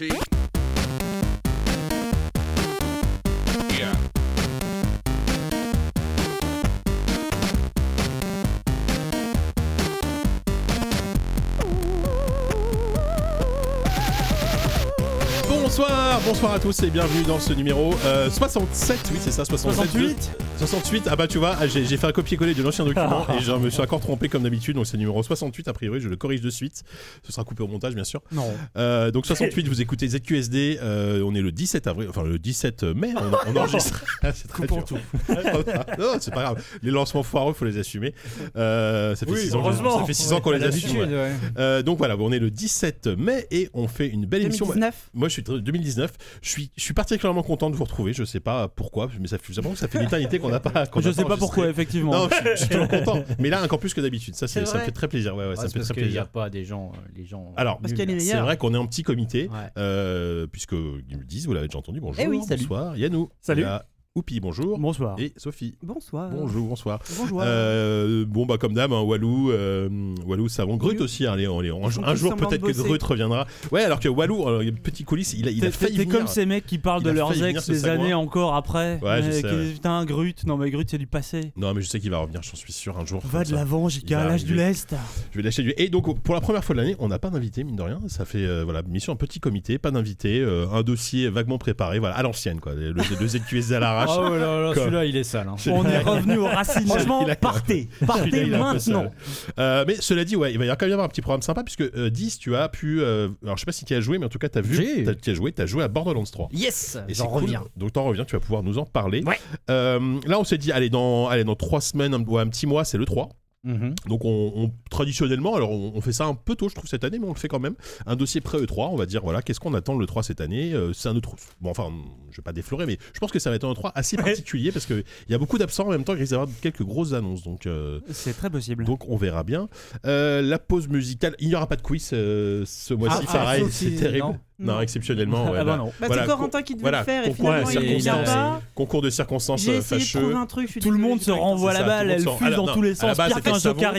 Yeah. Bonsoir, bonsoir à tous et bienvenue dans ce numéro euh, 67, oui c'est ça, 67. 68 68, ah bah tu vois, j'ai j'ai fait un copier-coller de l'ancien document et je me suis encore trompé comme d'habitude, donc c'est le numéro 68 a priori, je le corrige de suite, ce sera coupé au montage bien sûr. Non. Euh, donc 68, vous écoutez ZQSD, euh, on est le 17 avril, enfin le 17 mai, on, on enregistre. Ah, c'est très dur. non, c'est pas grave, les lancements foireux, faut les assumer. Euh, ça fait 6 ans, heureusement. ça fait six ans qu'on les assume. ouais. ouais. Euh, donc voilà, on est le 17 mai et on fait une belle émission. 2019 Moi, je suis très- 2019. Je suis, je suis particulièrement content de vous retrouver. Je sais pas pourquoi, mais ça ça fait une éternité qu'on n'a pas. qu'on Je sais pas pourquoi, effectivement. Non, je, je suis toujours content. Mais là, encore plus que d'habitude. Ça, c'est, C'est ça me fait très plaisir. Ouais, ouais, ça me fait parce très qu'il n'y a plaisir. pas des gens, euh, les gens. Alors, Parce qu'il y a les c'est vrai qu'on est en petit comité, Ouais. euh, puisque ils me disent, vous l'avez déjà entendu. Bonjour. Eh oui, salut. Bonsoir. Yannou. Salut. Il y a Oupi, bonjour. Bonsoir. Et Sophie. Bonsoir. Bonjour, bonsoir. Bonjour. Euh, bon bah comme d'hab, hein, Walou, euh, Walou, savon, Grut aussi. Allez, allez, un, Ils font un tous jour peut-être que. Grut reviendra. Ouais, alors que Walou, euh, petit coulisses, il a, il a failli venir. comme ces mecs qui parlent de leurs ex des années encore après. Ouais, je sais, qui- ouais. Putain, Grut. Non, mais Grut, c'est du passé. Non, mais je sais qu'il va revenir, j'en suis sûr un jour. Va de l'avant, JK, l'âge du lest. Je vais lâcher du. Et donc pour la première fois de l'année, on n'a pas d'invité mine de rien. Ça fait euh, voilà mission un petit comité, pas d'invité, un dossier vaguement préparé, voilà à l'ancienne quoi. Le, le ZQSD à l'arrache. Oh là là, celui-là, il est sale. hein. On est revenu aux racines. Franchement, Il a- partez. Partez maintenant. Euh, mais cela dit, ouais, il va y avoir quand même avoir un petit programme sympa puisque euh, 10, tu as pu. euh, alors je sais pas si tu as joué, mais en tout cas, tu as vu. Tu as joué, tu as joué à Borderlands 3. Yes, Et j'en cool. reviens. Donc t'en reviens, tu vas pouvoir nous en parler. Ouais. Euh, là, on s'est dit, allez, dans, allez, dans trois semaines, un, ouais, un petit mois, c'est le 3. Mhm. Donc on, on- traditionnellement, alors on, on fait ça un peu tôt, je trouve cette année, mais on le fait quand même. Un dossier pré E3, on va dire voilà, qu'est-ce qu'on attend le 3 cette année Euh, C'est un autre, bon enfin, je vais pas déflorer, mais je pense que ça va être un 3 assez particulier parce que il y a beaucoup d'absents en même temps, il risque d'y avoir quelques grosses annonces, donc euh, C'est très possible. donc on verra bien. Euh, la pause musicale, il n'y aura pas de quiz euh, ce mois-ci, Ah, pareil, sauf c'est terrible. Non, non. exceptionnellement. ouais, Ah bah là. non. Bah, Voilà, c'est Corentin qui devait voilà, le faire et finalement ouais, il pas. Concours de circonstances de fâcheux. un truc. Tout le monde se renvoie la balle, elle fuse dans tous les sens, base, pire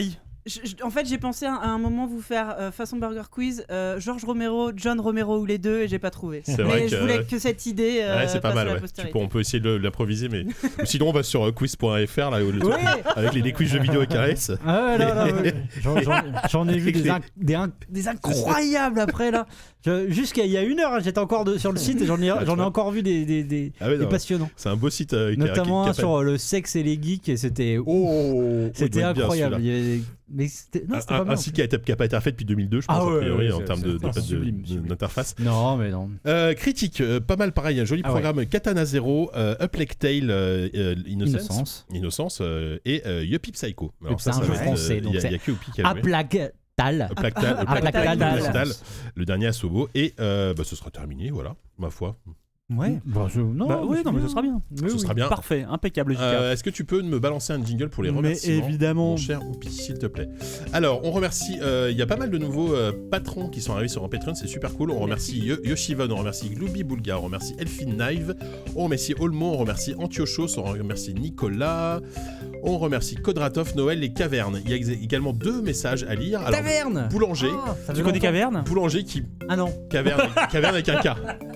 c'était. Je- je- en fait, j'ai pensé à, à un moment vous faire euh, façon Burger Quiz, euh, Georges Romero, John Romero ou les deux, et j'ai pas trouvé. C'est Mais vrai je que- voulais que cette idée. euh, Ouais, c'est pas mal, à ouais. postérité. Tu peux- on peut essayer de l'improviser, mais ou sinon on va sur euh, quiz.fr là, où le Ouais. avec les, les quiz jeux vidéo et caresses. Ah ouais, là, là, ouais. J'en- ai vu des, inc- des, inc- des incroyables après là. Jusqu'à il y a une heure, j'étais encore de- sur le site et j'en ai, tu j'en ai vois. encore vu des, des, des, Ah ouais, des non, passionnants. C'est un beau site euh, Notamment qui, un qui sur euh, le sexe et les geeks et c'était Oh, c'était être bien, incroyable. Mais c'était non, c'était Un, pas mal. qui a, été- qui a pas été refait depuis 2002, je pense, Ah a ouais, priori, ouais, en c'est- termes de- c'est- de- c'est de- sublime, de- sublime. d'interface. Non, mais non. Euh, critique, euh, pas mal pareil, un joli Ah ouais. programme Katana Zero, euh, Tale, euh, euh, Innocence, Innocence. Innocence, euh, et euh, Yuppie Psycho. c'est un ça jeu va être, français, donc Il y a- c'est que Yuppie qui joué. Aplactal. Le dernier à Sobo, et euh, bah, ce sera terminé, voilà, ma foi. Ouais. Bah, je- non, Bah oui, non, mais ce sera bien. Oui, Ce oui. sera bien. Parfait, impeccable, JK. Euh, Est-ce que tu peux me balancer un jingle pour les Mais remerciements évidemment. Mon cher Oupi, s'il te plaît? Alors, on remercie. euh, Il y a pas mal de nouveaux euh, patrons qui sont arrivés sur un Patreon, c'est super cool. On remercie Yo- Yoshivon, on remercie Glooby Bulga, on remercie Elfin Knive, on remercie Olmo, on remercie Antiochos, on remercie Nicolas, on remercie Kodratov, Noël et Caverne. Il y a également deux messages à lire. Alors, Taverne Boulanger. Ah, ça Tu connais. Caverne Boulanger qui. Ah non. Caverne, caverne avec un K.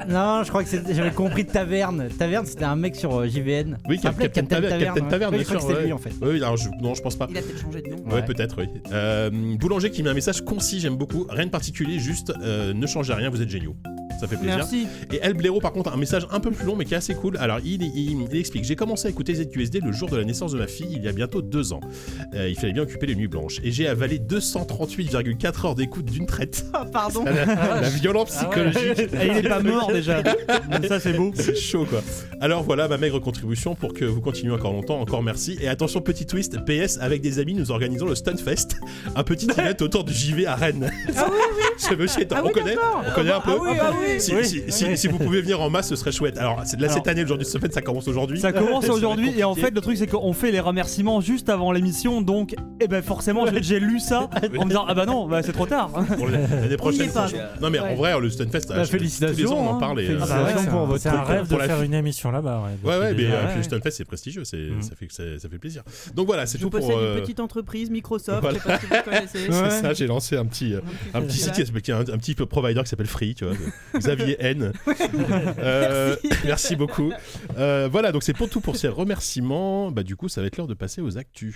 Non, je crois que j'avais compris Taverne. Taverne, c'était un mec sur euh, JVN. Oui, Ça s'appelait Captain Taverne, Captain ouais. Taverne, Oui, bien je crois que sûr, c'était ouais. lui en fait. Oui, alors je- non, je pense pas. Il a peut-être changé de nom. Ouais, Ouais. peut-être, oui. Euh, Boulanger qui met un message concis, j'aime beaucoup. Rien de particulier, juste euh, ne changez rien, vous êtes géniaux. Ça fait plaisir. Merci. Et El Blaireau, par contre, un message un peu plus long, mais qui est assez cool. Alors, il, il- il explique J'ai commencé à écouter ZQSD le jour de la naissance de ma fille, il y a bientôt deux ans. Euh, il fallait bien occuper les nuits blanches. Et j'ai avalé 238,4 heures d'écoute d'une traite. Ah, pardon. la, la violence psychologique. Et il est pas mort déjà. Ça, c'est beau. C'est chaud quoi. Alors voilà ma maigre contribution pour que vous continuiez encore longtemps. Encore merci. Et attention, petit twist PS, avec des amis, nous organisons le Stunfest, un petit event autour du JV à Rennes. Ah oui, oui. Ce monsieur est- Ah on oui, connaît. On connaît un peu Ah oui, ah oui. Si, si- si- si vous pouvez venir en masse, ce serait chouette. Alors, c'est de là Alors- cette année, le jour du Stunfest, ça commence aujourd'hui. Ça commence aujourd'hui et en fait le truc c'est qu'on fait les remerciements juste avant l'émission donc eh ben forcément j'ai- j'ai lu ça en me disant ah bah non bah c'est trop tard. Pour l'année prochaine. pas. franchement. Non, mais en vrai, le Stunfest, Bah, tous les ans, félicitations, on en hein. parle. et, euh, Félicitations. Ah bah ouais, pour c'est- votre C'est un rêve de pour la faire fi- une émission là-bas. Ouais, Ouais, mais euh, puis le Stunfest, c'est prestigieux, c'est- Mm. ça, fait que ça, ça fait plaisir. Donc voilà, c'est Je tout pour. possède euh, une petite entreprise, Microsoft, voilà. je sais pas si vous connaissez. C'est ça, j'ai lancé un petit, euh, un petit site, qui s'appelle- qui est un, un petit peu provider qui s'appelle Free, tu vois. Xavier N. Euh, merci beaucoup. Euh, voilà, donc c'est pour tout pour ces remerciements. Bah, du coup, ça va être l'heure de passer aux actus.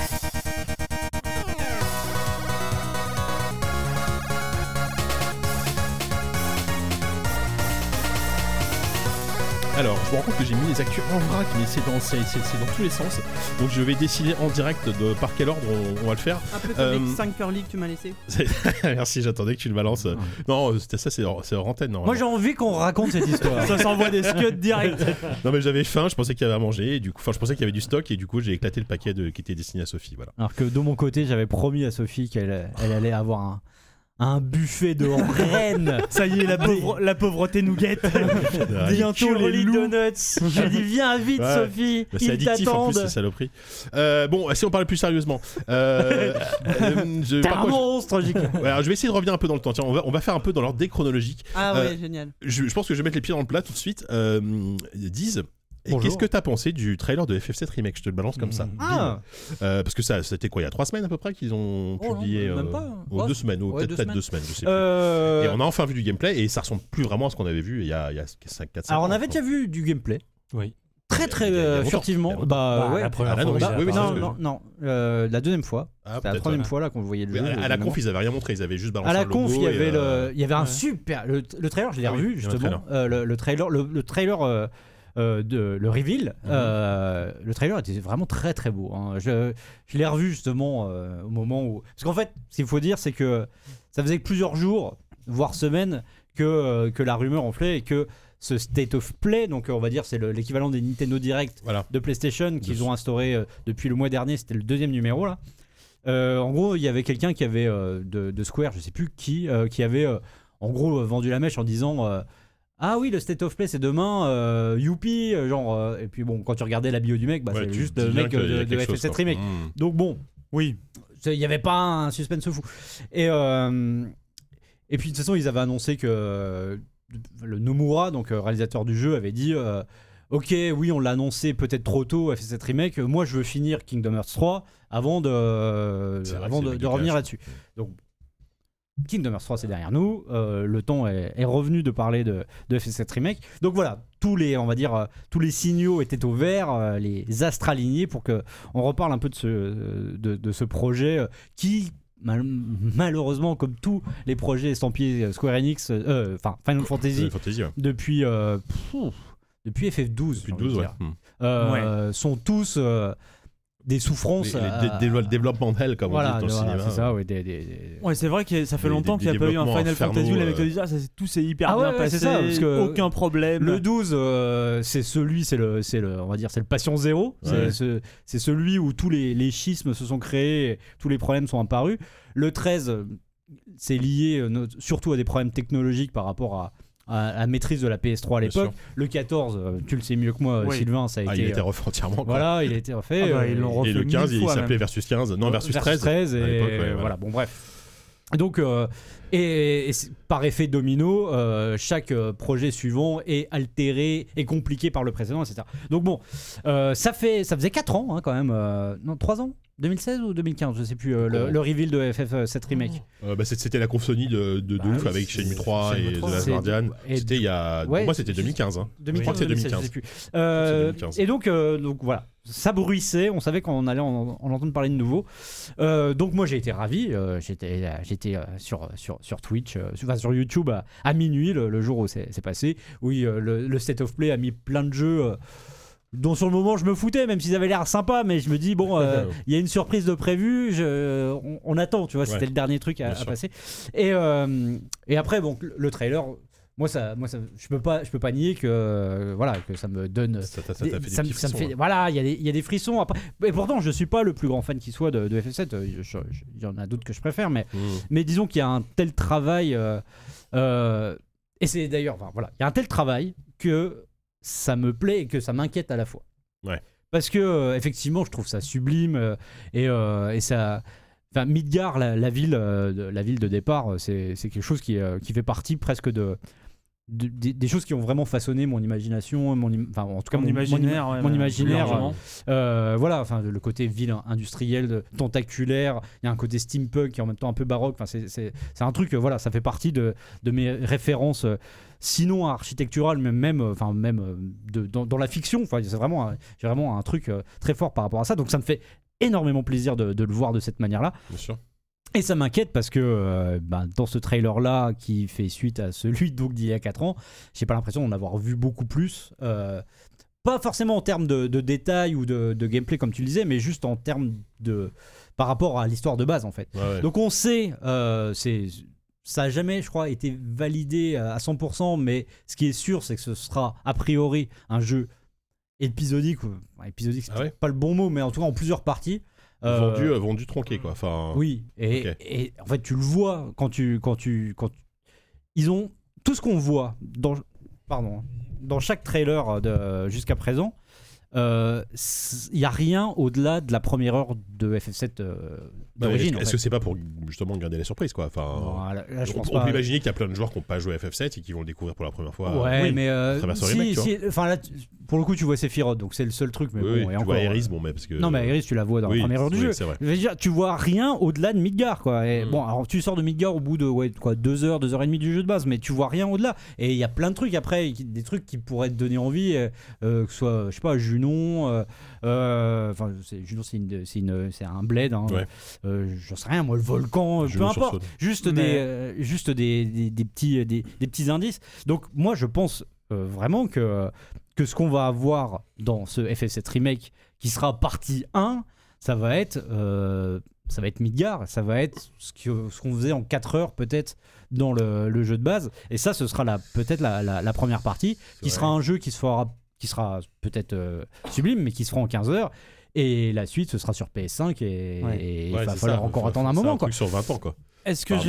Alors, je me rends compte que j'ai mis les actus en vrac, mais c'est dans, c'est- c'est- c'est dans tous les sens. Donc, je vais décider en direct de par quel ordre on, on va le faire. Un peu Euh, comme les 5 curly que tu m'as laissé. Merci, j'attendais que tu le balances. Non, c'était ça, c'est hors c'est hors antenne. Moi j'ai envie qu'on raconte cette histoire. Ça s'envoie des scuds direct. Non, mais j'avais faim, je pensais qu'il y avait à manger, et du coup, enfin, je pensais qu'il y avait du stock, et du coup, j'ai éclaté le paquet de, qui était destiné à Sophie. Voilà. Alors que de mon côté, j'avais promis à Sophie qu'elle elle allait avoir un, un buffet de reine. Ça y est, la, pauvre, la pauvreté nous guette. Bientôt les loups. Donuts. J'ai dit viens vite Ouais. Sophie, Mais c'est addictif en plus, ces saloperies. Euh, bon, si on parle plus sérieusement. Euh, euh, je, T'es par un monstre, je- ouais, alors, je vais essayer de revenir un peu dans le temps. Tiens, on va, on va faire un peu dans l'ordre déchronologique. Ah Euh, ouais, génial. Je, je pense que je vais mettre les pieds dans le plat tout de suite. Euh, Diz, et qu'est-ce que t'as pensé du trailer de FF7 Remake? Je te le balance comme ça. Ah, Euh, parce que ça, c'était quoi Il y a trois semaines à peu près qu'ils ont Oh non, publié même euh, pas. ou Ouais, deux semaines, ou ouais, peut-être deux semaines. deux semaines, je sais plus. euh, Et on a enfin vu du gameplay et ça ressemble plus vraiment à ce qu'on avait vu il y a, il y a 5, 4, 5 Alors ans. on avait déjà vu du gameplay. Oui. Très très euh, furtivement. Bah, Bah, ouais. la première Ah, fois, non, oui, bah, oui, oui, non, non, non, euh, la deuxième fois. Ah, la troisième ouais. fois là qu'on voyait le jeu. à, à la conf, ils avaient rien montré, ils avaient juste balancé À la conf, il y avait, euh, le, il y avait un super. Le, le trailer, je l'ai Ah revu justement. Euh, le, le trailer, le, le trailer, euh, de le reveal. Mhm. euh, le trailer était vraiment très très beau. hein. Je, je l'ai revu justement euh, au moment où. Parce qu'en fait, ce qu'il faut dire, c'est que ça faisait plusieurs jours, voire semaines, que, que la rumeur enflait et que ce state of play, donc on va dire c'est le- l'équivalent des Nintendo Direct Voilà. de PlayStation qu'ils ont instauré depuis le mois dernier, c'était le deuxième numéro là. En gros, il y avait quelqu'un qui avait de, de Square, je sais plus qui, qui avait en gros vendu la mèche en disant ah oui le state of play c'est demain, euh, youpi, euh, genre euh, et puis bon quand tu regardais la bio du mec, bah, Ouais, c'est tu juste dis le bien mec qu'il y a euh, de, de quelque chose, FF7 quoi. remake. Mm. Donc bon, Oui. il n'y avait pas un suspense fou. Et, euh, et puis de toute façon, ils avaient annoncé que euh, le Nomura, donc euh, réalisateur du jeu, avait dit euh, Ok, oui, on l'a annoncé peut-être trop tôt, FF7 Remake. Moi, je veux finir Kingdom Hearts 3 avant de, C'est vrai avant de, revenir là-dessus. Donc, Kingdom Hearts 3, c'est derrière nous. Euh, le temps est, est revenu de parler de, de FF7 Remake. Donc voilà, tous les, on va dire, euh, tous les signaux étaient au vert, euh, les astres alignés pour que on reparle un peu de ce, de, de ce projet qui, mal- malheureusement, comme tous les projets estampillés Square Enix, euh, enfin Final Fantasy, Final Fantasy, ouais. depuis, euh, pfff, depuis FF12, Depuis j'ai le envie 12, de ouais. dire, Mm. euh, sont tous euh, des souffrances. À- dévo- développement hell, comme voilà, on dit dans le cinéma. c'est ça, ouais, des- des- des- Ouais, c'est vrai que ça fait Des- longtemps des- qu'il n'y a pas eu un Final Fantasy où les euh. mecs te disent Ah, ça, tout s'est hyper Ah bien ouais, passé, c'est ça, parce que aucun problème. Le 12, euh, c'est celui, c'est le, c'est le, on va dire, c'est le patient zéro. C'est ce- celui où tous les, les schismes se sont créés, et tous les problèmes sont apparus. Le 13, euh, c'est lié euh, surtout à des problèmes technologiques par rapport à, à, maîtrise de la PS3 à l'époque. Le 14, euh, tu le sais mieux que moi, Oui. Sylvain, ça a Ah, été. il était euh, refait entièrement. quoi. voilà, il a été refait. Ah bah, euh, ils l'ont Et le 15, mille il s'appelait. Versus 15. Non, Versus 13. et à l'époque, ouais, voilà. voilà. bon bref. Donc euh, et, par effet domino, euh, chaque euh, projet suivant est altéré et compliqué par le précédent, etc. Donc bon, euh, ça fait ça faisait 4 ans hein, quand même, euh, non 3 ans, 2016 ou 2015, je sais plus, euh, le, le reveal de FF7 remake. Euh, bah, c'était la Sony de, de, Bah ouf oui, avec Shenmue 3 et The 3, Last Guardian. C'était il y a. Ouais, pour moi, c'était c'est- 2015. hein. 2015, crois que c'est 2016, 2015. je sais plus. Euh, C'est 2015. Et donc, donc voilà, ça bruissait, on savait qu'on allait en, en entendre parler de nouveau. Donc moi j'ai été ravi, j'étais, j'étais sur, sur, sur Twitch, enfin, sur YouTube à, à minuit le, le jour où c'est, passé. Oui, euh, le, le State of Play a mis plein de jeux. euh, dont sur le moment je me foutais, même s'ils avaient l'air sympas, mais je me dis, bon, euh, il y a une surprise de prévu, je, on, on attend, tu vois, c'était le dernier truc à, à passer. Et, euh, et après, bon, le trailer, moi, ça, moi ça, je peux pas, je peux pas nier que, euh, voilà, que ça me donne. Ça ça des- fait des ça me- frissons, fait- hein. voilà, il y, a des- il y a des frissons. Après, et pourtant, je suis pas le plus grand fan qui soit de, de FF7. euh, Il y en a d'autres que je préfère, mais, Mm. mais disons qu'il y a un tel travail. euh, euh, et c'est d'ailleurs, enfin, voilà, il y a un tel travail que ça me plaît et que ça m'inquiète à la fois. Ouais. Parce que effectivement, je trouve ça sublime et, et ça. Enfin, Midgar, la, la ville, euh, de, la ville de départ, c'est c'est quelque chose qui, euh, qui fait partie presque de de- des, des choses qui ont vraiment façonné mon imagination, mon, im- enfin en tout cas Mon mon, imaginaire, ouais, mon imaginaire, largement. euh, voilà, enfin le côté ville industrielle, tentaculaire, il y a un côté steampunk qui est en même temps un peu baroque. Enfin c'est c'est c'est un truc, euh, voilà, ça fait partie de, de mes références. euh, Sinon architecturales, mais même, euh, enfin même euh, de, dans, dans la fiction. Enfin c'est vraiment, un- j'ai vraiment un truc euh, très fort par rapport à ça. Donc ça me fait énormément plaisir de, de le voir de cette manière-là. Bien sûr. Et ça m'inquiète parce que euh, bah, dans ce trailer-là, qui fait suite à celui donc d'il y a 4 ans, j'ai pas l'impression d'en avoir vu beaucoup plus. Euh, pas forcément en termes de, de détails ou de, de gameplay comme tu le disais, mais juste en termes de par rapport à l'histoire de base en fait. Ouais, ouais. Donc on sait, euh, c'est ça a jamais, je crois, été validé à 100%, mais ce qui est sûr, c'est que ce sera a priori un jeu épisodique. épisodique, c'est Ah ouais pas le bon mot, mais en tout cas en plusieurs parties. Euh, vendu, euh, vendu tronqué quoi. Enfin, oui, et, en fait, tu le vois quand tu. Quand tu quand tu- Ils ont. Tout ce qu'on voit dans. Pardon. Dans chaque trailer de, jusqu'à présent, il n'y a rien au-delà de la première heure de FF7 euh, Bah, d'origine. Est-ce que c'est pas pour justement garder la surprise quoi Enfin, Voilà, là, je on, pense on pas. peut imaginer qu'il y a plein de joueurs qui n'ont pas joué à FF7 et qui vont le découvrir pour la première fois. Ouais, Oui. mais euh, si, remake, tu si- enfin là, pour le coup, tu vois Sephiroth, donc c'est le seul truc. Mais Oui, bon, oui, et tu encore, vois euh, Iris, bon, mais parce que. Non, mais Iris, tu la vois dans la première heure du jeu. Je veux dire, tu vois rien au-delà de Midgar, quoi. Et Mm. Bon, alors tu sors de Midgar au bout de ouais, quoi, deux heures, deux heures et demie du jeu de base, mais tu vois rien au-delà. Et il y a plein de trucs après, des trucs qui pourraient te donner envie, euh, euh, que ce soit, je sais pas, Junon. euh, euh, Enfin, Junon, c'est une- c'est une- c'est un bled. Hein, Ouais. Euh, J'en sais rien, moi, le volcan, euh, peu importe. Juste, Mais- des, euh, juste des, des, des petits, des, des petits indices. Donc, moi, je pense euh, vraiment que, que ce qu'on va avoir dans ce FF7 Remake, qui sera partie 1, ça va être, euh, ça va être Midgar, ça va être ce que- ce qu'on faisait en 4 heures peut-être dans le, le jeu de base. Et ça, ce sera la- peut-être la, la- la première partie, qui vrai. sera un jeu qui, se fera, qui sera peut-être euh, sublime, mais qui se fera en 15 heures. Et la suite, ce sera sur PS5 et, Ouais. et il Ouais, va falloir ça, encore attendre un moment. Quoi. truc sur 20 ans quoi. Est-ce que Enfin,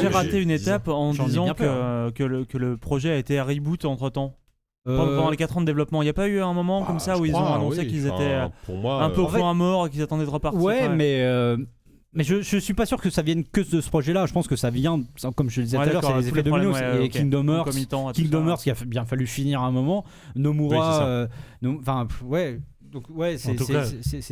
j'ai raté une étape en disant bien que, le, que le projet a été reboot entre temps Euh, Pendant les 4 ans de développement, il n'y a pas eu un moment comme Ah, ça où ils ont annoncé oui. qu'ils étaient euh, Pour moi. un peu euh, au point mort, qu'ils attendaient de repartir. Ouais, mais. euh, Mais je, je suis pas sûr que ça vienne que de ce projet-là. Je pense que ça vient, comme je le disais Ouais, tout à l'heure, c'est les effets dominos ouais, et ok. Kingdom Hearts. À Kingdom. Hearts qui a bien fallu finir à un moment. Oui, Nomura, c'est ça. euh, No- enfin ouais, donc ouais, c'est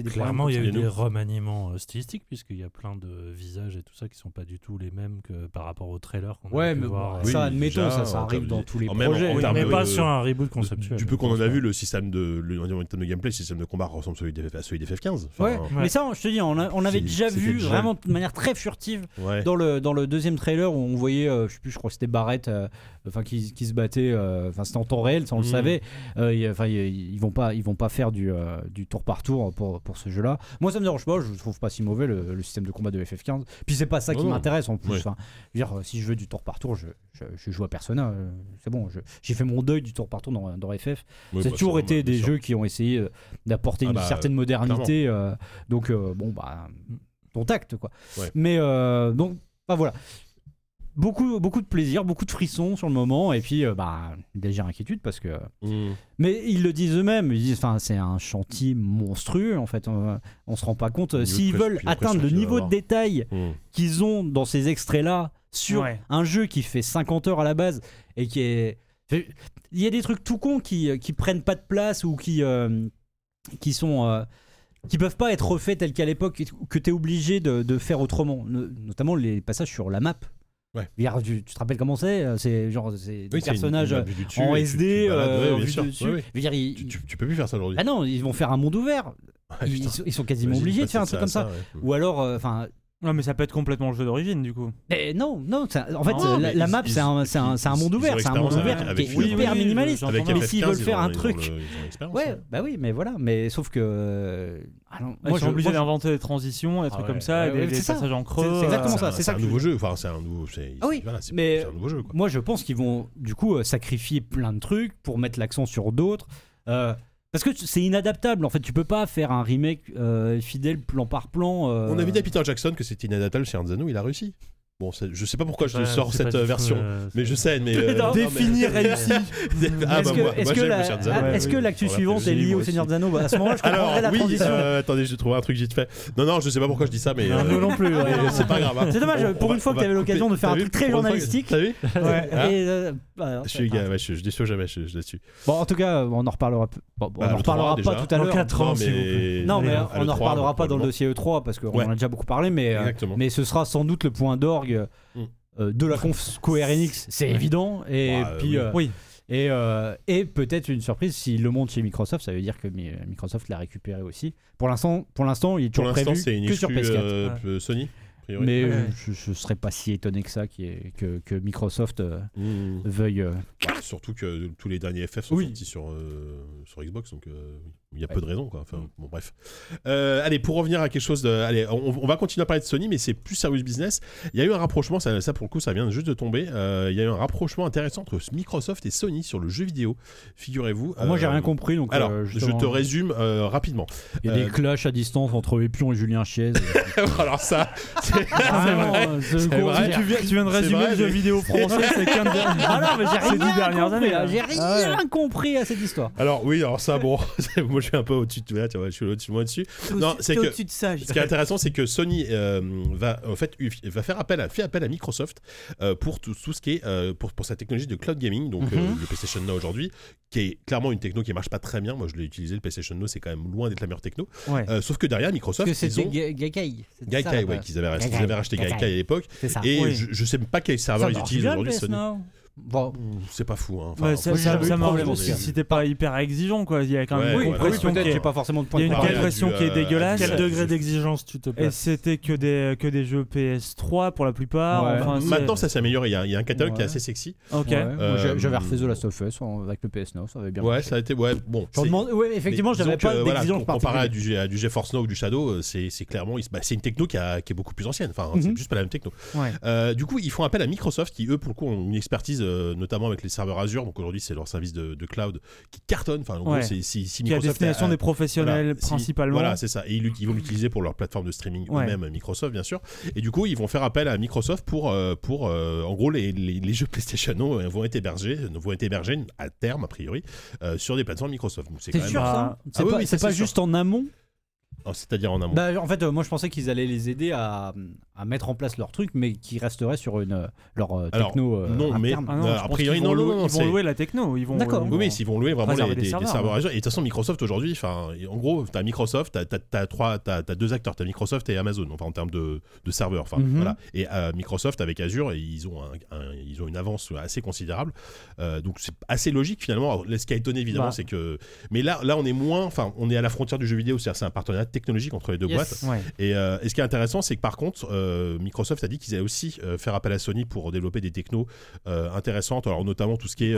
des Clairement, il y a eu des remaniements euh, stylistiques, puisqu'il y a plein de visages et tout ça qui sont pas du tout les mêmes que par rapport au trailer qu'on Ouais, pu mais voir. bon, euh, Oui, ça, admettons, déjà, ça, ça arrive dans tous les en même- projets. mais de- pas sur un reboot conceptuel. Du peu qu'on en a vu, le système de, le, en termes de gameplay, le système de combat ressemble à celui d'F- à celui d'FF15. Enfin, Ouais, mais ça, je te dis, on, a- on avait déjà vu déjà- vraiment de manière très furtive ouais. dans le, dans le deuxième trailer où on voyait, euh, je sais plus, je crois que c'était Barrett, euh, enfin qui, qui se battait, euh, enfin c'était en temps réel, ça on le Mhm. savait. Enfin, ils vont pas, ils vont pas faire du, euh, du tour par tour pour, pour ce jeu-là. Moi, ça me dérange pas, je trouve pas si mauvais le, le système de combat de FF15. Puis c'est pas ça qui m'intéresse en plus. Ouais. Enfin, je veux dire, euh, si je veux du tour par tour, je, je, je joue à Persona. euh, c'est bon, j'ai fait mon deuil du tour par tour dans, dans FF. Oui, c'est bah, toujours été des jeux qui ont essayé euh, d'apporter Ah une bah, certaine modernité. euh, donc, euh, bon, bah, ton tact, quoi. Ouais. Mais, euh, donc, bah voilà. Beaucoup, beaucoup de plaisir, beaucoup de frissons sur le moment, et puis, euh, bah, une légère inquiétude parce que. Mmh. Mais ils le disent eux-mêmes, ils disent, enfin, c'est un chantier monstrueux, en fait. On, on se rend pas compte. S'ils veulent atteindre le niveau de détail Mmh. qu'ils ont dans ces extraits-là sur Ouais. un jeu qui fait 50 heures à la base et qui est. Il y a des trucs tout cons qui, qui prennent pas de place ou qui, euh, qui sont. euh, qui peuvent pas être refaits tels qu'à l'époque, que tu es obligé de, de faire autrement. No- notamment les passages sur la map. Ouais. Tu, tu te rappelles comment c'est euh, C'est genre c'est des Oui, une- personnages une dessus en SD tu euh, Tu, peux plus faire ça aujourd'hui. Ah non, ils vont faire un monde ouvert. Ouais, ils, sont- ils sont quasiment obligés de faire un truc comme ça. ouais. Ou alors, euh, Ouais, mais ça peut être complètement le jeu d'origine du coup. Mais non, non. En fait, Non, la, mais la ils- map, ils- c'est un, c'est un, c'est un monde ils ont ouvert. C'est un monde l'expérience ouvert avec- qui avec est le- hyper minimaliste. Avec. Mais FF15, s'ils veulent ils faire ont- un ils ont truc- le- ils ont l'expérience, Ouais, ouais. bah oui, mais voilà. Mais sauf que. Ah non, Ils moi, sont obligés moi, je- d'inventer des transitions, des trucs ouais. comme ça, Ouais, des, ouais, des c'est ça. passages en creux. C'est- c'est exactement euh, ça, C'est ça un que nouveau je- jeu. Enfin, c'est un nouveau. c'est- Ah oui, voilà, c'est mais- c'est un nouveau jeu. quoi. moi, je pense qu'ils vont du coup euh, sacrifier plein de trucs pour mettre l'accent sur d'autres. Euh, parce que c'est inadaptable. En fait, tu peux pas faire un remake euh, fidèle plan par plan. euh, On avait dit à Peter Jackson que c'était inadaptable chez Anzano, il a réussi. Bon, je sais pas pourquoi je Ouais, sors cette euh, version, euh, mais je sais, mais. euh, Définir réussi. ah Est-ce bah que, moi, est-ce est-ce l'actu On l'a suivante est liée au. Seigneur des Anneaux Bah, À ce moment-là, je Alors comprendrai la transition. euh, attendez, je trouve un truc vite fait. Non, non, je sais pas pourquoi je dis ça, mais. Non, nous non plus. c'est pas grave. hein. C'est dommage, On- pour on une fois on que tu avais l'occasion de faire un truc très journalistique. T'as vu Je suis je, déçois jamais là-dessus. Bon, en tout cas, on en reparlera. bon, Bah, on en le reparlera 3 pas tout à l'heure. 4 ans, Non, mais. On en 3, reparlera pas dans le dossier E3 parce qu'on en a déjà beaucoup parlé, mais, mais ce sera sans doute le point d'orgue Mm. euh, de la conf Square Enix, c'est Ouais. évident. Et Bah, puis, oui. euh, Oui. et, euh, et peut-être une surprise s'il le monte chez Microsoft, ça veut dire que Mi- Microsoft l'a récupéré aussi. Pour l'instant, pour l'instant, il est toujours prévu c'est une que sur exclue PS4. euh, euh, Sony. mais Ouais. je, je serais pas si étonné que ça y ait- que, que Microsoft euh, Mm. veuille. euh, Bah, surtout que tous les derniers FF sont Oui. sortis sur, euh, sur Xbox, donc euh, il y a peu de raisons. Quoi. Enfin, bon, bref. Euh, allez, pour revenir à quelque chose de. Allez, on, on va continuer à parler de Sony, mais c'est plus serious business. Il y a eu un rapprochement, ça, ça pour le coup, ça vient juste de tomber. Euh, il y a eu un rapprochement intéressant entre Microsoft et Sony sur le jeu vidéo, figurez-vous. Moi, j'ai Euh, rien compris, donc. Alors, euh, je te résume euh, rapidement. Il y a euh, des clashs à distance entre Epion et Julien Chiez. alors, ça, c'est Ah, vrai. Tu viens, tu viens de résumer vrai, le jeu mais- vidéo français ces 15 dernières Ah non, mais j'ai rien dernières années. J'ai rien Ah ouais. compris à cette histoire. Alors, oui, alors ça, bon, je suis un peu au-dessus de là, tu vois, je suis au-dessus, moi dessus. T'es Non, c'est que- au-dessus de ça. Ce qui est intéressant, c'est que Sony euh, va en fait va faire appel à, fait appel à Microsoft euh, pour tout, tout ce qui est euh, pour, pour sa technologie de cloud gaming, donc Mhm. le PlayStation Now aujourd'hui, qui est clairement une techno qui marche pas très bien. Moi, je l'ai utilisé le PlayStation Now, c'est quand même loin d'être la meilleure techno. Ouais. Sauf que derrière Microsoft, que ils ont Ga- Gaikai. Gaikai, ouais, qu'ils avaient, racheté- Gaikai, qu'ils avaient racheté Gaikai. Gaikai à l'époque. Et je, je sais pas quel serveur ils utilisent aujourd'hui Sony. Bon, C'est pas fou. Hein. Enfin, Ouais, ça, ça, ça t'es pas hyper exigeant quoi. Il y a quand même Ouais, une ouais, oui, compression peut-être, qui est- pas forcément de point il y a de une comparé à compression du, qui est euh, dégueulasse. Quel degré d'exigence tu te Et places c'était que des, que des jeux PS3 pour la plupart. Ouais. Enfin, c'est- Maintenant, ça s'est amélioré. Il y, a, il y a un catalogue qui est assez sexy. Ok. Euh, J'avais refait The Last of Us avec le PS Now, ça avait bien Ouais, marché. ça a été. Ouais, bon. Demande- ouais, effectivement, j'avais pas d'exigence com- Comparé à du, à du GeForce Now ou du Shadow, euh, c'est c'est clairement. bah, c'est une techno qui, a- qui est beaucoup plus ancienne. Enfin, c'est Mhm. juste pas la même techno. Du coup, ils font appel à Microsoft qui, eux, pour le coup, ont une expertise, euh, notamment avec les serveurs Azure. Donc aujourd'hui, c'est leur service de, de cloud qui cartonne. Enfin, en Ouais. c'est si, si Qui est à Microsoft destination a- des professionnels voilà, si- principalement. Voilà, c'est ça. Et ils, ils vont l'utiliser pour leur plateforme de streaming Ouais. eux-mêmes, Microsoft, bien sûr. Et du coup, ils vont faire appel à Microsoft pour, euh, pour euh, en gros, les, les, les jeux PlayStation vont être hébergés, vont être hébergés à terme, a priori, euh, sur des plateformes Microsoft. C'est même- sûr ça C'est ah pas, oui, sûr. juste en amont C'est-à-dire en amont. Bah, En fait, euh, moi je pensais qu'ils allaient les aider à, à mettre en place leur truc, mais qu'ils resteraient sur une, euh, leur euh, Alors, techno euh, non, mais- interne. Ah non, Euh, je a pense priori, qu'ils vont non, non, louer- non, Ils vont louer la techno. Ils vont. D'accord. ils Oui, vont- oui, s'ils vont louer vraiment réserver les, des des, des serveurs, serveurs ouais. Azure. Et de toute façon, Microsoft aujourd'hui, enfin, en gros, t'as Microsoft, t'as, t'as, t'as trois, t'as, t'as deux acteurs, t'as Microsoft et Amazon, enfin en termes de, de serveurs. Enfin, Mhm. voilà. Et euh, Microsoft avec Azure, ils ont, un- un- ils ont une avance assez considérable. Euh, donc c'est assez logique finalement. Alors, ce qui a étonné évidemment, Bah. c'est que, mais là, là, on est moins, enfin, on est à la frontière du jeu vidéo, c'est-à-dire c'est un partenariat technologique entre les deux Yes. boîtes. Ouais. Et, euh, et ce qui est intéressant, c'est que par contre, euh, Microsoft a dit qu'ils allaient aussi euh, faire appel à Sony pour développer des technos intéressantes, alors notamment tout ce qui est.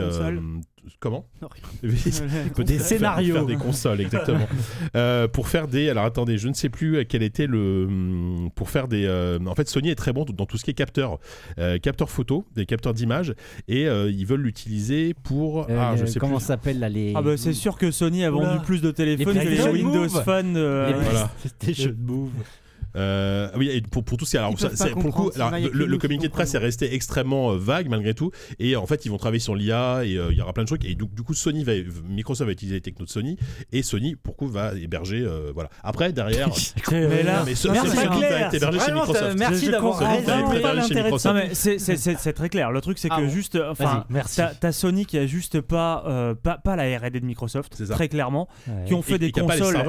comment. Peut-être Des scénarios. faire des consoles exactement Euh, pour faire des alors attendez je ne sais plus quel était le hum, pour faire des euh, en fait Sony est très bon dans tout ce qui est capteur euh, capteur photo des capteurs d'image et euh, ils veulent l'utiliser pour Euh, ah je euh, sais comment plus ça s'appelle là les. Ah bah c'est sûr que Sony a Oula. vendu plus de téléphones Les que les Windows euh, Les- voilà. C'était jeux de move. Euh, oui, et pour, pour tout ce qui est- alors ça, pour le coup, alors, le, communiqué de presse est resté extrêmement euh, vague malgré tout, et en fait ils vont travailler sur l'IA et euh, il y aura plein de trucs. Et donc du coup, Sony va, Microsoft va utiliser les technos de Sony et Sony pour coup va héberger. euh, voilà. Après derrière, Mais là, mais ce- Merci, Sony va être hébergé chez Microsoft. Merci d'avoir comprends Sony va raison. être hébergé chez Non Microsoft. mais c'est- très clair. Le truc c'est Ah que bon. juste, enfin, merci. t'as Sony qui a juste pas, la R&D de Microsoft, C'est ça. très clairement, qui ont fait des consoles,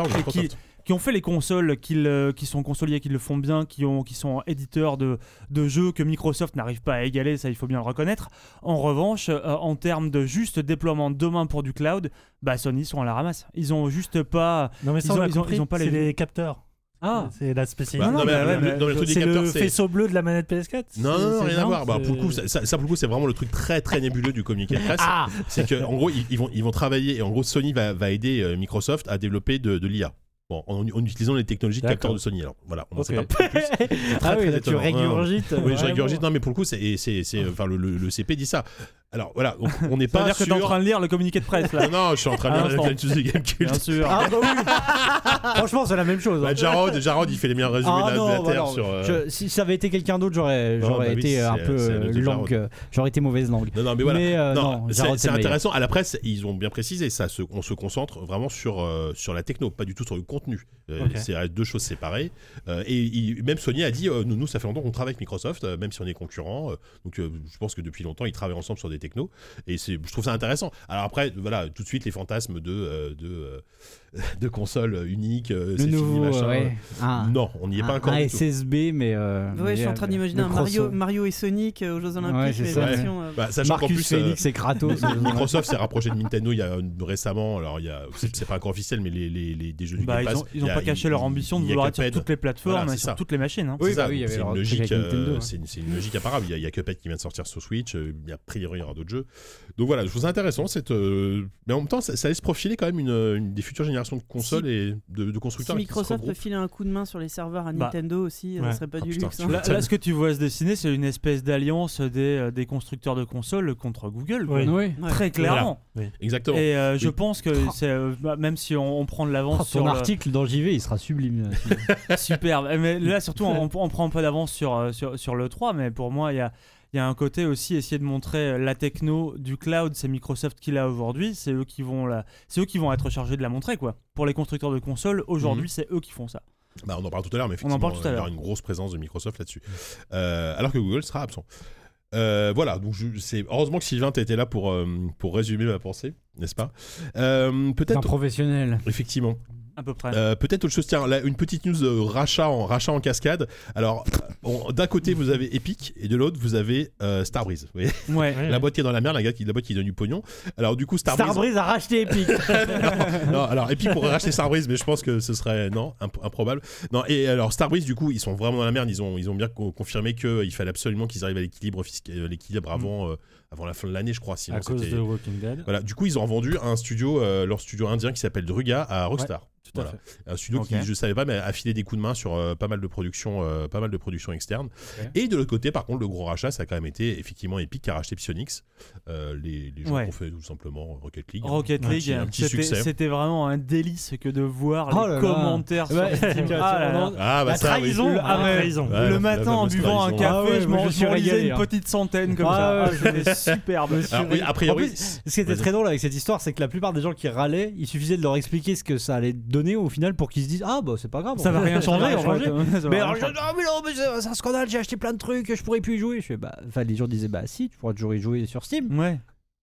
qui, ont fait les consoles euh, qui sont consoliers, qui le font bien, qui, ont, qui sont éditeurs de, de jeux que Microsoft n'arrive pas à égaler, ça il faut bien le reconnaître. En revanche, euh, en termes de juste déploiement demain pour du cloud, bah Sony sont à la ramasse. Ils ont juste pas. Non mais ça Ils on ont- a ils ont- compris, ils ont pas c'est les- les capteurs. Ah, C'est la spécialité. Bah, non, non, mais bah mais mais le C'est le faisceau bleu de la manette PS4 non, non, rien à voir. Bah, pour le coup, ça, ça, pour le coup, c'est vraiment le truc très très nébuleux du communiqué de presse. ah c'est que en gros, ils, ils vont ils vont travailler et en gros, Sony va, va aider euh, Microsoft à développer de, de l'IA. Bon, en, en utilisant les technologies de capteurs de Sony. Alors voilà, on en Ok. sait peu plus. Ah oui, très là tu étonnant. régurgites. Oui, je régurgite. Non, mais pour le coup, c'est, c'est, c'est- enfin, le, le- le CP dit ça. Alors voilà, donc, on n'est pas dire que t'es en train de lire le communiqué de presse là. Non, non, je suis en train de lire la du Gamecult. Bien sûr. Ah, bah oui. Franchement, c'est la même chose. hein. Bah, Jarod, Jarod, il fait les meilleurs résumés Ah de la, de la bah Terre non, sur. euh, je- si ça avait été quelqu'un d'autre, j'aurais bah oui, été un peu euh, langue, euh, j'aurais été mauvaise langue. Non, non, mais voilà. Mais euh, non, non, c'est intéressant. À la presse, ils ont bien précisé ça. se- on se concentre vraiment sur, euh, sur la techno, pas du tout sur le contenu. Euh. C'est deux choses séparées. Euh, et il- même Sony a dit euh, nous, nous, ça fait longtemps qu'on travaille avec Microsoft, même si on est concurrents. euh, donc, je pense que depuis longtemps, ils travaillent ensemble sur des technos. Et je trouve ça intéressant. Alors après, voilà, tout de suite, les fantasmes de, euh, de, euh, de consoles uniques, euh, Le c'est fini, nouveau, machin. ouais. Un, Non, on n'y est pas encore un du tout. SSB, mais. euh, Ouais, je suis en train d'imaginer un Mario, Mario et Sonic euh, aux Jeux Olympiques, c'est mais ça, version. euh, Bah, sachant qu'en Marcus plus, euh, Félix et Kratos. Microsoft s'est rapproché de Nintendo il y a euh, récemment. Alors, il y a, c'est pas encore officiel, mais les, les, les- des jeux du Bah, Game ils Pass. ont, ils il ont y a- pas caché leur ambition de il y a vouloir être sur toutes les plateformes et sur toutes les machines. hein. Oui, C'est bah une logique, euh, ouais. c'est une, logique imparable. Il y, a, Cuphead qui vient de sortir sur Switch. euh, a priori il y aura d'autres jeux. Donc voilà, je trouve ça intéressant. Cette, euh, mais en même temps, ça, laisse profiler quand même une des futures générations de consoles et de, de constructeurs. Microsoft peut filer un coup de main sur les serveurs à Bah, Nintendo aussi, ouais. ça serait pas Ah, du putain, luxe. hein. Là, là, ce que tu vois se dessiner, c'est une espèce d'alliance des, euh, des constructeurs de consoles contre Google. Oui. Oui. Très clairement. Exactement. Et euh, je pense que c'est, euh, bah, même si on, on prend de l'avance Oh, sur ton le- article dans JV, il sera sublime. superbe. Mais là, surtout, on, on prend un peu d'avance sur, euh, sur, sur le 3, mais pour moi, il y a, il y a un côté aussi essayer de montrer euh, la techno du cloud, c'est Microsoft qui l'a aujourd'hui, c'est eux qui vont la, c'est eux qui vont être chargés de la montrer quoi. Pour les constructeurs de consoles, aujourd'hui, Mhm. c'est eux qui font ça. Bah, on en parle tout à l'heure, mais On en effectivement, parle tout à il y aura l'heure. une grosse présence de Microsoft là-dessus. Euh, alors que Google sera absent. Euh, voilà, donc c'est heureusement que Sylvain t'étais là pour, euh, pour résumer ma pensée, n'est-ce pas? Euh, Peut-être, professionnel. effectivement, À peu près. Euh, peut-être autre chose. Tiens, là, une petite news de rachat en rachat en cascade. Alors, on- d'un côté vous avez Epic et de l'autre vous avez euh, Starbreeze. Vous voyez ouais. Ouais. la boîte qui est dans la merde, la, gars qui- la boîte qui donne du pognon. Alors du coup Starbreeze. Starbreeze a racheté Epic. non, alors Epic pourrait racheter Starbreeze, mais je pense que ce serait non imp- improbable. Non et alors Starbreeze du coup ils sont vraiment dans la merde. Ils ont ils ont bien co- confirmé qu'il fallait absolument qu'ils arrivent à l'équilibre fiscal, euh, l'équilibre avant euh, avant la fin de l'année, je crois. Sinon à cause de Walking Dead. Voilà, du coup, ils ont vendu un studio, euh, leur studio indien qui s'appelle Druga à Rockstar. Tout à Voilà. fait. Un studio qui, je savais pas, mais a filé des coups de main sur euh, pas mal de productions, euh, pas mal de productions externes. Et de l'autre côté, par contre, le gros rachat, ça a quand même été effectivement Epic qui a racheté Psyonix, euh, les, les gens Ouais. qui ont fait tout simplement Rocket League. Rocket Un League, petit- un petit c'était, succès. c'était vraiment un délice que de voir Oh les là là. commentaires sur. Steam. Ah. Ah bah La ça, trahison. Le- ah La trahison. Le matin en buvant un café, Ah je je suis régalé, une hein. petite centaine comme Ah ça. Ah, superbe. Alors, oui, a priori, En plus, ce qui était très drôle avec cette histoire, c'est que la plupart des gens qui râlaient, il suffisait de leur expliquer ce que ça allait donner au final pour qu'ils se disent Ah bah c'est pas grave. Ça va rien changer. changer. fait. Ça va Mais alors, je- ah, mais non, mais c'est un scandale, j'ai acheté plein de trucs, je pourrais plus y jouer. Je fais, bah, enfin, les gens disaient Bah si, tu pourras toujours y jouer sur Steam. Ouais.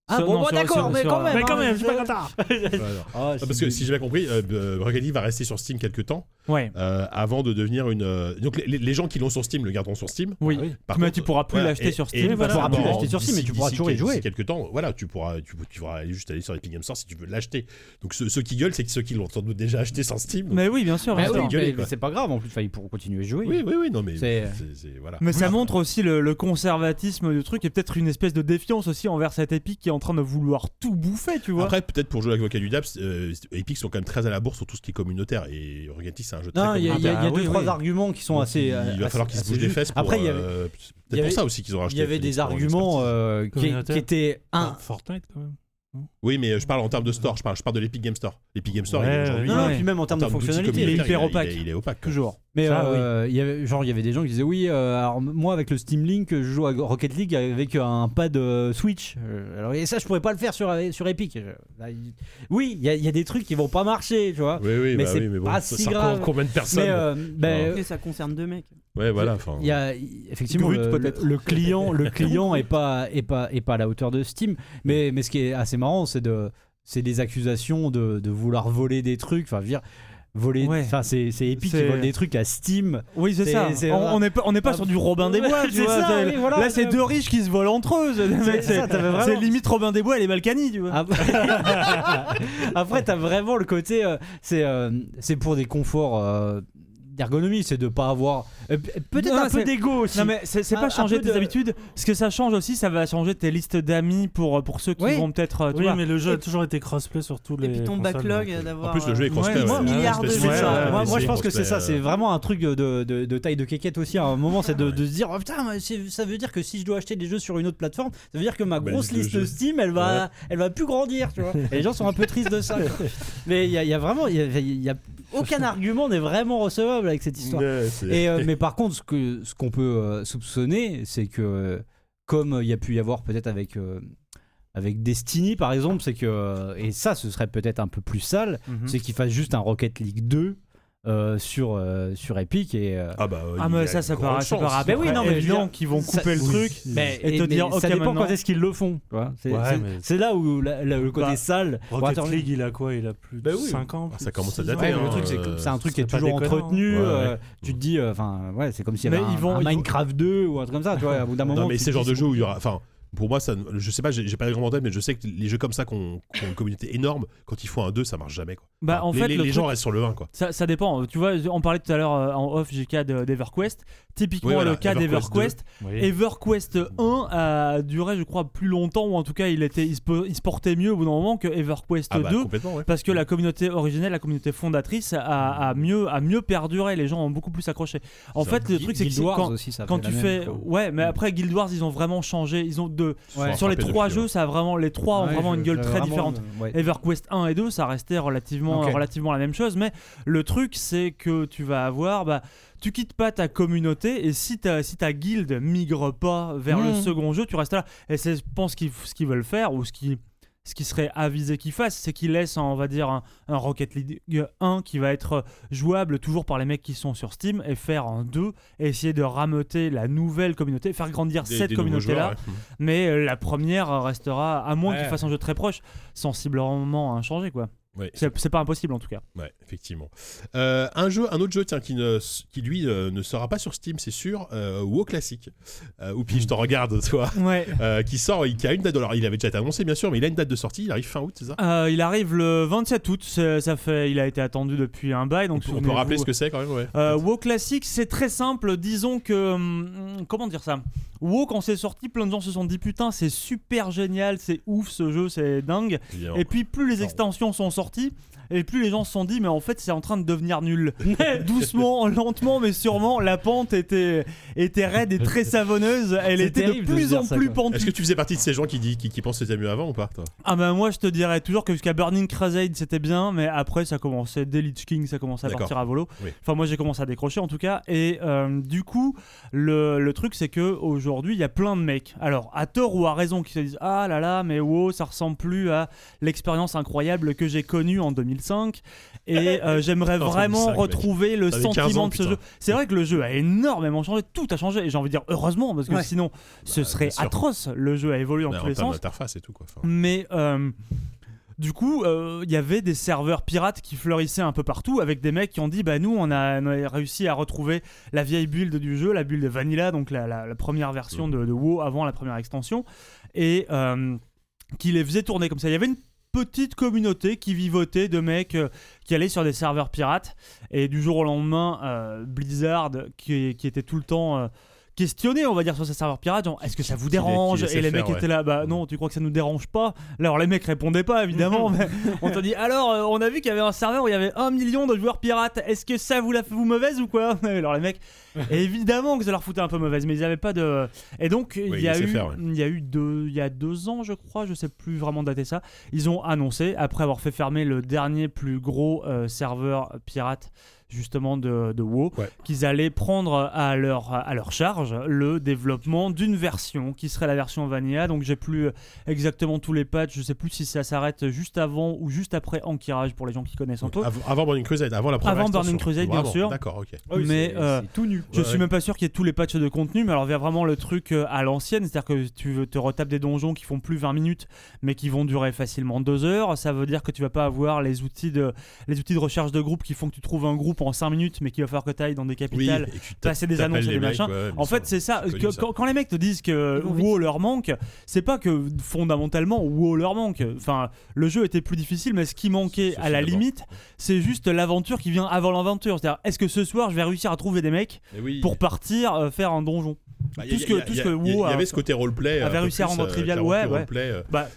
Ah bon, bon, d'accord, mais quand même. Mais quand hein, même, je suis pas content. Ah, Ah, parce que si j'ai bien compris, euh, euh, Rocket League va rester sur Steam quelques temps Ouais. euh, avant de devenir une. euh, Donc les, les gens qui l'ont sur Steam le garderont sur Steam. Oui. Oui. Par mais contre, tu pourras plus voilà, l'acheter et- sur et Steam. tu pourras plus dans- l'acheter sur Steam, mais tu pourras d'ici toujours y quel- jouer. D'ici quelques temps, voilà, tu pourras, tu, tu pourras aller juste aller sur Epic Games Store si tu veux l'acheter. Donc ceux, ceux qui gueulent, c'est ceux qui l'ont sans doute déjà acheté sans Steam. donc- Mais oui, bien sûr. Bien oui, sûr. gueuler, mais quoi. c'est pas grave en plus, enfin, ils pourront continuer à jouer. oui, oui, oui, non mais C'est- c'est- c'est- voilà. Mais ça montre aussi le, le conservatisme du truc et peut-être une espèce de défiance aussi envers cette Epic qui est en train de vouloir tout bouffer, tu vois. Après, peut-être pour jouer avec Diable, euh, Epic sont quand même très à la bourse sur tout ce qui est communautaire et League c'est un jeu très Non, il y a, il y a- communautaire. il y a Ah, deux, oui, trois oui. arguments qui sont Donc, assez. il va assez- falloir qu'ils se bougent les justes. fesses. Pour, Après, il y avait, euh, c'est pour ça aussi qu'ils ont racheté. il y avait des arguments euh, qui, étaient. Un, Ah, Fortnite quand même. Oui, mais je parle en termes de store. Je parle, je parle de l'Epic Game Store. L'Epic Game Store, Ouais, il est aujourd'hui. non, non, Ouais. puis même en termes de fonctionnalité. il est hyper il opaque. est- Il est opaque. Toujours. Mais Ça, euh, il y avait, genre, il y avait des gens qui disaient oui, euh, alors moi avec le Steam Link, je joue à Rocket League avec un pad euh, Switch. Euh, alors, et ça, je pourrais pas le faire sur, sur Epic. Là, oui, il y, a- il y a des trucs qui vont pas marcher, tu vois. Oui, oui, Mais bah c'est oui, mais bon, pas ça, si ça grave. combien de personnes Mais euh, ben, ça concerne deux mecs. Ouais, voilà. enfin, Il y a effectivement Grut, le, client, le client est pas est pas est pas à la hauteur de Steam. Mais mais ce qui est assez marrant, c'est de c'est des accusations de, de vouloir voler des trucs. Enfin, je veux dire voler. Ouais. Enfin, c'est c'est Epic qui vole des trucs à Steam. Oui, c'est ça. c'est on n'est pas, sur du Robin des Bois, tu vois. ça, c'est- oui, voilà. Là, c'est deux riches qui se volent entre eux. c'est- limite Robin des Bois et les Balkany, tu vois. Après, t'as vraiment le côté, euh, c'est euh, c'est pour des conforts euh, d'ergonomie, c'est de pas avoir euh, peut-être un peu c'est- d'ego aussi. Non mais c'est pas un changer tes de- habitudes. Ce que ça change aussi, ça va changer tes listes d'amis pour pour ceux qui Oui. vont peut-être. euh, Oui, vois. mais le jeu Et- a toujours été crossplay sur tous les. Et puis ton consoles, backlog euh, d'avoir. En plus, le jeu est euh, crossplay. ouais, ouais, milliards de jeux. Ouais, moi, moi, je pense que c'est ça, c'est euh, vraiment un truc de, de, de- de taille de kékette aussi. À un moment, c'est de, se dire oh, putain, ça veut dire que si je dois acheter des jeux sur une autre plateforme, ça veut dire que ma Bah, grosse liste. Steam, elle va, elle va plus grandir, tu vois. Et les gens sont un peu tristes de ça. Mais il y, a- vraiment, il y a, il y a aucun argument n'est vraiment recevable avec cette histoire. Ouais, c'est- Et, euh, mais par contre, ce qu'on peut euh, soupçonner, c'est que euh, comme il y a pu y avoir peut-être avec euh, avec Destiny par exemple, c'est que et ça, ce serait peut-être un peu plus sale, Mhm. c'est qu'ils fassent juste un Rocket League 2 euh, sur euh, sur Epic et euh, Ah bah, Ah mais ça, ça paraît, ça paraît Mais oui, non, mais évident qu'ils vont ça- couper le oui. truc. mais, et te mais dire, ça ok, dépend maintenant- quand est-ce qu'ils le font. C'est Ouais, mais- là où la- la- le côté Bah, sale. Rocket attends, League, il a quoi? Il a plus de Bah oui. 5 ans Ah, ça commence à dater, hein, mais le truc, c'est que euh, c'est un truc qui est toujours entretenu. Ouais, euh, tu te dis, euh, enfin, ouais, c'est comme s'il y avait Mais un, Minecraft 2 ou un truc comme ça, tu vois. Au bout d'un moment, Non, mais c'est le genre de jeu où il y aura. Enfin, pour moi, ça, je sais pas, j'ai pas les grands en tête, mais je sais que les jeux comme ça qui ont, une communauté énorme, quand ils font un 2, ça marche jamais. Quoi. Bah, Enfin, en les, fait, les- le les truc- gens restent sur le 1, quoi. Ça, ça dépend. Tu vois, on parlait tout à l'heure euh, en off JK de- d'EverQuest. Typiquement, Oui, voilà, le cas EverQuest d'EverQuest. Oui. EverQuest 1 a duré, je crois, plus longtemps, ou en tout cas, il, était, il, se, po- il se portait mieux au bout d'un moment que EverQuest Ah bah, 2. complètement, ouais. Parce que la communauté originelle, la communauté fondatrice, a, a mieux, a mieux perduré. Les gens ont beaucoup plus accroché. En fait, le truc, c'est que Guild Wars quand, aussi, ça quand fait tu fais. même. Ouais, mais après, Guild Wars, ils ont vraiment changé. Ils ont Ouais. Sur les trois jeux, ça a vraiment. Les trois ont vraiment je- une gueule très vraiment, différente. euh, ouais. EverQuest 1 et 2, ça restait relativement, relativement la même chose, mais le truc c'est que tu vas avoir, bah, tu quittes pas ta communauté et si ta, si ta guilde migre pas vers le Mhm. second jeu, tu restes là. Et c'est, je pense qu'ils, ce qu'ils veulent faire ou ce qui, ce qui serait avisé qu'ils fassent, c'est qu'ils laissent, on va dire, un, un Rocket League 1 qui va être jouable toujours par les mecs qui sont sur Steam et faire un 2 et essayer de rameuter la nouvelle communauté, faire grandir Des- cette communauté-là. ouais. Mais euh, la première restera, à moins Ouais. qu'ils fassent un jeu très proche, sensiblement inchangé quoi. Ouais, C'est pas impossible en tout cas. Ouais, effectivement. Euh, un jeu, un autre jeu, tiens, qui, ne, qui lui euh, ne sera pas sur Steam, c'est sûr, euh, WoW classique. Euh, Oupi, je te regarde, toi. Ouais. Qui sort, il- qui a une date. Alors, il avait déjà été annoncé, bien sûr, mais il a une date de sortie. Il arrive fin août, c'est ça? Il arrive le 27 août. Ça fait, il a été attendu depuis un bail. Donc On peut- On peut rappeler ce que c'est quand même, ouais. WoW classique, c'est très simple. Disons que. hum, comment dire ça? WoW, quand c'est sorti, plein de gens se sont dit putain, c'est super génial, c'est ouf ce jeu, c'est dingue. Et puis, plus les extensions sont sorties, sortie et plus les gens se sont dit, mais en fait, c'est en train de devenir nul. Doucement, lentement, mais sûrement, la pente était, était raide et très savonneuse. Elle était de plus en ça, plus quoi. pentue. Est-ce que tu faisais partie de ces gens qui, dit, qui, qui pensent que c'était mieux avant ou pas, toi? Ah bah moi je te dirais toujours que jusqu'à Burning Crusade c'était bien mais après ça commençait dès Lich King ça commençait à partir à volo. Oui. Enfin moi j'ai commencé à décrocher en tout cas et euh, du coup le, le truc c'est que aujourd'hui il y a plein de mecs alors à tort ou à raison qui se disent ah là là mais wow ça ressemble plus à l'expérience incroyable que j'ai connue en 2005 et euh, j'aimerais En vraiment 2005, mec. retrouver le T'avais 15 sentiment ans, de ce putain. jeu. C'est vrai que le jeu a énormément changé, tout a changé et j'ai envie de dire heureusement parce que Ouais. sinon ce Bah, serait atroce. Le jeu a évolué dans Ouais, tous En les sens. d'interface et tout, quoi. Enfin, Mais euh, du coup, euh, il y avait des serveurs pirates qui fleurissaient un peu partout avec des mecs qui ont dit bah nous on a, on a réussi à retrouver la vieille build du jeu, la build Vanilla, donc la, la- la première version de, de WoW avant la première extension, et euh, qui les faisait tourner comme ça. Il y avait une petite communauté qui vivotait de mecs euh, qui allaient sur des serveurs pirates. Et du jour au lendemain euh, Blizzard qui, était tout le temps euh, questionné on va dire sur ces serveurs pirates genre, est-ce que ça vous dérange et les faire, mecs ouais. étaient là bah non tu crois que ça nous dérange pas alors les mecs répondaient pas évidemment mais on te dit alors euh, on a vu qu'il y avait un serveur où il y avait un million de joueurs pirates est-ce que ça vous la fait vous mauvaise ou quoi alors les mecs évidemment que ça leur foutait un peu mauvaise mais ils avaient pas de et donc il y a eu faire, ouais. il y a eu deux il y a deux ans je crois je sais plus vraiment dater ça ils ont annoncé après avoir fait fermer le dernier plus gros euh, serveur pirate justement de, de WoW Ouais. qu'ils allaient prendre à leur, à leur charge le développement d'une version qui serait la version Vanilla donc j'ai plus exactement tous les patchs je sais plus si ça s'arrête juste avant ou juste après Ankirage pour les gens qui connaissent un peu Avant, avant Burning Crusade, avant la première Avant extension. Burning Crusade, bien sûr. D'accord, ok. Ah oui, mais, c'est- euh, tout nu. je Ouais, suis ouais. même pas sûr qu'il y ait tous les patchs de contenu, mais alors il y a vraiment le truc euh, à l'ancienne, c'est-à-dire que tu veux- te retapes des donjons qui font plus 20 minutes, mais qui vont durer facilement 2 heures. Ça veut dire que tu vas pas avoir les outils de, les outils de recherche de groupe qui font que tu trouves un groupe pendant 5 minutes, mais qu'il va falloir que tu ailles dans des capitales. passer des annonces et des machins. ouais, En fait, c'est ça. que-. Quand, quand les mecs te disent que. WoW leur manque, c'est pas que fondamentalement WoW leur manque. Enfin, le jeu était plus difficile, mais ce qui manquait à la limite, c'est juste l'aventure qui vient avant l'aventure. C'est-à-dire, est-ce que ce soir je vais réussir à trouver des mecs oui. pour partir euh, faire un donjon Bah, tout ce que- tout ce Il y avait ce côté roleplay. avait réussi à rendre euh, trivial. ouais. roleplay, euh. Bah,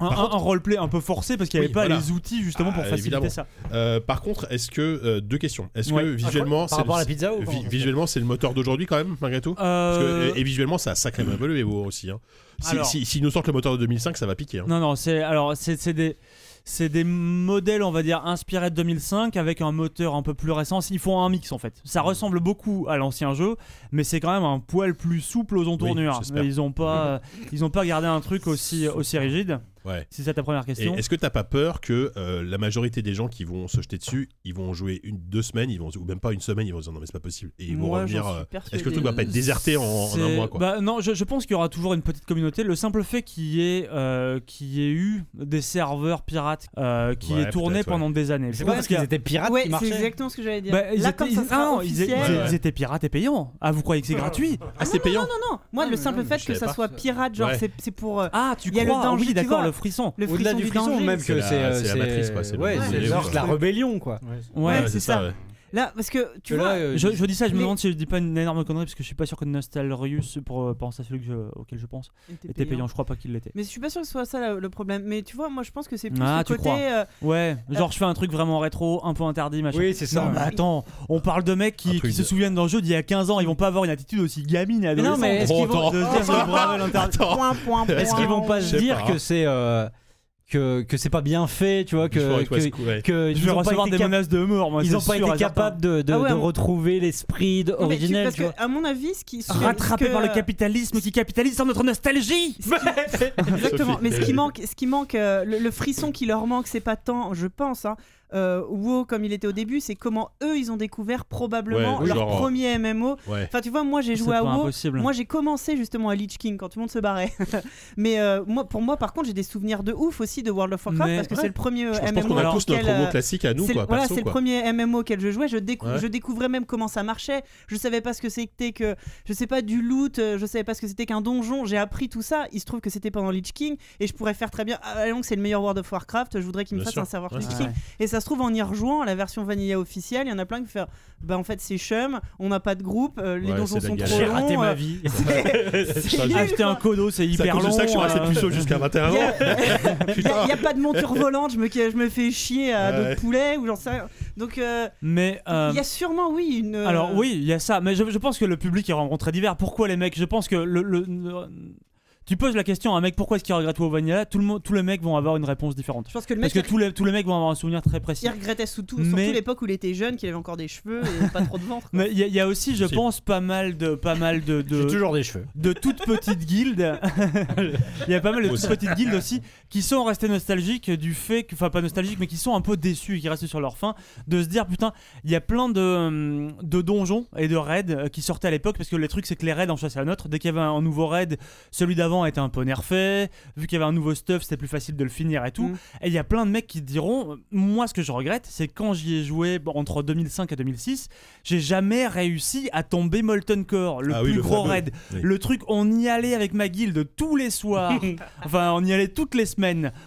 un, contre- roleplay un peu forcé parce qu'il n'y avait Oui, pas voilà. les outils justement pour Ah, faciliter évidemment. ça. Euh, par contre, est-ce que euh, deux questions Est-ce Ouais. que visuellement, Par c'est rapport à la le- pizza ou vi- visuellement, c'est le moteur d'aujourd'hui quand même, malgré tout? Parce que- Euh, et, et visuellement, ça a sacrément évolué WoW aussi. Hein. Si, Alors- si- s'ils nous sortent le moteur de 2005, ça va piquer. hein. Non, non, c'est alors c'est des c'est des modèles, on va dire, inspirés de 2005 avec un moteur un peu plus récent. Ils font un mix en fait. Ça ressemble beaucoup à l'ancien jeu, mais c'est quand même un poil plus souple aux entournures. ils ont pas, ils ont pas gardé un truc aussi aussi rigide. Ouais. Si c'est ta première Et question. est-ce que t'as pas peur que euh, la majorité des gens qui vont se jeter dessus, ils vont jouer une, deux semaines, ils vont ou même pas une semaine, ils vont se dire non mais c'est pas possible et ils vont Moi, revenir. euh. Est-ce que le truc va pas être déserté en, en un C'est- mois quoi? Bah, non, je, je pense qu'il y aura toujours une petite communauté. Le simple fait qu'il y ait, euh, qu'il y ait eu des serveurs pirates euh, qui Ouais, aient tourné peut-être, ouais. pendant des années. C'est pas parce qu'ils étaient pirates Ouais, qui c'est marchaient. exactement ce que j'allais dire. Bah, ils Là, étaient, comme ça ils- sera ah non, ils, officiel, ils- Ouais. ils étaient pirates et payants. Ah, vous croyez que c'est gratuit Ah c'est payant. Non, non, moi, Ah, le simple non, fait je que savais ça pas. soit pirate, genre, Ouais. c'est c'est pour euh, Ah, tu Il y a le crois danger, Oui, tu d'accord, vois. le frisson. le Au-delà frisson du du frisson, danger. même C'est que la- c'est. euh, c'est la matrice, quoi, c'est Ouais, la rébellion, quoi. Ouais. Ouais, c'est c'est ça. ça. ouais. Là, parce que tu Que vois, là, euh, Je, je dis ça, je me les- demande si je dis pas une énorme connerie parce que je suis pas sûr que Nostalrius, pour euh, penser à celui que je- auquel je pense, était payant. Je crois pas qu'il l'était. Mais je suis pas sûr que ce soit ça le problème. Mais tu vois, moi je pense que c'est plus Ah, le tu côté. crois. euh, Ouais, genre je fais un truc vraiment rétro, un peu interdit, machin. Oui, c'est ça. Non, mais attends, on parle de mecs Un qui, truc qui se de- souviennent d'un jeu d'il y a 15 ans, ils vont pas avoir une attitude aussi gamine et Mais non, adolescente. mais est-ce qu'ils vont- attends. de se dire c'est bravo l'interdit. point, point, point. Est-ce qu'ils vont pas Je se sais dire pas, que c'est euh, que que c'est pas bien fait, tu vois, que que, ouais. Je vais pas recevoir été des menaces de mort, moi. ils ont pas sûr été capables de, de, Ah ouais, de on- retrouver l'esprit originel, parce tu vois. que, à mon avis, ce qui. Rattrapé que, par le capitalisme qui capitalise sur notre nostalgie Exactement. Sophie. Mais ce qui manque, ce qui manque, euh, le, le frisson qui leur manque, c'est pas tant, je pense, hein, euh, WoW comme il était au début, c'est comment eux ils ont découvert probablement Ouais, leur genre, premier MMO. Ouais. Enfin, tu vois, moi j'ai joué à WoW. impossible. Moi j'ai commencé justement à Lich King quand tout le monde se barrait. Mais euh, moi, pour moi, par contre, j'ai des souvenirs de ouf aussi de World of Warcraft Mais- parce que Ouais. c'est le premier euh, Je pense MMO qu'on a tous auquel, notre euh, classique à nous c'est le- quoi, voilà, perso c'est le premier MMO auquel je jouais. Je, décou- Ouais. je découvrais même comment ça marchait. Je savais pas ce que c'était que, je sais pas, du loot. euh, Je savais pas ce que c'était qu'un donjon. J'ai appris tout ça. Il se trouve que c'était pendant Lich King et je pourrais faire très bien. Ah, allons, c'est le meilleur World of Warcraft. Je voudrais qu'il me Bien fasse sûr. un serveur Lich King. Et ça se trouve en y rejouant à la version vanilla officielle, il y en a plein qui font bah en fait c'est chum, on n'a pas de groupe, euh, les Ouais, donjons c'est de la sont galère. trop J'ai longs. raté ma euh, vie. c'est Ça, nul, Acheter quoi. un codo, c'est C'est à hyper cause long. de ça que je suis resté euh, puceau jusqu'à 21 Il a- n'y a, pas de monture volante, je me, je me fais chier à Ouais. d'autres poulets ou j'en sais rien. Donc euh, Mais euh, il y a sûrement, oui, une. euh, Alors oui, il y a ça, mais je, je pense que le public est vraiment très divers. Pourquoi les mecs? Je pense que le, le- le- tu poses la question à un mec pourquoi est-ce qu'il regrette WoW Vanilla, tout le monde, tous les mecs vont avoir une réponse différente. Je pense que le Parce que tous les, tous les mecs vont avoir un souvenir très précis. il regrettait sous tout, Mais- surtout l'époque où il était jeune, qu'il avait encore des cheveux et pas trop de ventre. quoi. Mais il y, a- il y a aussi, je Si. pense, pas mal de, pas mal de, de, J'ai toujours des cheveux. de toutes petites guildes. Il y a pas mal de toutes petites guildes aussi qui sont restées nostalgiques du fait que, enfin pas nostalgiques, mais qui sont un peu déçus et qui restent sur leur fin de se dire putain, il y a plein de, hum, de donjons et de raids euh, qui sortaient à l'époque parce que les trucs c'est que les raids en chassaient un autre. Dès qu'il y avait un nouveau raid, celui d'avant était un peu nerfé. Vu qu'il y avait un nouveau stuff, c'était plus facile de le finir et tout. Mm. Et il y a plein de mecs qui diront, moi ce que je regrette, c'est quand j'y ai joué bon, entre 2005 et 2006, j'ai jamais réussi à tomber Molten Core, le Ah oui, plus le gros fameux. raid. Oui. Le truc, on y allait avec ma guilde tous les soirs. enfin, on y allait toutes les semaines.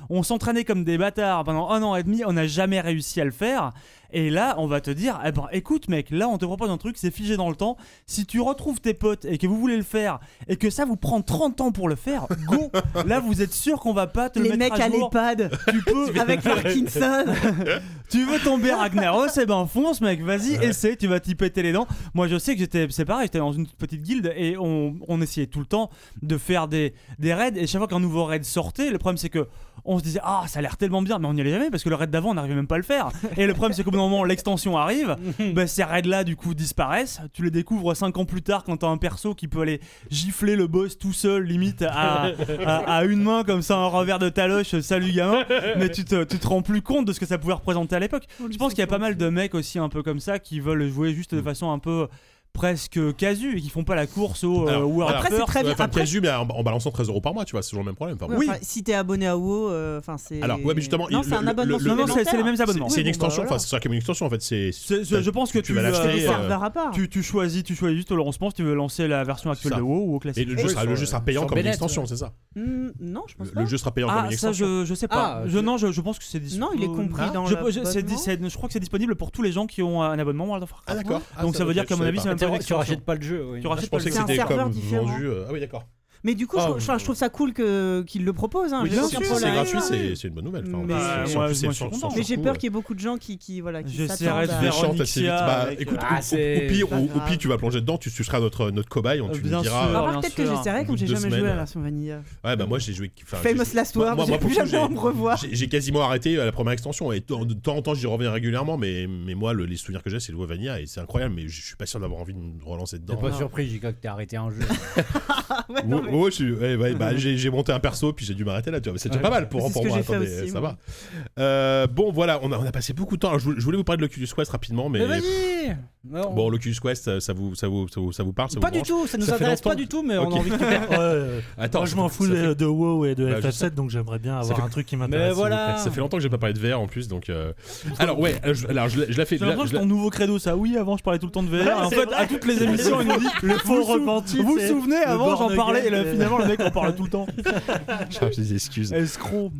On s'entraînait comme des bâtards pendant un an et demi. On n'a jamais réussi à le faire. Et là, on va te dire, eh ben, écoute, mec, là, on te propose un truc, c'est figé dans le temps. Si tu retrouves tes potes et que vous voulez le faire et que ça vous prend 30 ans pour le faire, go. là, vous êtes sûr qu'on va pas te le Les mettre mecs à à l'EHPAD Tu peux. avec Parkinson. Tu veux tomber Ragnaros, et ben fonce mec, vas-y, Ouais. essaie, tu vas t'y péter les dents. Moi je sais que j'étais, c'est pareil, j'étais dans une petite guilde et on, on essayait tout le temps de faire des, des raids et chaque fois qu'un nouveau raid sortait, le problème c'est que on se disait ah ça a l'air tellement bien, mais on n'y allait jamais parce que le raid d'avant on n'arrivait même pas à le faire. Et le problème c'est qu'au bout d'un moment l'extension arrive, bah, ces raids là du coup disparaissent, tu les découvres 5 ans plus tard quand t'as un perso qui peut aller gifler le boss tout seul limite à, à, à une main comme ça un revers de taloche, salut gamin, mais tu te, tu te rends plus compte de ce que ça pouvait représenter à l'époque. Je pense qu'il y a pas mal de mecs aussi un peu comme ça qui veulent jouer juste de façon un peu presque casu et qui font pas la course au euh, après, c'est très bien. Enfin, Après- casu, mais en, en balançant 13 euros par mois, tu vois, c'est toujours le même problème. Enfin, bon. enfin, si t'es abonné à WoW, euh, enfin c'est. Alors, ouais, mais justement, non, il- c'est un le- abonnement le- le- Non, non, c'est- c'est les mêmes abonnements. C'est une Oui, bon, extension, bah, enfin, voilà. c'est ça comme une extension en fait. C'est. C'est- c'est- je pense que tu, vas euh, l'acheter. des euh, serveurs à part. tu, tu choisis, tu choisis juste le lancement si tu veux lancer la version actuelle ça. de WoW ou au Et classique. le Oui, jeu sera, le jeu sera payant sur comme une Bennett, extension, ouais. c'est ça Hmm, non, je pense Le- pas. Jeu sera payant comme Ah, une ça, extension. je, je sais pas. Ah, je, tu- non, je, je pense que c'est disponible. Non, il est compris dans je, l'abonnement. je, c'est dis- c'est- je crois que c'est disponible pour tous les gens qui ont un abonnement World of Warcraft. Ah, d'accord. Ah, Donc ça veut dire qu'à mon savais avis, pas. c'est même Tu, rachètes pas le jeu. oui. Tu rachètes Je pas pensais le que C'est un c'était serveur comme différent. vendu. euh, Ah oui, d'accord. Mais du coup, Ah, je, trouve ça cool que- qu'ils le proposent. Hein. Oui, c'est gratuit, c'est c'est une bonne nouvelle. Enfin, Mais- plus, Bah, moi, plus, moi, j'ai peur euh, qu'il y ait beaucoup de gens qui, qui voilà, qui s'attendent de à- assez vite. Bah, avec, écoute, euh, Ah, au- au, c'est- au pire, pas au, au grave. pire, tu vas plonger dedans, tu, tu seras notre, notre cobaye, on- Euh, tu bien diras. sûr. euh, Ah, bien peut-être que j'essaierai comme j'ai jamais joué à la version vanilla. Ouais, bah moi j'ai joué. Famous j'ai- Last Word, moi- plus jamais j'ai- me revoir. J'ai quasiment arrêté à la première extension et de temps en temps j'y reviens régulièrement, mais, mais moi le- les souvenirs que j'ai c'est le Vanilla et c'est incroyable, mais je suis pas sûr d'avoir envie de me relancer T'es dedans. pas Non. surpris, Jika, que t'aies arrêté un jeu. Ouais, bah, j'ai monté un perso puis j'ai dû m'arrêter là, tu vois. mais C'est déjà pas mal pour, pour moi. Attendez, ça va. Euh, bon, voilà, on a, on a passé beaucoup de temps. Alors, je, voulais- vous parler de l'Oculus Quest rapidement, mais, Mais Non. bon, l'Oculus Quest, ça, ça vous, ça vous, ça vous, ça vous parle ça Pas vous du tout, ça nous intéresse pas du tout, mais on Ok. a envie de tout faire. Ouais, euh, Attends, moi, je m'en fous fait- de WoW et de Bah, je FF7, donc j'aimerais bien avoir fait- un truc qui m'intéresse. voilà. Ça fait longtemps que j'ai pas parlé de VR en plus, donc. euh, Alors ouais, euh, je, alors je, l'ai- je la fais. La- ton nouveau credo, ça. Oui, avant, je parlais tout le temps de VR. Ouais, en c'est fait, vrai. à toutes les émissions, il nous dit Le faux vous sou- repenti. Vous vous c'est souvenez, avant, j'en parlais, et finalement, le mec en parlait tout le temps. je cherche des excuses. Escroc.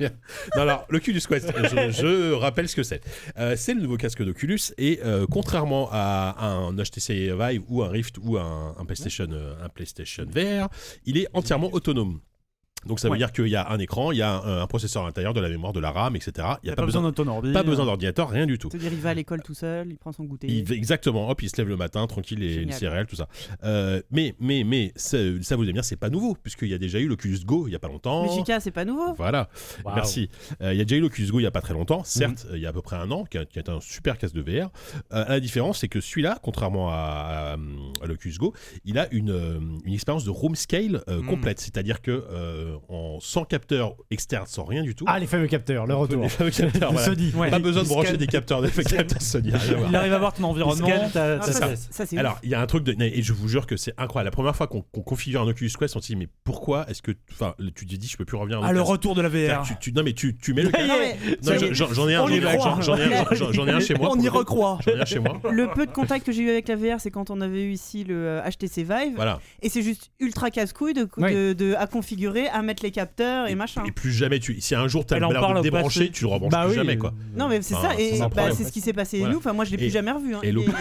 Non, alors, l'Oculus Quest, je, rappelle ce que c'est. Euh, c'est le nouveau casque d'Oculus et euh, contrairement à un HTC Vive ou un Rift ou un, un PlayStation, euh, un PlayStation VR, il est entièrement autonome. Donc ça veut Ouais. dire qu'il y a un écran, il y a un, un processeur à l'intérieur, de la mémoire, de la RAM, etc. Il n'y a pas besoin ton ordi. pas besoin d'ordinateur, rien du tout. C'est-à-dire, il va à l'école tout seul, il prend son goûter. Il, exactement, hop, il se lève le matin, tranquille, les, les Génial. céréales, tout ça. Euh, mais, mais, mais, ça, ça vous allez me dire, c'est pas nouveau, puisqu'il y a déjà eu l'Oculus Go il y a pas longtemps. Mais c'est pas nouveau. Voilà, merci. Euh, il y a déjà eu l'Oculus Go il y a pas très longtemps, certes, euh, il y a à peu près un an, qui, est un super casque de VR. Euh, la différence, c'est que celui-là, contrairement à, à, à l'Oculus Go, il a une, euh, une expérience de room scale euh, Mm. complète, c'est-à-dire que euh, en sans capteurs externes, sans rien du tout. Ah, les fameux capteurs, le retour. les fameux capteurs, voilà. Sony. Ouais. Pas besoin de brancher des capteurs Sony. Il arrive à voir ton environnement. Scan Ah, ça, Alors, il y a un truc de. Et je vous jure que c'est incroyable. La première fois qu'on configure un Oculus Quest, on se dit, mais pourquoi est-ce que. Enfin, tu te dis, je peux plus revenir Ah, le retour de la VR. tu, tu- non, mais tu, tu mets le j'en- ai un, j'en ai- un- chez moi. On y recroit. J'en ai un chez moi. le peu de contact que j'ai eu avec la VR, c'est quand on avait eu ici le euh, HTC Vive. Voilà. Et c'est juste ultra casse-couille de, Oui. de- de- à configurer, à mettre les capteurs et, machin. Et plus jamais, tu, si un jour t'as en l'air de le débrancher, tu le rebranches Bah plus oui. jamais, quoi. Non, mais c'est Enfin, ça. Et bah, c'est ce qui s'est passé Voilà. nous. Enfin, moi, je l'ai plus jamais revu. hein. et l'eau-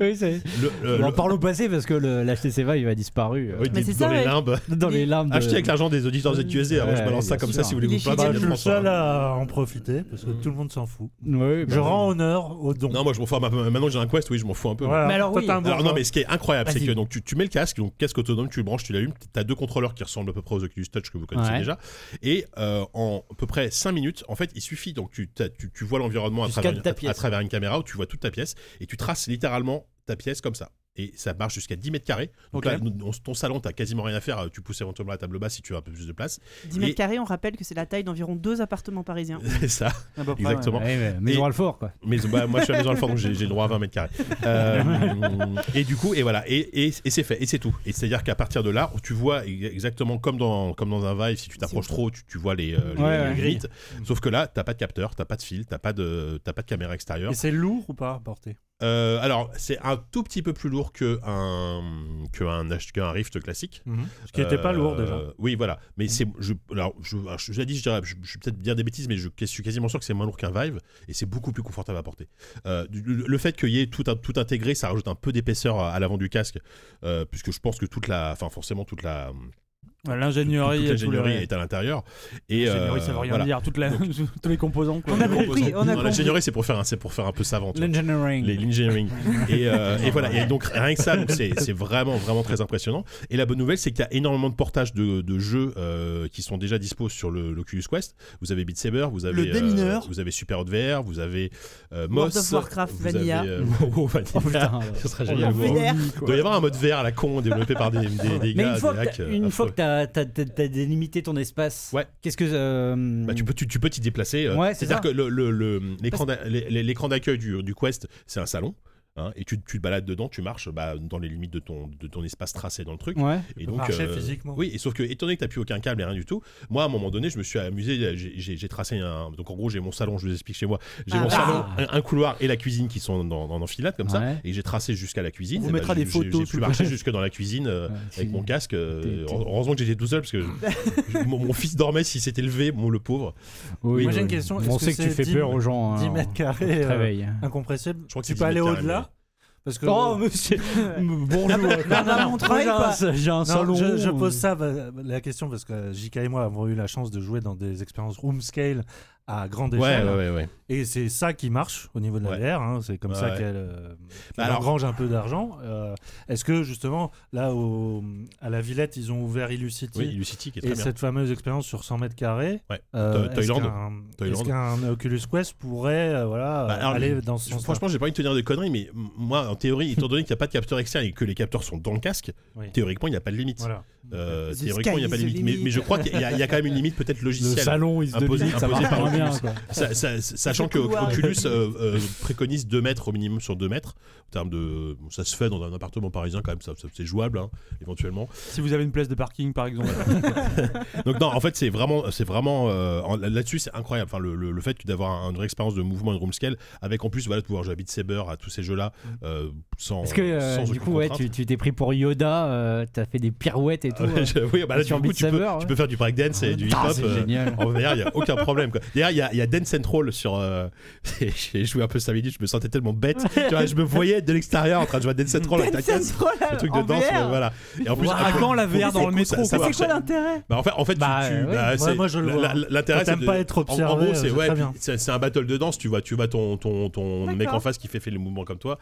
Oui, c'est. Le, le- On en le- parle au passé parce que le- l'HTC Vive a disparu euh, oui, Mais des- c'est dans ça, les limbes. dans les de- Acheté avec l'argent des auditeurs ZQSD. Alors, je balance ça comme ça si vous voulez vous de je suis le François. seul à en profiter parce que Mm. tout le monde s'en fout. Bah Je rends honneur aux dons. Non, moi je m'en fous. Ma- Maintenant que j'ai un Quest, oui, je m'en fous un peu. Mais alors, non mais ce qui est incroyable c'est que donc tu, tu mets le casque donc casque autonome tu le branches tu l'allumes tu as deux contrôleurs qui ressemblent à peu près aux Oculus Touch que vous connaissez Ouais. déjà. Et euh, en à peu près 5 minutes en fait il suffit donc tu, tu, tu vois l'environnement à travers, à- travers une caméra où tu vois toute ta pièce et tu traces littéralement ta pièce comme ça et ça marche jusqu'à 10 mètres carrés donc là on- ton salon t'as quasiment rien à faire tu pousses éventuellement la table basse si tu as un peu plus de place 10 Et- mètres carrés, on rappelle que c'est la taille d'environ deux appartements parisiens. c'est ça peu près, Exactement. Ouais, mais Maison Et- Alfort, quoi. Mais bah, moi je suis à maison Alfort donc j'ai le droit à 20 mètres carrés. Euh, et du coup et voilà et, et, et c'est fait et c'est tout. Et c'est à dire qu'à partir de là tu vois e- exactement comme dans comme dans un Vive si tu t'approches trop tu, tu vois les, euh, les- Ouais, les ouais. grilles. Sauf que là t'as pas de capteur, t'as pas de fil, t'as pas de t'as pas de caméra extérieure. Et c'est lourd ou pas à porter? Euh, alors c'est un tout petit peu plus lourd que un que un qu'un Rift classique. Ce qui n'était pas Euh, lourd déjà. Oui, voilà. Mais c'est, je, alors, je, alors, je, je l'ai dit, je, dirais, je, je vais peut-être dire des bêtises, mais je, suis quasiment sûr que c'est moins lourd qu'un Vive et c'est beaucoup plus confortable à porter. Euh, du- le, fait qu'il y ait tout, un- tout intégré, ça rajoute un peu d'épaisseur à, à l'avant du casque, euh, puisque je pense que toute la, enfin forcément toute la, Toute, L'ingénierie, toute est à l'intérieur. Et L'ingénierie, euh, ça veut rien voilà. dire. Toute la- tous les composants. quoi. On a compris. L'ingénierie, c'est pour faire, c'est pour faire un peu savant. L'engineering. Les- l'engineering. et, euh, et voilà. Et donc rien que ça, c'est c'est vraiment vraiment très impressionnant. Et la bonne nouvelle, c'est qu'il y a énormément de portages de, de jeux euh, qui sont déjà dispo sur le l'Oculus Quest. Vous avez Beat Saber, vous avez Le démineur. euh, vous avez Super Hot VR, vous avez euh, World Moss, of Warcraft vous Vanilla. avez, euh, WoW Vanilla. Oh putain. Ça serait Oh, génial. Il doit y avoir un mode VR à la con développé par des, des, des Mais gars, une fois, que t'as- délimité ton espace, Ouais. qu'est-ce que. euh, Bah, tu peux tu, tu peux t'y déplacer. euh, Ouais, c'est C'est-à-dire que le- le- le- l'écran l'écran d'accueil du, du Quest, c'est un salon. Hein, et tu, tu te balades dedans, tu marches bah, dans les limites de ton, de ton espace tracé dans le truc. Ouais. Et donc, marcher physiquement. Oui, et sauf que, étonné que tu n'as plus aucun câble et rien du tout, moi, à un moment donné, je me suis amusé, j'ai- tracé un. Donc, en gros, j'ai mon salon, je vous explique chez moi. J'ai Ah. mon salon, Ah. un, un couloir et la cuisine qui sont dans, dans, en enfilade, comme ça. Et j'ai tracé jusqu'à la cuisine. On vous Et mettra j'ai- des photos, J'ai pu marcher jusque dans la cuisine euh, Ouais, avec mon casque. euh, heureusement que j'étais tout seul parce que je- mon, mon fils dormait s'il s'était levé, mon le pauvre. Oui, Moi, j'ai une question. On Est-ce que sait que tu c'est fais 10 peur aux gens. 10 hein, mètres carrés, euh, réveil. Incompressible? Je crois que tu peux 10 aller au-delà? Parce que Oh, monsieur. Bonjour. J'ai un- salon. je, je pose ça la question parce que JK et moi avons eu la chance de jouer dans des expériences room scale à grande Ouais, échelle. ouais, ouais, ouais. Et c'est ça qui marche au niveau de la Ouais. VR. hein. C'est comme ça qu'elle euh, Bah engrange un peu d'argent. Euh, Est-ce que justement, là, au- à la Villette, ils ont ouvert Illucity Oui, Illucity qui est très et bien. cette fameuse expérience sur 100 mètres carrés, Ouais. euh, To- est-ce Toyland. qu'un- Toyland. est-ce qu'un Oculus Quest pourrait euh, voilà, Bah, alors, aller le- dans ce sens Franchement, j'ai pas envie de te dire des conneries, mais moi, en théorie, étant donné qu'il n'y a pas de capteur externe et que les capteurs sont dans le casque, Oui. théoriquement, il n'y a pas de limite. Voilà. Euh, théoriquement, il n'y a pas de limite. Mais, je crois qu'il y, a- il y a quand même une limite, peut-être Le logicielle. salon, il se Imposé- limite, ça imposé marche par bien. Quoi. Sachant que. Oculus euh, euh, préconise 2 mètres au minimum sur 2 mètres. En termes de. bon, ça se fait dans un appartement parisien quand même, ça, ça- c'est jouable, hein, éventuellement. Si vous avez une place de parking, par exemple. Donc, non, en fait, c'est vraiment. C'est vraiment euh, Là-dessus, c'est incroyable. Enfin, le, le- le fait d'avoir une vraie expérience de mouvement et de room scale, avec en plus, voilà, de pouvoir jouer à Beat Saber, à tous ces jeux-là, euh, sans. Est-ce que euh, sans du coup, ouais, tu tu t'es pris pour Yoda, euh, t'as fait des pirouettes et tout. Ah ouais, euh, je- oui, bah là, sur du coup, tu peux, Saber, tu ouais. peux faire du breakdance et du Ah, hip-hop. c'est euh, génial. En VR, il n'y a aucun problème. D'ailleurs, il y a, y a Dance Central sur. euh, J'ai joué un peu 5 minutes, je me sentais tellement bête. tu vois, je me voyais de l'extérieur en train de jouer à Dance Central avec ta Dance casse. Le truc en de danse, voilà. Et en plus, À après- quand la VR dans le métro c'est quoi l'intérêt Bah, en fait, en fait, Bah, ouais. bah, Ouais, c'est- moi, je le vois. L'intérêt, c'est pas être en- En, observé, gros, c'est ouais, un battle de danse. Tu vois, tu vois ton ton ton mec en face qui fait, fait les mouvements comme toi.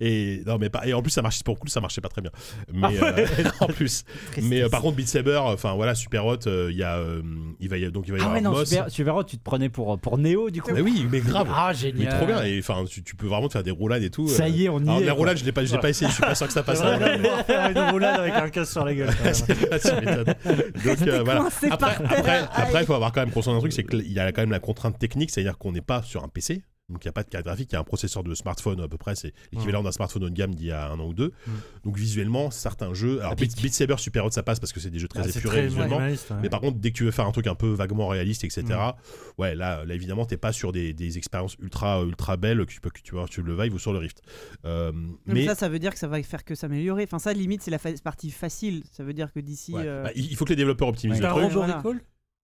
Et non, mais pas. Et en plus, ça marche pour le coup, ça marchait pas très bien. Mais Ah ouais. euh, en plus, mais euh, par contre, Beat Saber, enfin voilà, Super Hot, euh, il y a, euh, il va y donc il va y Ah avoir ouais, non. Super, Super Hot, tu te prenais pour, pour Néo du coup. Mais oui, mais grave. Ah, Mais génial. trop bien. Et enfin, tu, tu peux vraiment te faire des roulades et tout. Ça euh. y est, on y Alors, est. la roulade, je l'ai pas, je l'ai pas essayé. Je suis pas sûr que ça passe. Faire une roulade avec un casque sur la gueule. Donc euh, voilà. Après, il faut avoir quand même conscience d'un truc, c'est qu'il y a quand même la contrainte technique, c'est-à-dire qu'on n'est pas sur un PC. Donc il n'y a pas de carte graphique, il y a un processeur de smartphone à peu près, c'est l'équivalent d'un smartphone haut de gamme d'il y a un an ou deux. Mm. Donc visuellement, certains jeux, alors Epic. Beat, Beat Saber, Super Hot, ça passe parce que c'est des jeux très Ah, épurés très visuellement. ouais. Mais par contre, dès que tu veux faire un truc un peu vaguement réaliste, etc., Mm. ouais, là, là évidemment, t'es pas sur des, des expériences ultra, ultra belles que tu peux, que tu vois sur le Vive ou sur le Rift. Euh, Mais mais ça, ça veut dire que ça va faire que s'améliorer. Enfin, ça, limite, c'est la fa- partie facile. Ça veut dire que d'ici. ouais. euh, Bah, il faut que les développeurs optimisent Ouais. le truc. Voilà.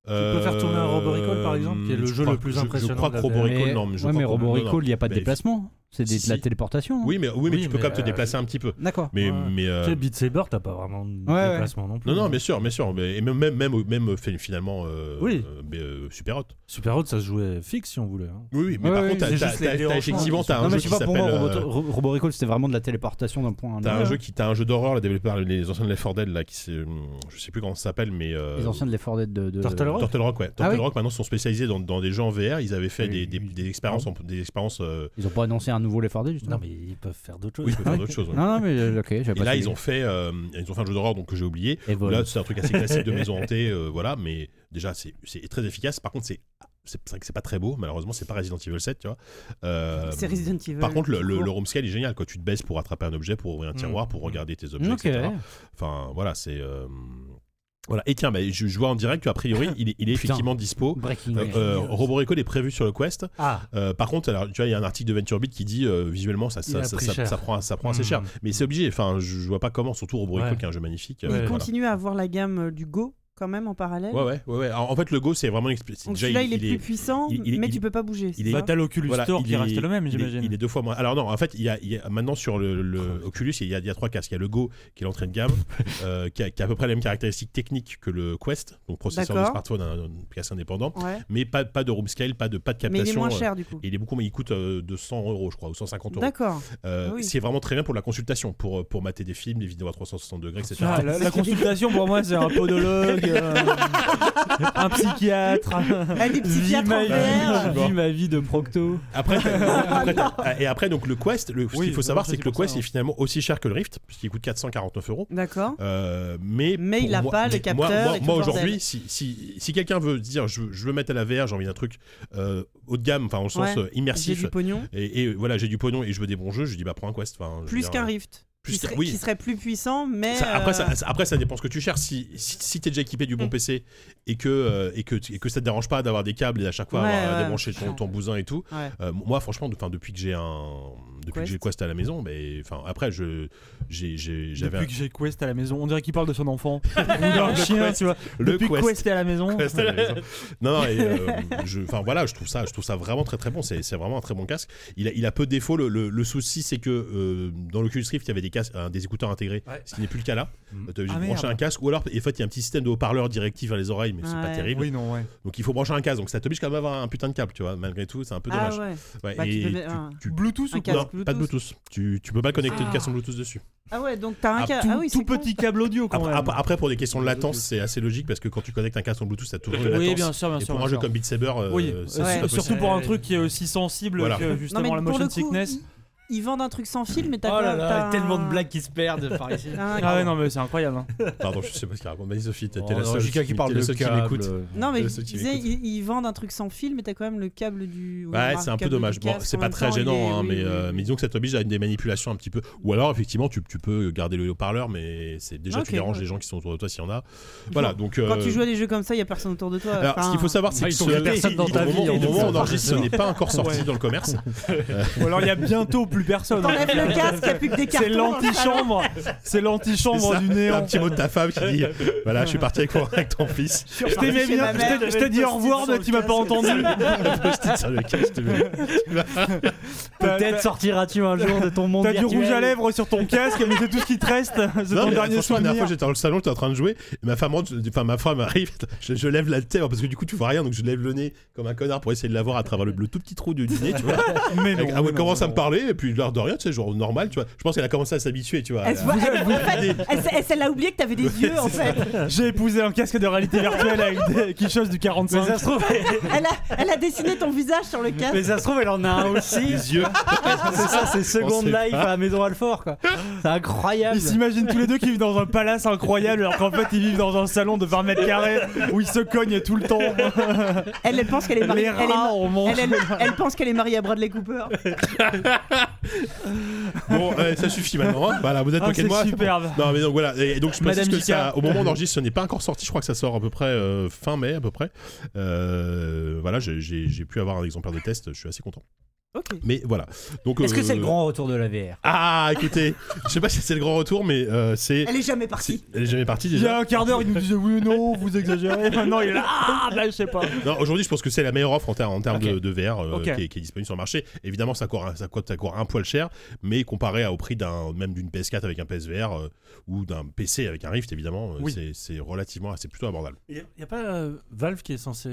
Tu peux faire tourner un Robo Recall, par exemple, qui est le je jeu crois- le plus je- impressionnant Je crois que la Robo VR. Recall, Mais- non, mais je ouais, crois mais il n'y a pas de Mais- déplacement. C'est Si, de la si. téléportation. Oui, mais, oui, mais Oui, tu peux mais, quand même te euh, déplacer un petit peu. D'accord. Mais, Ouais. mais euh, Tu sais, Beat Saber, t'as pas vraiment de Ouais, ouais. déplacement non plus. non, non, bien sûr, bien sûr. Mais, et même, même, même, même fait- finalement, euh, Oui. euh, mais, euh, super hot. Super Hot, ça se jouait fixe si on voulait. hein. Oui, oui, mais Ouais, par ouais, contre, t'as- c'est t'as- juste les t'as- t'as dérangements effectivement, qui t'as sont- un Non, jeu mais qui je sais pas, pour moi, s'appelle. Robo, euh, Robo Recall, c'était vraiment de la téléportation d'un point à un T'as un autre. jeu qui, t'as un jeu d'horreur, là, développé par les anciens de Left 4 Dead, là, qui c'est, hum, je sais plus comment ça s'appelle, mais euh, Les anciens de l'effort d'être de. de- Turtle Rock? Turtle Rock, ouais. Turtle Ah oui Rock maintenant sont spécialisés dans, dans des jeux en VR. Ils avaient fait Oui, des, des, oui. des expériences, en- des expériences. euh, Ils ont pas annoncé un nouveau l'effort d'être justement. Non, mais ils peuvent faire d'autres choses. oui, ils peuvent faire Ouais. d'autres choses. ouais. Non, non, mais euh, ok, j'avais Et pas là, ils ont fait, euh, ils ont fait un jeu d'horreur donc que j'ai oublié. Et voilà. Là, c'est un truc assez classique de maison hantée, euh, voilà. Mais déjà, c'est c'est très efficace. Par contre, c'est c'est vrai que c'est pas très beau. Malheureusement, c'est pas Resident Evil 7, tu vois. Euh, c'est Resident Evil. Par contre, le, le, room scale est génial. Quand tu te baisses pour attraper un objet, pour ouvrir un tiroir, pour regarder tes objets, Ok. etc. Enfin, voilà, c'est. euh, Voilà. Et tiens, bah, je, je vois en direct qu'a priori, il est, il est Putain. effectivement dispo. Breaking Euh, euh, est prévu sur le Quest. Ah, Euh, par contre, alors, tu vois, il y a un article de VentureBeat qui dit euh, visuellement ça, ça, prend, ça prend assez Mm. cher. Mais c'est obligé. Enfin, je, je vois pas comment. Surtout Robo Recall Ouais. qui est un jeu magnifique. Euh, il voilà. continue à avoir la gamme du Go quand même en parallèle. Ouais, ouais, ouais, ouais. Alors, en fait, le Go, c'est vraiment une expérience. Donc celui-là, il, est il plus puissant, il- il- mais il- tu peux pas bouger. il est- Bah, ça t'as l'Oculus Voilà, Store il qui est- reste le même, il est, j'imagine. il est deux fois moins. Alors non, en fait, il y a, il y a- maintenant sur le, le Oculus, il y, a, il y a trois casques. Il y a le Go qui est l'entrée de gamme, euh, qui, a, qui a à peu près les mêmes caractéristiques techniques que le Quest, donc processeur de smartphone, un, un casque indépendant, Ouais. mais pas, pas de room scale, pas de pas de Mais il est captation. moins euh, cher du coup. il est beaucoup, mais il coûte euh, 200 euros, je crois, ou 150 euros. D'accord. Euh, Ah oui. C'est vraiment très bien pour la consultation, pour, pour mater des films, des vidéos à 360 degrés, etc. Ah, la, la consultation pour moi c'est un podologue euh, un psychiatre. Ah, des psychiatres en vie, VR. vie, ma vie de Procto. Après, t'as- après, t'as- et après, donc le Quest, le, ce Oui, qu'il faut bah, savoir, c'est que le pour Quest ça, est finalement aussi cher que le Rift, puisqu'il coûte 449 euros. D'accord. Euh, mais Mais pour il a moi- pas les mais moi- capteurs Moi, et tout moi, le bordel. aujourd'hui, si, si, si quelqu'un veut dire je, veux- je veux mettre à la VR, j'ai envie d'un truc euh, haut de gamme, enfin au sens Ouais. euh, J'ai immersif, du pognon. et, et voilà, j'ai du pognon et je veux des bons jeux, je dis bah prends un Quest. Enfin, je veux Plus dire, qu'un euh, Rift. Plus qui, serait, oui. qui serait plus puissant, mais. ça- après, ça, euh, après, ça dépend ce que tu cherches. Si, si, si t'es déjà équipé du bon Mm. PC et que, euh, et, que, et que ça te dérange pas d'avoir des câbles et à chaque fois Ouais, avoir, ouais, débrancher ton, ton bousin et tout, ouais. euh, moi, franchement, depuis que j'ai un, depuis que j'ai Quest à la maison, mais enfin, après, je, j'ai, j'ai- j'avais Depuis que j'ai Quest à la maison, on dirait qu'il parle de son enfant. Le chien, Quest. tu vois. le Depuis que Quest. Quest est à la maison. Quest à la maison. non, non, et, euh, je, enfin voilà, je trouve ça, je trouve ça vraiment très très bon. C'est, c'est vraiment un très bon casque. Il a, il a peu de défauts. Le, le- le souci, c'est que euh, dans l'Oculus Rift, il y avait des casques, euh, des écouteurs intégrés, Ouais. ce qui n'est plus le cas là. Mhm. Tu as obligé Ah, de brancher un casque, ou alors, en fait, il y a un petit système de haut-parleur directif vers les oreilles, mais c'est pas terrible. Oui, non, ouais. Donc il faut brancher un casque. Donc ça t'oblige quand même à avoir un putain de câble, tu vois. Malgré tout, c'est un peu Ah dommage. ouais. Ouais, Bah, tu et tu- Bluetooth Un ou casque non, pas de Bluetooth. Tu, tu peux pas connecter de Ah. casque en Bluetooth dessus. Ah ouais, donc t'as un Ah, cas. tout, ah oui, tout c'est con. petit câble audio quand Après, même. après- après, pour des questions de latence, c'est assez logique parce que quand tu connectes un casque en Bluetooth, t'as toujours une latence. oui, bien sûr, bien et sûr. pour un jeu comme Beat Saber, euh, Oui, euh, Ouais. surtout possible. pour un truc qui est aussi sensible Voilà. que justement la motion sickness. Ils- vendent un truc sans fil, mais t'as Oh là là, t'as tellement de blagues qui se perdent par ici. un- Ah ouais, non, mais c'est incroyable. hein. Pardon, je sais pas ce qu'il raconte. Vas-y, Sophie, t'es t'es Oh, la seule JK qui parle t'es la de seule qui m'écoute. Non, mais je ceux qui disais, m'écoutent. ils, ils vendent un truc sans fil, mais t'as quand même le câble du. ou Ouais, le c'est un peu du dommage. Bon, casque c'est en pas même très temps, il gênant, est- hein, oui, mais, oui, euh, oui. mais disons que ça t'oblige à une des manipulations un petit peu. Ou alors, effectivement, tu, tu peux garder le haut-parleur, mais c'est déjà Ok, tu déranges ouais. les gens qui sont autour de toi s'il y en a. Voilà, donc. euh, Quand tu joues à des jeux comme ça, il y a personne autour de toi. Alors, ce Enfin, qu'il faut savoir, c'est Ah, que ils ce- personne dans au ta moment- vie, au moment où on enregistre, ce n'est pas encore sorti dans le commerce. Ou alors il y a bientôt plus personne. hein. T'enlèves le casque, il n'y a plus que des cartons. C'est l'antichambre. C'est l'antichambre du t'as un néant. petit mot de ta femme qui dit Voilà, je suis parti avec, avec ton fils. Je t'aimais bien. ma Je t'ai- dit au revoir, mais tu m'as pas entendu. Peut-être sortiras-tu un jour de ton monde T'as du rouge à lèvres sur ton casque, mais c'est tout ce qui te reste. C'est Non, ton dernier franchement, la dernière fois, j'étais dans le salon, j'étais en train de jouer, et ma femme rentre, enfin ma femme arrive, je, je lève la tête parce que du coup tu vois rien, donc je lève le nez comme un connard pour essayer de la voir à travers le, le tout petit trou du, nez, tu vois. Mais non, Elle, commence à me parler, et puis l'air de rien, tu sais, genre normal, tu vois. Je pense qu'elle a commencé à s'habituer, tu vois. Elle, voit- elle- en fait, elle, elle- elle a oublié que t'avais des yeux en fait. J'ai épousé un casque de réalité virtuelle avec des, qui chose du Mais 45. ça se trouve, Elle a, elle a dessiné ton visage sur le casque. mais ça se trouve, elle en a un aussi. Les yeux. c'est ça, c'est Second On sait Life pas. à la maison Alfort, quoi. C'est incroyable. Ils s'imaginent tous les deux qu'ils vivent dans un palace incroyable alors qu'en fait ils vivent dans un salon de 20 mètres carrés où ils se cognent tout le temps. Elle, elle pense qu'elle est mariée. Les Elle, est rats ma- ont mangé. elle, elle- elle pense qu'elle est mariée à Bradley Cooper. Bon, euh, ça suffit maintenant. hein. Voilà, vous êtes Ah, de moi. superbe. Non, mais donc voilà. Et donc je précise Madame que ça, au moment enregistre, ce n'est pas encore sorti. Je crois que ça sort à peu près euh, fin mai, à peu près. Euh, voilà, j'ai pu avoir un exemplaire de test. Je suis assez content. Ok. Mais voilà. Donc. Est-ce que euh, c'est le grand retour de la VR Ah, écoutez, je sais pas si c'est le grand retour, mais euh, c'est. Elle est jamais partie. Elle est jamais partie Il y a un quart d'heure, il nous disait oui, non, vous exagérez. Maintenant, il est là. Ah, bah, je sais pas. Non, aujourd'hui, je pense que c'est la meilleure offre en, ter- en termes de, de VR euh, qui, est, qui est disponible sur le marché. Évidemment, ça coûte, un- ça coûte, ça coûte un poil cher, mais comparé à- au prix d'un même d'une PS4 avec un PSVR euh, ou d'un PC avec un Rift, évidemment, euh, Oui. c'est- relativement, c'est plutôt abordable. Il n'y a, pas euh, Valve qui est censé.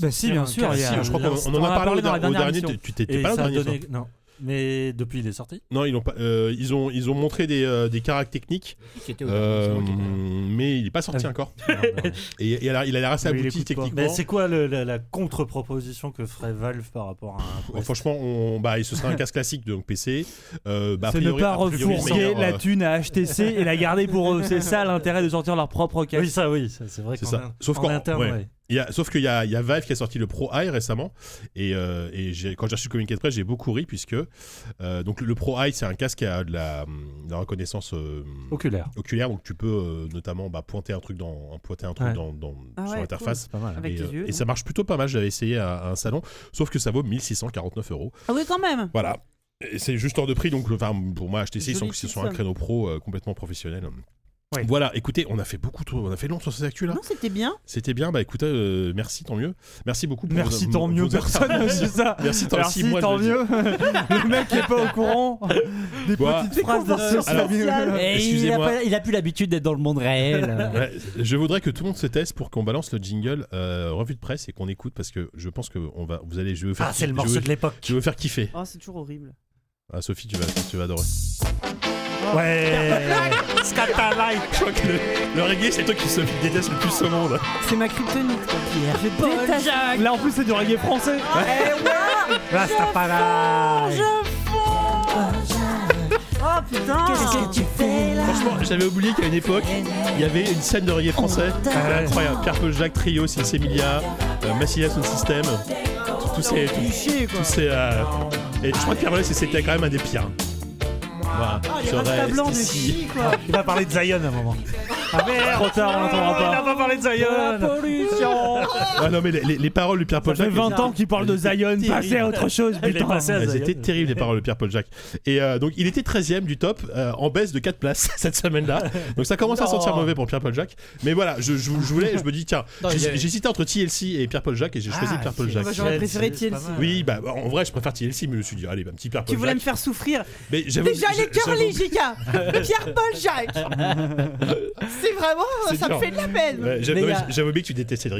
Bah si, bien sûr, il y a- Si, je crois qu'on on on en a a parlé parlé au, dans la au dernière dernier. émission. tu- t'étais pas là au a dernier Non. Mais depuis, il est sorti. Non, ils ont pas. euh, ils ont ils ont montré des, euh, des caractères techniques, euh, mais il est pas sorti Ah oui. encore. Non, non. Et, et il a il a l'air assez abouti techniquement. Mais c'est quoi le- la, la contre-proposition que ferait Valve par rapport à un Quest franchement, on, bah, ce serait un casque classique donc PC. Euh, bah, c'est ne pas refourguer la thune à HTC et la garder pour eux. C'est ça l'intérêt de sortir leur propre casque. Oui, ça, oui, ça, c'est vrai C'est ça. Sauf en qu'en- interne, ouais. ouais. Il y a, sauf qu'il y a, il y a Valve qui a sorti le Pro Eye récemment et, euh, et j'ai- quand j'ai reçu le communiqué de presse j'ai beaucoup ri puisque euh, donc le Pro Eye c'est un casque qui a de la, de la reconnaissance euh, Oculaire. oculaire donc tu peux euh, notamment bah, pointer un truc dans pointer un truc Ouais. dans, dans- Ah sur ouais, l'interface hein. Avec et, tes euh, yeux. et ça marche plutôt pas mal j'avais essayé à, à un salon sauf que ça vaut 1649 euros Ah oui, quand même. voilà Et c'est juste hors de prix donc enfin pour moi HTC ils sont, ils sont un créneau pro euh, complètement professionnel Ouais. voilà écoutez on a fait beaucoup trop on a fait long sur ces actus là Non, c'était bien. c'était bien, bah écoutez, euh, merci, tant mieux. Merci beaucoup pour Merci, vos- tant mieux, personne ne sait ça. Merci, tant, Merci, si, moi, je tant mieux. le mec est pas au courant. Des Bah, petites phrases de il a, pas- il a plus l'habitude d'être dans le monde réel. Ouais, je voudrais que tout le monde se teste pour qu'on balance le jingle euh, revue de presse et qu'on écoute parce que je pense que on va, vous allez, je vous faire, Ah, c'est le je morceau de l'époque. Je vous faire kiffer. Oh, c'est toujours horrible. Ah, Sophie, tu vas, tu vas adorer. Ouais. Je crois que le, le reggae, c'est le truc qui se déteste le plus au monde. C'est ma kryptonite. quoi. Je déteste. Là en plus c'est du reggae français. Rastafari. Oh putain. Franchement, j'avais oublié qu'à une époque, il y avait une scène de reggae français. C'était incroyable. Pierre Paul Jacques, Trio, Sils Emilia, euh, Massilia Sound System. Tous ces. tous- tous ces, euh, Et je crois que Pierre Paul c'était quand même un des pires. Voilà. Ah, les reste blancs de chi quoi. Il va parler de Zion à un moment. Trop tard, on n'entendra Il a pas. pas parlé de Zion. pollution. Ah non, mais les, les- les paroles de Pierre Paul Ça fait Jacques. 20 ans qu'il parle de Zion, passez à autre chose, Il est putain. passé à Elles Zion. étaient terribles les paroles de Pierre-Paul Jacques. Et euh, donc il était 13ème du top euh, en baisse de 4 places cette semaine-là. Donc ça commence à Non. sentir mauvais pour Pierre-Paul Jacques. Mais voilà, je, je, je voulais, je me dis tiens, Non, il y j'ai hésité entre TLC et Pierre-Paul Jacques et j'ai choisi Ah, Pierre-Paul c'est- Jacques. Moi, j'aurais préféré C'est- TLC. pas mal. Oui, bah en vrai je préfère TLC, mais je me suis dit allez, bah, un petit Pierre-Paul Tu voulais me Jacques. faire souffrir. Mais j'avoue- Déjà les j'avoue- curly, Jika Pierre-Paul Jacques C'est vraiment, ça dur. me fait de la peine J'avais oublié que tu détestais le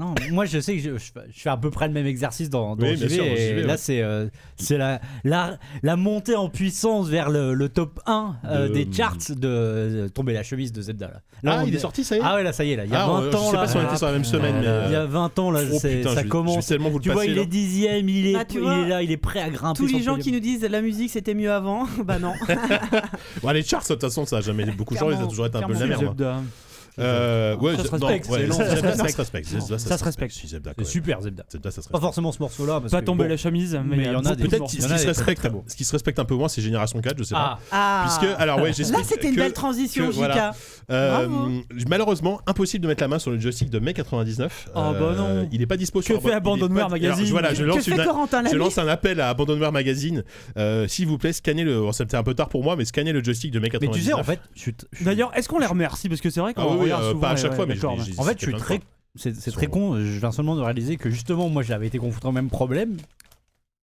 Non, moi je sais que je, je fais- je fais à peu près le même exercice dans, dans Oui, bien JV, sûr, dans et JV, là ouais. c'est euh, c'est la, la, la montée en puissance vers le, le top 1 euh, De- des charts de, tomber la chemise de Zelda. Là, Là, Ah, on il est sorti, ça y est Ah ouais, là ça y est, là, il y a Ah, 20 on- je ans sais là. pas si on était sur la même semaine, mais. Il y a euh, 20 ans là, oh, putain, ça commence. Tu vois, il est dixième, il est, Ah, tu il vois, est là, il est prêt à grimper. Tous les le gens qui nous disent la musique c'était mieux avant, bah non. Bon, les charts, de toute façon, ça a jamais beaucoup changé, ça a toujours été un peu de la merde. Zebda. Euh, ouais, Ça se non, respecte, ouais, Ça se ça se respecte. respecte. Zelda, Ça se respecte. Si, Zelda, C'est quoi. super ça se Pas forcément ce morceau-là. parce Pas que- tomber bon. la chemise, mais mais il y en a des- Peut-être morceaux. ce qui se respecte, ce qui se respecte un peu moins, c'est Génération 4, je sais pas. Ah, Ah. Puisque, alors ouais, Là c'était une que- belle transition, que, voilà. Euh, Bravo. malheureusement, impossible de mettre la main sur le joystick de mai 99. Oh, bah non. Il est pas dispo sur fait il est Abandonware pas- Magazine Alors, je- Voilà, je Que lance fait une. Corentin Je Lamy lance un appel à Abandonware Magazine. Euh, S'il vous plaît, scannez le. Bon, C'était un peu tard pour moi, mais scannez le joystick de mai Mais 99. tu sais, en fait, je suis t- je suis- D'ailleurs, est-ce qu'on les remercie? Parce que c'est vrai qu'on Ah oui, oui, regarde euh, souvent. pas à chaque fois, mais je- En fait, je suis très. C'est très con, je viens seulement de réaliser que justement, moi j'avais été confronté au même problème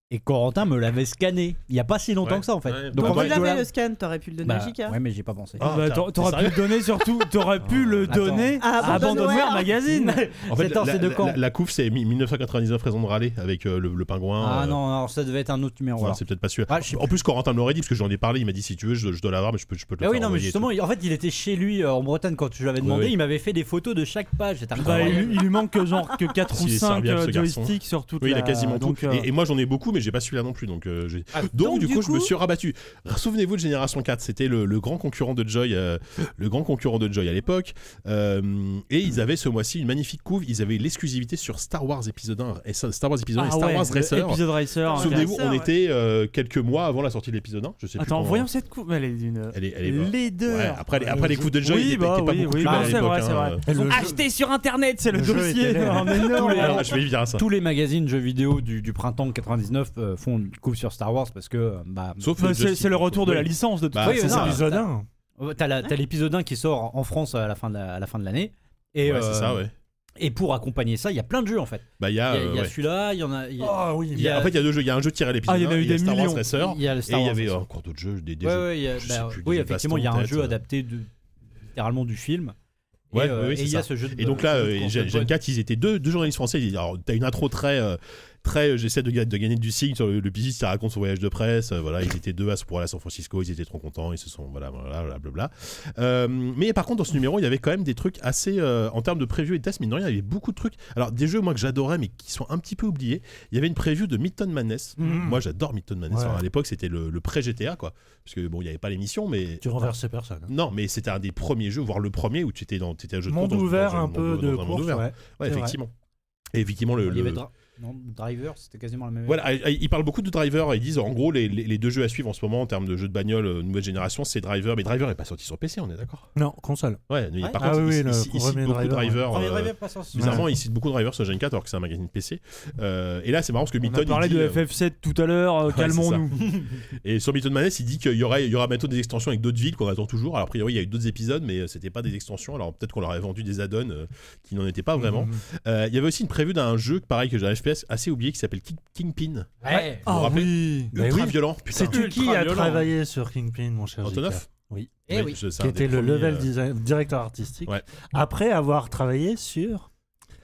et Corentin me l'avait scanné il y a pas si longtemps Ouais. que ça en fait. Ouais. Donc Bah, en Quand fait, tu je l'avais la- le scan, t'aurais pu le donner Bah, à Jika. ouais, mais j'ai pas pensé. Ah, Bah, t'as- T'aurais pu le donner surtout, t'aurais pu le Attends. donner À à Abandonware Abandonware. Magazine. En fait, la, c'est de la- quand la- la couve, c'est mi- 1999 raison de râler avec euh, le, le pingouin. Ah euh, non, alors ça devait être un autre numéro. alors. c'est peut-être pas sûr. Ah, je sais En plus, Corentin me l'aurait dit parce que j'en ai parlé. Il m'a dit si tu veux, je, je dois l'avoir, mais je peux, je peux te le Ah oui, faire non, mais envoyer et justement, tout. il- en fait, il était chez lui euh, en Bretagne quand je lui avais demandé. oui. Il m'avait fait des photos de chaque page. C'était Bah, incroyable. il, il lui manque que genre que 4 ou S'il est 5 serviable, ce garçon. joysticks sur toute Oui, il la... a quasiment donc, tout. euh, Et, et moi, j'en ai beaucoup, mais j'ai pas celui-là non plus. Donc, euh, j'ai- Ah, donc, donc, du du coup, je me suis rabattu. Souvenez-vous de Génération 4, c'était le, le grand concurrent de Joy, euh, le grand concurrent de Joy à l'époque. Euh, et ils avaient ce mois-ci une magnifique couve. Ils avaient l'exclusivité sur Star Wars épisode 1 et ça- Star Wars épisode 1 et ah Star ouais, Wars le Racer. Épisode Racer. Souvenez-vous, Racer, on ouais. était euh, quelques mois avant la sortie de l'épisode 1. Je sais plus Attends, comment- voyons cette coupe. Elle est d'une Elle est, elle est Ouais, après, les, après les coups de Joy, Oui, il était bah était pas oui, beaucoup oui, plus bah, mal à c'est l'époque, vrai, c'est hein. vrai. Et le jeu- Acheté sur internet, c'est le, Le jeu dossier. était laid. Mais non. Ah, je vais y venir à ça. Tous les magazines jeux vidéo du, du printemps 99 euh, font une coupe sur Star Wars parce que euh, bah, Sauf Bah, c'est c'est le retour de la licence de toute Bah, façon. C'est non, ça. Épisode 1. euh, t'as la- t'as l'épisode 1 qui sort en France à la fin de la- à la fin de l'année. Et, Ouais, euh, c'est ça, ouais. et pour accompagner ça, il y a plein de jeux en fait. Bah, il y Il y a. a, euh, y a ouais. celui-là, il y en a. y a- Ah oui, y a- En fait, il y a deux jeux. Il y a un jeu tiré à l'épisode. Ah, il y en a 1, eu des Star Wars millions. Racer. il y a le Et Star il y Wars avait encore d'autres jeux, des, des Ouais, jeux. ouais, il y a- je bah, plus, oui, effectivement, il y a un jeu adapté de, littéralement du film. Ouais, et, euh, oui, oui, et c'est il y a ça. ce jeu de Et donc là, euh, Gen Gen point. 4, ils étaient deux, deux journalistes français. Ils disent, Alors, t'as une intro très. Très, euh, j'essaie de, ga- de gagner du signe sur le, le qui raconte son voyage de presse. euh, voilà, ils étaient deux à, pour aller à San Francisco, ils étaient trop contents, ils se sont. Voilà, voilà, blablabla. Euh, mais par contre, dans ce numéro, il y avait quand même des trucs assez. euh, en termes de preview et de test, mais non, il y avait beaucoup de trucs. Alors, des jeux, moi, que j'adorais, mais qui sont un petit peu oubliés. Il y avait une preview de Midtown Madness. Mhm. Moi, j'adore Midtown Madness. Ouais. Alors, à l'époque, c'était le, le pré-GTA, quoi. Parce que, bon, il n'y avait pas l'émission, mais. Tu renversais personne. Non, mais c'était un des premiers jeux, voire le premier où tu étais dans étais un jeu de Monde ouvert, dans un peu de un monde course, ouvert. ouais. Ouais, vrai. effectivement. Et effectivement, le. Non, Driver, c'était quasiment la même. Voilà, ils ils parlent beaucoup de Driver. Ils disent en gros les, les- les deux jeux à suivre en ce moment en termes de jeux de bagnole euh, nouvelle génération, c'est Driver. Mais Driver est pas sorti sur PC, on est d'accord? Non, console. Ouais, mais Ouais. par Ah contre, oui, le ils- ils citent premier beaucoup de Driver, Driver. Premier euh, Driver pas sorti. Bizarrement, ils citent beaucoup de Driver sur Gen 4 alors que c'est un magazine PC. Euh, et là, c'est marrant parce que On Milton. a parlé il dit, de euh, FF7 tout à l'heure, euh, Ouais, calmons-nous. Et sur Milton Madness, il dit qu'il y, aurait, il y aura bientôt des extensions avec d'autres villes qu'on attend toujours. Alors, a priori, il y a eu d'autres épisodes, mais c'était pas des extensions. Alors, peut-être qu'on leur avait vendu des add-ons euh, qui n'en étaient pas vraiment. Mhm. Euh, il y avait aussi une prévue d'un jeu, pareil, que j'ai un FPS assez oublié qui s'appelle King- Kingpin. Ouais. Vous vous rappelez oui. Ultra oui. violent. Putain. Sais-tu qui a travaillé sur Kingpin, mon cher Antonov Oui. Eh oui. c'est Qui était le level euh, design- directeur artistique. Ouais. Après avoir travaillé sur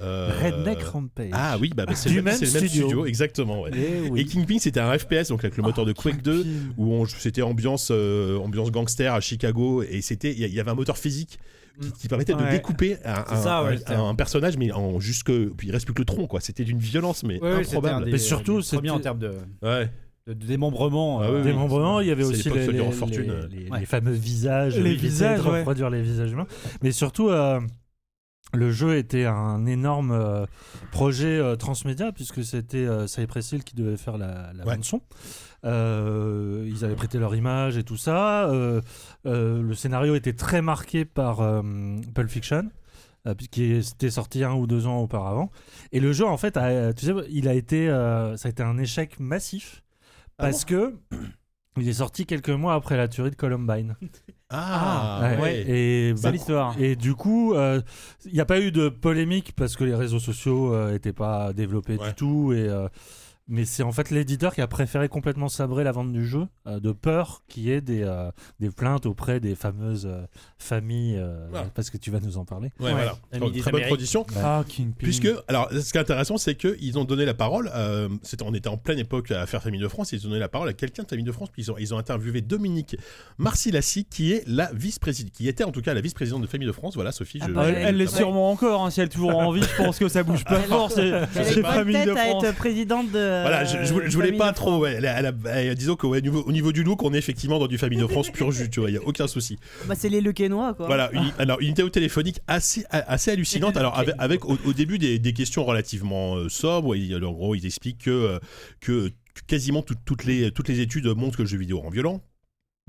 Euh, Redneck Rampage. Ah oui, bah, bah, c'est Du le, même c'est le même studio. studio, exactement. ouais. Eh oui. Et Kingpin, c'était un FPS, donc avec le moteur de Quake 2, où c'était ambiance, euh, ambiance gangster à Chicago, et c'était, il y, il y avait un moteur physique qui, qui permettait de découper un, C'est ça, un- ouais, un- c'était un personnage, mais en jusque, puis il reste plus que le tronc, quoi. C'était d'une violence, mais Ouais, improbable. des- Mais surtout, des premiers en termes de, Ouais. de- de démembrement. Ah euh, oui. Démembrement, il y avait C'est aussi les, Soldier les, of Fortune. les- les- Ouais. les fameux visages. Les visages, de ouais. reproduire les visages humains. Mais surtout, euh, le jeu était un énorme euh, projet euh, transmédia, puisque c'était euh, Cypress Hill qui devait faire la, la Ouais. bande-son. Euh, ils avaient prêté leur image et tout ça. Euh, euh, le scénario était très marqué par euh, Pulp Fiction. euh, qui était sorti un ou deux ans auparavant et le jeu en fait a, tu sais il a été euh, ça a été un échec massif Ah parce que il est sorti quelques mois après la tuerie de Columbine. Ah, Ouais. ouais. Et, C'est bah, l'histoire. et du coup, euh, il n'y a pas eu de polémique parce que les réseaux sociaux n'étaient pas développés Ouais. du tout. Et, euh, mais c'est en fait l'éditeur qui a préféré complètement sabrer la vente du jeu euh, de peur qu'il y ait des, euh, des plaintes auprès des fameuses euh, familles. euh, Ah. Parce que tu vas nous en parler. Ouais, voilà. Très bonne production. Ah, Kingpin. Puisque, alors, ce qui est intéressant, c'est qu'ils ont donné la parole. euh, c'était, on était en pleine époque à faire Famille de France. Ils ont donné la parole à quelqu'un de Famille de France. Puis ils ont, ils ont interviewé Dominique Marcilassi, qui est la vice-présidente, qui était en tout cas la vice-présidente de Famille de France. Voilà, Sophie. Ah je- bah, Elle, elle l'est sûrement encore, hein, si elle est toujours en vie, je pense que ça bouge pas fort. C'est Famille de à France. être présidente de. Voilà, je, je voulais- je voulais Famille pas trop. Ouais, elle a- elle a- elle- disons qu'au niveau, au niveau du look, on est effectivement dans du Famille de France pur jus. Tu vois, il y a aucun souci. Bah, c'est les Lequenois, quoi. Voilà, une, alors une téléphonique assez, assez hallucinante. Alors avec, avec au, au début des, des questions relativement euh, sobres, il- en gros ils expliquent que, euh, que quasiment tout- toutes, les, toutes les études montrent que le jeu vidéo rend violent.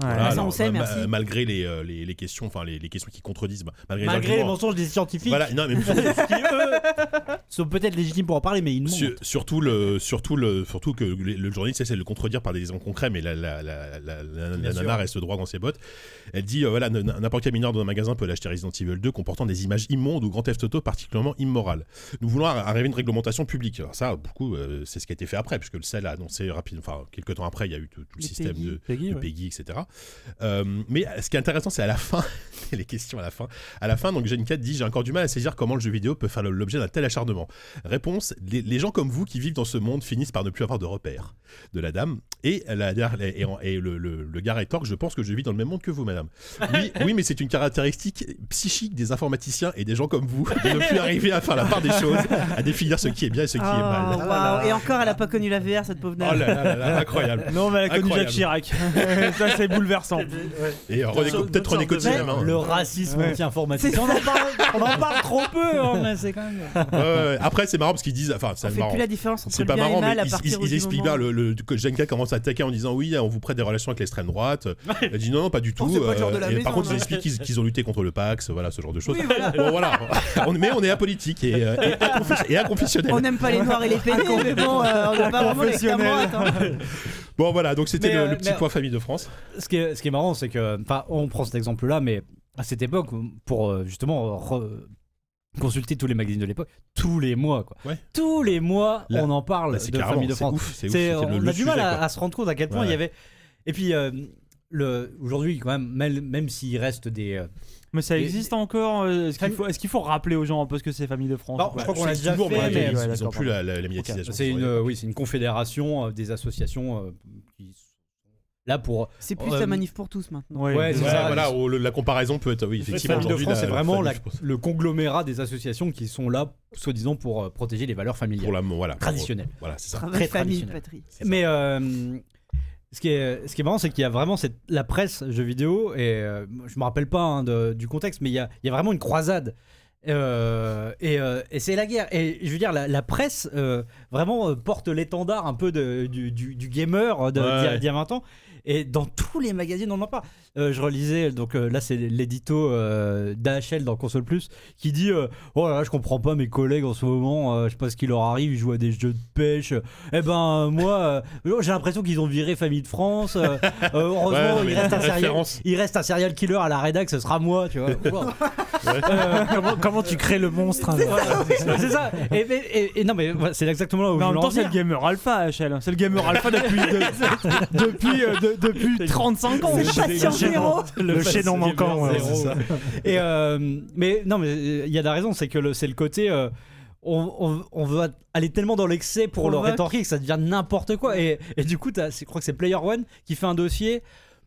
Ouais. Voilà, ça, on sait, ma- merci. malgré les, les, les questions, enfin les, les questions qui contredisent, bah, malgré, Malgré les mensonges des scientifiques, Voilà, non, mais qui eux sont peut-être légitimes pour en parler, mais ils Sur- mentent. surtout le surtout le surtout que le, le journaliste essaie de le contredire par des exemples concrets mais la, la, la, la, la- la Bien nana reste droit dans ses bottes elle dit euh, voilà n'importe quel mineur dans un magasin peut l'acheter Resident Evil 2 comportant des images immondes ou Grand Theft Auto particulièrement immorales nous voulons ar- arriver à une réglementation publique alors ça beaucoup euh, c'est ce qui a été fait après puisque le CEL a annoncé rapidement enfin quelques temps après il y a eu tout, tout le système Peggy. de Peggy, de ouais. Peggy, etc. Euh, mais ce qui est intéressant, c'est à la fin, les questions à la fin. À la fin, donc Jeanne 4 dit J'ai encore du mal à saisir comment le jeu vidéo peut faire l'objet d'un tel acharnement. Réponse les, les gens comme vous qui vivent dans ce monde finissent par ne plus avoir de repères. De la dame. Et, la, et, et le, le, le gars rétorque Je pense que je vis dans le même monde que vous, madame. Oui, oui mais c'est une caractéristique psychique des informaticiens et des gens comme vous de ne plus arriver à faire la part des choses, à définir ce qui est bien et ce qui est Ah, mal. Et encore, elle a pas connu la VR, cette pauvre Oh dame. là là là là, incroyable. Non, mais elle a connu Incroyable. Jacques Chirac. ça, c'est bouleversant. Et euh, peut-être René hein. Le racisme Ouais. anti-informatique. On en parle, on en parle trop peu, hein, mais c'est quand même. Ouais, ouais, ouais. Après, c'est marrant parce qu'ils disent. Enfin, c'est marrant. plus la différence entre C'est le pas marrant, mais à ils, partir ils- expliquent bien le, le- que Jenka commence à attaquer en disant oui, on vous prête des relations avec l'extrême droite. Elle dit non, non, pas du tout. Pas et maison, par contre, non. ils expliquent qu'ils ont lutté contre le Pax, voilà, ce genre de choses. Oui, voilà. Bon, voilà. On- mais on est apolitique et, euh, et, inconfes- et inconfessionnel. On n'aime pas les noirs et les pédés, mais bon, euh, on n'a pas vraiment l'extrême droite. hein. Bon, voilà, donc c'était le, euh, le petit mais- point famille de France. Ce qui est, ce qui est marrant, c'est que, enfin, on prend cet exemple-là, mais à cette époque, pour euh, justement consulter tous les magazines de l'époque, tous les mois, quoi. Ouais. Tous les mois, Là- on en parle de Famille de France. ouf, on le a du mal à, se rendre compte à quel point Ouais. il y avait. Et puis, euh, le aujourd'hui, quand même, même, même s'il reste des. Mais ça Et- existe encore euh, Est-ce qu'il faut, rappeler aux gens un peu ce que c'est Famille de France pas je crois qu'on l'a déjà toujours, fait, mais mais- ils, ouais, ils ont d'accord, plus la, la- la médiatisation. c'est une, euh, oui, confédération euh, des associations euh, qui sont là pour. C'est plus Euh, la manif pour tous maintenant. Ouais, Ouais, c'est Ouais, ça. voilà, oh, le- la comparaison peut être, oui, effectivement, Famille de France, c'est vraiment la- le conglomérat des associations qui sont là, soi-disant, pour euh, protéger les valeurs familiales Pour la, voilà. traditionnelles. Voilà, c'est ça. Très famille, traditionnel. patrie. Mais euh, ce, qui est, ce qui est marrant, c'est qu'il y a vraiment cette, la presse jeux vidéo, et euh, je me rappelle pas hein, de- du contexte, mais il y a, il y a vraiment une croisade. Euh, et euh, et c'est la guerre. Et je veux dire, la, la presse euh, vraiment porte l'étendard un peu de- du, du- du gamer Ouais. y d'il y a 20 ans. Et dans tous les magazines, on en parle. Euh, je relisais, donc euh, là, c'est l'édito euh, d'AHL dans Console Plus qui dit euh, Oh là là, je comprends pas mes collègues en ce moment, euh, je sais pas ce qui leur arrive, ils jouent à des jeux de pêche. Eh ben, moi, euh, j'ai l'impression qu'ils ont viré Famille de France. heureusement, Ouais, il, reste un serial, référence. il reste un serial killer à la rédac, ce sera moi, tu vois. Wow. Euh, comment, comment tu crées le monstre hein, c'est ça. Et, et- et- et non, mais c'est exactement là où Mais je en même temps, c'est le gamer alpha, HL. C'est le gamer alpha depuis, de- depuis, euh, de- depuis 35 ans. C'est patient zéro. Le chaînon manquant. ouais, ça. Et euh, mais non, mais euh, il y a de la raison, c'est que c'est le côté. euh, on, on- on veut aller tellement dans l'excès pour le rétorquer que ça devient n'importe quoi. Et, et du coup, je crois que c'est Player One qui fait un dossier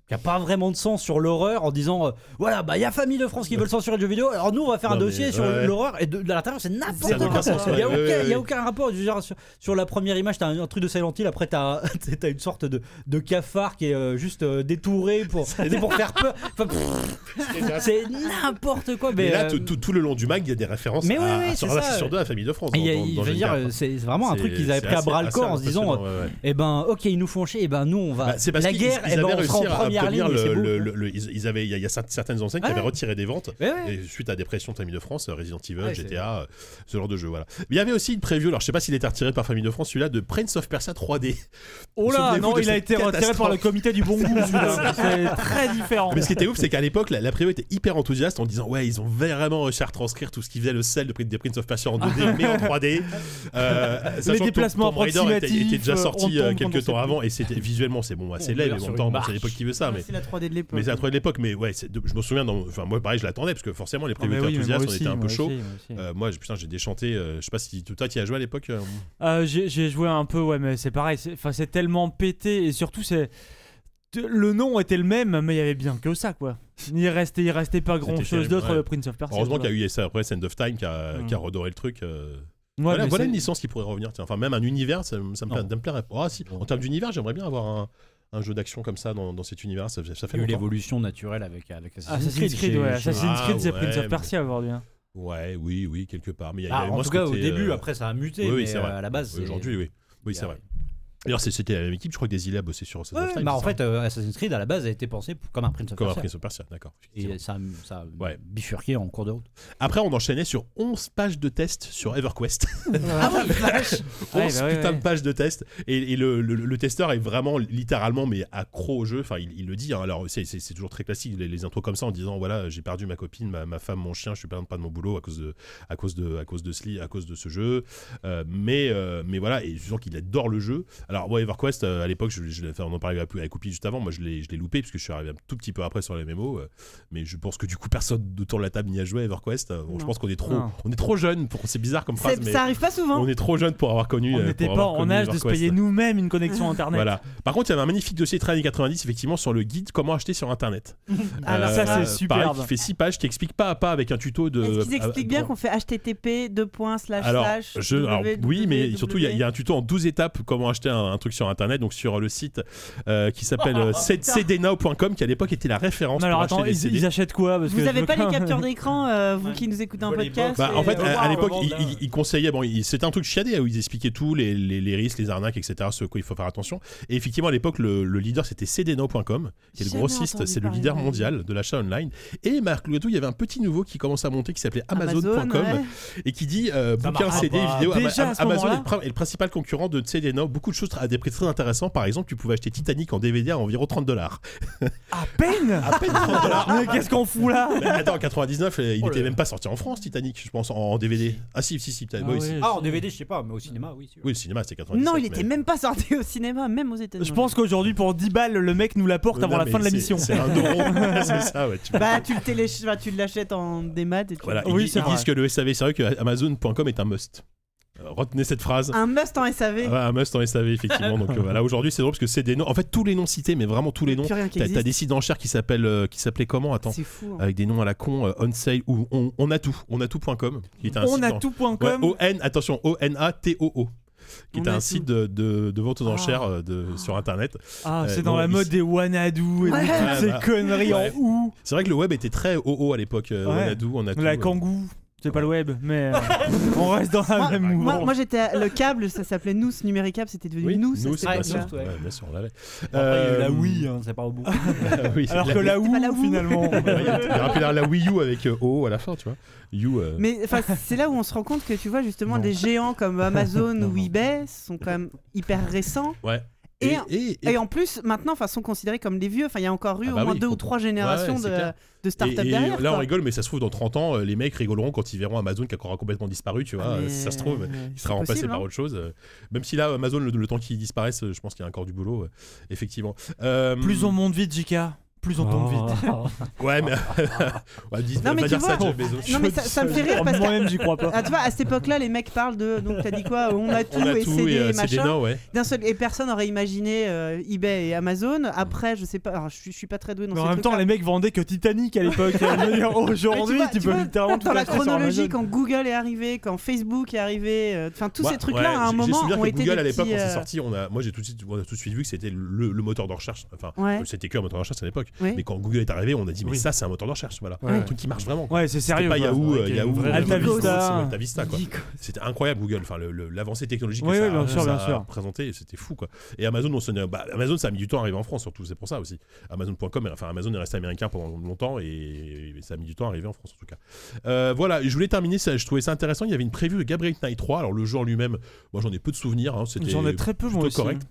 qui a pas vraiment de sens sur l'horreur en disant euh, voilà bah il y a Famille de France qui veulent censurer le jeu vidéo alors nous on va faire Non, un mais, dossier sur ouais. l'horreur et de, de l'intérieur c'est n'importe quoi sens, il y a, ouais, aucun, ouais, ouais, il y a ouais. aucun rapport Je veux dire, sur, sur la première image t'as un, un truc de Silent Hill après t'as as une sorte de, de cafard qui est euh, juste euh, détouré pour, faire peur Enfin, pff, c'est n'importe quoi mais, Mais là, euh, tout, tout- le long du mag, il y a des références Mais à, oui, oui, à- sur, c'est ça. sur deux, la famille de France. Et il y a- dans- il dans veut Gen dire, 4. c'est vraiment un C'est- truc qu'ils avaient c'est pris à assez- bras le corps en se disant, impressionnant, ouais, ouais. eh ben, ok, ils nous font chier, eh ben, nous, on va. Bah, c'est parce la qu'ils guerre, ils eh ben, avaient on sera en réussi à première. Obtenir et c'est le, beau. le- le- le- ils, avaient, il y a, il y a certaines enseignes qui avaient retiré des ventes. Et suite à des pressions de Famille de France, Resident Evil, GTA, euh, ce genre de jeu, voilà. Mais il y avait aussi une preview, alors je sais pas s'il était retiré par Famille de France, celui-là de Prince of Persia 3D. Oh là, non, il a été retiré par le comité du bon goût. C'est très différent. Mais ce qui était ouf, c'est qu'à l'époque, la, la preview était hyper enthousiaste en disant Ouais, ils ont vraiment réussi à retranscrire tout ce qui faisait le sel de, des Prince of Persia en 2D, mais en 3D. Euh, Tom- déplacements Tomb Raider était, était déjà sorti euh, quelques temps avant, et c'était visuellement, c'est bon, assez laid, mais en même temps, c'est l'époque qui veut ça. Mais, C'est la 3D de l'époque. mais c'est la 3D de l'époque, mais ouais, de- je me souviens, dans, enfin, moi pareil, je l'attendais, parce que forcément, les Ah, previews oui, enthousiastes, on était un peu chaud. Euh, moi, putain, j'ai déchanté. euh, je sais pas si toi, tu y as joué à l'époque. euh, Euh, j'ai joué un peu, ouais, mais c'est pareil. c'est- Enfin, c'est tellement pété et surtout c'est le nom était le même, mais il y avait bien que ça, quoi. Il restait, il restait pas grand chose d'autre ouais. de Prince of Persia. Heureusement qu'il y a eu ça après End of Time qui a, Mm. qui a redoré le truc. euh. Ouais, voilà, une licence qui pourrait revenir. Tiens. Enfin, même un univers, ça, me- ça plairait. Ah, si. En termes d'univers, j'aimerais bien avoir un, un jeu d'action comme ça dans, dans cet univers. Ça, ça fait Il y a eu longtemps. l'évolution naturelle avec, avec Assassin's, Assassin's Creed, chez- ouais, Assassin's Ah, Creed, c'est ouais, Prince of Persia aujourd'hui. hein. Ouais, oui, oui, quelque part. Mais il y a, il y Ah, en tout cas, au début, euh, après, ça a muté. oui, oui, mais, c'est euh, vrai. à la base, Aujourd'hui, oui. Oui, c'est vrai. D'ailleurs, c'était la même équipe, je crois que Desilea bossait sur Assassin's Ouais, Creed. bah, en fait, euh, Assassin's Creed à la base a été pensé comme un Prince of Comme un Persia. Prince of Persia, d'accord. Et ça, a- ça a Ouais. bifurqué en cours de route. Après, on enchaînait sur 11 pages de tests sur EverQuest. Ah oui, vache 11 Ouais, bah putain de pages de tests. Et, et le, le- le testeur est vraiment littéralement mais accro au jeu. Enfin, il, il le dit. hein. Alors, c'est- toujours très classique les, les intros comme ça en disant voilà, j'ai perdu ma copine, ma, ma femme, mon chien, je suis pas, pas de mon boulot à cause de à cause de à cause de ce lit, à cause de ce jeu. Euh, mais euh, mais voilà, et je sens qu'il adore le jeu. Alors, moi, EverQuest euh, à l'époque, je, je l'ai- enfin, on en parlait avec avec Oupi juste avant. Moi, je l'ai je l'ai loupé parce que je suis arrivé un tout petit peu après sur les MMO. euh, mais je pense que du coup, personne autour de la table n'y a joué à EverQuest. Euh, bon, je pense qu'on est trop Non. on est trop jeune pour c'est bizarre comme phrase, mais Ça arrive pas souvent. on est trop jeune pour avoir connu. On euh, n'était pas en âge de se payer nous-mêmes une connexion internet. Voilà. Par contre, il y avait un magnifique dossier très années 90, effectivement, sur le guide comment acheter sur internet. Alors, ça, Euh, c'est superbe. qui fait 6 pages, qui explique pas à pas avec un tuto de. Est-ce qu'ils euh, expliquent bien qu'on fait http deux points slash alors, slash je, alors, oui, mais surtout, il y a- il y, a un tuto en 12 étapes comment acheter un, un truc sur Internet, donc sur le site euh, qui s'appelle euh, cdnow.com, qui à l'époque était la référence alors pour attends, acheter des ils, CD. ils achètent quoi Parce Vous je avez veux pas les captures d'écran, euh, vous qui nous écoutez les podcast Bah, en fait, euh, à, à l'époque, revendre, il, là. il- il conseillait, bon, il- c'était un truc chiadé où ils expliquaient tout, les, les, les risques, les arnaques, etc., ce quoi il faut faire attention. Et effectivement, à l'époque, le, le leader, c'était cdno.com, qui est le grossiste, c'est le leader mondial de l'achat online. Et malgré tout, il y avait un petit nouveau qui commence à monter qui s'appelait Amazon, Amazon.com ouais. et qui dit euh, bouquin, CD, vidéo. Déjà, Amazon est le, prin- est le principal concurrent de cdno. Beaucoup de choses à des prix très intéressants. Par exemple, tu pouvais acheter Titanic en DVD à environ 30 dollars. À peine À peine 30 dollars. Mais qu'est-ce qu'on fout là Mais attends, en 99, euh, il Oh était là. même pas sorti en France, Titanic, je pense, en, en DVD. Ah si, si, si, peut-être. Ah oui, ouais. si. Ah, en DVD, je sais pas, mais au cinéma, oui. sûr. Oui, le cinéma, c'était 99. Non, il mais- était même pas sorti au cinéma, même aux États-Unis. Je pense qu'aujourd'hui, pour 10 balles, le mec nous l'apporte avant Non, la mais fin de la mission. C'est un euro. c'est ça, ouais. tu- Bah, tu le téléch- bah, tu l'achètes en démat et tu... Voilà, Oui, ils, ils disent que le SAV, c'est vrai que Amazon.com est un must. Euh, retenez cette phrase. Un must en SAV. Ouais, un must en SAV, effectivement. Donc euh, voilà, aujourd'hui, c'est drôle parce que c'est des noms. En fait, tous les noms cités, mais vraiment tous les noms. Qui T'as des sites d'enchères qui s'appellent, euh, qui s'appelaient comment? Attends. C'est fou. hein. Avec des noms à la con, euh, on sale ou on, on a tout, on a tout.com, qui est un On site a tout.com. Ouais, O-N, attention, O-N-A-T-O-O. Qui On est a un tout. site de, de, de vente aux Ah. enchères euh, de, sur internet. Ah, Euh, c'est dans bon, la mode des Wanadu et de Ouais. toutes Ouais, ces bah, conneries ouais. en ou. C'est vrai que le web était très OO à l'époque. euh. On a tout, a. La. Kangoo. C'est pas le web, mais euh, on reste dans la Moi, même moi, mouvance. moi, j'étais à- le câble, ça s'appelait Nous, Numéricable, c'était devenu Oui, Nous. nous, ça, c'est bien Ouais, sûr. ouais. Bien sûr, on l'avait. La Euh, Wii, hein, c'est pas au bout. oui, Alors la- que la C'était pas la Wii, Wii. finalement. Il y a- il y a rappelé la, la Wii U avec euh, O à la fin, tu vois. You. euh, Mais enfin, c'est là où on se rend compte que tu vois justement Non. des géants comme Amazon Non, ou non. eBay sont quand même hyper récents. Ouais. Et- et, et- Et en plus, maintenant, enfin, sont considérés comme des vieux. Enfin, il y a encore eu Ah au bah moins oui, deux ou trois générations Ouais, de, de start-up derrière. là, on rigole, mais ça se trouve, dans 30 ans, euh, les mecs rigoleront quand ils verront Amazon qui a complètement disparu, tu vois. Ah, mais- si ça se trouve, il sera remplacé possible, par hein. autre chose. Même si là, Amazon, le, le temps qu'il disparaisse, euh, je pense qu'il y a encore du boulot, effectivement. Euh, Plus on monte vite, JK, plus on tombe vite. Ouais, mais. ouais, dis, Non, mais va tu dire ça, vois- Jeff Bezos. Non mais ça, ça me fait rire parce que Moi-même, j'y crois pas. ah, tu vois, à cette époque-là, les mecs parlent de donc t'as dit quoi On a tout On a et euh, c'est des machin. nains, ouais. D'un seul et personne aurait imaginé euh, eBay et Amazon. Après, je sais pas, alors, je, suis, je suis pas très doué dans Mais ces en même temps, les mecs vendaient que Titanic à l'époque. Dire, Aujourd'hui, tu, tu peux vois, littéralement tout dans la chronologie, quand Google est arrivé, quand Facebook est arrivé, euh, enfin tous ces trucs-là à un moment ont que été Google à l'époque quand c'est euh, sorti, on a, moi j'ai tout de suite, on a tout de suite vu que c'était le, moteur de recherche. Enfin, c'était que un moteur de recherche à l'époque. Oui. Mais quand Google est arrivé, on a dit mais Oui. ça c'est un moteur de recherche, voilà, Ouais. un truc qui marche vraiment. Ouais, c'est C'était sérieux. pas. Yahoo, euh, Yahoo, euh, Alta Vista. C'était incroyable Google, enfin l'avancée technologique que ça, bien que sûr, ça bien a présenté, c'était fou quoi. Et Amazon, on se- bah, Amazon, ça a mis du temps à arriver en France surtout, c'est pour ça aussi. Amazon.com, enfin Amazon est resté américain pendant longtemps et, et ça a mis du temps à arriver en France en tout cas. Euh, voilà, je voulais terminer, ça, je trouvais ça intéressant. Il y avait une preview de Gabriel Knight 3. Alors le jeu en lui-même, moi j'en ai peu de souvenirs. hein, J'en ai très peu, moi aussi. correct.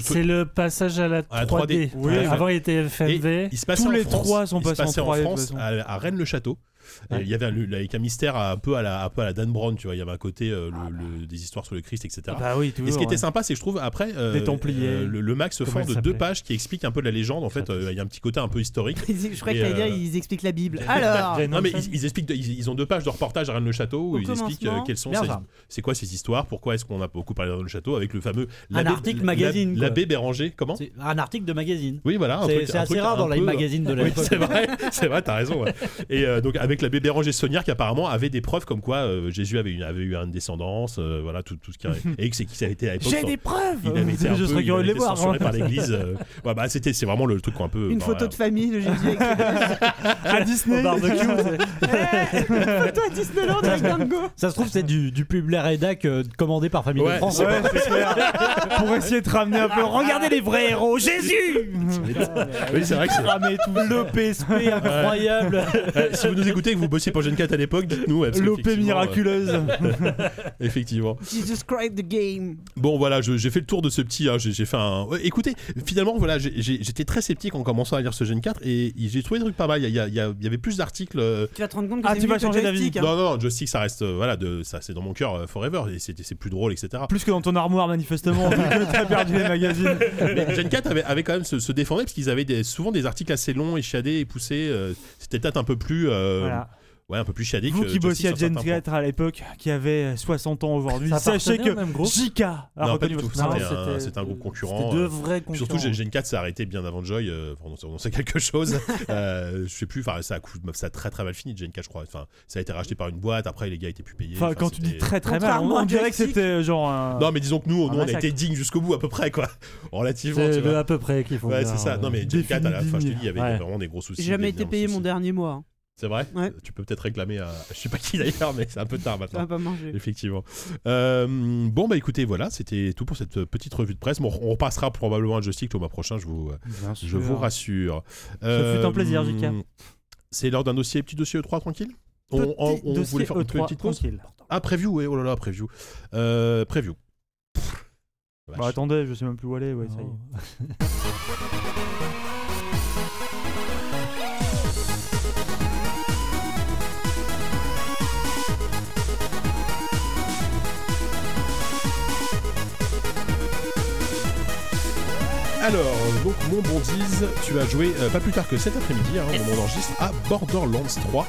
C'est le passage à la À la 3D. 3D. Oui. Avant, il était FMV. il se Tous en les France, trois sont il se passés en 3D, de toute France à Rennes-le-Château. Ouais. Il y avait un, avec un mystère un peu à la, un peu à la Dan Brown, tu vois. Il y avait un côté euh, le- le- des histoires sur le Christ, etc. Bah oui, toujours. Et ce qui était sympa, c'est que je trouve après euh, Les Templiers. euh, le, le Mac se elle de deux pages qui expliquent un peu de la légende. En fait, euh, il y a un petit côté un peu historique. Je crois euh, dire, ils expliquent la Bible. Alors, Jane Non mais ils, ils expliquent, de- ils, ils ont deux pages de reportage à Rennes-le-Château où Au ils expliquent euh, quelles sont c'est quoi ces histoires, pourquoi est-ce qu'on a beaucoup parlé de Rennes-le-Château avec le fameux Un l'abbé- article magazine, l'abbé Béranger, comment C'est un article de magazine. Oui voilà, C'est assez rare dans les magazines de l'époque. c'est vrai, c'est vrai, t'as raison. Et donc avec l'abbé Béranger Saunière qui apparemment avait des preuves comme quoi euh, Jésus avait, une, avait eu une descendance, euh, voilà tout, tout ce qui a, et que c'est qui ça a été à l'époque. J'ai sans- des preuves il avait été un Je peu- serais il curieux avait de les été voir. censuré moi. par l'Église. euh, ouais, bah c'était, c'est vraiment le truc un peu. une bah, photo voilà. de famille de Jésus avec À Disney. Au barbecue. photo à Disneyland avec Dingo. Ça se trouve, c'est du, du pub Rédac euh, commandé par Famille Ouais, de France. Ouais. Pour essayer de ramener un peu. Regardez les vrais héros, Jésus Oui, c'est vrai que c'est. Ramé tout le PSP incroyable. Si vous nous écoutez et que vous bossiez pour Gen 4 à l'époque, dites-nous. ouais, L'OP qu'effectivement, miraculeuse. euh, effectivement. Jesus Christ the game. Bon, voilà, j'ai fait le tour de ce petit. hein, j'ai j'ai fait un. ouais, écoutez, finalement, voilà, j'étais très sceptique en commençant à lire ce Gen 4 et j'ai trouvé des trucs pas mal. Il y, a- il y a- il y avait plus d'articles. euh, Tu vas te rendre compte que Ah, tu vas changer d'avis. Hein. Non, non, non, Joystick, ça reste. euh, voilà, de, ça, c'est dans mon cœur euh, forever et c'est c'est plus drôle, etc. Plus que dans ton armoire, manifestement, t'as perdu les magazines. Mais Gen 4 avait, avait quand même se, se défendait parce qu'ils avaient des- souvent des articles assez longs et chiadés et poussés. euh, C'était peut-être un peu plus. euh. Ouais, un peu plus chiadé Vous que qui bossiez à Gen sur certains 4 à l'époque, qui avait 60 ans aujourd'hui, sachez que JK a. Non, pas reconnu du tout. votre C'était un, groupe concurrent. C'était deux euh, vrais concurrents. Surtout, Gen 4 s'est arrêté bien avant Joy. Euh, on, on sait quelque chose. euh, je sais plus. Enfin, ça a, cou- ça a très très mal fini, Gen 4, je crois. Enfin, ça a été racheté par une boîte. Après, les gars étaient plus payés. Enfin, Enfin, quand tu dis très très mal, on, dirait que c'était genre un. Non, mais disons que nous, nous on a été dignes jusqu'au bout, à peu près, quoi. Relativement. C'est à peu près qu'il faut Ouais, c'est ça. euh, Non, mais Gen 4, à la fin, je te dis, il y avait vraiment des gros soucis. J'ai jamais été payé mon dernier mois. C'est vrai Ouais. Tu peux peut-être réclamer à. Je sais pas qui d'ailleurs, mais c'est un peu tard Ça maintenant. va pas manger. Effectivement. Euh, bon, bah écoutez, voilà, c'était tout pour cette petite revue de presse. Bon, on repassera probablement à Joystick le mois prochain, je vous, Bien je sûr. vous rassure. Ce fut un plaisir, JK. C'est l'heure d'un dossier, petit dossier E3 tranquille on, Petit on- voulait faire une E3, petite pause tranquille. Ah, preview, ouais, oh là là, preview. Euh, preview. Bah attendez, je sais même plus où aller, ouais, ça y est. Alors, donc mon bondise, tu as joué euh, pas plus tard que cet après-midi, hein, au moment d'enregistre, à Borderlands 3.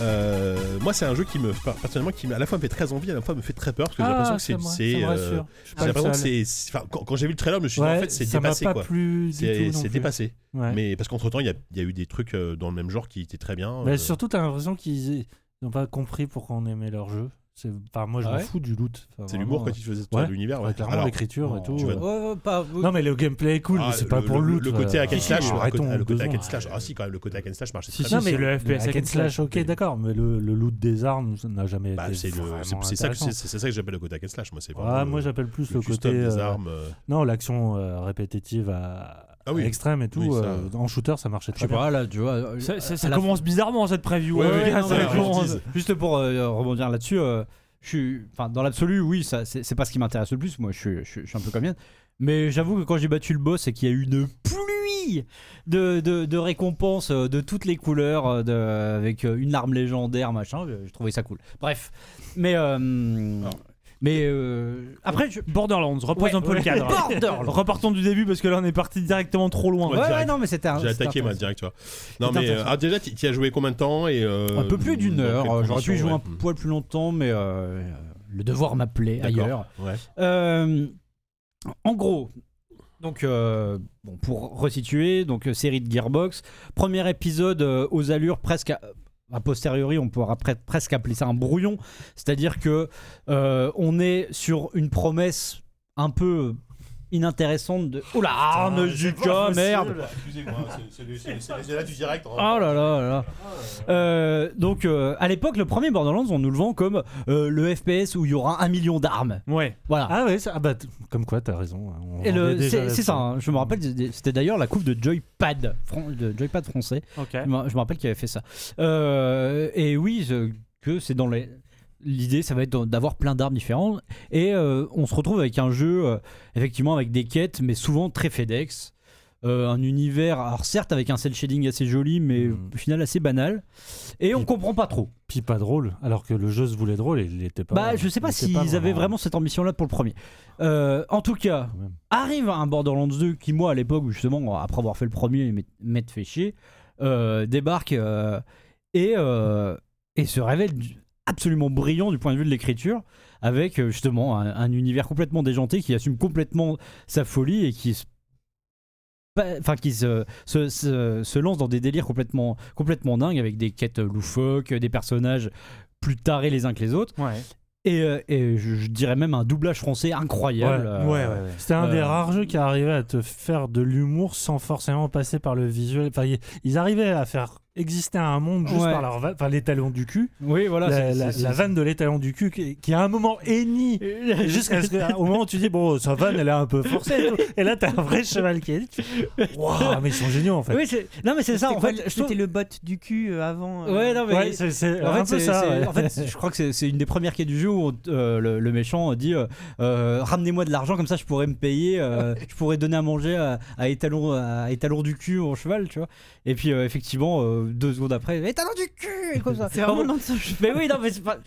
Euh, moi, c'est un jeu qui me, personnellement, qui à la fois me fait très envie, à la fois me fait très peur parce que j'ai l'impression que c'est, Ah, c'est, euh, j'ai l'impression que c'est, enfin, quand, quand j'ai vu le trailer, je me suis dit Ouais, en fait c'est dépassé pas quoi. C'est, dépassé. Ouais. Mais parce qu'entre temps, il y a, il y a eu des trucs dans le même genre qui étaient très bien. Mais surtout, t'as l'impression qu'ils n'ont pas compris pourquoi on aimait leur jeu. C'est- Enfin, moi, je Ah m'en ouais fous du loot. Enfin, c'est l'humour quand il faisait Ouais. l'univers. ouais, Ouais. clairement, l'écriture et tout. tu euh. vas- ouais, ouais, pas- Non, mais le gameplay est cool, ah, mais c'est pas le- pour le loot. le côté euh. hack and slash, si, le côté- arrêtons le côté hack and slash. Ah si, quand même, le côté hack and slash marchait Si, très si, bien. c'est le FPS hack and slash, ok, Mais- d'accord, mais le, le loot des armes, ça n'a jamais Bah, été c'est, ça que, j'appelle le côté hack and slash. Moi, c'est Ouais, vraiment moi le- j'appelle plus le côté. des euh, armes. euh, Non, l'action euh, répétitive à, Ah oui. à extrême et tout. Oui, ça- euh, en shooter, ça marchait Je sais très bien. pas, là, tu vois. euh, Ça, ça- à ça la commence bizarrement cette preview. Ouais, hein, ouais, non, commence- Juste pour euh, rebondir là-dessus, euh, je suis, enfin, dans l'absolu, oui, ça, c'est pas ce qui m'intéresse le plus. Moi, je suis, je suis, je suis un peu comme Yann. Mais j'avoue que quand j'ai battu le boss et qu'il y a eu une pluie de, de, de récompenses euh, de toutes les couleurs, euh, de, avec euh, une arme légendaire, machin, je, je trouvais ça cool. Bref, mais euh, Mais euh, après, je... Borderlands, repose Ouais, un peu ouais. le cadre. Borderlands. Repartons du début parce que là on est parti directement trop loin. Ouais, Ouais, direct. non, mais c'était un. J'ai c'était attaqué, moi, intéressant. direct, tu vois. Non, mais euh, intéressant. ah, déjà, tu y as joué combien de temps et, euh, Un peu plus d'une dans heure. euh, J'aurais pu y jouer un conditions, poil plus longtemps, mais euh, le devoir m'appelait D'accord. ailleurs. Ouais. Euh, en gros, donc euh, bon, pour resituer, donc euh, série de Gearbox, premier épisode euh, aux allures presque. à- A posteriori, on pourra pre- presque appeler ça un brouillon, c'est-à-dire que euh, on est sur une promesse un peu inintéressante de. Oh là, ah, mais Zuka, merde! Excusez-moi, c'est- là du direct. Oh là là là là. Euh, donc euh, à l'époque, le premier Borderlands, on nous le vend comme euh, le FPS où il y aura un million d'armes. Ouais. Voilà. Ah ouais, ça- ah bah, comme quoi, t'as raison. hein, c'est ça, hein, je me rappelle, c'était d'ailleurs la coupe de Joypad, de Joypad français. Je me je me rappelle qu'il avait fait ça. Euh, et oui, je- que c'est dans les. L'idée, ça va être d'avoir plein d'armes différentes. Et euh, on se retrouve avec un jeu, euh, effectivement, avec des quêtes, mais souvent très FedEx. Euh, un univers, alors certes avec un cel shading assez joli, mais Mm. au final assez banal. Et on Puis- comprend pas trop. Puis pas drôle, alors que le jeu se voulait drôle et il était pas. Bah, je sais pas s'ils avaient vraiment cette ambition-là pour le premier. En tout cas, arrive un Borderlands 2 qui, moi, à l'époque, justement, après avoir fait le premier, m'être fait chier, débarque et, et se révèle absolument brillant du point de vue de l'écriture, avec euh, justement un, un univers complètement déjanté qui assume complètement sa folie et qui Enfin, qui se, se, se- se lance dans des délires complètement, complètement dingues avec des quêtes loufoques, des personnages plus tarés les uns que les autres. Ouais. Et, euh, et je, je dirais même un doublage français incroyable. Ouais, euh, ouais, ouais, ouais. C'était un des rares jeux qui arrivait à te faire de l'humour sans forcément passer par le visuel. Enfin, ils- ils arrivaient à faire exister un monde juste Ouais. par leur va- talons du cul. Oui, voilà. la, c'est- la- c'est- la c'est- vanne de l'étalon du cul qui, qui à un moment hennit jusqu'à ce qu'au moment où tu dis bon sa vanne elle est un peu forcée et, là t'as un vrai cheval qui est Waouh mais ils sont géniaux en fait Oui, c'est- non, mais c'est ça. En C'était quoi fait, je trouve- C'était le bot du cul euh, avant. euh, Ouais, non, mais. ouais c'est c'est En un fait, peu c'est- ça c'est- ouais. en fait, je crois que c'est- c'est une des premières quêtes du jeu où euh, le, le méchant dit euh, euh, ramenez-moi de l'argent comme ça je pourrais me payer, euh, je pourrais donner à manger à, à étalon à étalon du cul au cheval, tu vois. Et puis euh, effectivement euh, deux secondes après étalon du cul et comme ça. C'est vraiment dans ce jeu. Mais oui, non, mais c'est pas.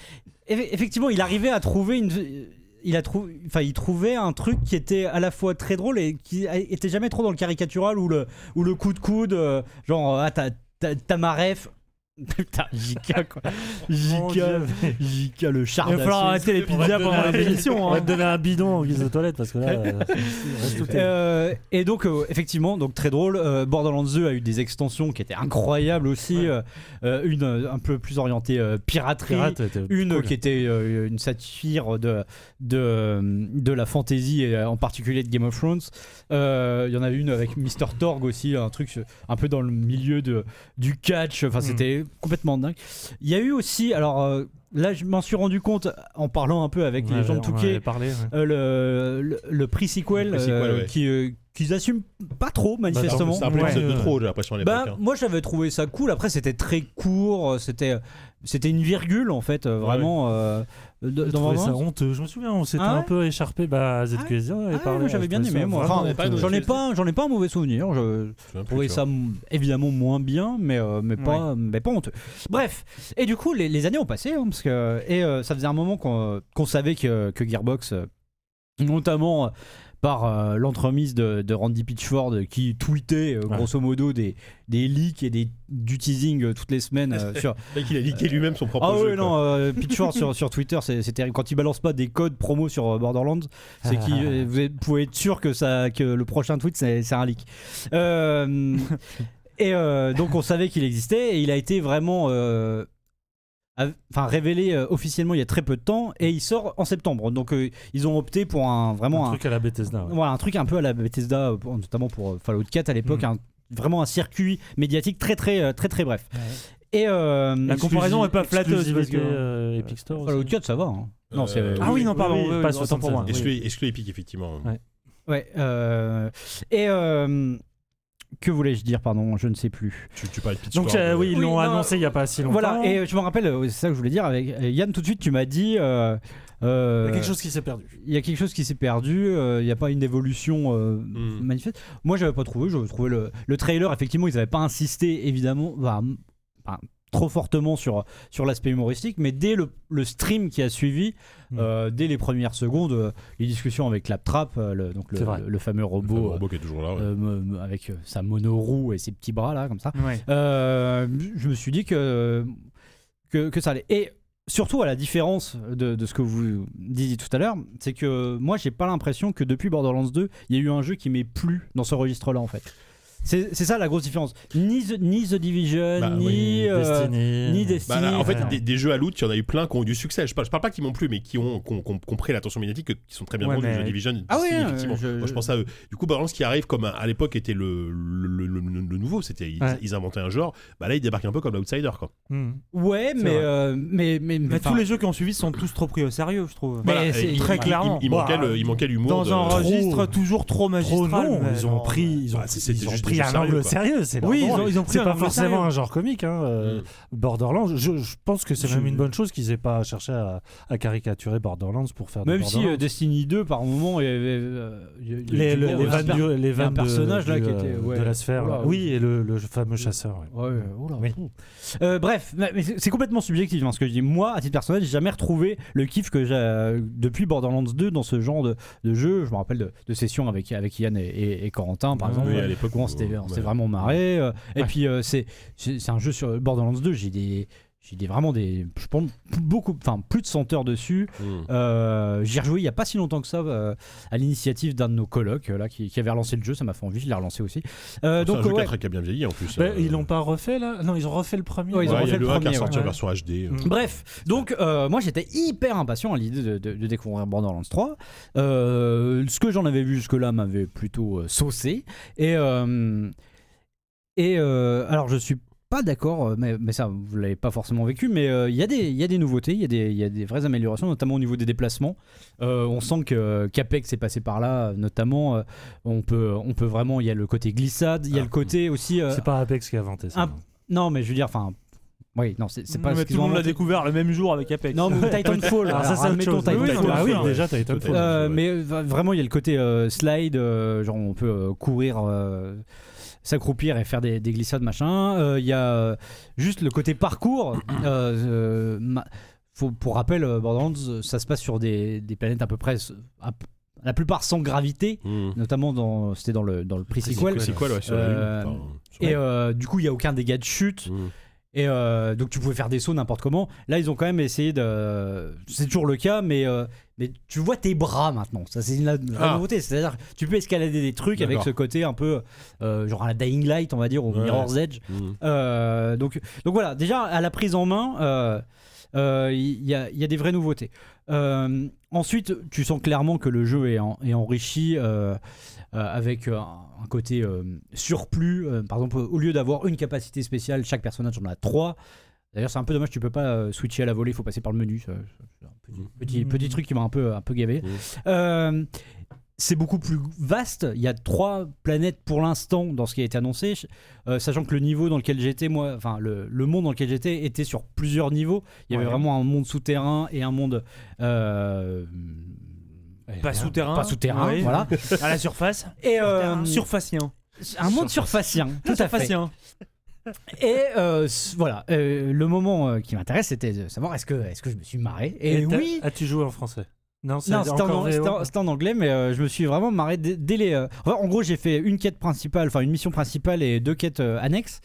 Eff- Effectivement, il arrivait à trouver une. Il a trouvé, enfin, il trouvait un truc qui était à la fois très drôle et qui était jamais trop dans le caricatural ou le ou le coup de coude, euh, genre ah t'as t'as- t'as ma ref. Putain, JK quoi. JK. JK le char Il va falloir arrêter les pizzas pendant l'émission. on va hein. te donner un bidon en guise de toilette parce que là euh, reste tout est- Euh, et donc euh, effectivement donc très drôle euh, Borderlands 2 a eu des extensions qui étaient incroyables aussi Ouais. une un peu plus orientée euh, piraterie Pirate une cool. qui était euh, une satire de, de, de la fantasy et en particulier de Game of Thrones. Euh, Il y en a une avec Mr. Torg aussi, un truc un peu dans le milieu de, du catch. Enfin, Mm. Complètement dingue. Il y a eu aussi, alors euh, là, je m'en suis rendu compte en parlant un peu avec On les gens de Touquet, parlé, ouais. euh, le, le, Le pre-sequel, euh, ouais. qui, euh, qu'ils assument pas trop, manifestement. C'est un peu Ouais. l'épisode de trop, j'ai l'impression. Bah, hein. moi j'avais trouvé ça cool. Après, c'était très court. C'était, c'était une virgule en fait, vraiment. euh, de- J'ai dans ça honteux. Je me souviens, on s'était Ah ouais un peu écharpé bah, à ZQSD. on avait Ah ouais, parlé, moi, j'avais bien aimé, moi. Enfin, de- J'en ai pas, j'en ai pas un mauvais souvenir. Je trouvais ça évidemment moins bien, mais euh, mais pas, mais pas honteux. Bref, et du coup les, les années ont passé hein, parce que et euh, ça faisait un moment qu'on qu'on savait que, que Gearbox, euh, notamment euh, par euh, l'entremise de, de Randy Pitchford qui tweetait euh, Ouais. grosso modo des, des leaks et des, du teasing euh, toutes les semaines sur Le mec, il a liqué lui-même son propre ah jeu. oui, non, Pitchford sur, sur Twitter, c'est terrible. Quand il balance pas des codes promo sur Borderlands, c'est qu'il euh, vous pouvez être sûr que, ça, que le prochain tweet, c'est un leak. Et donc, on savait qu'il existait et il a été vraiment. Enfin, révélé euh, officiellement il y a très peu de temps et il sort en septembre. Donc, euh, ils ont opté pour un vraiment un un, truc à la Bethesda. ouais. voilà, un truc un peu à la Bethesda, notamment pour euh, Fallout 4 à l'époque, Mm. un- vraiment un circuit médiatique très très euh, très très bref. Et euh, La comparaison est pas flatteuse parce que. Euh, Epic Store. Fallout aussi. 4 ça va. hein. Non, c'est Euh, Ah oui, non, pardon. oui, oui, oui, pas autant pour moi. 76. Exclu, exclu Epic, effectivement. Ouais. Ouais. euh, et euh, que voulais-je dire Pardon, je ne sais plus. Tu, tu parlais de Pitch Donc euh, oui, ils l'ont non, annoncé il y a pas si longtemps. Voilà. Et je me rappelle, euh, c'est ça que je voulais dire avec euh, Yann. Tout de suite, tu m'as dit. euh, il y a quelque chose qui s'est perdu. il y a quelque chose qui s'est perdu, euh, il n'y a pas une évolution euh, Mm. manifeste. Moi, j'avais pas trouvé, j'avais trouvé le, le trailer, effectivement, ils n'avaient pas insisté, évidemment. Enfin, trop fortement sur, sur l'aspect humoristique, mais dès le, le stream qui a suivi, Mm. euh, dès les premières secondes, euh, les discussions avec Claptrap, euh, le, donc le, fameux Le robot, fameux robot qui est toujours là. ouais. euh, avec euh, sa monoroue et ses petits bras là, comme ça. Ouais. Euh, je me suis dit que, que, que ça allait. Et surtout, à la différence de, de ce que vous disiez tout à l'heure, c'est que moi, j'ai pas l'impression que depuis Borderlands 2, il y a eu un jeu qui m'ait plu dans ce registre-là, en fait. C'est c'est ça la grosse différence. Ni The, ni The Division, Bah, ni, Oui, euh, Destiny. ni Bah, Destiny. là, en fait, des, des jeux à loot, il y en a eu plein qui ont eu du succès. Je parle, je parle pas qui m'ont plu, mais qui ont, qui ont, qui ont- qui ont pris l'attention médiatique, que- qui sont très bien Ouais, vendus. mais- jeux Division, Ah oui, Destiny, euh, effectivement. je- Moi, je pense à eux. Du coup, Borderlands qui arrive comme à l'époque était le, le, le- le- le nouveau, c'était ils, Ouais. ils inventaient un genre. Bah là, ils débarquent un peu comme l'outsider, quoi. Mm. ouais, mais, euh, mais, mais, mais, tous les jeux qui ont suivi sont tous trop pris au sérieux, je trouve. Mais Voilà, c'est- et il- très il- clairement. Il, il manquait Bah, le- il manquait l'humour. Dans un registre toujours trop magistral. ils ont pris, ils ont, Bah, pris un sérieux, angle quoi. sérieux. C'est Oui, ils ont, ils ont pris C'est un pas angle forcément sérieux. un genre comique. Hein, euh, Mm. Borderlands, je, je pense que c'est Je- même une bonne chose qu'ils aient pas cherché à, à caricaturer Borderlands pour faire Même si Borderlands. euh, Destiny 2, par moment, il y avait, euh, il y a- il y a les, du les, les vannes du- vannes de- personnage là du, qui euh, était ouais. de la sphère. Oula, là. Oui, et le, le fameux chasseur. ouais. Ouais, oula. Oui. Euh, bref, mais c'est c'est complètement subjectif hein, ce que je dis. Moi, à titre personnel, j'ai jamais retrouvé le kiff que j'ai euh, depuis Borderlands 2 dans ce genre de, de jeu. Je me rappelle de, de sessions avec, avec Yann et, et- et Corentin, par exemple. Oui, à l'époque, où on où- s'était on s'était ouais. vraiment marré. euh, Et puis, euh, c'est c'est c'est un jeu sur Borderlands 2. J'ai des. J'ai des, vraiment des. Je pense beaucoup. Enfin, plus de 100 heures dessus. Mm. Euh, J'y ai rejoué il y a pas si longtemps que ça euh, à l'initiative d'un de nos colocs euh, là, qui, qui avait relancé le jeu. Ça m'a fait envie. Je l'ai relancé aussi. Euh, C'est un donc, jeu qui a ouais. qui a bien vieilli en plus. Bah, euh, Ils l'ont pas refait là? Non, ils ont refait le premier. Ouais, ils ont ouais, y refait a le le 1 qui est premier, sorti en ouais. version HD. euh. Mm. Bref, donc euh, moi j'étais hyper impatient à l'idée de, de- de découvrir Borderlands 3. Euh, ce que j'en avais vu jusque-là m'avait plutôt euh, saucé. Et, euh, et euh, alors je suis pas d'accord, euh, mais, mais ça vous l'avez pas forcément vécu, mais euh, il y, a des- il y a des nouveautés, il y, a des- il y a des vraies améliorations, notamment au niveau des déplacements. Euh, on sent que euh, Capex est passé par là, notamment. euh, on, peut, on peut vraiment, il y a le côté glissade, il y a Ah. le côté aussi. euh, C'est pas Apex qui a inventé ça. un- non, mais je veux dire, enfin. Oui, non, c'est c'est pas mais ce tout le ont monde l'a découvert le même jour avec Apex. Non, mais Titanfall. Alors ça, c'est autre admettons. Titanfall. Oui, non, Ah oui, ouais. déjà Titanfall. Euh, Ouais. mais euh, vraiment, il y a le côté euh, slide, euh, genre on peut euh, courir, euh, s'accroupir et faire des, des glissades, machin. Euh, Il y a euh, juste le côté parcours. euh, euh, ma- faut, pour rappel, euh, Borderlands, euh, ça se passe sur des, des planètes à peu près, à la plupart sans gravité, Mm. notamment dans, c'était dans le, dans le pre-sequel. Ouais, Euh, Enfin, Et euh, du coup, il y a aucun dégât de chute. Mm. Et euh, donc tu pouvais faire des sauts n'importe comment. Là, ils ont quand même essayé de. C'est toujours le cas, mais, euh, mais tu vois tes bras maintenant. Ça, c'est une la Ah. nouveauté. C'est-à-dire que tu peux escalader des trucs avec ce côté un peu euh, genre à la Dying Light, on va dire, au Ouais. Mirror's Edge. Mm. Euh, donc, donc voilà, déjà à la prise en main, il y, a, y a des vraies nouveautés. Ensuite, tu sens clairement que le jeu est, en- est enrichi avec euh, un côté euh, surplus. Euh, par exemple, au lieu d'avoir une capacité spéciale, chaque personnage en a trois. D'ailleurs, c'est un peu dommage, tu peux pas euh, switcher à la volée, il faut passer par le menu. c'est un petit, Mm. petit, petit truc qui m'a un peu, un peu gavé. Euh, c'est beaucoup plus vaste. Il y a trois planètes pour l'instant dans ce qui a été annoncé, Euh, sachant que le niveau dans lequel j'étais, moi, enfin le, le monde dans lequel j'étais était sur plusieurs niveaux. Il y avait Ouais. vraiment un monde souterrain et un monde euh, Pas souterrain. pas souterrain, Oui. voilà. À la surface. Et euh, Surfacien. un monde surfacien, tout à fait. Surfacien. Et euh, voilà, euh, le moment euh, qui m'intéresse, c'était de savoir est-ce que, est-ce que je me suis marré? Et, t'as- oui, As-tu joué en français? Non, c'est Non, c'était en, encore c'était en- c'était en anglais, mais euh, je me suis vraiment marré dès, dès les. euh, enfin, en gros, j'ai fait une quête principale, enfin une mission principale et deux quêtes euh, annexes.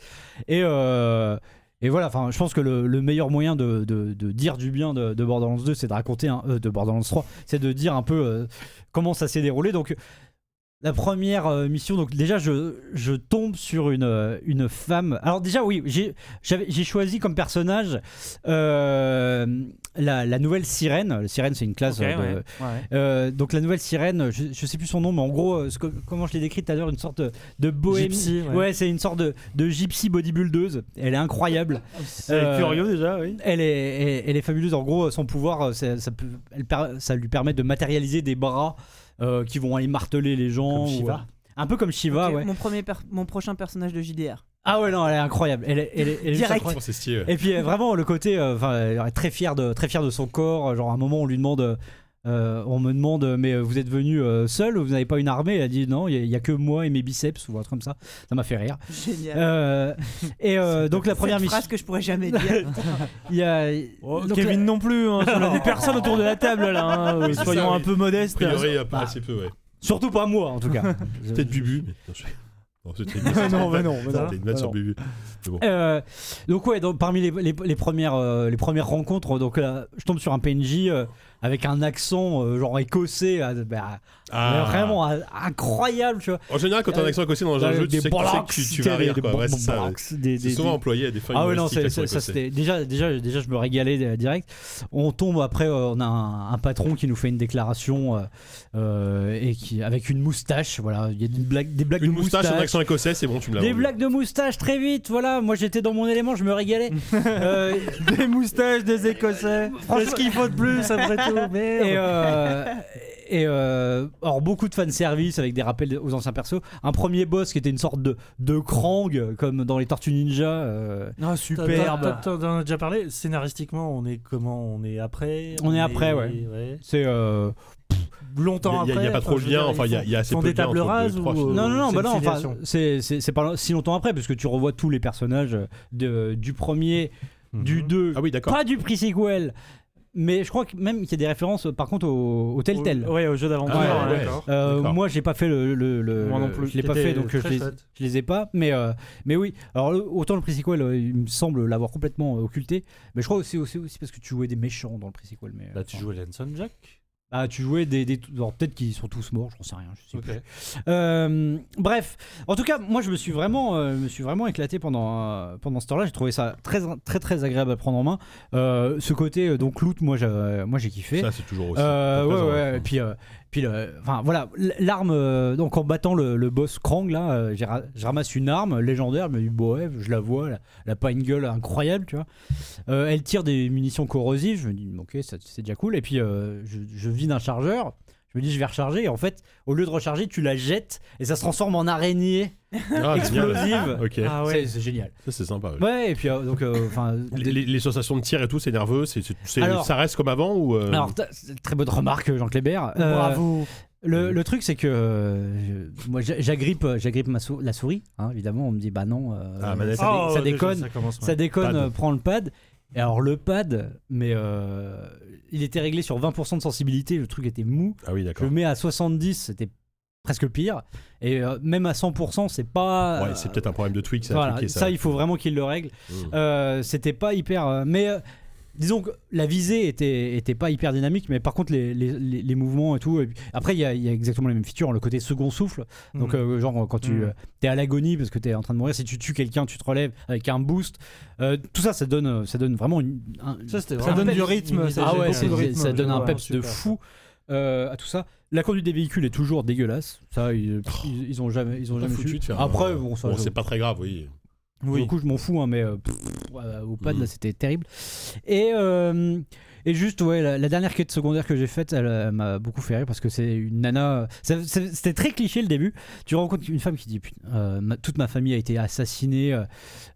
Et, euh, et voilà, enfin, je pense que le, le meilleur moyen de, de- dire du bien de, de Borderlands 2, c'est de raconter un, euh, de Borderlands 3, c'est de dire un peu euh, comment ça s'est déroulé. Donc. La première euh, mission, donc déjà je, je tombe sur une, euh, une femme. Alors déjà oui, j'ai choisi comme personnage la, la nouvelle sirène. La sirène c'est une classe euh, de- ouais. Ouais. euh, donc la nouvelle sirène, je, je sais plus son nom, mais en gros, euh, ce que- comment je l'ai décrite tout à l'heure, une sorte de, de bohémie. Gypsy, ouais. ouais, c'est une sorte de, de gypsy bodybuildeuse. Elle est incroyable. C'est Euh, curieux déjà, oui. Elle est, elle, elle est fabuleuse. En gros, son pouvoir, ça, ça peut, elle ça lui permet de matérialiser des bras euh, qui vont aller marteler les gens. Comme ou, Shiva. un peu comme Shiva, ouais. mon, premier per- mon prochain personnage de JDR. Ah ouais, non, elle est incroyable. Elle est, elle est- elle est Direct. incroyable. Oh. Et puis euh, vraiment le côté, euh, enfin, elle est très fière de très fière de son corps. euh, Genre à un moment on lui demande, euh, on me demande, mais vous êtes venu euh, seul ou vous n'avez pas une armée? Elle a dit non, il n'y a, que moi et mes biceps ou un truc comme ça. Ça m'a fait rire. Génial. Euh, et euh, donc la première mission, phrase que je pourrais jamais dire. il y a Oh, donc, Kevin non plus, hein, on a des personnes autour de la table là, hein, soyons ça, un oui. peu A modestes. priori, euh, pas Bah. assez peu, ouais. surtout pas moi en tout cas. Peut-être Bubu, mais. Non, je- Non, c'était une non, mais non, mais non. C'était une vanne sur non. Bubu. Mais bon. Euh, donc ouais, donc, parmi les, les- les premières euh, les premières rencontres, donc là, je tombe sur un PNJ euh, avec un accent euh, genre écossais, euh, bah, Ah. vraiment euh, incroyable, tu vois. En général, quand t'as un accent écossé dans un Avec jeu, tu sais que tu sais bollocks, que tu- tu des- vas rire, des quoi. Ouais, c'est ça. ouais. bollocks, des- C'est des- souvent des- employé à des fins Ah ouais non, humoristiques, c'est- l'accent c'est- ça écossais. c'était déjà déjà déjà je me régalais euh, direct. On tombe après euh, on a un, un patron qui nous fait une déclaration euh, euh, et qui avec une moustache, voilà, il y a des blagues des blagues Une de moustache, un accent écossais, c'est bon, tu me l'as Des vendu. blagues de moustache très vite, voilà. Moi j'étais dans mon élément, je me régalais. Euh, Des moustaches, des Écossais. Qu'est-ce qu'il faut de plus après tout Merde. et euh, et euh, alors beaucoup de fanservice avec des rappels aux anciens persos. Un premier boss qui était une sorte de, de Krang comme dans les Tortues Ninja. euh, Ah, superbe. T'en as déjà parlé? Scénaristiquement, on est comment? On est après? On est après, ouais. c'est euh, Longtemps Il après. il y a pas trop enfin, de lien, dire, enfin, il y a- font- il y a assez peu des de lien tables entre les rases trois ou films. euh, non non non c'est bah une non enfin filiation c'est c'est c'est pas si longtemps après parce que tu revois tous les personnages de, du premier du Mhm. 2 Ah oui, d'accord. pas du pre-sequel mais je crois que même qu'il y a des références par contre au, au Telltale Ouais, au jeu d'aventure. Ah ouais, ouais. Euh, moi j'ai pas fait le, le, le- Moi non plus. je l'ai pas fait donc je très les, je les ai pas mais euh, mais oui alors autant le pre-sequel euh, il me semble l'avoir complètement euh, occulté mais je crois aussi aussi, aussi parce que tu jouais des méchants dans le pre-sequel mais Là, tu enfin, jouais Lanson Jack. Ah, tu jouais des, peut-être qu'ils sont tous morts j'en sais rien je sais Ok. plus. Euh, bref, en tout cas, moi je me suis vraiment, euh, me suis vraiment éclaté pendant, euh, pendant ce temps-là. J'ai trouvé ça très, très, très agréable à prendre en main. Euh, ce côté donc loot, moi, j'ai, moi j'ai kiffé. Ça, c'est toujours aussi. Ouais, ouais, et puis, voilà, l'arme, euh, donc en battant le, boss Krang là, euh, je ramasse une arme légendaire, dis, bon, ouais, je la vois, elle, elle a pas une gueule incroyable, tu vois. Euh, elle tire des munitions corrosives, je me dis, ok, c'est déjà cool, et puis je, je vide un chargeur. Je me dis, je vais recharger, et en fait, au lieu de recharger, tu la jettes, et ça se transforme en araignée Ah, explosive. Ok, Ah C'est- ouais. C'est génial. ça c'est sympa. ouais. Ouais, et puis euh, donc, euh, enfin. Les, les- les sensations de tir et tout, c'est nerveux, c'est, c'est- c'est- Alors- ça reste comme avant ou euh, Alors, t'as- c'est très bonne remarque, Jean Clébert. Euh, Bravo. Le, le truc, c'est que euh, je- moi, j'a- j'agrippe, j'agrippe ma sou- la souris. hein, évidemment, on me dit bah non, euh, Ah, manette. ça, dé- Oh, ça déjà, déconne, Ça commence ça mal. déconne. Pad. euh, prends le pad. Et alors le pad, mais euh, il était réglé sur 20% de sensibilité. Le truc était mou. Ah oui, Je d'accord. le mets à 70, c'était presque pire. Et euh, même à 100%, c'est pas. Ouais, c'est peut-être un problème de tweak, ça. Voilà, tweaké, ça, il faut vraiment qu'il le règle. Mm. Euh, c'était pas hyper. euh, mais euh, disons que la visée était, était pas hyper dynamique, mais par contre, les, les, les- les mouvements et tout. et puis- après, il y a, il y a exactement les mêmes features, le côté second souffle. Donc, Mhm. euh, genre, quand tu euh, t'es à l'agonie parce que t'es en train de mourir, si tu tues quelqu'un, tu te relèves avec un boost. Euh, tout ça, ça donne, ça donne vraiment une. un- Ça, c'était Ça vraiment donne du rythme, ça ah ouais, rythme, ça donne un peps de super. Euh, à tout ça. La conduite des véhicules est toujours dégueulasse. Ça, ils, ils, ils ont jamais, ils ont jamais foutu su. de faire, Après, euh, bon, ça, bon, c'est pas très grave, oui. le coup, je m'en fous, hein, mais euh, pff, au pad, là, c'était terrible. Et, euh, et juste, ouais, la, dernière quête secondaire que j'ai faite, elle, euh, m'a beaucoup fait rire parce que c'est une nana. c'est- C'était très cliché le début. Tu rencontres une femme qui dit Putain, euh, Toute ma famille a été assassinée. euh,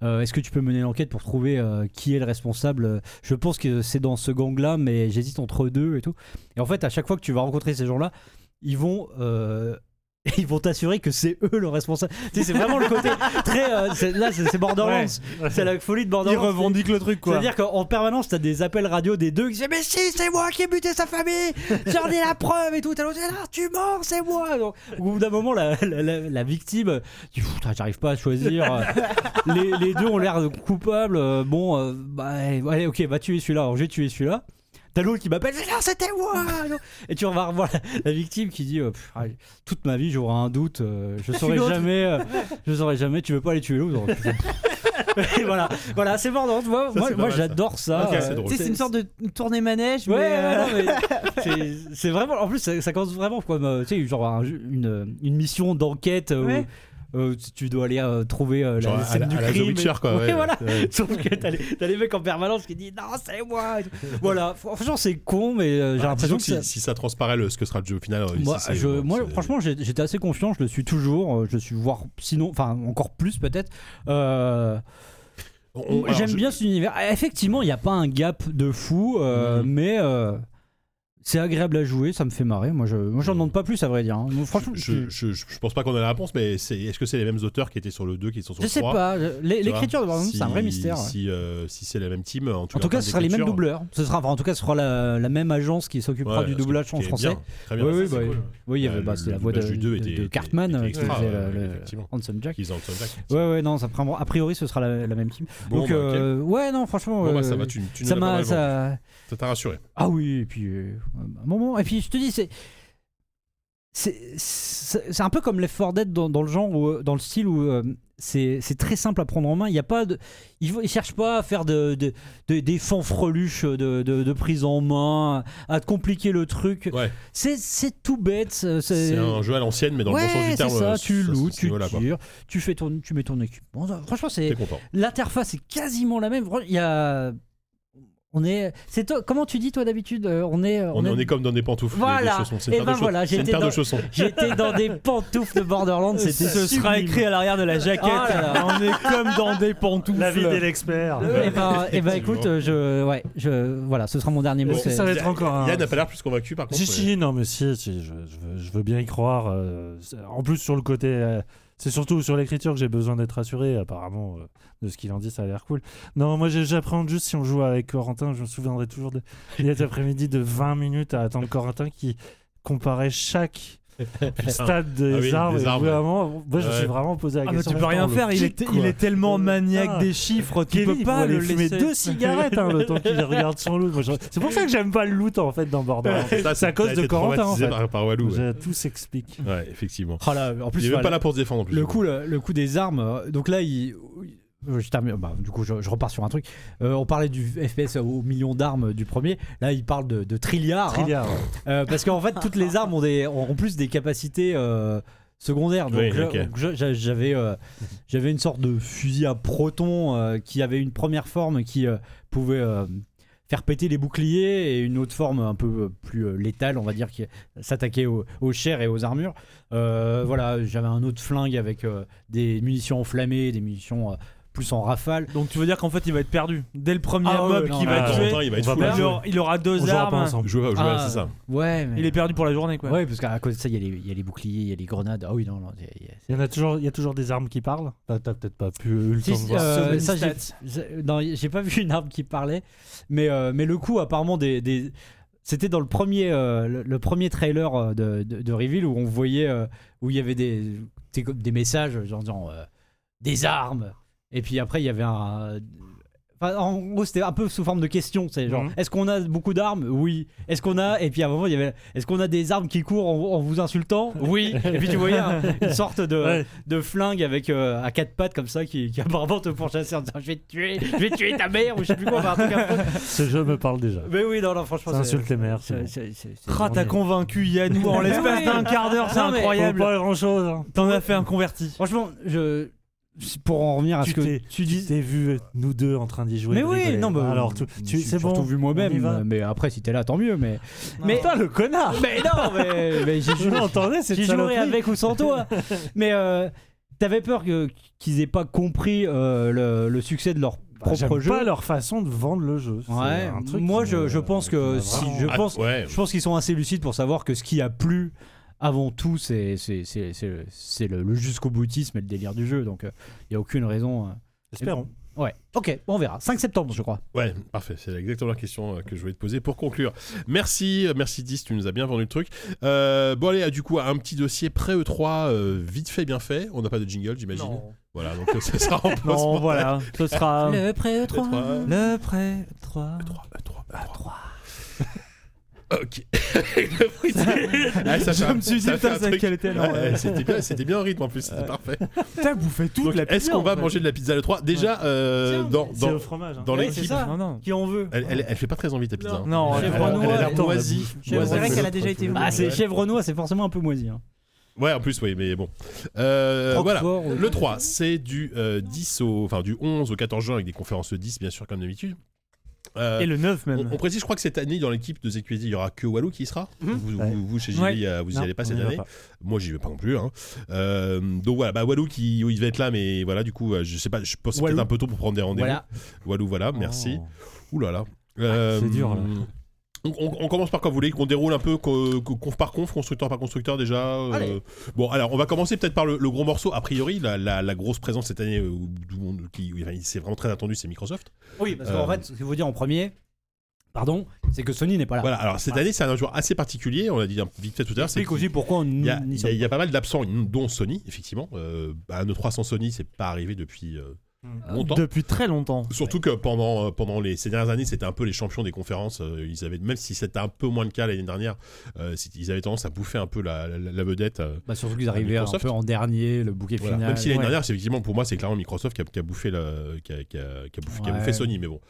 euh, Est-ce que tu peux mener l'enquête pour trouver euh, qui est le responsable Je pense que c'est dans ce gang-là, mais j'hésite entre deux et tout. Et en fait, à chaque fois que tu vas rencontrer ces gens-là, ils vont. euh, ils vont t'assurer que c'est eux le responsable. Tu sais, c'est vraiment le côté très. euh, là, c'est Borderlands. C'est la folie de Ils Borderlands. revendiquent le truc quoi. C'est-à-dire qu'en permanence, t'as des appels radio des deux qui disent Mais si, c'est moi qui ai buté sa famille J'en ai la preuve et tout. T'as l'autre, Ah, tu mens, c'est moi Donc, Au bout d'un moment, la, la- la- la victime dit Putain, J'arrive pas à choisir. Euh, les, les deux ont l'air coupables. Euh, Bon, euh, bah, allez, ok, va tuer celui-là. Alors, je vais tuer celui-là. T'as l'autre qui m'appelle, non, c'était moi Et tu vas revoir la, la victime qui dit euh, Pff, Toute ma vie, j'aurai un doute, euh, je saurai l'autre. jamais, euh, je saurai jamais, tu veux pas aller tuer l'autre Et voilà, voilà c'est. Moi, Ça, moi, j'adore ça. Euh, c'est drôle. Tu sais, c'est une sorte de tournée manège, Ouais, mais. ouais, euh, non, mais c'est- vraiment. En plus, ça, ça commence vraiment comme tu sais, genre un une, une mission d'enquête Ouais. Euh, tu dois aller euh, trouver euh, Genre la scène la- du à la The crime. Witcher, quoi, Ouais, ouais. voilà. Ouais. Sauf que t'as les, mecs en permanence qui disent non, c'est moi. voilà, franchement, c'est con, mais j'ai Ah, l'impression que que ça. si, si ça transparaît le- ce que sera le jeu au final, Moi, si je- franchement, j'étais assez confiant, je le suis toujours, je suis voire sinon, enfin encore plus peut-être. J'aime je- bien cet univers. Effectivement, il n'y a pas un gap de fou, Mhm. mais c'est agréable à jouer, ça me fait marrer. Moi, je, moi, j'en demande pas plus, à vrai dire. hein. Franchement, Je, je, je, je pense pas qu'on a la réponse, mais c'est est-ce que c'est les mêmes auteurs qui étaient sur le 2 qui sont sur je le sais 3 pas. L'é- Tu vois, L'écriture de Borderlands, si- c'est un vrai mystère. Si, euh, si c'est la même team, en tout, En tout cas, ce sera les mêmes doubleurs. Ce sera, enfin, en tout cas, ce sera la, la même agence qui s'occupera ouais, du doublage en français. bien, Très bien. Oui, oui, c'est bah, cool. oui, il y Euh, avait bah, le la voix de, était- Cartman euh, qui Jack. Ouais, ouais, non, ça prend. A priori, ce sera la, même team. Donc, bah, euh, ouais, non, franchement. Bah, euh, ça pas m'a. Ça... T'a rassuré. Ah oui, et puis. euh, un moment. Et puis, je te dis, c'est. C'est un peu comme Left 4 Dead dans, dans le genre, où, euh, dans le style où euh, c'est très simple à prendre en main. Il y a pas de, ils, ne cherchent pas à faire de, de- de- des fanfreluches de, de, de prise en main, à te compliquer le truc. Ouais. C'est tout bête. C'est un jeu à l'ancienne, mais dans ouais, le bon sens du terme. ça. Tu loues, tu tires, tu fais ton, tu mets ton équipement. Franchement, c'est l'interface est quasiment la même. Il y a, on est, c'est toi. Comment tu dis toi d'habitude euh, On est, On, on est comme dans des pantoufles. des- Voilà. Des chaussons. C'est Et une paire ben de chaussons. voilà, j'étais paire de dans- chaussons. J'étais dans des pantoufles de Borderlands. C'était Ce sera écrit à l'arrière de la jaquette. Ah là là. On est comme dans des pantoufles. La vie de l'expert. Et ben, et ben, écoute, euh, je, ouais, je, voilà, ce sera mon dernier mot. Bon, ça va être encore un. Yann n'a pas l'air plus convaincu par contre. Si, si, non, mais si, si, je, je veux, je veux bien y croire. euh, en plus, sur le côté. euh, c'est surtout sur l'écriture que j'ai besoin d'être rassuré. Apparemment, euh, de ce qu'il en dit, ça a l'air cool. Non, moi, j'appréhende juste si on joue avec Corentin. Je me souviendrai toujours de après-midi de 20 minutes à attendre Corentin qui comparait chaque stade des Ah oui, armes. des vraiment, moi, je me suis vraiment posé la Ah, mais question. tu peux rien faire, il kick, est, il est tellement maniaque Ah. des chiffres, tu Kelly, peux pas le fumer laisser. deux cigarettes hein, le temps qu'il regarde son loot. C'est pour ça que j'aime pas le loot en fait dans Borderlands. C'est à cause de Corentin en fait. Par, par Walou. Ouais, Je- Tout s'explique. Ouais, effectivement. Oh là, en plus, Il est même pas là pour se défendre en plus. le coup, le, le coup des armes. euh, Donc là, il. Euh, Je termine, bah, du coup, je, je repars sur un truc. Euh, on parlait du FPS au million d'armes du premier. Là, il parle de, de trilliards. hein. Ouais. Euh, parce qu'en fait, toutes les armes ont, des, ont en plus des capacités euh, secondaires. Donc, Oui, j'avais, euh, j'avais une sorte de fusil à proton euh, qui avait une première forme qui euh, pouvait euh, faire péter les boucliers et une autre forme un peu plus euh, létale, on va dire, qui s'attaquait aux, aux chairs et aux armures. Euh, voilà, j'avais un autre flingue avec euh, des munitions enflammées, des munitions euh, plus en rafale. Donc tu veux dire qu'en fait il va être perdu. Dès le premier Ah ouais, mob non, qui mais va ah, tuer, Corentin, il va être fou. aura, il aura On deux armes. Jouer, jouer, Ah, c'est ça. Ouais, mais... Il est perdu pour la journée quoi. Ouais, parce qu'à cause de ça, il y, a les- il y a les boucliers, il y a les grenades. Ah oui, non, non. il y a- il y a- Il y en a toujours, il y a toujours des armes qui parlent. T'as t'as peut-être pas pu eu le Si, temps de si, voir. euh, ça, j'ai- stats. j'ai- non, j'ai pas vu une arme qui parlait, mais, euh, mais le coup, apparemment, des, des- c'était dans le premier, euh, le, le premier trailer de, de, de Reveal où on voyait, euh, où il y avait des, des, des messages, genre disant euh, des armes, et puis après, il y avait un. Enfin, en gros, c'était un peu sous forme de question. C'est genre, Mhm. est-ce qu'on a beaucoup d'armes? Oui. Est-ce qu'on a Et puis à un moment, il y avait, est-ce qu'on a des armes qui courent en, en vous insultant? Oui. Et puis tu voyais un- une sorte de, Ouais. de flingue avec euh, à quatre pattes comme ça qui, qui apparemment te pourchassait en disant je vais te tuer, je vais tuer ta mère ou je sais plus quoi. enfin, un truc affreux. Ce jeu me parle déjà. Mais oui, non, non, franchement, Ça insulte les mères, Ah, t'as convaincu Yannou en l'espace d'un quart d'heure, c'est incroyable. Pas grand chose. T'en as fait un converti. Franchement, je pour en revenir à Tu ce que tu tu dis. t'es vu nous deux en train d'y jouer. Mais oui, non, bah, alors tu, tu- j'ai c'est bon. surtout vu moi-même. va. Mais après, si t'es là, tant mieux. Mais mais Putain, le connard. mais non, mais, mais j'ai joué. J'y jouerai avec ou sans toi. Mais euh, t'avais peur que qu'ils aient pas compris euh, le, le succès de leur propre J'aime jeu. pas leur façon de vendre le jeu. Ouais, un truc moi je, me- je pense que si je pense ouais. je pense qu'ils sont assez lucides pour savoir que ce qui a plu avant tout c'est le, le jusqu'au boutisme et le délire du jeu donc il y a aucune raison euh. Espérons. ouais ok on verra 5 septembre je crois Ouais, parfait. C'est exactement la question euh, que je voulais te poser pour conclure. Merci, euh, merci 10, tu nous as bien vendu le truc. Euh, bon, allez, euh, du coup, un petit dossier pré-E3, euh, vite fait, bien fait. On n'a pas de jingle, j'imagine. Voilà, donc euh, ça sera en. Non, voilà, ce sera le pré 3 E3. le prêt 3. 3, 3, 3. Ok. De- Ah, Je un- me suis dit, putain, c'est truc- quel était Ouais, non, C'était bien, c'était bien en rythme en plus, c'était parfait. T'as bouffé toute Donc, la Est-ce pizza, qu'on en va fait. manger de la pizza le 3 Déjà, euh, dans, dans, fromage. hein. dans Ouais, l'équipe, c'est ça. Non, non. qui on veut elle, elle, elle fait pas très envie ta pizza. hein. Non, elle, chèvre elle- elle a l'air moisie. moisie. C'est vrai qu'elle a déjà été ah c'est Ouais. chèvre noix c'est forcément un peu moisi hein. Ouais, en plus, oui, mais bon. Euh, voilà. Roquefort, oui. Le 3, c'est du euh, 10 au, enfin du 11 au 14 juin avec des conférences 10, bien sûr, comme d'habitude. Euh, Et le 9 on, même. on précise, je crois que cette année, dans l'équipe de ZQSD, il y aura que Walou qui y sera. Mhm. vous, Ouais. vous, vous, chez JV, Ouais. euh, vous y Non, allez pas cette année. pas. Moi, j'y vais pas non plus. hein. Euh, donc voilà, bah, Walou qui il va être là, mais voilà, du coup, je sais pas, je pense que c'est peut-être un peu tôt pour prendre des rendez-vous. voilà Walou, voilà, merci. Oh. Ouh là là. Euh, c'est dur, là. On, commence par quoi vous voulez qu'on déroule un peu co- co- conf par conf, constructeur par constructeur déjà euh. Bon, alors on va commencer peut-être par le, le gros morceau. A priori, la, la- la grosse présence cette année, euh, qui, c'est vraiment très attendu, c'est Microsoft. Oui, parce Euh, qu'en fait, ce qu'il faut dire en premier, pardon, c'est que Sony n'est pas là. Voilà, alors cette année, c'est un jour assez particulier, on l'a dit un- vite fait tout à l'heure. Explique aussi pourquoi on Il y, y y a pas mal d'absents, dont Sony, effectivement. Euh, bah, nos 300 Sony, c'est pas arrivé depuis euh, longtemps. Depuis très longtemps. Surtout que pendant, euh, pendant les, ces dernières années, c'était un peu les champions des conférences. euh, ils avaient, même si c'était un peu moins le cas l'année dernière, euh, ils avaient tendance à bouffer un peu la, la- la vedette. euh, Bah, surtout qu'ils arrivaient un peu en dernier, le bouquet voilà. final. Même si l'année ouais. dernière, c'est effectivement pour moi, c'est clairement Microsoft qui a, qui a bouffé qui a, qui a- qui a bouffé, qui a Ouais. bouffé Sony. Mais bon,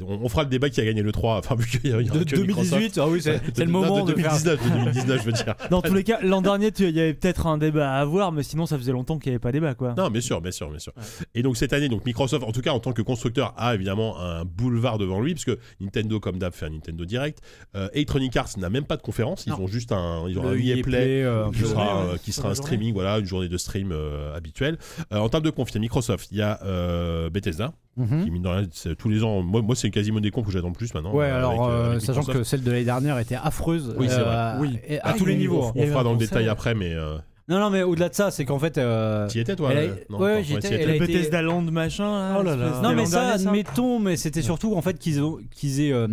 on, on fera le débat qui a gagné le 3. Enfin, vu qu'il y a, de que Microsoft. 2018, ah oui, c'est le moment de de faire 2019, de 2019, je veux dire. Dans tous les cas, l'an dernier, il y avait peut-être un débat à avoir, mais sinon, ça faisait longtemps qu'il n'y avait pas débat, quoi. Non, bien sûr, bien sûr, bien sûr. Et donc cette année, donc Microsoft, en tout cas en tant que constructeur, a évidemment un boulevard devant lui, parce que Nintendo, comme d'hab, fait un Nintendo Direct. Euh, Electronic Arts n'a même pas de conférence, ils Non. ont juste un, ils ont Le un EA EA Play. Play, euh, qui sera, ouais, euh, qui sur sera la un journée. streaming, voilà, une journée de stream euh, habituelle. Euh, en termes de conf, il y a Microsoft, il y a euh, Bethesda, Mhm. qui mine de rien, c'est- tous les ans, moi, moi c'est quasiment des confs que j'attends plus maintenant. Ouais, euh, alors, avec, euh, avec sachant que celle de l'année dernière était affreuse. Oui, c'est euh, Oui. et à Ah, tous les niveaux. y On fera dans le détail après, mais euh, Non, non, mais au-delà de ça, c'est qu'en fait. euh, t'y étais toi elle a- euh, non, ouais, j'y étais, Le été- Bethesda Land, machin. là, Oh là là. Non, mais ça, admettons, mais c'était surtout en fait qu'ils ont, qu'ils aient, euh,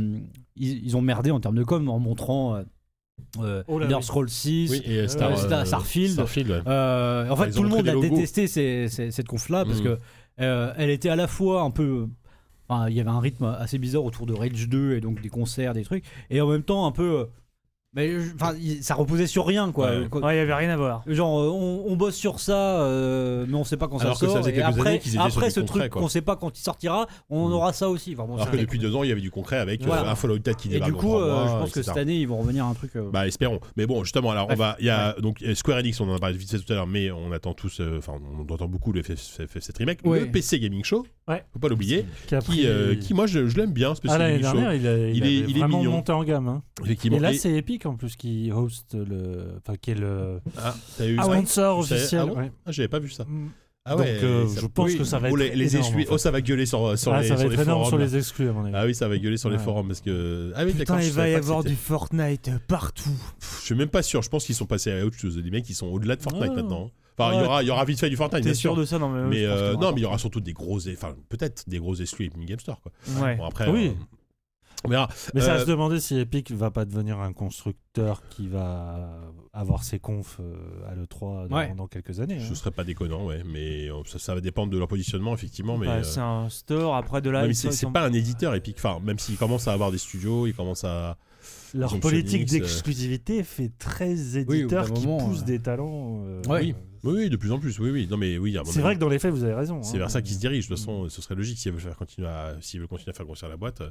ils, ils ont merdé en termes de com en montrant euh, euh, Oh là Elder oui. Scrolls 6. Oui, et Star, Star- Starfield. Starfield, ouais. Euh, en Enfin, fait, tout le monde a détesté ces- ces- cette conf-là parce Mhm. que euh, elle était à la fois un peu. enfin, il y avait un rythme assez bizarre autour de Rage 2 et donc des concerts, des trucs, et en même temps un peu. Mais enfin, il- ça reposait sur rien, quoi. Ouais. Quoi- Ouais, il n'y avait rien à voir. Genre, euh, on, on bosse sur ça, euh, mais on sait pas quand Alors ça que ça sort. et après, après du ce concret, truc qu'on sait pas quand il sortira, on Mhm. aura ça aussi. Enfin, bon, Alors que depuis deux ans, il y avait du concret avec euh, Voilà. un Fallout 4 qui Et débarque du dans coup, euh, mois, je pense que cette année, ils vont revenir à un truc. euh, Bah espérons. Mais bon, justement, alors on va, il y a donc Square Enix, on en a parlé vite fait tout à l'heure, mais on attend tous, euh, enfin on entend beaucoup le FF7 remake, Ouais. le PC Gaming Show, Ouais. faut pas l'oublier, Qui, qui, pris- euh, qui moi je, je l'aime bien, ce PC Ah, Gaming Show, il, il, Il est- il mignon. monté en gamme. hein. effectivement. Et là, Et- c'est En plus qui host le. Enfin, qui est le ah, t'as eu Ah ça sponsor officiel. ah bon ouais. Ah, j'avais pas vu ça. Mm. Ah Donc, ouais. euh, ça- je pense oui. que ça va Oh, être les, les énorme, exclus- en fait. Oh, ça va gueuler sur, sur Ah, les, ça va sur être les énorme forums. sur les exclus, à mon avis. Ah oui, ça va gueuler sur les forums parce que. Ah oui, Putain, il va y avoir du Fortnite partout. Pff, Je suis même pas sûr. Je pense qu'ils sont passés à autre chose. Les mecs, ils sont au-delà de Fortnite Oh. maintenant. Enfin, il y aura, il y aura vite fait du Fortnite, T'es bien sûr sûr. de ça? Non, mais, euh, non, mais il y aura surtout des gros, enfin peut-être des gros exclus Epic Game Store quoi. Ouais. Bon après, Oui. euh, on verra. Mais ça Euh, va se demander si Epic va pas devenir un constructeur qui va avoir ses confs euh, à l'E3 dans, Ouais. dans quelques années. Ce hein. serait pas déconnant, ouais, mais euh, ça, ça va dépendre de leur positionnement effectivement. Mais, Bah, euh, C'est un store, après de là. ouais, mais ils c'est sont- pas un éditeur Epic. Enfin, même s'ils commencent à avoir des studios, ils commencent à. Leur politique euh, d'exclusivité fait très au bout éditeur d'un qui moment, pousse euh, des talents. euh, Ouais. Oui. Oui, oui, de plus en plus. Oui, oui. Non, mais oui. C'est vrai que dans les faits, vous avez raison. C'est hein. vers ça qu'ils se dirigent. De toute façon, ce serait logique s'ils veulent faire continuer à, s'ils veulent continuer à faire grossir la boîte.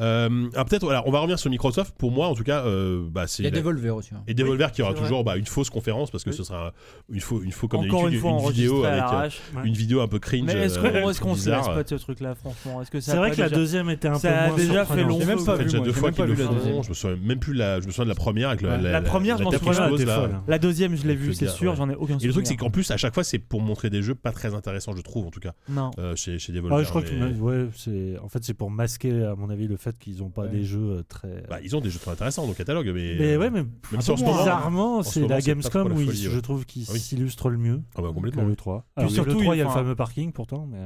Euh, alors peut-être, voilà, on va revenir sur Microsoft. Pour moi, en tout cas, euh, bah, c'est Il y a la- Devolver aussi. hein. Et Devolver qui aura toujours bah, une fausse conférence parce que Oui. ce sera une faux, une faux comme Encore une fois une vidéo avec euh. Ouais. une vidéo un peu cringe. Mais est-ce euh, qu'on est-ce qu'on se lasse pas de ce truc-là, franchement? Est-ce que ça C'est vrai que la deuxième était un ça peu a moins déjà fait long même pas déjà deux fois qu'ils le vu la font. deuxième. Je me souviens même plus la, je me souviens de la première avec la, La première, je m'en souviens. La deuxième, je l'ai vue, c'est sûr, j'en ai aucun souvenir. C'est qu'en plus, à chaque fois, c'est pour montrer des jeux pas très intéressants, je trouve, en tout cas, Non. euh, chez, chez Devolver. Ouais, je crois que mais- ouais, c'est en fait c'est pour masquer à mon avis le fait qu'ils n'ont pas Ouais. des jeux euh, très. Bah, ils ont des jeux très intéressants dans le catalogue, mais. mais ouais, mais même si en moment. bizarrement, ce c'est la Gamescom où folie, ouais. je trouve qu'il Ah oui. s'illustre le mieux. Ah bah, que complètement. le 3. Puis Alors, surtout, le 3, il y a le fameux parking pourtant, mais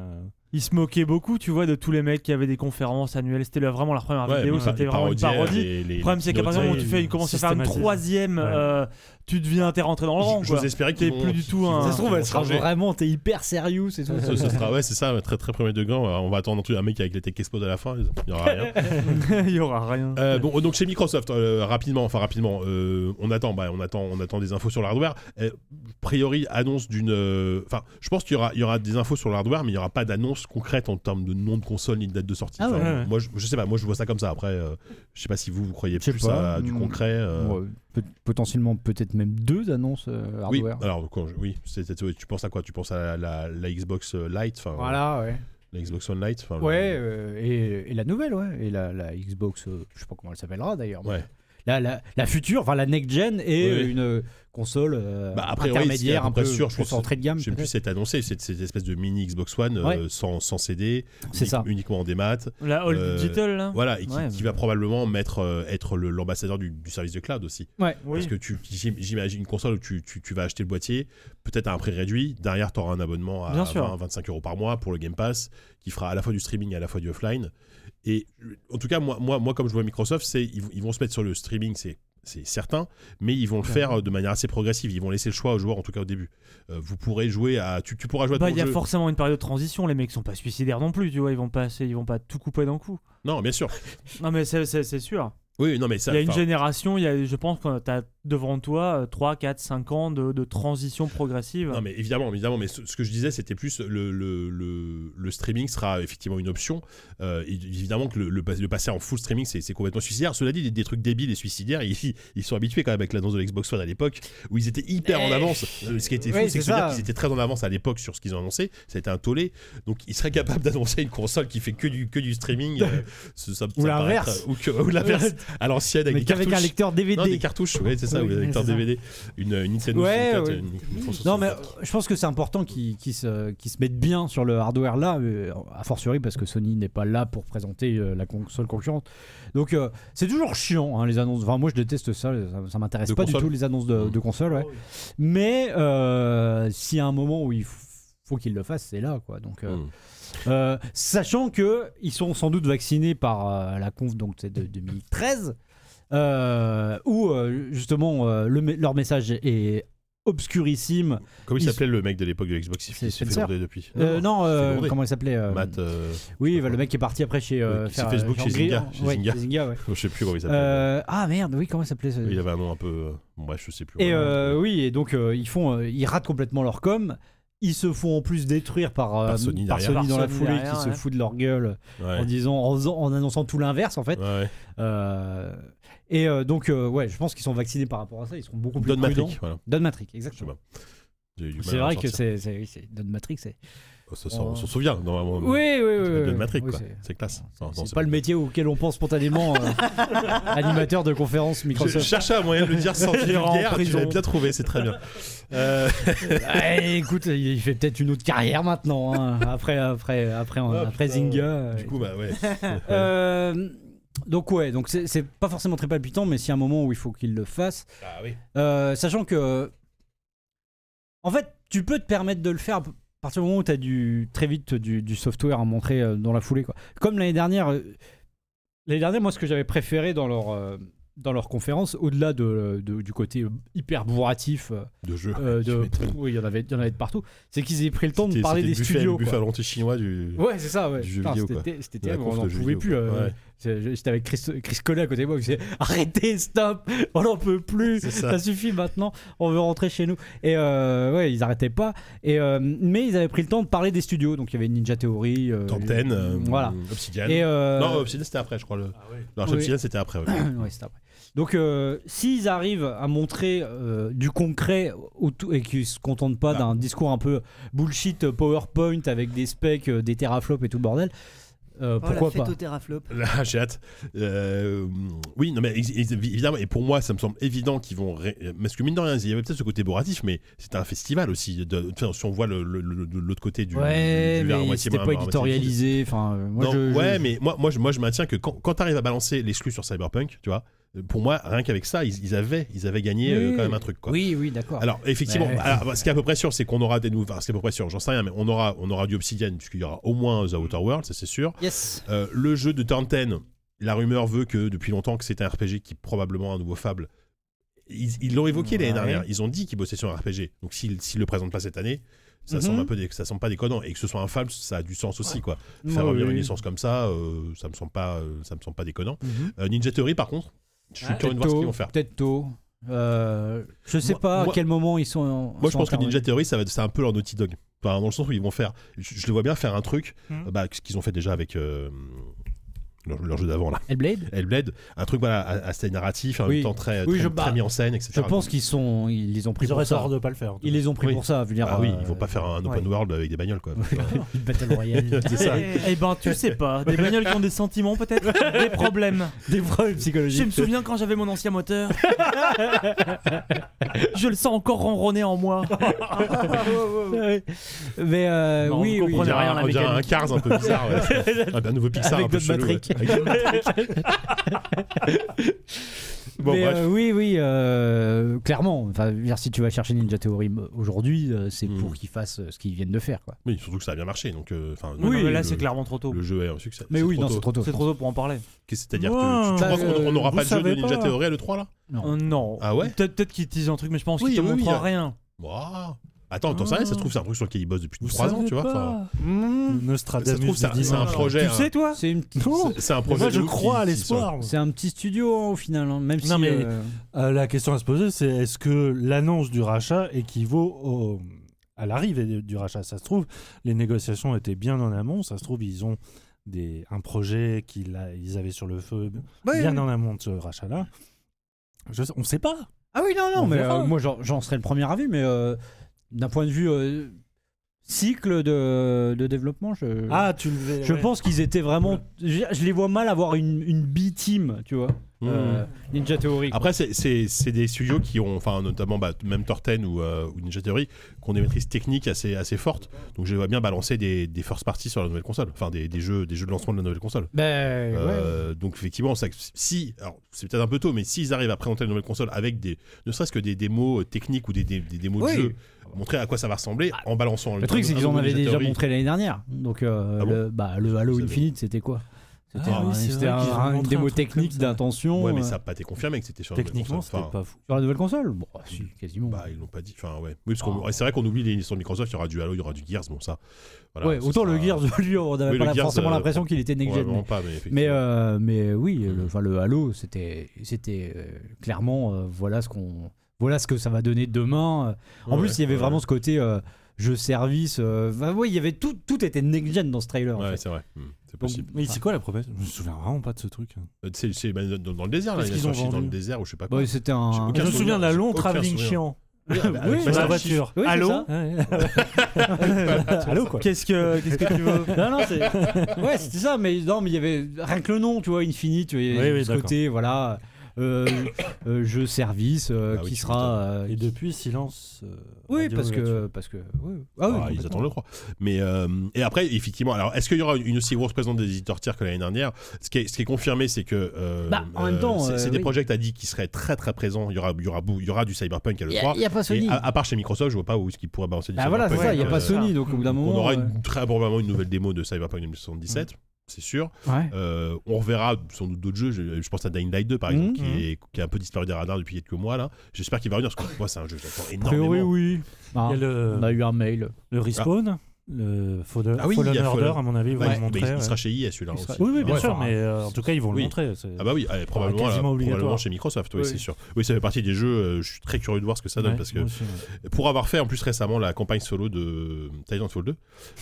Ils se moquaient beaucoup, tu vois, de tous les mecs qui avaient des conférences annuelles. C'était vraiment leur première Ouais, vidéo, mais c'était vraiment une parodie. les- les- Le problème, c'est qu'à partir du moment où tu fais, commencent à faire une troisième, Ouais. euh, tu deviens, t'es rentré dans le rang. J'ose espérer vont- plus du tout un- Ça se trouve, elle sera vraiment, t'es hyper sérieux, c'est tout. Ce, ce sera, ouais, c'est ça, très très premier degré. On va, on va attendre un mec avec les tech explose à la fin, il y aura rien. Il y aura rien. Euh, bon, donc chez Microsoft, euh, rapidement, enfin rapidement, euh, on attend, bah, on attend, on attend des infos sur le hardware. Euh, a priori, annonce d'une, euh, enfin, je pense qu'il y aura, il y aura des infos sur le hardware, mais il n'y aura pas d'annonce concrète en termes de nom de console ni de date de sortie. Ah Enfin, ouais, ouais. Moi, je, je sais pas, moi je vois ça comme ça. Après, euh, je sais pas si vous, vous croyez plus pas. à du Hmm. concret. euh, Ouais, peut- potentiellement peut-être même deux annonces euh, oui, hardware. alors quand je- oui, c'est- c'est- tu penses à quoi? Tu penses à la, la- la Xbox euh, Lite, Voilà, ouais. la Xbox One Lite, le- Ouais, euh, et, et la nouvelle, ouais. Et la, la Xbox, euh, je sais pas comment elle s'appellera d'ailleurs. mais Ouais. La, la, la future, enfin la next gen et Oui, oui. une console euh, Bah, a priori, intermédiaire, un peu sûr, je plus pense- entrée de gamme. Je sais plus si c'est annoncé, c'est cette espèce de mini Xbox One euh, sans, sans CD, C'est unique- ça. uniquement en démat. La All Euh, Digital, là Voilà, et qui, Ouais, qui mais- va probablement mettre, euh, être l'ambassadeur du, du service de cloud aussi. Ouais. Oui. Parce que tu, j'imagine une console où tu, tu- tu vas acheter le boîtier, peut-être à un prix réduit. Derrière, tu auras un abonnement à Bien sûr. 20, 25 euros par mois pour le Game Pass, qui fera à la fois du streaming et à la fois du offline. Et en tout cas, moi, moi, moi comme je vois Microsoft, c'est ils, vont- ils vont se mettre sur le streaming, c'est c'est certain, mais ils vont le faire euh, de manière assez progressive. Ils vont laisser le choix aux joueurs, en tout cas au début. Euh, vous pourrez jouer à, tu, tu pourras jouer à Bah, il y a jeu. forcément une période de transition. Les mecs sont pas suicidaires non plus, tu vois. Ils vont pas, ils vont pas tout couper d'un coup. Non, bien sûr. Non, mais c'est sûr. Oui, non, mais ça. Il y a une génération, il y a, je pense que tu as devant toi euh, 3, 4, 5 ans de, de transition progressive. Non, mais évidemment, évidemment, mais ce, ce que je disais, c'était plus le, le, le, le streaming sera effectivement une option. Euh, évidemment que le, le, pas- le passer en full streaming, c'est c'est complètement suicidaire. Cela dit, des, des trucs débiles et suicidaires, ils, ils sont habitués quand même avec l'annonce de l'Xbox One à l'époque, où ils étaient hyper en Eh. avance. Euh, Ce qui était fou, Ouais, c'est que c'est se dire ça. qu'ils étaient très en avance à l'époque sur ce qu'ils ont annoncé. Ça a été un tollé. Donc, ils seraient capables d'annoncer une console qui fait que du, que du streaming. euh, ce- ça- Ou ça l'inverse. paraît très- Ou, l'inverse. À l'ancienne, avec Mais des qu'avec un lecteur DVD. Non, des cartouches, ouais, c'est ça, Oui, ou lecteurs ça. DVD. Une, une Nintendo Ouais, 64, ouais. une- une console Non, mais 64. euh, je pense que c'est important qu'ils se, mettent bien sur le hardware là, euh, a fortiori parce que Sony n'est pas là pour présenter euh, la console concurrente. Donc euh, c'est toujours chiant hein, les annonces. Enfin, moi je déteste ça, ça, ça m'intéresse pas du console tout les annonces de, de console. Ouais. Mais euh, s'il y a un moment où il faut qu'ils le fassent, c'est là quoi. Donc. euh, euh, sachant que ils sont sans doute vaccinés par euh, la conf donc de 2013 euh, où euh, justement euh, le leur message est obscurissime. Comment il s'appelait le mec de l'époque de Xbox? Qui s'est fait lourder depuis Euh, non, euh, comment il s'appelait euh, Matt, euh, Oui, bah, le mec qui est parti après chez euh, faire, Facebook chez Zynga, chez ouais, Zynga. chez Zynga, ouais. je sais plus comment il s'appelle. Euh, ah merde, oui, comment il s'appelait ce- il avait un nom un peu. bref, je sais plus. Et euh, oui, et donc euh, ils font, euh, ils ratent complètement leur com. Ils se font en plus détruire par, Par Sony par derrière. Sony dans Par la foulée derrière, qui se fout de leur gueule Ouais. en disant, en annonçant tout l'inverse en fait. Et euh, donc euh, ouais, je pense qu'ils sont vaccinés par rapport à ça. Ils seront beaucoup plus Don prudents. Matrix, voilà. Don Matrix, Je exactement. C'est vrai que c'est, Don Matrix. C'est... Ça, ça, on s'en souvient, normalement. Oui, oui, oui. Don. Matrix, Oui, quoi. c'est- classe. C'est pas le métier auquel on pense spontanément, euh, animateur de conférence Je, je Microsoft. cherchais un moyen de le dire sans vulgaire. Tu l'as bien trouvé, c'est très bien. Euh, écoute, il fait peut-être une autre carrière maintenant, hein, après, après, après, Oh, après putain. Zynga. du coup, bah ouais. euh, donc ouais, donc c'est, pas forcément très palpitant, mais s'il y a un moment où il faut qu'il le fasse, Ah oui. Euh, sachant que, en fait, tu peux te permettre de le faire à partir du moment où tu as du, très vite du, du software à montrer euh, dans la foulée. Quoi. Comme l'année dernière, euh, l'année dernière, moi, ce que j'avais préféré dans leur, euh, dans leur conférence, au-delà de, de- du côté hyper bourratif, euh, De jeu. euh, de, oui, il y en avait, il y en avait de partout, c'est qu'ils aient pris le temps de parler des buffet- studios. Le buffet à volonté chinois du. Ouais, c'est ça, ouais. du jeu Putain, vidéo, c'était- terrible, on n'en pouvait vidéo, plus. euh, Ouais. J'étais avec Chris, Chris Collet à côté de moi, qui disait arrêtez, stop, on n'en peut plus, ça. ça suffit maintenant, on veut rentrer chez nous. Et euh, ouais, ils arrêtaient pas. Et euh, mais ils avaient pris le temps de parler des studios, donc il y avait Ninja Theory, euh, euh, voilà. Obsidian. Et euh, Non, Obsidian c'était après, je crois. Le... Non, Oui. Obsidian c'était après. ouais. ouais, c'était après. Donc, euh, s'ils arrivent à montrer euh, du concret et qu'ils se contentent pas Bah. d'un discours un peu bullshit PowerPoint avec des specs, euh, des teraflops et tout le bordel, euh, Oh, pourquoi la fête pas au teraflop. Là, j'ai hâte. Euh, oui, non, mais évidemment, et pour moi, ça me semble évident qu'ils vont. ré- Parce que mine de rien, il y avait peut-être ce côté bourratif, mais c'était un festival aussi. De... enfin, si on voit le- le- le- de l'autre côté du, Ouais, du à mais c'était pas éditorialisé. Enfin, moi, Non, je, je- ouais, mais moi, moi, je, moi, je maintiens que quand, quand tu arrives à balancer l'exclu sur Cyberpunk, tu vois, pour moi, rien qu'avec ça, ils, ils avaient, ils avaient gagné euh, quand même un truc. Quoi. Oui, oui, d'accord. Alors effectivement, Ouais. alors, ce qui est à peu près sûr, c'est qu'on aura des nouveaux. Enfin, ce qui est à peu près sûr, j'en sais rien, mais on aura, on aura du Obsidian puisqu'il y aura au moins The Outer Worlds, ça c'est sûr. Yes. Euh, le jeu de 10, la rumeur veut que depuis longtemps que c'est un RPG qui est probablement un nouveau Fable. Ils l'ont évoqué l'année dernière. Ils ont dit qu'ils bossaient sur un RPG. Donc s'ils le présentent pas cette année, ça Mhm. semble un peu, dé- ça semble pas déconnant. Et que ce soit un Fable, ça a du sens aussi quoi. Faire revenir oui. une licence comme ça, euh, ça me semble pas, euh, ça me semble pas déconnant. Euh, Ninja Theory par contre, je suis Ah, curieux de peut-être voir ce qu'ils tôt, vont faire. Peut-être tôt. Euh, je sais Moi- pas moi- à quel moment ils sont. Moi, je pense que Ninja Theory, ça va être, c'est un peu leur Naughty Dog. Enfin, dans le sens où ils vont faire. Je, je les vois bien faire un truc, Mhm. bah, ce qu'ils ont fait déjà avec. euh, leur, leur jeu d'avant là. Hellblade Hellblade, un truc voilà, assez narratif, en Oui. même temps très, Oui, très, je- très bah, mis en scène, etc. Je pense qu'ils sont, ils les ont pris Ils pour auraient ça. tort de pas le faire. Ils les ont pris Oui. pour ça. Je veux dire, Ah oui, euh, ils vont pas faire un open ouais. world avec des bagnoles quoi. une battle royale. C'est ça. Eh ben, tu sais pas. Des bagnoles qui ont des sentiments, peut-être Des problèmes. Des problèmes Je psychologiques. me souviens quand j'avais mon ancien moteur. je le sens encore ronronner en moi. Mais euh, Non, oui, oui. On dirait, rien, un- la on dirait un. Cars un peu bizarre. ouais. un, un nouveau Pixar Avec un peu chelou. Bon, Mais, bref. euh, oui, oui, euh, clairement. Enfin, si tu vas chercher Ninja Theory aujourd'hui, euh, c'est Mm. pour qu'ils fassent euh, ce qu'ils viennent de faire, quoi. Oui, surtout que ça a bien marché. Donc, euh, enfin, Oui, le- mais là, le- c'est clairement trop tôt. Le jeu est un succès. Mais oui, non, c'est trop tôt. C'est trop tôt pour en parler. C'est-à-dire Ouais, que tu, tu bah, crois qu'on on n'aura pas de jeu de Ninja. Theory à l'E3 là? Non. Non. Ah ouais? Peut-être peut qu'ils teasent un truc, mais je pense qu'ils te montrent rien. Waouh. Attends, t'en sais rien, ça se trouve, c'est un truc sur lequel ils bossent depuis Vous 3 ans, tu vois. Nostradamus Ça se trouve, c'est un- projet. Tu hein. sais, toi C'est une- un projet. Moi, je crois qui- à l'espoir. C'est un petit studio hein, au final, hein, même Non, si. mais- euh, Euh, la question à se poser, c'est est-ce que l'annonce du rachat équivaut au- à l'arrivée du rachat? Ça se trouve, les négociations étaient bien en amont. Ça se trouve, ils ont des, un projet qu'ils avaient sur le feu bien en amont de ce rachat-là. Je on ne sait pas. Ah oui, non, non, On mais euh, moi j'en j'en serais le premier avis, mais euh, d'un point de vue euh, cycle de, de développement, je, Ah, tu le verras. je pense qu'ils étaient vraiment. Je, je les vois mal avoir une, une B-team, tu vois. Mmh. euh, Ninja Theory. quoi. Après, c'est- c'est c'est des studios qui ont, enfin, notamment bah, même Torten ou, euh, ou Ninja Theory, qui ont des maîtrises techniques assez, assez fortes. Donc, je les vois bien balancer des, des first parties sur la nouvelle console, enfin, des, des jeux, des jeux de lancement de la nouvelle console. Ben, ouais. Donc, effectivement, ça, si, alors, c'est peut-être un peu tôt, mais s'ils arrivent à présenter la nouvelle console avec des, ne serait-ce que des démos techniques ou des, des, des démos Oui. de jeu, montrer à quoi ça va ressembler en balançant Le truc, c'est qu'ils en avaient déjà montré l'année dernière. Donc, euh, Ah bon le, bah, le Halo. Infinite, c'était quoi? C'était Ah un- oui, c'est c'était un- une un démo technique d'intention. Ouais, mais euh, ça n'a pas été confirmé que c'était sur la nouvelle Techniquement, console. c'était Enfin, pas fou. Sur la nouvelle console? Bon, si, quasiment. Bah, ils l'ont pas dit. Enfin, ouais. Oui, parce qu'on- Ah. c'est vrai qu'on oublie les sur Microsoft, il y aura du Halo, il y aura du Gears, bon, ça. Voilà, ouais, autant le Gears, lui, on n'avait Oui, pas Gears, forcément euh, l'impression qu'il était Ouais, next-gen. vraiment mais- pas, mais effectivement. Mais, euh, mais oui, le, Mm. enfin, le Halo, c'était, c'était euh, clairement, euh, voilà ce qu'on, voilà ce que ça va donner demain. En Ouais, plus, il y avait ouais. vraiment ce côté euh, jeu service. euh, enfin, oui, il y avait tout, tout était next-gen dans ce trailer. en Ouais, fait. c'est vrai. Hmm, C'est Donc, possible. Mais c'est quoi la promesse? Je me souviens vraiment pas de ce truc. Euh, C'est c'est, bah, dans, dans le désert, là. Qu'est-ce Il qu'ils a ont sorti dans vendu le désert ou je sais pas quoi. bah, c'était un. Je me souviens d'un long travelling chiant. Oui, bah, Oui, Master la Chief. voiture. Oui, Allô. Allô quoi Qu'est-ce que qu'est-ce que tu veux? Non, non, c'est. Ouais, c'était ça, mais non, mais il y avait rien que le nom, tu vois, Infinite, tu vois, ce côté, voilà, euh, euh, jeu service euh, Ah qui sera. euh, Et depuis, silence. euh, oui, parce que, parce que. oui. Ah, oui, Ah, ils attendent le 3. Mais euh, et après, effectivement, alors est-ce qu'il y aura une aussi grosse présence des éditeurs tiers que l'année dernière? Ce qui, est, ce qui est confirmé, c'est que euh, Bah, en même temps, c'est euh, des oui. projets que tu as dit qui seraient très très présents. Il y aura, il y aura, bou- il y aura du Cyberpunk à Il l'E3. n'y a, pas Sony. À, à part chez Microsoft, je vois pas où est-ce qu'ils pourraient balancer du Ah voilà, c'est Cyberpunk. ça, il n'y a Euh, pas Sony, donc au bout d'un moment. On aura euh, une, très probablement une nouvelle démo de Cyberpunk 2077, c'est sûr. ouais. Euh, on reverra sans doute d'autres jeux. Je, je pense à Dying Light 2 par exemple, Mhm. qui, est, qui a un peu disparu des radars depuis quelques mois là. J'espère qu'il va revenir parce que moi c'est un jeu que j'attends énormément. priori, oui. Ah, Il y a le, On a eu un mail. le respawn, le Fallen, Ah oui, il y Fallen a Order, Fallen- à mon avis, ils vont Bah, le il- montrer. il, il ouais. sera chez EA celui-là sera- Oui, oui, bien Ouais, sûr, enfin, mais euh, en tout cas, ils vont Oui. le montrer. Ah bah oui, allez, probablement, là, obligatoire. probablement chez Microsoft, oui, Oui. c'est sûr. Oui, ça fait partie des jeux, euh, je suis très curieux de voir ce que ça donne Ouais, parce que moi aussi, ouais. pour avoir fait en plus récemment la campagne solo de Titanfall 2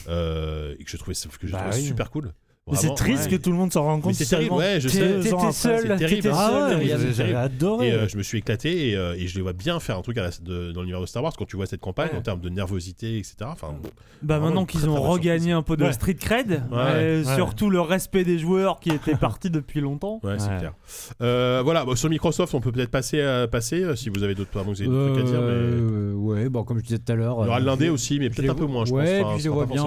euh, et que je trouvais, que je Bah trouvais oui. super cool. Mais c'est triste ouais. que tout le monde s'en rende compte c'est terrible, ouais, je sais. T'étais seul, c'est terrible. Ah ouais, J'avais adoré. Et euh, je me suis éclaté et, euh, et je les vois bien faire un truc à la- de- dans l'univers de Star Wars quand tu vois cette campagne Ouais. en termes de nervosité, etc. Enfin, Bah maintenant qu'ils ont regagné un peu de Ouais. street cred, Ouais, ouais. surtout le respect des joueurs qui étaient partis depuis longtemps. ouais, c'est Ouais. clair. Euh, voilà, bon, sur Microsoft, on peut peut-être passer, à, passer si vous avez d'autres pardon, vous avez d'autres trucs à dire. Mais... Ouais, bon, comme je disais tout à l'heure. Il y aura Lindé aussi, mais peut-être un peu moins, je ouais, pense. puis Enfin, je vois bien,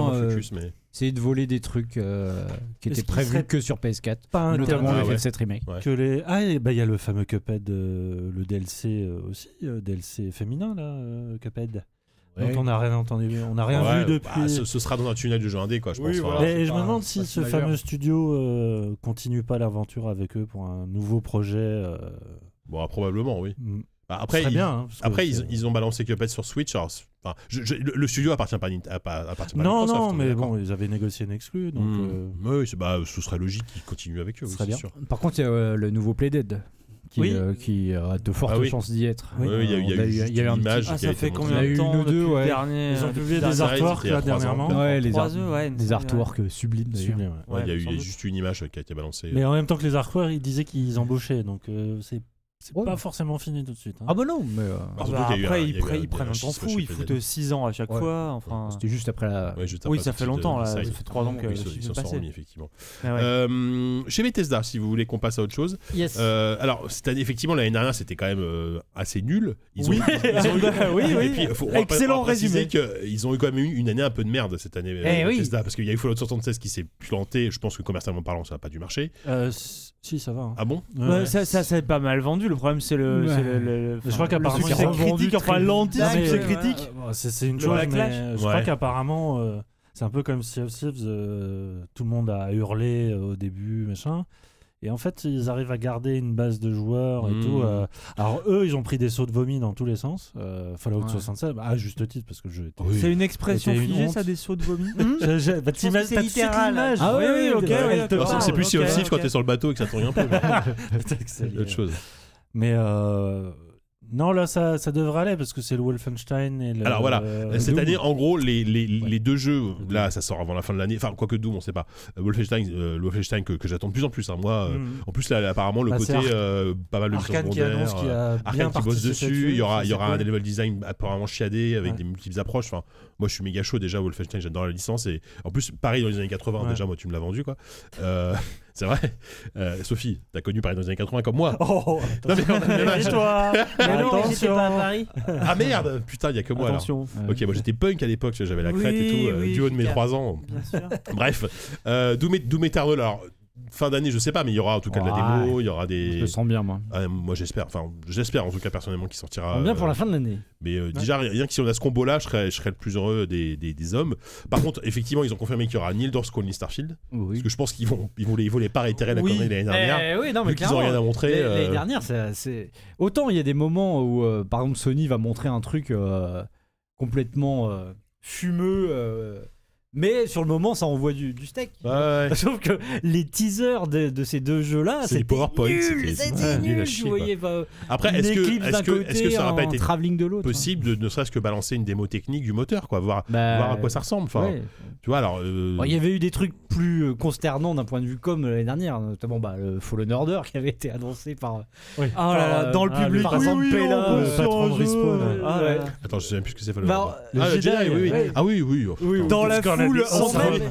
Essayer de voler des trucs euh, qui Est-ce étaient qu'il prévus serait que sur PS4. Pas Notamment interdit Ah le ouais. FF7 Remake. Ouais. que les ah et bah il y a le fameux Cuphead euh, le DLC euh, aussi euh, DLC féminin là euh, Cuphead Ouais. dont on n'a rien entendu on n'a rien Ouais, vu depuis bah, ce, ce sera dans un tunnel de jeu indé, quoi, je Oui, pense. voilà. Et c'est je me pas- demande si ce fameux studio euh, continue pas l'aventure avec eux pour un nouveau projet euh, Bon, ah, probablement, oui. mm, Bah, après, serait ils, bien hein, parce que après ils, c'est- ils ont balancé Cuphead sur Switch. Alors, enfin, je- je- le, le studio appartient pas à, à appartient pas à non Microsoft. non mais bon ils avaient négocié une exclue donc euh, Oui, c'est- bah, ce serait logique qu'ils continuent avec eux, oui, bien. sûr. Par contre, il y a euh, le nouveau Playdead qui, Oui. euh, qui a de fortes Ah oui. chances d'y être. Oui, il y a y a eu y a eu une image. Ah, qui a ça été fait combien de eu temps deux, ouais. dernier Ils ont euh, publié des artworks, ans. dernièrement. Ouais, les, ouais, des artworks sublimes d'ailleurs. Ouais. Il y a eu juste une image qui a été balancée. Mais en même temps que les artworks, ils disaient qu'ils embauchaient, donc euh, c'est c'est Ouais. pas forcément fini tout de suite. hein. Ah bah non, mais euh, Ah bah eu après, un- ils, un- ils prennent un un temps fou, ils foutent PDL. 6 ans à chaque Ouais. fois. Enfin, c'était juste après la. Ouais, juste Oui, ça fait longtemps, là, Side. ça fait 3 ans que ils s'en- ils sont remis, effectivement. ouais. Euh, chez Bethesda, si vous voulez qu'on passe à autre chose. Yes. Euh, alors, cette année, effectivement, l'année dernière, c'était quand même euh, assez nul. Ils ont, Oui. ils Oui, Excellent résumé. qu'ils ont eu quand même eu une année un peu de merde cette année, Eh. Bethesda, parce qu'il y a eu Fallout 76 qui s'est planté. Je pense que commercialement parlant, ça n'a pas dû marcher. Si, ça va. hein. Ah bon? Ça, a pas mal vendu. Le problème, c'est le, Ouais. c'est le, le- Je crois qu'apparemment, le revendu critique, enfin l'anti-succès critique. Euh, c'est c'est une Le chose, mais je Ouais. crois qu'apparemment, euh, c'est un peu comme Sea of Thieves, euh, tout le monde a hurlé euh, au début, machin. Et en fait, ils arrivent à garder une base de joueurs et Mm. tout. euh. alors, eux, ils ont pris des sauts de vomi dans tous les sens. Euh, Fallout Ouais. 76, bah, à juste titre, parce que je. Oui. C'est une expression figée, ça, des sauts de vomi Je- je- bah, c'est littéral. Ah oui, oui, ok. Alors, c'est- c'est plus Sea of ok, Thieves quand t'es sur le bateau et que ça tourne un peu. mais Peut-être que c'est C'est autre chose. Mais euh, non, là, ça, ça devrait aller parce que c'est le Wolfenstein et le. Alors, voilà. euh, Cette Doom. année, en gros, les, les, Ouais. les deux jeux, là, ça sort avant la fin de l'année. Enfin, quoique Doom, on sait pas. Euh, Wolfenstein, euh, Wolfenstein que, que j'attends de plus en plus. hein. Moi, Mm. en plus, là, apparemment, le Bah, côté euh, pas mal de Arkane qui annonce euh, a bien Arkane qui bosse dessus, il y aura, il y aura un level design apparemment chiadé avec Ouais. des multiples approches. Enfin, moi, je suis méga chaud déjà. Wolfenstein, j'adore la licence et en plus, pareil dans les années 80. Ouais. Déjà, moi, tu me l'as vendu, quoi. Euh, c'est vrai. Euh, Sophie, t'as connu pareil dans les années 80 comme moi. Oh, Non, mais on a toi Mais non, j'étais pas à Paris. Ah merde, putain, il y a que moi alors. Attention. Ok, moi j'étais punk à l'époque, j'avais la crête et tout, euh, oui, du haut de mes Jika. 3 ans. Bien sûr. Bref, euh, Doom, Doom Eternal, alors fin d'année, je sais pas, mais il y aura en tout cas de la démo, il y aura Je des. le sens bien, moi. Ah, moi j'espère, enfin j'espère en tout cas personnellement qu'il sortira. bien pour euh, la fin de l'année. Mais euh, déjà, rien que si on a ce combo là, je serais, je serais le plus heureux des, des, des hommes. Par contre, effectivement, ils ont confirmé qu'il y aura ni Elder Scrolls ni Starfield. Oui. Parce que je pense qu'ils vont, ils vont, les, ils vont les pas réitérer la Oui. connerie l'année dernière. Eh oui, non, mais vu qu'ils ont rien à montrer. L'année euh, dernière, c'est- autant il y a des moments où, euh, par exemple, Sony va montrer un truc complètement fumeux, mais sur le moment, ça envoie du, du steak. Ouais, ouais. Sauf que les teasers de, de ces deux jeux-là, C'est PowerPoint, nul, c'était- ouais, nul Tu quoi. voyais pas Après, est-ce que, d'un que, est-ce que ça n'aurait pas été travelling de l'autre. possible de ne serait-ce que balancer une démo technique du moteur, quoi, voir, Bah, voir à quoi ça ressemble. Enfin, ouais. tu vois, alors. euh, Bon, Il y avait eu des trucs plus euh, consternants d'un point de vue com l'année dernière, notamment bah, le Fallen Order qui avait été annoncé par. Oh là là, Euh, dans le ah, le public, oui, oui, le patron de. Respawn, ouais. Ah. Attends, je sais même plus ce que c'est. Fallout Bah, Order. ah, oui, oui. ouais. Ah oui, oui. oh. Dans la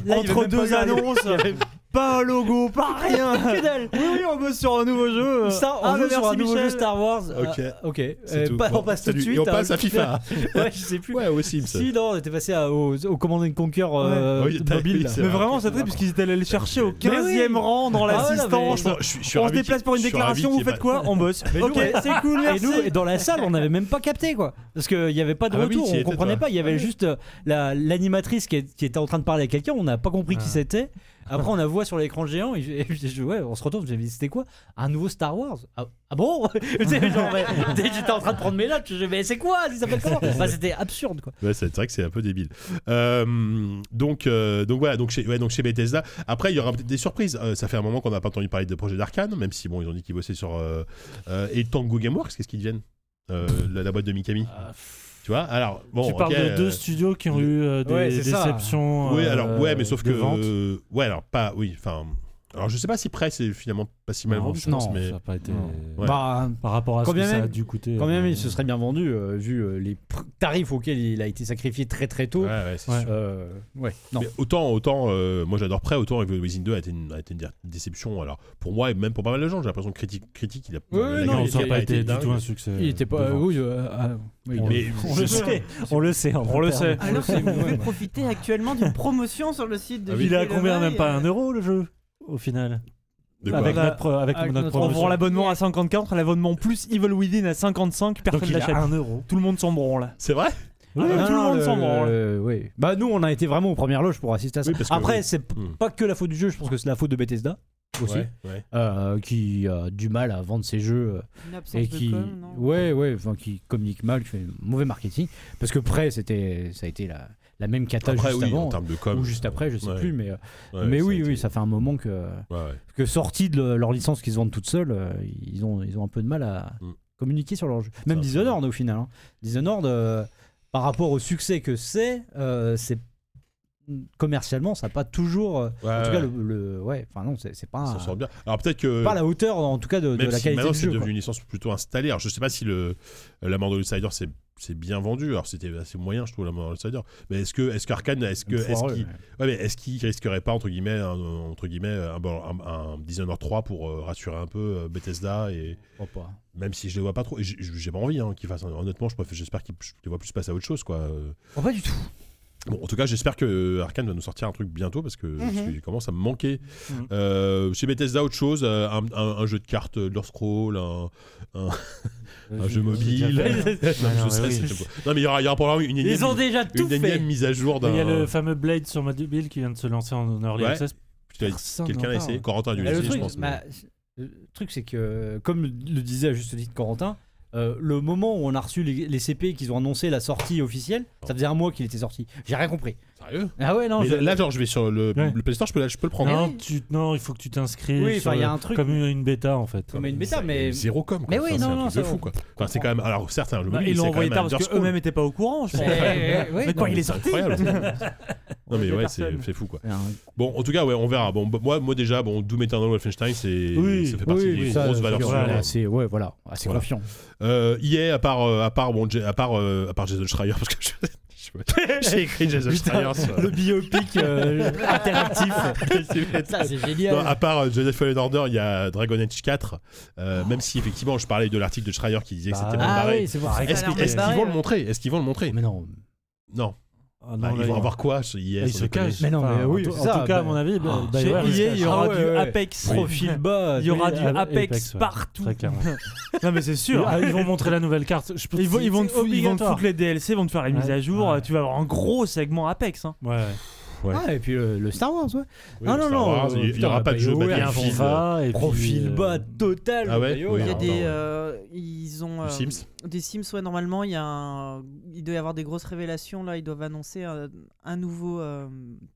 Entre deux annonces, pas un logo, pas rien. Que dalle Oui, oui, on bosse sur un nouveau jeu. Ça, on Ah, sur un nouveau Michel. jeu Star Wars. Ok. Euh, ok. Euh, tout. pas- Bon, on passe tout de suite. Et on à- passe à FIFA. ouais, je sais plus. Ouais, au Sims. Si, non, on était passé à- au, au Command and Conquer euh, Ouais. Oui, t'as- mobile. Mais vrai. vraiment, c'est très parce qu'ils étaient allés le chercher au Mais 15 e oui. rang dans Ah l'assistance. On se déplace pour une déclaration, vous faites quoi On bosse. Ok, nous- c'est cool, Et merci. nous, et dans la salle, on n'avait même pas capté quoi. Parce qu'il n'y avait pas de Ah retour, on comprenait pas. Il y avait juste euh, la- l'animatrice qui, était en train de parler à quelqu'un, on n'a pas compris qui Ah. c'était. Après, on la voit sur l'écran géant, et, je- et je ouais, on se retourne, j'ai dit, c'était quoi? Un nouveau Star Wars ah, ah bon? Tu sais, genre, mais, J'étais en train de prendre mes notes, je dis, mais c'est quoi? Il s'appelle comment? Enfin, C'était absurde quoi. Ouais, c'est c'est vrai que c'est un peu débile. Euh, donc, euh, donc voilà, donc chez, ouais, donc chez Bethesda. Après, il y aura peut-être des surprises. Euh, ça fait un moment qu'on n'a pas entendu parler de projet d'Arkane, même si bon, ils ont dit qu'ils bossaient sur euh, euh, et Tango Gameworks. Qu'est-ce qu'ils deviennent? Euh, la, la boîte de Mikami. Tu vois Alors bon, tu parles de euh, deux studios qui ont eu euh, des Ouais, c'est ça. déceptions. Oui, euh, alors ouais, mais sauf que euh, ouais, alors pas oui, enfin. Alors je sais pas si Press est finalement pas si mal Non, vendu, je non, pense, mais ça a pas été. Ouais. Bah, Par rapport à ce ça a dû coûter. quand même, euh, il se serait bien vendu, euh, vu euh, les pr- tarifs auxquels il a été sacrifié très très tôt. ouais, ouais, c'est Ouais. sûr. Euh, ouais, non. Mais autant, autant, euh, moi j'adore Prey, autant Evil Within 2 a été une, a été une dé- déception. Alors pour moi et même pour pas mal de gens, j'ai l'impression que critique, critique, il a. Non, Non, il ça n'a pas été du tout un succès. Il était pas. euh, oui, euh, ah, oui, On- Mais on je le sais- sait. On le sait. On le sait. Alors que vous pouvez profiter actuellement d'une promotion sur le site de Ah. Il est à combien Même pas euh, un euro le jeu? Au final. De Avec notre, pro- avec avec notre notre- On promotion. vend l'abonnement à 54, l'abonnement plus Evil Within à 55, Donc personne l'achète. Tout le monde s'en branle. C'est vrai Oui, Ah, tout le non, monde s'en branle. le- oui. Bah nous on a été vraiment aux premières loges pour assister à ça. Oui, Après oui. c'est Hmm. pas que la faute du jeu, je pense que c'est la faute de Bethesda aussi, Ouais, ouais. euh, qui a du mal à vendre ses jeux euh, Une et de qui, com, non ouais ouais, enfin qui communique mal, qui fait mauvais marketing. Parce que près c'était, ça a été la, la même cata Après, juste oui, avant. en termes de com. ou juste après, je sais Ouais. plus, mais, euh, Ouais, mais oui, été- oui, ça fait un moment que, que sortis de le- leur licence qu'ils se vendent toutes seules, euh, ils, ont, ils ont un peu de mal à Mm. communiquer sur leur jeu. Même Dishonored au final. hein. Dishonored, euh, par rapport au succès que c'est, euh, c'est commercialement, ça n'a pas toujours. Ouais, en tout cas, le, le- ouais, enfin non, c'est pas, Ça un- sort bien. Alors peut-être que. pas à la hauteur, en tout cas, de, de la si qualité maintenant c'est devenu une licence plutôt installée. Alors je sais pas si le la mort de l'Outsider c'est c'est bien vendu. Alors c'était assez moyen je trouve la mort. Mais est-ce que est-ce qu'Arkane est-ce que est-ce qu'il ouais. ouais, mais est-ce qu'il risquerait pas entre guillemets un, entre guillemets un, bon, un, un Dishonored 3 pour euh, rassurer un peu euh, Bethesda et pas. même si je les vois pas trop j'ai- pas envie hein, qu'ils fassent honnêtement je préfère- j'espère qu'ils je les vois plus passer à autre chose quoi. Oh, pas du tout. Bon, en tout cas, j'espère que Arkane va nous sortir un truc bientôt parce que parce Mhm. qu'il commence à me manquer. Mhm. Euh, chez Bethesda, autre chose, euh, un, un- un jeu de cartes, euh, de leur scroll, un, un, un jeu mobile. non, mais non, je sais, mais oui. c'est- non, mais il y aura, il y aura probablement une énième, Ils ont déjà tout une fait. énième mise à jour d'un. Il y a le fameux Blade sur mobile qui vient de se lancer en early Ouais. access. Quelqu'un parle. essayé. Corentin a dû l'essayer, je truc, pense. mais- bah, le truc, c'est que, comme le disait à juste titre Corentin, euh, le moment où on a reçu les, les CP qu'ils ont annoncé la sortie officielle, ça faisait un mois qu'il était sorti. J'ai rien compris. Sérieux Ah ouais, non, Mais je- là, genre, je vais sur le, Ouais. le Play Store, je peux, je peux le prendre. Non, tu, non, il faut que tu t'inscrives. Oui, enfin, il y a un truc- Comme une, une bêta en fait. Comme une bêta, mais. Zéro com. quoi. Mais oui, Enfin, c'est non, non, ça- fou, quoi. Enfin, c'est quand même. Alors, certes, hein, le Bah, mobile, ils l'ont c'est envoyé tard parce qu'eux-mêmes n'étaient pas au courant, je pense. Mais quand non, il est C'est sorti. Non, mais ouais, c'est c'est fou, quoi. c'est Bon, en tout cas, ouais, on verra. Bon, moi, moi déjà, bon, Doom Eternal Wolfenstein, c'est, Oui, ça fait partie des grosses c'est valeurs assez, ouais, voilà, assez confiant. Euh, EA, à part, euh, à part, bon, J- à part, euh, à part Jason Schreier, parce que j'ai écrit Jason Schreier. sur- Le biopic euh, interactif. Ça, c'est génial. Non, à part euh, Jedi Fallen Order, il y a Dragon Age 4. euh, Même si effectivement, je parlais de l'article de Schreier qui disait que Bah, c'était mal ah barré. oui, c'est pour ça. Est-ce qu'ils l'air est-ce mal qu'ils vont le montrer? Est-ce qu'ils vont le montrer? Mais non. Non. Ah, Bah, non, ils là, vont il- avoir quoi chez EA là, il sans se déconner cache. Mais non, mais Enfin, oui, en, ça, tout cas, à bah- mon avis, bah, bah, Chez ouais, EA, il y aura Ah ouais, du ouais. Apex. Profil bas. Il y aura oui, du Apex, partout. Très clairement. Non mais c'est sûr. Ah, ils vont montrer la nouvelle carte. Je peux Ils vont, ils, vont te c'est fou- ils vont te obligatoire. foutre les DLC, ils vont te faire la mise Ouais. à jour. Ouais. Tu vas avoir un gros segment Apex. Hein. Ouais, ouais. Ah, et puis le, le Star Wars, ouais. Oui, Ah, non, Star non, Wars, euh, il- n'y aura pas de jeu BioWare, Il y a un Battlefield. Puis, Profil euh, bas total. Ah ouais. Oui, Il y a Ah, des, euh, ils ont euh, Les Sims des Sims. Ouais, normalement, il y a un, il doit y avoir des grosses révélations là. Ils doivent annoncer un, un nouveau euh,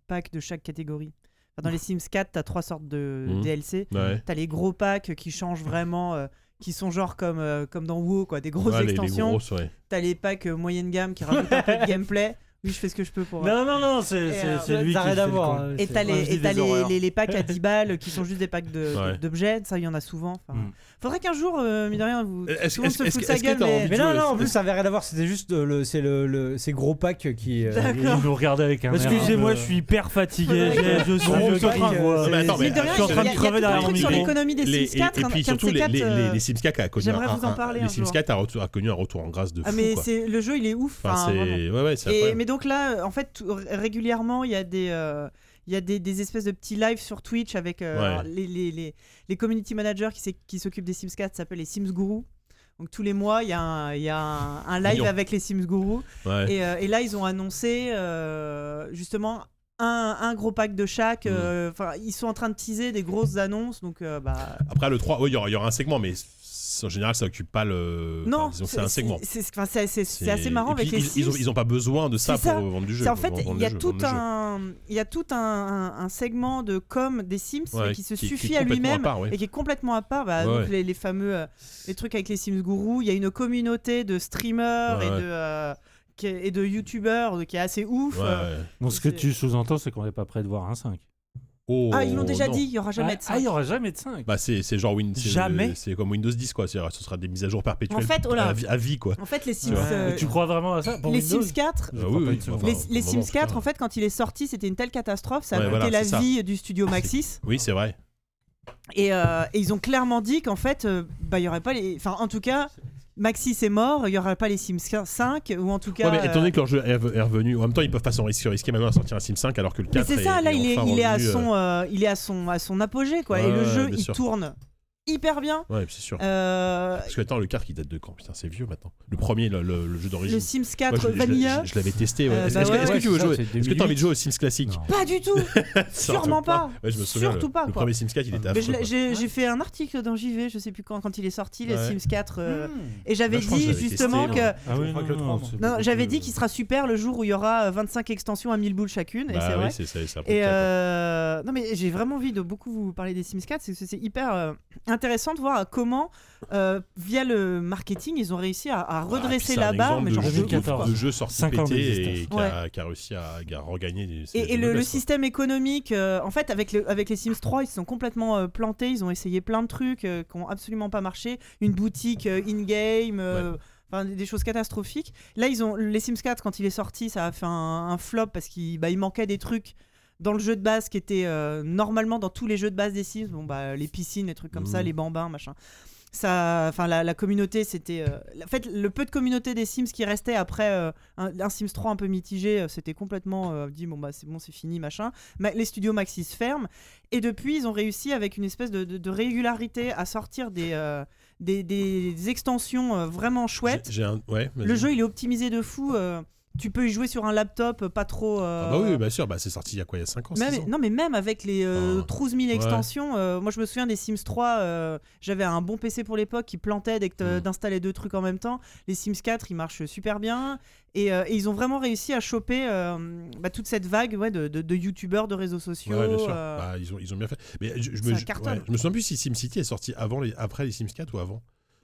pack de chaque catégorie. Enfin, dans les Sims 4, t'as trois sortes de Mhm. DLC. Ouais. T'as les gros packs qui changent vraiment, euh, qui sont genre comme euh, comme dans WoW, quoi, des grosses Ouais, les- les extensions. ouais. T'as les packs euh, moyenne gamme qui rajoutent un peu de gameplay. Oui, je fais ce que je peux pour. Non, non, non, c'est euh, lui qui fait con. hein. Et t'as les, les, les- les packs à 10 balles qui sont juste des packs de- Ouais. d'objets. Ça, il y en a souvent. Enfin, Mm. Faudrait qu'un jour, euh, mine de rien, vous, Est-ce- fout de sa que gueule. mais- Mais non, non, en plus, ça avait rien à voir. C'était juste euh, le, c'est le, le- ces gros packs qui. euh, D'accord. Nous regardait avec un Excusez-moi, je suis hyper fatigué. Je, suis, en train de euh, voir. Non, mais attends, mais Mine de rien, je suis en il y a- train de il y a crever derrière truc mon sur micro. l'économie des Sims 4. et, puis surtout les, euh, Sims 4 a connu j'aimerais un, vous en un- parler les Sims jour. 4 a, connu un retour en grâce de fou Ah mais le jeu il est ouf. Ouais ouais, c'est donc là, en fait, régulièrement, il y a des, euh, il y a des, des espèces de petits lives sur Twitch avec euh, Ouais. les, les, les, les community managers qui, s'occupent des Sims 4 ça s'appelle les Sims Guru. Donc tous les mois, il y a un, il y a un, un live Mignon. avec les Sims Guru. Ouais. Et, euh, et là, ils ont annoncé euh, justement un, un gros pack de chaque. Mm. euh, Enfin, ils sont en train de teaser des grosses annonces. Donc, euh, bah, Après le 3, ouais, il y aura, il y aura un segment mais en général ça occupe pas le non, enfin, c'est un segment. C'est assez marrant puis, avec les ils, Sims. ils ont, ils ont pas besoin de ça pour vendre du jeu. En fait, il y a tout un, il y a tout un, segment de com des Sims Ouais, qui se qui- qui est suffit à lui-même ouais. et qui est complètement à part. Bah, Ouais, donc ouais. les, les fameux euh, les trucs avec les Sims Guru. Il y a une communauté de streamers Ouais, et de euh, et de youtubeurs qui est assez ouf. Ouais, Euh. Donc ce que tu sous-entends, c'est qu'on n'est pas prêt de voir un 5. Oh, Ah, ils l'ont déjà non. dit, il y aura jamais ah, de ça. ah, il n'y aura jamais de 5. Bah c'est c'est genre Win c'est- Jamais. c'est comme Windows 10 quoi, c'est ce sera des mises à jour perpétuelles En fait, oh là. à, vie, à vie, quoi. En fait, les Sims, Ouais. euh, tu crois vraiment à ça pour les Windows Sims 4, Je Ah crois oui, pas oui, une seconde. enfin, les, Sims 4, putain. en fait, quand il est sorti, c'était une telle catastrophe, ça a Ouais, coûté voilà, la ça. vie du studio Maxis. Oui, c'est vrai. Et, euh, et ils ont clairement dit qu'en fait, euh, bah, il y aurait pas les. Enfin, en tout cas, Maxis est mort, il y aurait pas les Sims 5, ou en tout cas. Ouais, mais étant donné euh, que leur jeu est, revenu, en même temps, ils peuvent pas s'en risquer, risquer maintenant à sortir un Sim 5 alors que le Mais 4 c'est ça, est, là, il est, enfin il est à son, euh, il est à son, à son apogée, quoi. Ouais, et le jeu, il sûr. tourne hyper bien. Ouais, c'est sûr. Euh, Parce que attends, le kart qui date de quand? Putain, c'est vieux maintenant. Le premier, le, le- le jeu le d'origine. Sims Moi, 4 je- je- Vanilla. Je, je l'avais testé. ouais. Euh, Est-ce bah est-ce que, ouais, tu veux ça, jouer Est-ce que t'as envie de jouer aux Sims classiques Non. Pas du tout. Sûrement pas. Ouais, je me souviens. Surtout le, pas, le premier Sims 4, il était affreux. j'ai fait un article dans JV, je sais plus quand, quand il est sorti, les. Sims 4. euh, Hmm. Et j'avais Bah, dit justement que. moi. Ah non, le moi. j'avais dit qu'il sera super le jour où il y aura euh, 25 extensions à 1000 boules chacune, et Bah c'est vrai. Et le euh, non mais j'ai vraiment envie de beaucoup vous parler des Sims 4, c'est que c'est hyper euh, intéressant de voir comment euh, via le marketing ils ont réussi à, Ah, redresser un la barre, mais genre jeu- de ouf, 2014. quoi. de jeu sorti pété et qui a, réussi à, à regagner des Et, des et le, le système économique, euh, en fait, avec, le- avec les Sims 3, ils se sont complètement euh, plantés. Ils ont essayé plein de trucs euh, qui n'ont absolument pas marché. Une boutique euh, in-game, euh, enfin, des- des choses catastrophiques. Là, ils ont les Sims 4, quand il est sorti, ça a fait un, un flop parce qu'il bah, il manquait des trucs dans le jeu de base qui étaient euh, normalement dans tous les jeux de base des Sims. Bon, bah, les piscines, les trucs comme ça, Mhm. les bambins, machin. Ça, enfin, la, la communauté, c'était. euh, en fait, le peu de communauté des Sims qui restait après euh, un, un Sims 3 un peu mitigé, c'était complètement dit bon bah c'est bon, c'est fini, machin. Ma- les studios Maxis ferment et depuis ils ont réussi avec une espèce de, de- de régularité à sortir des, des, des extensions vraiment chouettes. Un. Ouais. Le jeu il est optimisé de fou. Tu peux y jouer sur un laptop, euh, pas trop. euh, Ah bah oui, bien sûr, bah, c'est sorti il y a quoi Il y a 5 ans même- 6 ans non mais même avec les euh, Enfin, 12 000 ouais. extensions, euh, moi je me souviens des Sims 3, euh, j'avais un bon PC pour l'époque qui plantait dès que t'a- Mm. d'installer deux trucs en même temps. Les Sims 4 ils marchent super bien et, et ils ont vraiment réussi à choper bah, toute cette vague ouais, de, de, de youtubeurs, de réseaux sociaux. Ouais, bien sûr. Bah, ils, ont, ils ont bien fait. Mais je, je me, je, je me souviens plus si SimCity est sorti avant les, après les Sims 4 ou avant.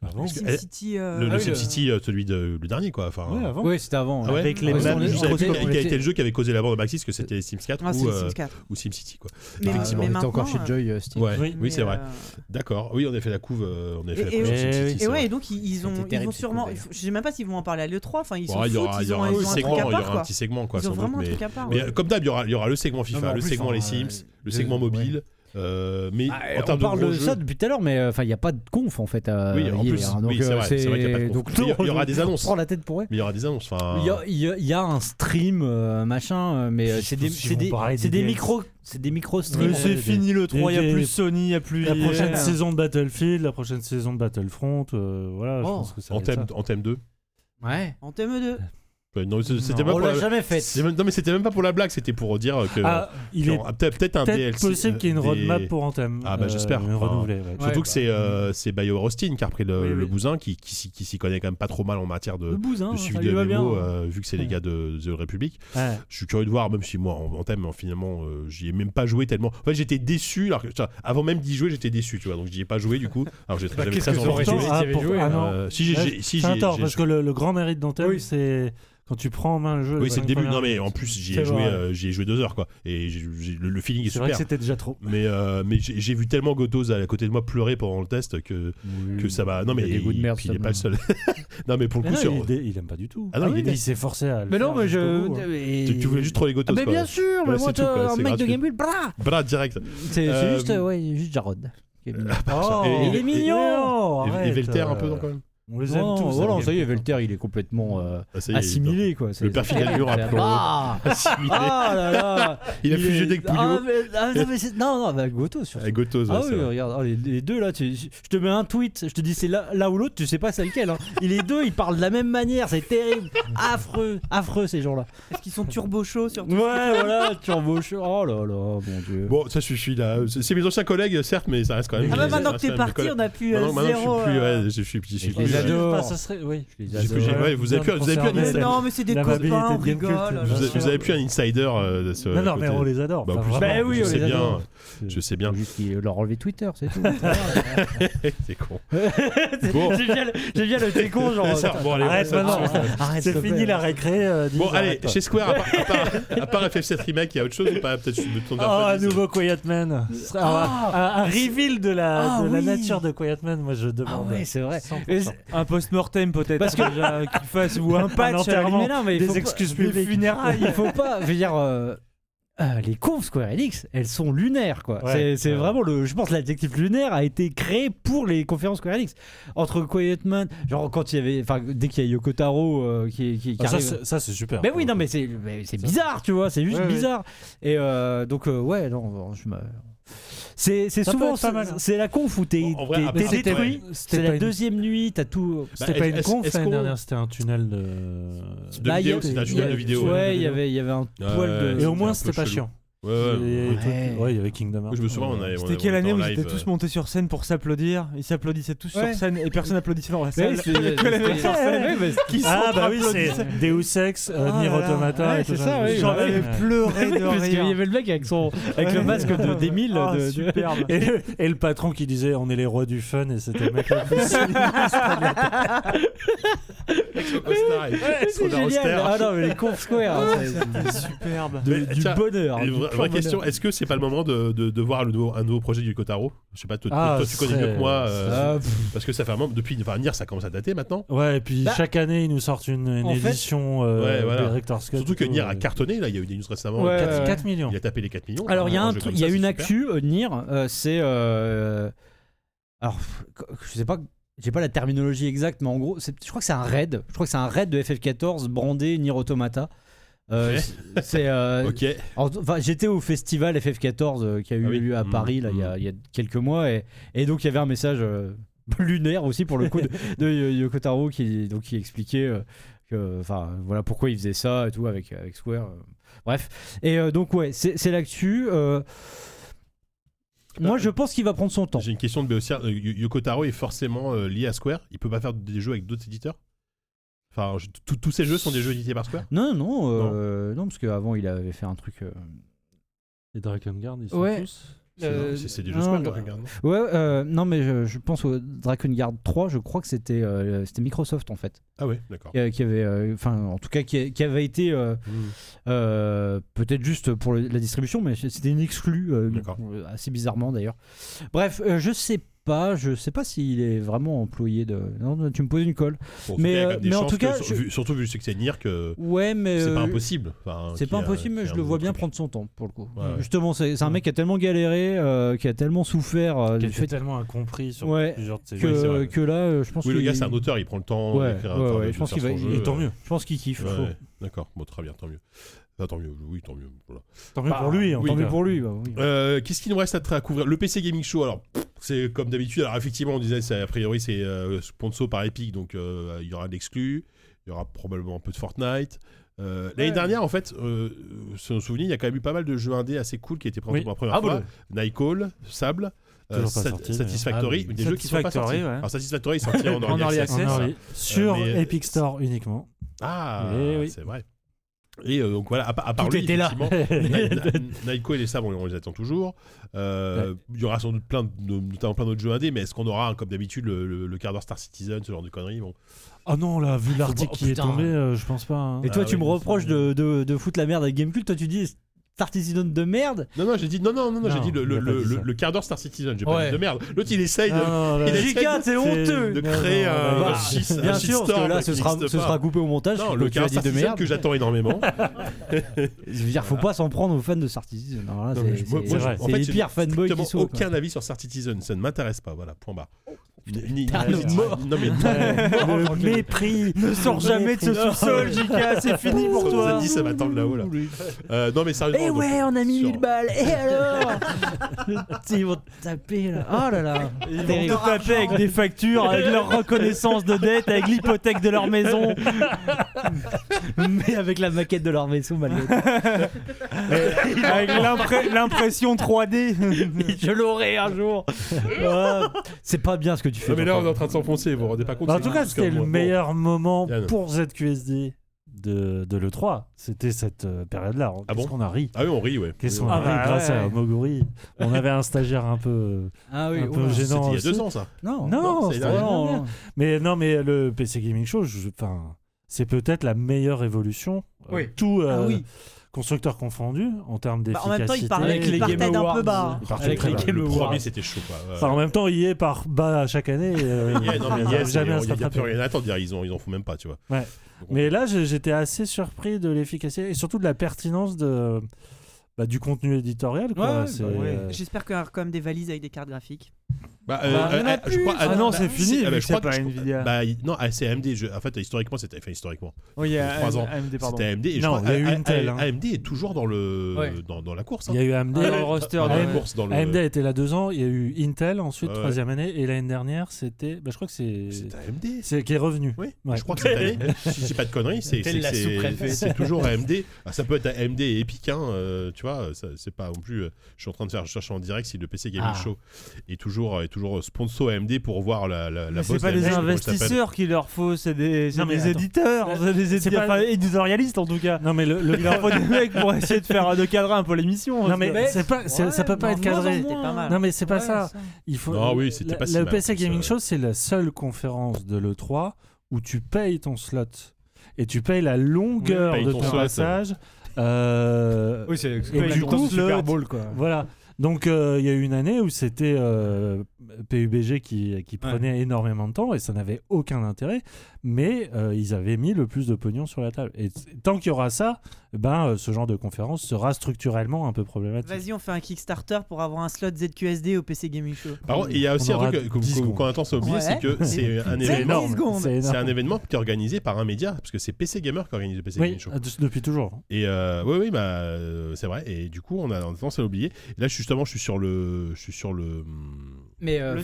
Avant. que- SimCity, euh, Le, le Ah oui, SimCity, euh, celui de, le dernier, quoi. Enfin, Ouais, avant. Oui, c'était avant. Ah ouais Avec les mêmes je savais microscopes. pas quel On quel était- était le jeu qui avait causé la bande à Maxis, que c'était les Sims 4 ah, c'est ou, euh, Sims 4. ou SimCity, quoi. Mais, Ah, mais on était maintenant, encore chez euh, Joy euh, Steve. Ouais, oui, mais, c'est vrai. euh, D'accord. Oui, on a fait la couve, euh, on a fait la Et- couve et- et- ouais, donc ils, ont, ils sûrement. Je sais même pas s'ils vont en parler à l'E3. Enfin, ils s'en il y aura, un segment, il y aura un petit segment, quoi. Ils ont vraiment un truc à part. Euh, comme d'hab, il y aura, il y aura le segment FIFA, le segment les euh, Sims, le segment mobile. Euh, mais Ah, en on parle de, ça depuis tout à l'heure, mais enfin, il n'y a pas de conf en fait. euh, Oui, en lié, plus, hein, donc, oui, c'est euh, vrai, c'est vrai qu'il y a pas de donc, conf. Il y a- il y aura des on annonces. prend la tête pour eux. Mais il y aura des annonces. Il y a, il y un stream euh, machin, euh, mais euh, c'est des, c'est des, parler c'est des des DLC. micros, c'est des micro streams. C'est des- fini le 3, il n'y a plus Sony, il n'y a plus. La prochaine saison de Battlefield, la prochaine saison de Battlefront, euh, voilà, je pense que ça en thème, ça. en thème 2. Ouais. En TM2. Ouais, Non, c'était Non. même pas On l'a jamais fait. Non, mais c'était même pas pour la blague, c'était pour dire que. Ah, il est genre, peut-être un DLC. possible qu'il y ait une euh, roadmap pour Anthem. Ah, bah, j'espère. Surtout que c'est euh, c'est Bayo Rostin qui a repris le, bousin, qui, qui, s'y- connaît quand même pas trop mal en matière de, suivi de mémo, vu que c'est les gars de The Republic. Je suis curieux de voir, même si moi, en, en thème, finalement, j'y ai même pas joué tellement. En fait, j'étais déçu. Alors avant même d'y jouer, j'étais déçu, tu vois. Donc, j'y ai pas joué du coup. Alors, j'ai Bah, très envie de jouer. si ah non. Euh, si, j'ai- si, c'est j'ai- parce que le, grand mérite d'Anthem, c'est quand tu prends en main le jeu. Oui, c'est le début. Non, mais en plus, j'y ai joué, euh, j'y ai joué deux heures, quoi. Et j'ai- j'ai- le, le feeling est, C'est vrai que super. c'était déjà trop. Mais, euh, mais j'ai vu tellement Gotos à côté de moi pleurer pendant le test que, que ça va. Non, mais il de merde. puis il est pas le seul. non, mais pour le Mais coup, non, sur. il, est il aime pas du tout. Ah non, il est dé- il s'est forcé à. le Mais non, mais je. hein. et- Tu, tu voulais juste trop les Ah, Gotos, mais bien sûr, mais moi, un mec de. Gamebult, blah Bras direct. C'est Euh, juste, ouais, juste Jarod. est. Oh, il est mignon Et, Velter un peu, euh, quand même On les aime Non, tous. voilà, ça y est. Velter, il est complètement euh, Ah, y est, assimilé, quoi. Le père c'est- plongé. Ah Assimilé. Ah là là Il a est- fusionné avec Ah, Pouillot. mais- ah, non, mais non, non, avec Goto surtout. Avec Gotos, Ah c'est oui, regarde, oh, les, les deux là, tu- je te mets un tweet, je te dis c'est là, là ou l'autre, tu sais pas c'est lequel. Hein. Et les deux, ils parlent de la même manière, c'est terrible, affreux, affreux ces gens-là. Est-ce qu'ils sont turbo chauds sur Ouais, voilà, turbo chaud. Oh là là, mon dieu. Bon, ça suffit là. C'est mes anciens collègues, certes, mais ça reste quand même. Ah bah maintenant que t'es parti, on a plus collègues. euh, zéro. je suis plus. Les adore. Ça serait, oui. Je les J'ai plus- adore. j'ai- ouais, vous avez plus- vous avez plus un. Insta- Non, mais c'est des copains, on rigole. Vous, avez- vous avez plus un insider euh, de ce. Non, non, mais on les adore. Bah, en Enfin. Bah oui, je on sais les bien. adore. Je sais bien. Juste leur enlever Twitter, c'est tout. C'est con. Bon. J'aime bien, le- j'aime bien le t'es con, genre. Ça, bon, allez, Arrête maintenant. C'est fini la récré. euh, Bon, allez, chez Square, à part, à part, à part FF7 Remake, il y a autre chose ou pas? Peut-être je me tourne vers Oh, un nouveau Quiet Man. Un- Ah. un, reveal de la, Ah oui. nature de Quiet Man, moi je Ah demande. ouais, c'est vrai. 100%. Mais c'est- Un post-mortem peut-être. Parce que- déjà, qu'il fasse ou un patch. enterrement. Mais non, mais il Des faut pas- excuses des publiques. funérailles, il faut pas. Je veux dire, euh, euh, les confs Square Enix, elles sont lunaires, quoi. Ouais, c'est ouais. vraiment le. Je pense que l'adjectif lunaire a été créé pour les conférences Square Enix. Entre Quiet Man, genre quand il y avait, enfin dès qu'il y a Yoko Taro euh, qui, qui, qui Ah, ça, arrive. c'est- ça, c'est super. Mais oui, non, mais c'est mais c'est Ça. bizarre, tu vois, c'est juste Ouais, ouais. bizarre. Et euh, donc, euh, ouais, non, je me. C'est souvent être pas mal. c'est la conf où t'es détruit. C'était C'est la une- deuxième nuit, t'as tout. C'était Bah, pas une conf l'année dernière, c'était un tunnel de. Bah, c'était un tunnel de vidéo. Ouais, il y avait il y avait un poil de. Et au c'était moins, c'était pas chiant. Ouais, ouais, ouais. Ouais. ouais, il y avait Kingdom Hearts. Je me souviens, on avait. C'était quelle année où ils étaient tous montés sur scène pour s'applaudir Ils s'applaudissaient tous Ouais. sur scène et personne applaudissait dans la Ouais, salle. c'est- Il y a que les mecs sur scène Ouais, qui Ah bah oui, c'est. Deus Ex, euh, Ah Nier. Automata Ouais, et tout ça. J'en ouais. avais pleuré de Parce qu'il y avait le mec avec son avec le masque de d'Emile. Ah, de- superbe. Et le, patron qui disait on est les rois du fun et c'était le mec le plus C'est génial. Ah non, mais les confs square, superbe. du bonheur. Vraie, question, est-ce que c'est pas le moment de, de, de voir le nouveau, un nouveau projet du Kotaro Je sais pas, toi, Ah, toi, tu connais mieux que moi, euh, Ah, parce que ça fait un moment, depuis, enfin, Nier, ça commence à dater maintenant. Ouais, et puis Bah, chaque année, ils nous sortent une, une en fait- édition euh, Ouais, voilà. Director's Cut. Surtout que tout, Nier a euh, cartonné, là, il y a eu des news récemment. Ouais, 4, ouais. 4 millions. Il a tapé les 4 millions. Alors il y a Un un y a ça, une actu euh, Nier, euh, c'est euh, alors je sais pas, j'ai pas la terminologie exacte, mais en gros, je crois que c'est un raid. Je crois que c'est un raid de FF14 brandé Nier Automata. Euh, c'est- euh, enfin, j'étais au festival FF14 euh, qui a eu Ah oui. lieu à Mmh, Paris là, il, y a, mmh. il y a quelques mois et, et donc il y avait un message euh, lunaire aussi pour le coup de, de Yoko Taro qui donc qui expliquait que enfin voilà pourquoi il faisait ça et tout avec avec Square bref. Et donc ouais c'est l'actu moi je pense qu'il va prendre son temps. J'ai une question de Y- Yoko Taro est forcément lié à Square? Il peut pas faire des jeux avec d'autres éditeurs? Enfin, je- tous- tous ces jeux sont des jeux édités par Square? Non non euh, non parce qu'avant il avait fait un truc euh, Les Dragon Guard, ils sont Ouais. tous? Euh, C'est des jeux non, Square, non, Dragon Guard, non? Ouais euh, non mais je, je pense au Drakengard 3 je crois que c'était euh, c'était Microsoft en fait Ah ouais, d'accord. qui, avait euh, enfin en tout cas qui, a- qui avait été. Euh, peut-être juste pour le- la distribution, mais c'était une exclue, euh, euh, assez bizarrement d'ailleurs. Bref, euh, je sais pas, je sais pas s'il est vraiment employé de. Non, tu me poses une colle. Bon, Mais, a euh, mais en tout cas, je- surtout vu le succès de Nier, que Ouais, mais c'est pas euh, impossible. Enfin, C'est pas a- impossible, mais je a le un vois bien truc. prendre son temps pour le coup. Ouais. Justement, c'est c'est un mec qui a tellement galéré, euh, qui a tellement souffert euh, Qui était fait tellement incompris sur Ouais, plusieurs de ces que, jeux. Oui, que là, euh, je pense Oui, le gars, c'est un auteur, il prend le temps Ouais, d'écrire de- je pense qu'il va- Et tant mieux. Je pense qu'il kiffe. D'accord, bon, très bien, tant mieux. Ah, tant mieux, oui, tant mieux. Voilà. Tant mieux Bah, pour lui. en oui, Tant mieux cas. pour lui. bah oui. Euh, Qu'est-ce qu'il nous reste à, à couvrir? Le PC Gaming Show, alors, c'est comme d'habitude. Alors, effectivement, on disait, c'est- a priori, c'est euh, sponsor par Epic, donc euh, il y aura de l'exclu. Il y aura probablement un peu de Fortnite. Euh, L'année Ouais. dernière, en fait, euh, si on se souvient, il y a quand même eu pas mal de jeux indés assez cool qui étaient présentés Oui. pour la première Ah, fois. bah, Nightcall, Sable. euh, Sat- sorti, Satisfactory, Ah, des jeux qui sont pas Satisfactory, sortis. ouais. Alors Satisfactory est sorti en En early access. access. En early. Sur mais, Epic Store uniquement. Ah, Eh oui. c'est vrai. Et euh, donc voilà, à, part- à part Tout lui, était là. Nightco et les sables, on, les attend toujours. Euh, Il y aura sans doute plein, de, notamment plein d'autres jeux indés, mais est-ce qu'on aura, comme d'habitude, le, le, le quart d'heure Star Citizen, ce genre de conneries bon. Ah non, là, vu l'article Oh, qui est tombé, euh, je pense pas. hein. Et toi, Ah tu oui, me reproches de, de, de foutre la merde avec Gamecube. Toi, tu dis Star Citizen de merde. Non, non, j'ai dit non, non, non, non, j'ai dit le, le, pas le, dit le- le quart d'heure Star Citizen, j'ai pas Ouais. dit de merde. L'autre, il essaye de, Non, non, il essaye J4, c'est honteux. de créer un, bah, un Bien sûr, parce que là, ce sera, ce pas. sera coupé au montage. Non, le quart Star de merde. que j'attends énormément. Je veux dire, faut pas s'en prendre aux fans de Star Citizen. C'est- les pires fanboys qui sont. aucun avis sur Star Citizen, ça ne m'intéresse pas, voilà, point barre. Ni- mort. Non mais Le mépris. Ne sors jamais de ce sous-sol, JK, c'est fini pour toi. dit, ça va tendre là-haut là. Euh, non mais sérieusement. Eh donc, ouais, on a mis sur- 1000 balles. Et alors Ils vont te taper là. Oh là là. Ils vont te taper avec des factures, avec leur reconnaissance de dette, avec l'hypothèque de leur maison. Mais avec la maquette de leur vaisseau, malgré tout. avec l'impression 3D. Je l'aurai un jour. Ah, c'est pas bien ce que tu fais. Non mais là on est en train de s'enfoncer, vous vous rendez pas compte Bah, en tout cas, c'était le bon, meilleur moment Yann. pour ZQSD de, de l'E3. C'était cette euh, période-là. Ah Qu'est-ce bon qu'on a ri Ah oui on rit ouais. Qu'est-ce qu'on a Ah ri bah grâce à Moguri On avait un stagiaire un peu. Ah oui, un peu ouais. gênant. C'était il y a deux ans ça. Non, Non, non. Mais non, mais le PC Gaming Show, enfin, c'est peut-être la meilleure évolution. euh, Oui. tout Ah euh, oui. Constructeur confondu en termes Bah, d'efficacité. en même temps, il parlait Avec il Game d'un Awards. peu bas. Il partait Avec très les bas. Game Le Awards. premier c'était chaud quoi. Ouais. Enfin, en même temps, il est par bas à chaque année. euh, il arrive c'est- jamais il se y a plus rien à attendre, ils en, ils en font même pas, tu vois. Ouais. Donc, Mais là, j'étais assez surpris de l'efficacité et surtout de la pertinence de, bah, du contenu éditorial. Ouais, bah ouais. euh, J'espère qu'il y aura quand même des valises avec des cartes graphiques. Bah, euh, Bah, euh, il y en a euh, je plus. crois- Ah euh, non, bah, c'est fini, je crois c'est pas que- Nvidia. Bah, il- non, ah, c'est AMD. je- En fait, historiquement, c'était. Enfin, historiquement. Oui, il y a trois ans. AMD, pardon. C'était AMD. Et je Non, crois il y a eu A- A- Intel, hein. AMD est toujours dans, le, Ouais. dans, dans la course. Il y a eu AMD. Ah, dans le roster dans la AMD. course, dans le. AMD a été là deux ans. Il y a eu Intel ensuite, Ouais, troisième année. Et l'année dernière, c'était. bah, je crois que c'est. C'est AMD. C'est qui est revenu. Oui, Ouais. je crois que cette année, si je dis pas de conneries, c'est Tel c'est- la c'est- sous-préfet. c'est toujours AMD. Ah, ça peut être AMD et Epic, hein, euh, tu vois, ça- c'est pas non plus. euh, je suis en train de faire, je cherche en direct si le PC Gaming Ah. Show est toujours, est toujours sponsor AMD pour voir la, la, la Mais c'est pas d'AMD, des investisseurs qu'il leur faut, c'est des, c'est Non, mais des éditeurs, c'est des éditeurs, pas- enfin, éditorialistes en tout cas. Non, mais le, le- Il leur faut des mecs pour essayer de faire de cadrer un peu l'émission. Non, mais, c'est pas, c'est- ça peut pas Ouais, être cadré. pas mal. Non, mais c'est pas Ouais, ça. Il faut. Non, oui, c'était la- pas si Le PC Gaming euh. Show, c'est la seule conférence de l'E3 où tu payes ton slot et tu payes la longueur Oui, paye de ton ton slot. passage. Euh, Oui, c'est Et du coup, Super le- Bowl quoi. Voilà. Donc euh, il y a eu une année où c'était euh, PUBG qui, qui prenait énormément de temps et ça n'avait aucun intérêt, mais euh, ils avaient mis le plus de pognon sur la table. Et tant qu'il y aura ça, ben euh, ce genre de conférence sera structurellement un peu problématique. Vas-y, on fait un Kickstarter pour avoir un slot ZQSD au PC Gaming Show. Par contre, il y a aussi On un truc que- 10 que- secondes. qu'on a tendance à oublier, Ouais. c'est que c'est un événement. C'est un qui est organisé par un média, parce que c'est PC Gamer qui organise le PC Oui, Gaming Show. de- depuis toujours. Et euh, oui, oui, bah, c'est vrai. Et du coup, on a tendance à l'oublier. Là, justement, je suis sur le, je suis sur le, hum, Mais euh,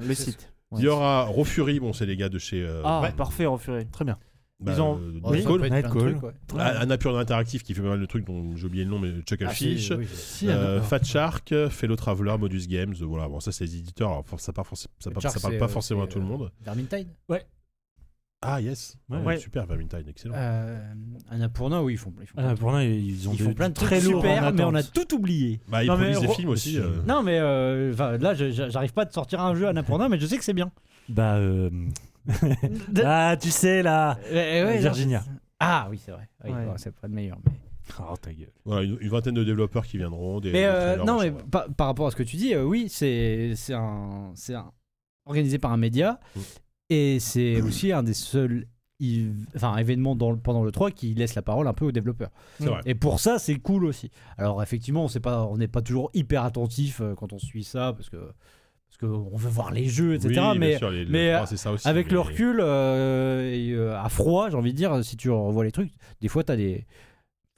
Le site. Il y aura Rofuri, bon, c'est les gars de chez. euh, Ah, bah, parfait, refuré. Très bien. bah, ils ont- euh, ouais, ça Nightcall. peut être plein de Nightcall. trucs, ouais. Ah, Annapurna Interactive qui fait pas mal de trucs dont j'ai oublié le nom, mais Chuckle Ah, si, Fish. oui. Si, euh, alors. Fat Shark, Fellow Traveler, Modus Games, euh, voilà, bon ça c'est les éditeurs, alors for- ça, parle forc- ça, parle- Shark, ça parle c'est, pas euh, forcément à c'est, tout le monde. Vermintide Ah yes, Ouais. Ouais. super Vermintide, excellent. euh, Annapurna, oui, ils font, ils font, plein de ils ont trucs. Ils des- font plein de très trucs super, mais on a tout oublié. Bah ils Non, mais produisent des films aussi. euh. Non, mais euh, là, j'arrive pas à te sortir un jeu Annapurna, mais je sais que c'est bien. Bah, euh, ah, tu sais là. Ouais, Virginia. Ah oui, c'est vrai. Oui, Ouais. bon, c'est pas le meilleur. Mais, Oh ta gueule. Voilà, une, une vingtaine de développeurs qui viendront. Des, mais des euh, non, mais par, par rapport à ce que tu dis, euh, oui, c'est c'est un, c'est un organisé par un média Mm. Et c'est aussi un des seuls enfin, événements dans le- pendant le 3 qui laisse la parole un peu aux développeurs. Vrai. Et pour ça, c'est cool aussi. Alors effectivement, on pas, n'est pas toujours hyper attentif euh, quand on suit ça parce que parce qu'on veut voir les jeux, etc. Oui, mais sûr, les- les mais, trois, c'est ça aussi, avec mais- le recul, euh, et, euh, à froid, j'ai envie de dire, si tu revois les trucs, des fois, tu as des.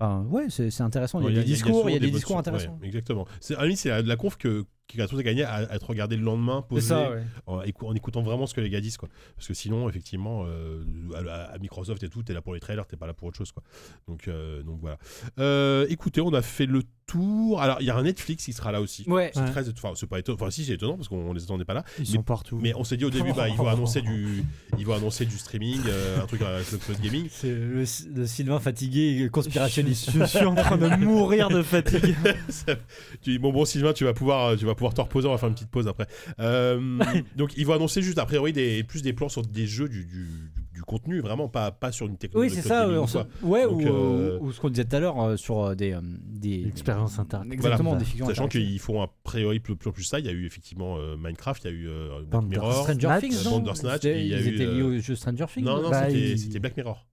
Enfin, ouais, c'est intéressant. Il y a des discours, il y a des discours intéressants. Ouais, exactement. C'est, à la c'est de la conf que, qui a tout à gagner à, à être regardé le lendemain, C'est posé, ça, ouais. en, écou- en écoutant vraiment ce que les gars disent. Quoi. Parce que sinon, effectivement, euh, à, à Microsoft et tout, t'es là pour les trailers, t'es pas là pour autre chose. Quoi. Donc, euh, donc voilà. Euh, écoutez, on a fait le tour. Alors, il y a un Netflix qui sera là aussi. Ouais. C'est Ouais. très, enfin, c'est pas étonnant. Enfin, si, c'est étonnant parce qu'on les attendait pas là. Ils Mais- sont partout. Mais on s'est dit au début, bah, ils vont annoncer du, ils vont annoncer du streaming, euh, un truc avec le cloud gaming. C'est le, le Sylvain fatigué, conspirationniste. Je suis en train de mourir de fatigue. Tu dis bon bon Sylvain tu vas pouvoir tu vas pouvoir te reposer on va faire une petite pause après Euh, donc ils vont annoncer juste a priori des plus des plans sur des jeux du, du, du contenu vraiment pas pas sur une Oui, technologie c'est ça. ouais, on se- ouais, Donc, ou, euh, ou ce qu'on disait tout à l'heure euh, sur des, euh, des Expériences interactives. Exactement, Voilà. des sachant qu'ils font a priori plus, plus, plus ça il y a eu effectivement euh, Minecraft il y a eu euh, Black. Mirror Stranger Things, euh, non Bandersnatch, C'était- et il y a Ils eu, étaient liés euh, au jeu Stranger Things non non Bah, c'était il- c'était Black Mirror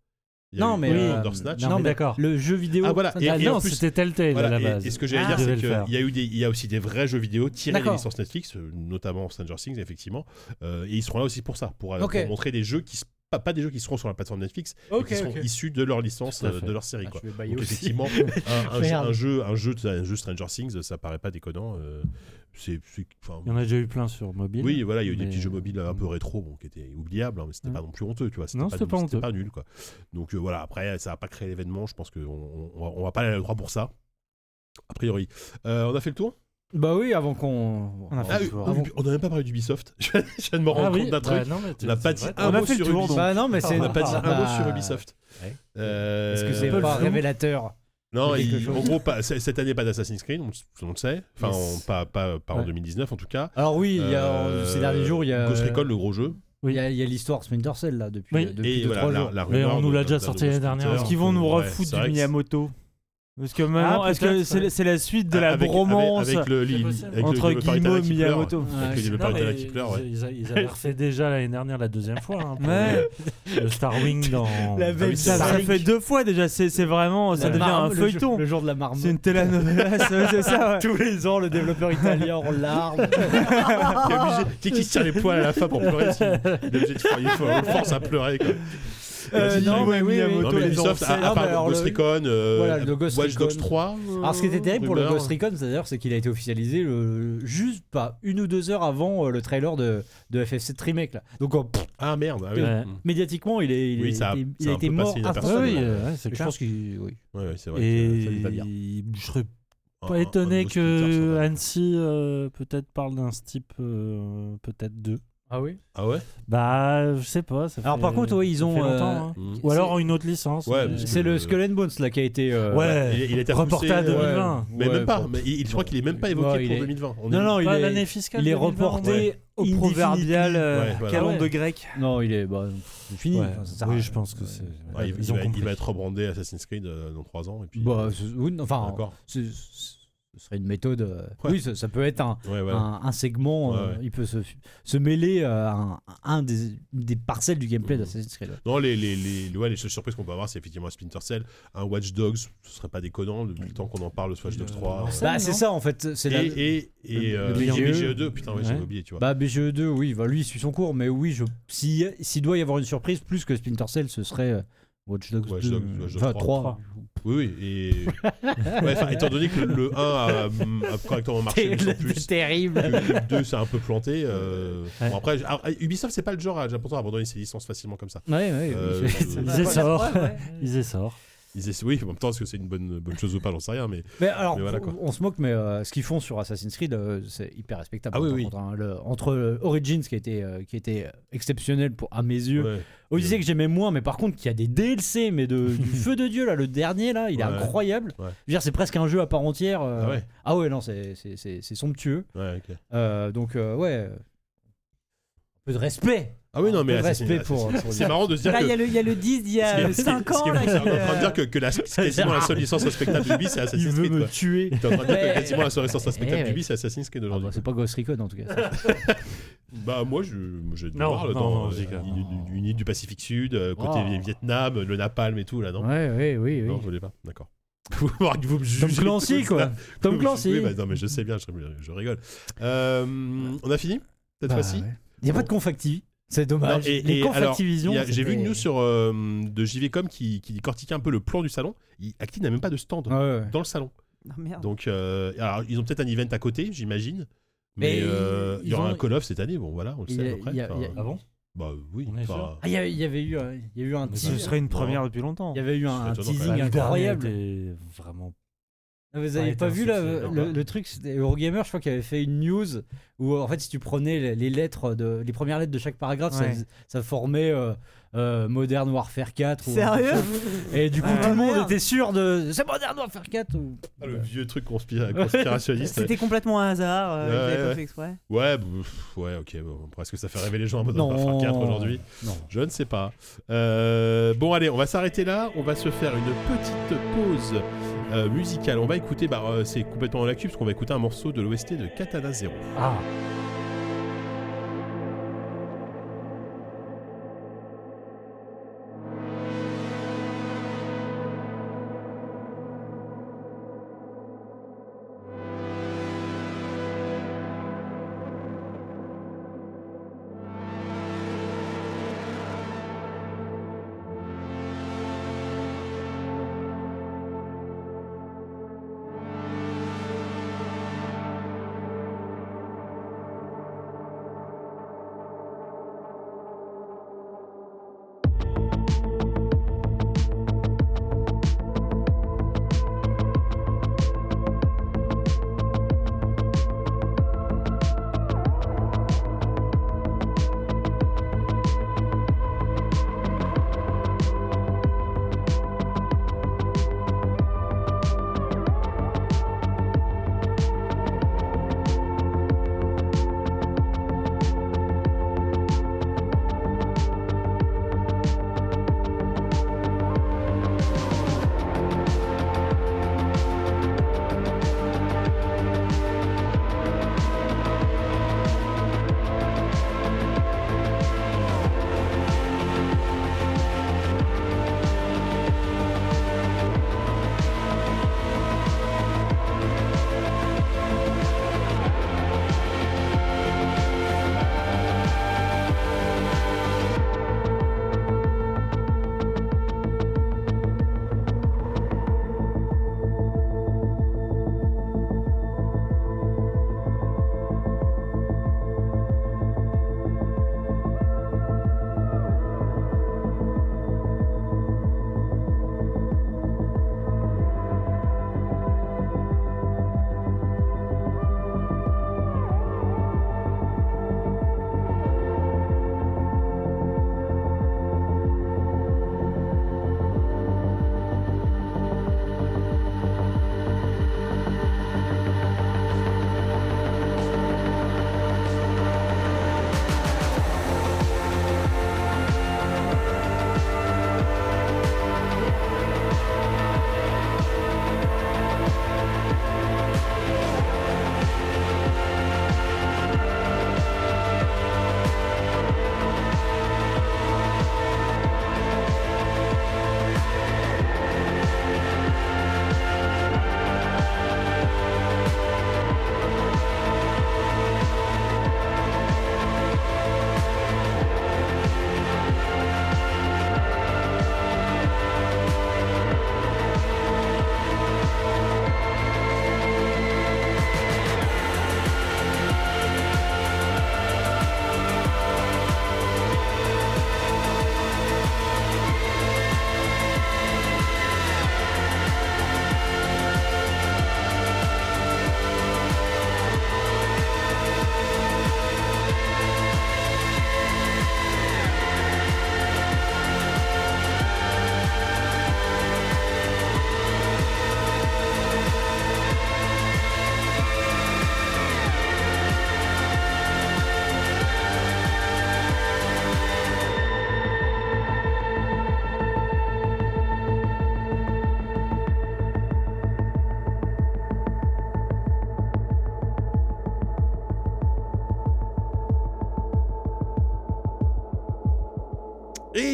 Il y a Non, eu, mais, euh, euh, Bandersnatch. non, Non, mais d'accord. Le jeu vidéo. Ah, voilà, et- Ah et en non, plus- c'était Telltale Voilà, à la et- base. Et, ce que j'allais Ah, dire, ils c'est devaient le faire. qu'il y a eu des, il y a aussi des vrais jeux vidéo tirés des D'accord. licences Netflix, euh, notamment Stranger Things, effectivement. Euh, et ils seront là aussi pour ça, pour, euh, Ok. pour montrer des jeux qui, s- pas, pas des jeux qui seront sur la plateforme Netflix, mais qui seront issus de leur licence, euh, de leur série. Ah, quoi. je Donc effectivement, un, un jeu, un, jeu, un, jeu, un jeu Stranger Things, ça paraît pas déconnant. euh, c'est, c'est- enfin, Il y en a déjà eu plein sur mobile. oui, voilà, il y a eu des petits jeux mobiles un peu rétro, bon, qui étaient oubliables, hein, mais c'était Mm. pas non plus honteux, tu vois. C'était Non, pas, c'était pas c'était honteux. pas nul, quoi. Donc euh, voilà, après, ça va pas créer l'événement. Je pense qu'on on, on va- pas aller à le droit pour ça. A priori. Euh, on a fait le tour? Bah oui, avant qu'on. On a fait Ah le oui, tour. oui, on a même pas parlé d'Ubisoft. Je viens je viens de me rendre Ah oui, compte d'un bah truc. non, mais On n'a c'est pas vrai. dit On un a mot fait le sur tour, Ubisoft. Bah non, mais c'est. On n'a pas dit un mot sur Ubisoft. ouais. Euh, Est-ce que c'est pas flou. révélateur Non, de quelque il- chose en gros, pas, c- cette année, pas d'Assassin's Creed, on, on le sait. Enfin, Yes. on- pas, pas, pas en Ouais. 2019 en tout cas. Alors oui, il y a, Euh, ces derniers jours, il y a. Ghost Recon, le gros jeu. Il y a, il y a l'histoire Splinter Cell là depuis, Oui. depuis Et deux, voilà, trois la, jours. la Mais rumeur on nous de- l'a déjà d'un sorti nouveau l'année dernière. Splinter. Est-ce qu'ils vont nous Ouais, refoutre c'est vrai du que Miyamoto? Parce que maintenant, Ah, est-ce que peut-être, c'est ouais. la suite de la Avec- bromance avec, avec le, li- possible. avec le entre Guillemot pleure. Miyamoto le ils, avaient refait déjà l'année dernière la deuxième fois. hein, Ouais. le, le Star Wing dans. La Ah oui, ça, ça fait deux fois déjà, c'est vraiment, ça La devient marme- un le feuilleton. jour- Le jour de la marmotte. C'est une telenovela, c'est ça, ouais. Tous les ans, le développeur italien en larmes. Qui se tire les poils à la fin pour pleurer il est obligé de faire- le force à pleurer. Euh, non, oui, mais oui, oui. Non, mais Ubisoft, à, à part alors Ghost le- Recon, euh, Voilà, le Ghost Watch Dogs Recon. 3. euh, Alors, ce qui était terrible pour le. Ghost Recon, c'est d'ailleurs, c'est qu'il a été officialisé le, juste pas une ou deux heures avant euh, le trailer de, de FF7 Remake. Là. Donc, euh, pff, Ah merde, ah oui. Ouais. Médiatiquement, il, est, il, Oui, est- ça a- il, ça a été mort euh, Je clair. pense qu'il. Oui. C'est vrai. Je serais Un- pas un- étonné que. Annecy euh, peut-être parle d'un type euh, peut-être deux. Ah oui? Ah ouais? Bah, je sais pas. ça Alors, fait- par contre, oui, ils ça ont, fait longtemps, euh, hein. Mm. Ou alors une autre licence. Ouais, mais- parce que- C'est le Skull and Bones là qui a été. euh, Ouais, Il, il a été reporté repoussé, à euh, 2020. Mais Ouais, même pas. bon. Mais il- je crois qu'il est même pas évoqué Ouais, il pour est- 2020. On Non, est- non, il Pas est, l'année fiscale. il est 2020, reporté ouais. Au indefinitely. proverbial euh, Ouais, voilà. Ouais. de grec. Non, il est bah, c'est fini. Ouais. Enfin, ça sert à Oui, rien. je pense que c'est. Ouais, il, ils il ont va, il compris. va être rebrandé Assassin's Creed euh, dans 3 ans. Et puis, Bah, oui, enfin, d'accord. Ce serait une méthode. euh, Ouais. Oui, ça, ça peut être un, Ouais, voilà. un, un segment. euh, Ouais, il peut se, se mêler à un, un des, des parcelles du gameplay d'Assassin's Creed. Non, les, les, les, ouais, les seules surprises qu'on peut avoir, c'est effectivement un Splinter Cell, un Watch Dogs, ce serait pas déconnant depuis le temps qu'on en parle ce Watch Dogs 3. Euh, euh, Bah, c'est ça en fait. C'est et la- et, et, le- euh, le et en BGE. BGE2, putain, Ouais. oublié, tu vois. Bah, BGE2, oui, bah, lui il suit son cours, mais oui, je... s'il s'il doit y avoir une surprise plus que Splinter Cell, ce serait euh, Watch Dogs Watch 2. Dogs- Watch Dogs enfin, 3. 3. Oui, oui, et. ouais, étant donné que le 1 a, a correctement marché, sans plus. C'est terrible. que le 2 s'est un peu planté. euh, Ouais. Bon, après, alors, Ubisoft, c'est pas le genre à pourtant abandonner ses licences facilement comme ça. Ouais, ouais. Euh, oui. je- Ils essorent. Ils essorent. Ils essaient- oui, en même temps, est-ce que c'est une bonne, bonne chose ou pas, j'en sais rien, mais. Mais alors, Mais voilà, quoi. on se moque, mais euh, ce qu'ils font sur Assassin's Creed, euh, c'est hyper respectable. Ah oui, oui. contre, hein. Le- entre euh, Origins, qui a été, euh, qui été exceptionnel pour, à mes yeux, Ouais. Odyssey que j'aimais moins, mais par contre, qui a des DLC, mais de, du feu de Dieu, là, le dernier, là, il est Ouais. incroyable. Ouais. Je veux dire, c'est presque un jeu à part entière. euh, Ah ouais Ah ouais, non, c'est- c'est c'est- c'est somptueux. Ouais, ok. Euh, donc, euh, ouais. Un peu de respect. Ah oui, non, mais respect pour. C'est marrant de se dire Là, que. il y, a le- il y a le 10 d'il y a est- ce qui est- 5 ce ans. là, est en train de dire que, que la, c'est quasiment la seule licence respectable d'Ubi, c'est Il Assassin's veut Creed. me quoi. tuer. T'es en train de dire que Ouais. quasiment la seule licence respectable Eh ouais. d'Ubi, c'est Assassin's Creed Ah aujourd'hui. bah, c'est pas Ghost Recon en tout cas. Bah moi je j'ai de Non, voir là non, dans je une, île du Pacifique Sud, euh, côté Oh. Vietnam, le napalm et tout là, non ouais, ouais, oui, oui. Non, vous voulez pas D'accord. vous me Tom Clancy, quoi. Tom Clancy. Oui, bah, non mais je sais bien, je, je rigole. Euh, on a fini cette Bah, fois-ci ouais. Il n'y a pas de Confactivi. C'est dommage. Non, et- Les et alors, J'ai vu une news sur euh, de JVcom qui, qui cortiquait un peu le plan du salon. Il- Active n'a même pas de stand Ouais, ouais. dans le salon. Non, merde. Donc, euh, alors, ils ont peut-être un event à côté, j'imagine. Mais Mais euh, il y ils aura ont- un Call of cette année, bon voilà, on le sait y à a- peu près. il y a- Enfin, il y a- Ah bon Bah oui. Enfin, Ah, il y, avait eu, euh, il y a eu un Ce serait une première depuis longtemps. Il y avait eu un, un teasing incroyable. était vraiment. Ah, Vous avez été pas vu là, le, non. le truc Eurogamer, je crois, qui avait fait une news où en fait, si tu prenais les, les lettres, de, les premières lettres de chaque paragraphe, Ouais. ça formait euh, euh, Modern Warfare 4. ou- Sérieux Et du coup, Ah, tout le monde merde. était sûr de. C'est Modern Warfare 4 ou... ah, le vieux truc conspira- conspirationniste. C'était complètement un hasard. euh, Ouais, ouais. pas fait exprès. Ouais, bah, pff, ouais, ok. Bon, est-ce que ça fait rêver les gens à Modern Non. Warfare 4 aujourd'hui? Non. Je ne sais pas. Euh, bon, allez, on va s'arrêter là. On va se faire une petite pause euh, musicale. On va écouter, bah, euh, c'est complètement dans la cube, parce qu'on va écouter un morceau de l'OST de Katana Zero. Ah「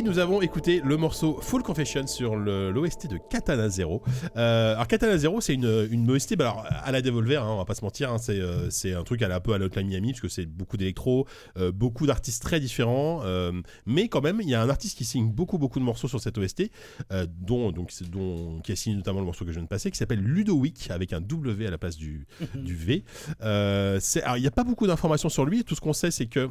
Et nous avons écouté le morceau Full Confession sur l'OST de Katana Zero. Euh, alors Katana Zero, c'est une, une OST, bah alors, à la Devolver, hein, on va pas se mentir, hein, c'est euh, c'est un truc à la, un peu à la Hotline Miami, parce que c'est beaucoup d'électro, euh, beaucoup d'artistes très différents, mais quand même, il y a un artiste qui signe beaucoup beaucoup de morceaux sur cette OST, dont, donc, dont, qui a signé notamment le morceau que je viens de passer, qui s'appelle Ludowick, avec un W à la place du, du V. Alors, il n'y a pas beaucoup d'informations sur lui, tout ce qu'on sait, c'est que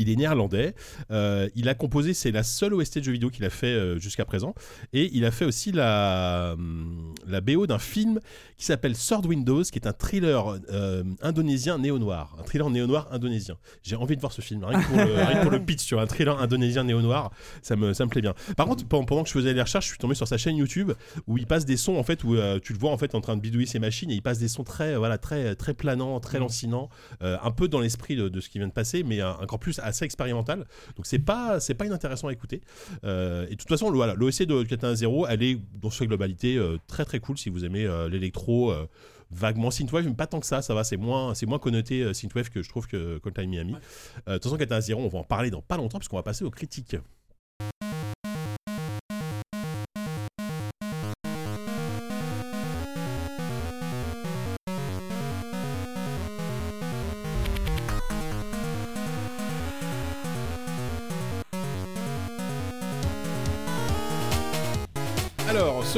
il est néerlandais. Euh, il a composé, c'est la seule OST de jeu vidéo qu'il a fait euh, jusqu'à présent. Et il a fait aussi la, hum, la BO d'un film qui s'appelle Sword Windows, qui est un thriller euh, indonésien néo-noir. Un thriller néo-noir indonésien. J'ai envie de voir ce film, rien que pour le, rien que pour le pitch sur un thriller indonésien néo-noir. Ça me, ça me plaît bien. Par contre, pendant, pendant que je faisais les recherches, je suis tombé sur sa chaîne YouTube où il passe des sons, en fait, où euh, tu le vois en fait en train de bidouiller ses machines et il passe des sons très, euh, voilà, très, très planants, très lancinants, euh, un peu dans l'esprit de, de ce qui vient de passer, mais euh, encore plus assez expérimental. Donc c'est pas, c'est pas inintéressant à écouter. Euh, et de toute façon, voilà, l'OSC de Katana Zero, elle est dans sa globalité euh, très très cool si vous aimez euh, l'électro. vaguement synthwave mais pas tant que ça ça va c'est moins c'est moins connoté synthwave que je trouve que Coldplay Miami Euh, de toute façon Katana Zero on va en parler dans pas longtemps puisqu'on va passer aux critiques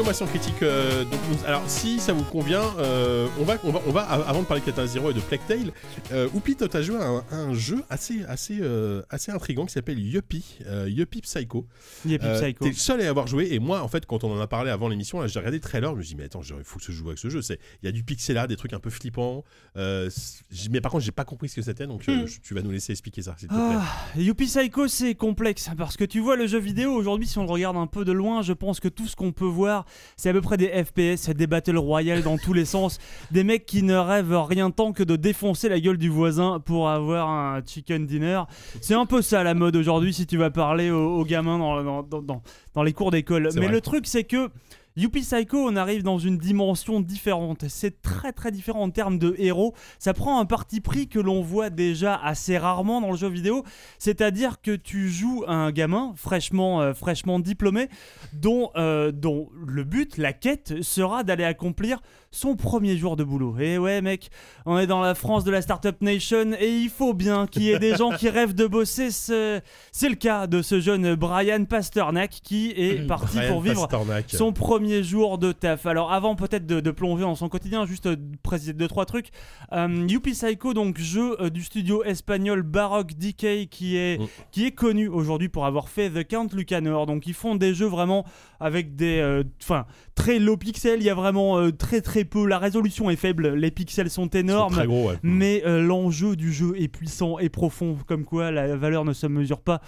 Alors, sommation critique. euh, donc, nous- alors, si ça vous convient, euh, on va, on va, on va, av- avant de parler de Katana Zero et de Plague Tale, euh, Oupi, toi, t'as joué à un, à un jeu assez, assez, euh, assez intrigant qui s'appelle Yuppie, Yuppie Psycho. Yeppie Euh, Psycho. T'es le seul à y avoir joué et moi, en fait, quand on en a parlé avant l'émission, là, j'ai regardé le trailer, je me dis mais attends, il faut que je joue avec ce jeu. Il y a du pixel art, des trucs un peu flippants. mais par contre, j'ai pas compris ce que c'était, donc Hmm. tu vas nous laisser expliquer ça, s'il te plaît. Ah, Youpi Psycho, c'est complexe parce que tu vois le jeu vidéo aujourd'hui, si on le regarde un peu de loin, je pense que tout ce qu'on peut voir, c'est à peu près des FPS, des battle royale dans tous les sens, des mecs qui ne rêvent rien tant que de défoncer la gueule du voisin pour avoir un chicken dinner. C'est un peu ça la mode aujourd'hui si tu vas parler aux, aux gamins dans, dans- dans- dans- dans les cours d'école. Mais vrai. le truc, c'est que Youpi Psycho, on arrive dans une dimension différente. C'est très très différent en termes de héros. Ça prend un parti pris que l'on voit déjà assez rarement dans le jeu vidéo. C'est-à-dire que tu joues un gamin fraîchement, euh, fraîchement diplômé dont, euh, dont le but, la quête, sera d'aller accomplir son premier jour de boulot. Et ouais mec, on est dans la France de la Startup Nation et il faut bien qu'il y ait des gens qui rêvent de bosser. Ce- C'est le cas de ce jeune Brian Pasternak qui est parti Brian pour vivre Pasternak. son premier jour de taf. Alors avant peut-être de, de plonger dans son quotidien, juste euh, préciser deux trois trucs. Euh, Psycho, donc jeu euh, du studio espagnol Baroque Decay qui est Mm. qui est connu aujourd'hui pour avoir fait The Count Lucanor. Donc ils font des jeux vraiment avec des, euh, enfin très low pixels. Il y a vraiment euh, très très peu. La résolution est faible, les pixels sont énormes. très gros, ouais. Mais euh, l'enjeu du jeu est puissant et profond, comme quoi la valeur ne se mesure pas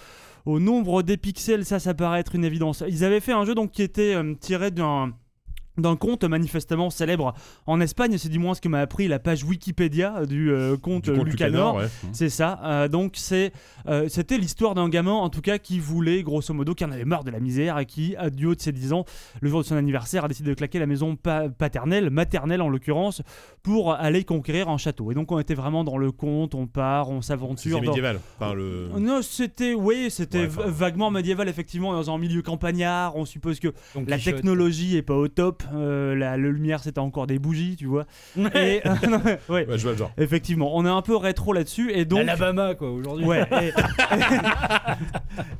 au nombre des pixels, ça, ça paraît être une évidence. Ils avaient fait un jeu donc qui était euh, tiré d'un d'un conte manifestement célèbre en Espagne, c'est du moins ce que m'a appris la page Wikipédia du euh, conte Du compte Lucanor. Ouais. C'est ça. Euh, donc c'est, euh, c'était l'histoire d'un gamin, en tout cas, qui voulait, grosso modo, qui en avait marre de la misère et qui, à du haut de ses 10 ans, le jour de son anniversaire, a décidé de claquer la maison pa- paternelle, maternelle en l'occurrence, pour aller conquérir un château. Et donc on était vraiment dans le conte, on part, on C'est s'aventure. dans- médiéval. Enfin, le... Non, c'était, oui, c'était Ouais, enfin- v- vaguement médiéval, effectivement, dans un milieu campagnard. On suppose que Donc, la technologie est pas au top. Euh, la, la lumière, c'était encore des bougies, tu vois. Et, non, mais, ouais, Ouais, je vois le genre. effectivement, on est un peu rétro là-dessus. Et donc, L'Alabama, quoi, aujourd'hui. Ouais. Et,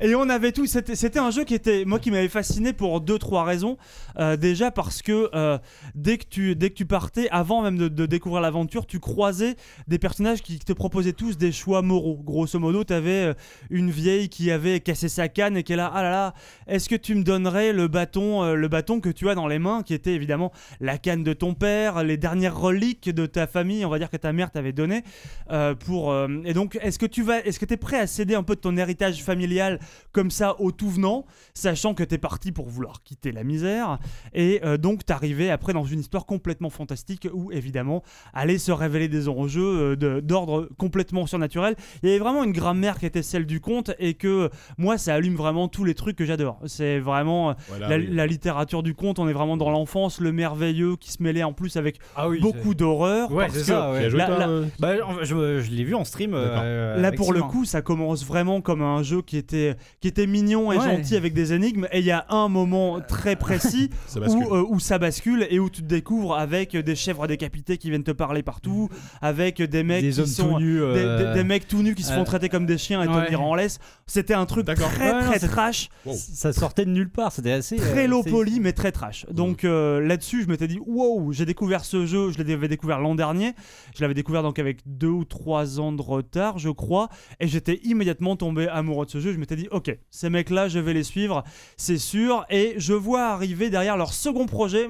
et on avait tout. C'était, c'était un jeu qui était, moi, qui m'avait fasciné pour deux, trois raisons. Euh, déjà parce que euh, dès que tu, dès que tu partais, avant même de, de découvrir l'aventure, tu croisais des personnages qui te proposaient tous des choix moraux. Grosso modo, tu avais une vieille qui avait cassé sa canne et qui est là, ah là là, est-ce que tu me donnerais le bâton, euh, le bâton que tu as dans les mains, qui était évidemment la canne de ton père, les dernières reliques de ta famille, on va dire que ta mère t'avait donné euh, pour euh, et donc est-ce que tu vas est-ce que es prêt à céder un peu de ton héritage familial comme ça au tout venant sachant que tu es parti pour vouloir quitter la misère et euh, donc t'arrivais après dans une histoire complètement fantastique où évidemment allaient se révéler des enjeux euh, de- d'ordre complètement surnaturel. Il y avait vraiment une grammaire qui était celle du conte et que moi ça allume vraiment tous les trucs que j'adore. C'est vraiment Voilà, la, oui. la littérature du conte, on est vraiment dans le merveilleux, qui se mêlait en plus avec Ah oui. beaucoup d'horreur. Ouais, parce c'est que ça. Ouais. euh Bah, je, je l'ai vu en stream. D'accord. euh, Là, pour le coup, ça commence vraiment comme un jeu qui était, qui était mignon et Ouais. gentil avec des énigmes. Et il y a un moment très précis Ça où, euh, où ça bascule et où tu te découvres avec des chèvres décapitées qui viennent te parler partout, avec des mecs des qui sont. tout nus. Des, euh, des- des mecs tout nus qui se font euh, traiter comme des chiens et ouais. tenir en laisse. C'était un truc très très trash, Wow. Ça sortait de nulle part. C'était assez. très euh, low poly mais très trash. Donc euh, là-dessus, je m'étais dit wow, j'ai découvert ce jeu, je l'avais découvert l'an dernier. Je l'avais découvert donc avec deux ou trois ans de retard, je crois, et j'étais immédiatement tombé amoureux de ce jeu. Je m'étais dit ok, ces mecs-là, je vais les suivre, c'est sûr. Et je vois arriver derrière leur second projet,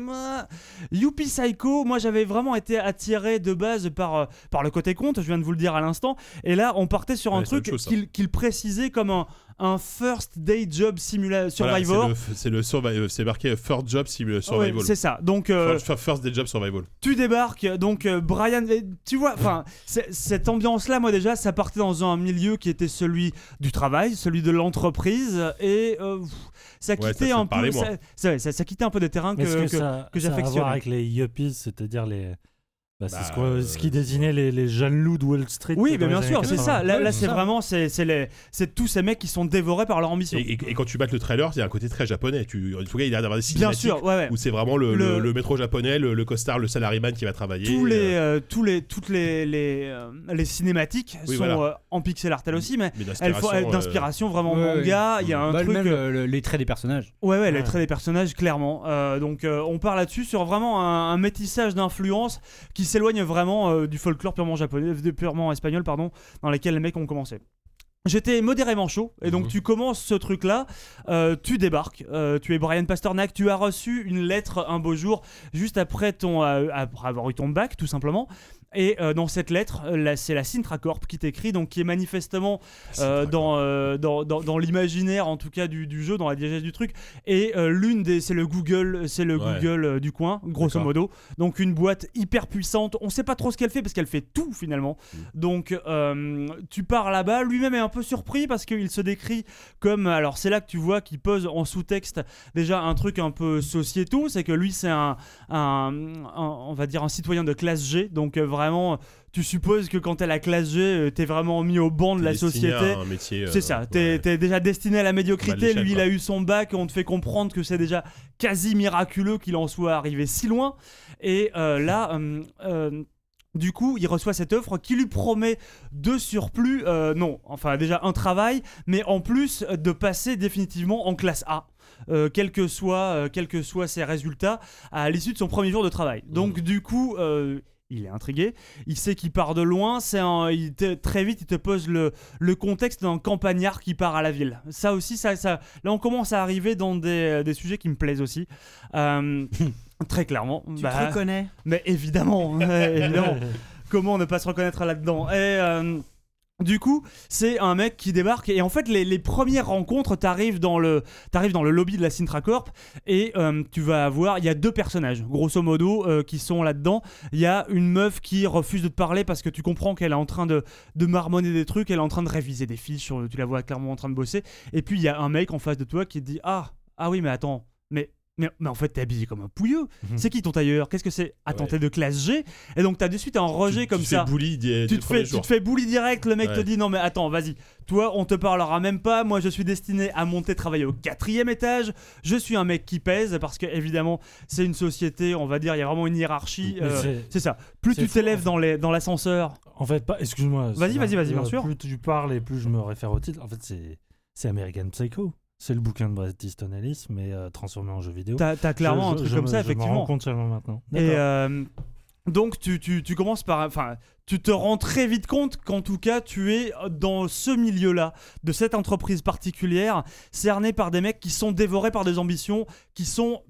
Youpi Psycho. Moi, j'avais vraiment été attiré de base par euh, par le côté compte. Je viens de vous le dire à l'instant. Et là, on partait sur un Ouais, truc qu'il précisait comme un un first day job simula Voilà, survivor. c'est le- le, survi- c'est marqué euh, First Job Ouais, Survival. c'est ça. Donc euh, First, first Day Job Survival. tu débarques, donc euh, Brian, tu vois, enfin, cette ambiance-là, moi déjà, ça partait dans un milieu qui était celui du travail, celui de l'entreprise, et euh, ça Ouais, ça quittait un peu, ça, ça- ça- ça quittait un peu des terrains que, que, que- ça, que ça a à j'affectionnais. voir avec les yuppies, c'est-à-dire les. Bah, c'est Bah, ce, ce qui euh, désignait les, les jeunes loups de Wall Street. Oui, mais bien sûr, c'est 80. ça. Là, Ouais, là, c'est vraiment, c'est tous ces mecs qui sont dévorés par leur ambition. Et, et- et quand tu battes le trailer, il y a un côté très japonais. Tu, en tout cas, il a l'air d'avoir des Bien cinématiques sûr, ouais, ouais. où c'est vraiment le, Le- le- le métro japonais, le, le costard, le salaryman qui va travailler. tous les, euh, euh, tous les, toutes les, les, euh, les cinématiques Oui, sont voilà. euh, en pixel art elles aussi, mais mais elles font elles- d'inspiration. euh, d'inspiration vraiment ouais, manga. Il y a un Bah, truc. même euh, le- le- les traits des personnages. Ouais, ouais, les traits des personnages, clairement. Donc, on part là-dessus sur vraiment un, un métissage d'influences qui s'éloigne vraiment euh, du folklore purement japonais, de- purement espagnol, pardon, dans lesquels les mecs ont commencé. J'étais modérément chaud, et donc Mhm. tu commences ce truc-là, euh, tu débarques, euh, tu es Brian Pasternak, tu as reçu une lettre un beau jour, juste après, ton, euh, après avoir eu ton bac, tout simplement. Et euh, dans cette lettre, euh, c'est la Sintra Corp qui t'écrit, donc qui est manifestement euh, dans, euh, dans, dans, dans l'imaginaire en tout cas du, du jeu, dans la diégèse du truc. Et l'une des, c'est le Google, c'est le Ouais. Google du coin, grosso modo. Donc une boîte hyper puissante. On sait pas trop ce qu'elle fait parce qu'elle fait tout finalement. Mm. Donc tu pars là-bas. Lui-même est un peu surpris parce qu'il se décrit comme. Alors c'est là que tu vois qu'il pose en sous-texte déjà un truc un peu sociétaux, c'est que lui c'est un, un, un- on va dire un citoyen de classe G. Donc euh, vraiment, tu supposes que quand t'es la classe G, euh, t'es vraiment mis au banc de la société. euh, C'est ça, t'es ouais. déjà destiné à la médiocrité. l'échelle, Lui, il a eu son bac, on te fait comprendre que c'est déjà quasi miraculeux qu'il en soit arrivé si loin. Et euh, là, euh, euh, du coup, il reçoit cette offre qui lui promet de surplus, euh, non, enfin déjà un travail, mais en plus euh, de passer définitivement en classe A. euh, quels que soient euh, que ses résultats à l'issue de son premier jour de travail. Donc du coup, euh, il est intrigué. Il sait qu'il part de loin. C'est très vite, il te pose le, le contexte d'un campagnard qui part à la ville. Ça aussi, ça, ça, là, on commence à arriver dans des, des sujets qui me plaisent aussi. Euh, très clairement. Tu Bah, te reconnais? mais évidemment, évidemment. Comment ne pas se reconnaître là-dedans? Et euh, du coup, c'est un mec qui débarque et en fait, les, premières rencontres, t'arrives dans le, t'arrives dans le lobby de la Sintra Corp et euh, tu vas avoir, il y a deux personnages, grosso modo, euh, qui sont là-dedans. Il y a une meuf qui refuse de te parler parce que tu comprends qu'elle est en train de, marmonner des trucs, elle est en train de réviser des fiches, tu la vois clairement en train de bosser. Et puis il y a un mec en face de toi qui te dit ah ah oui mais attends mais mais, mais en fait t'es habillé comme un pouilleux. Mhm. C'est qui ton tailleur? Qu'est-ce que c'est? Attends, Ouais. t'es de classe G et donc t'as de suite un rejet Tu- comme tu ça. Fais bully tu te, fais, tu jour. te fais bully direct, le mec te dit non mais attends vas-y, toi on te parlera même pas, moi je suis destiné à monter travailler au quatrième étage, je suis un mec qui pèse parce que évidemment c'est une société, on va dire, il y a vraiment une hiérarchie, euh, c'est- ça, plus tu t'élèves en fait. dans les- dans l'ascenseur, En fait, pas. Excuse-moi. Vas-y, vas-y, vas-y, bien Euh, sûr. Plus tu parles et plus je me réfère au titre. En fait, c'est c'est American Psycho. C'est le bouquin de Bret Easton Ellis, mais euh, transformé en jeu vidéo. t'as as clairement Je- un je- truc je comme me- ça Je m'en rends effectivement. compte seulement maintenant. Et euh, donc tu, tu, tu commences par... Enfin, tu te rends très vite compte qu'en tout cas tu es dans ce milieu-là, de cette entreprise particulière, cerné par des mecs qui sont dévorés par des ambitions qui sont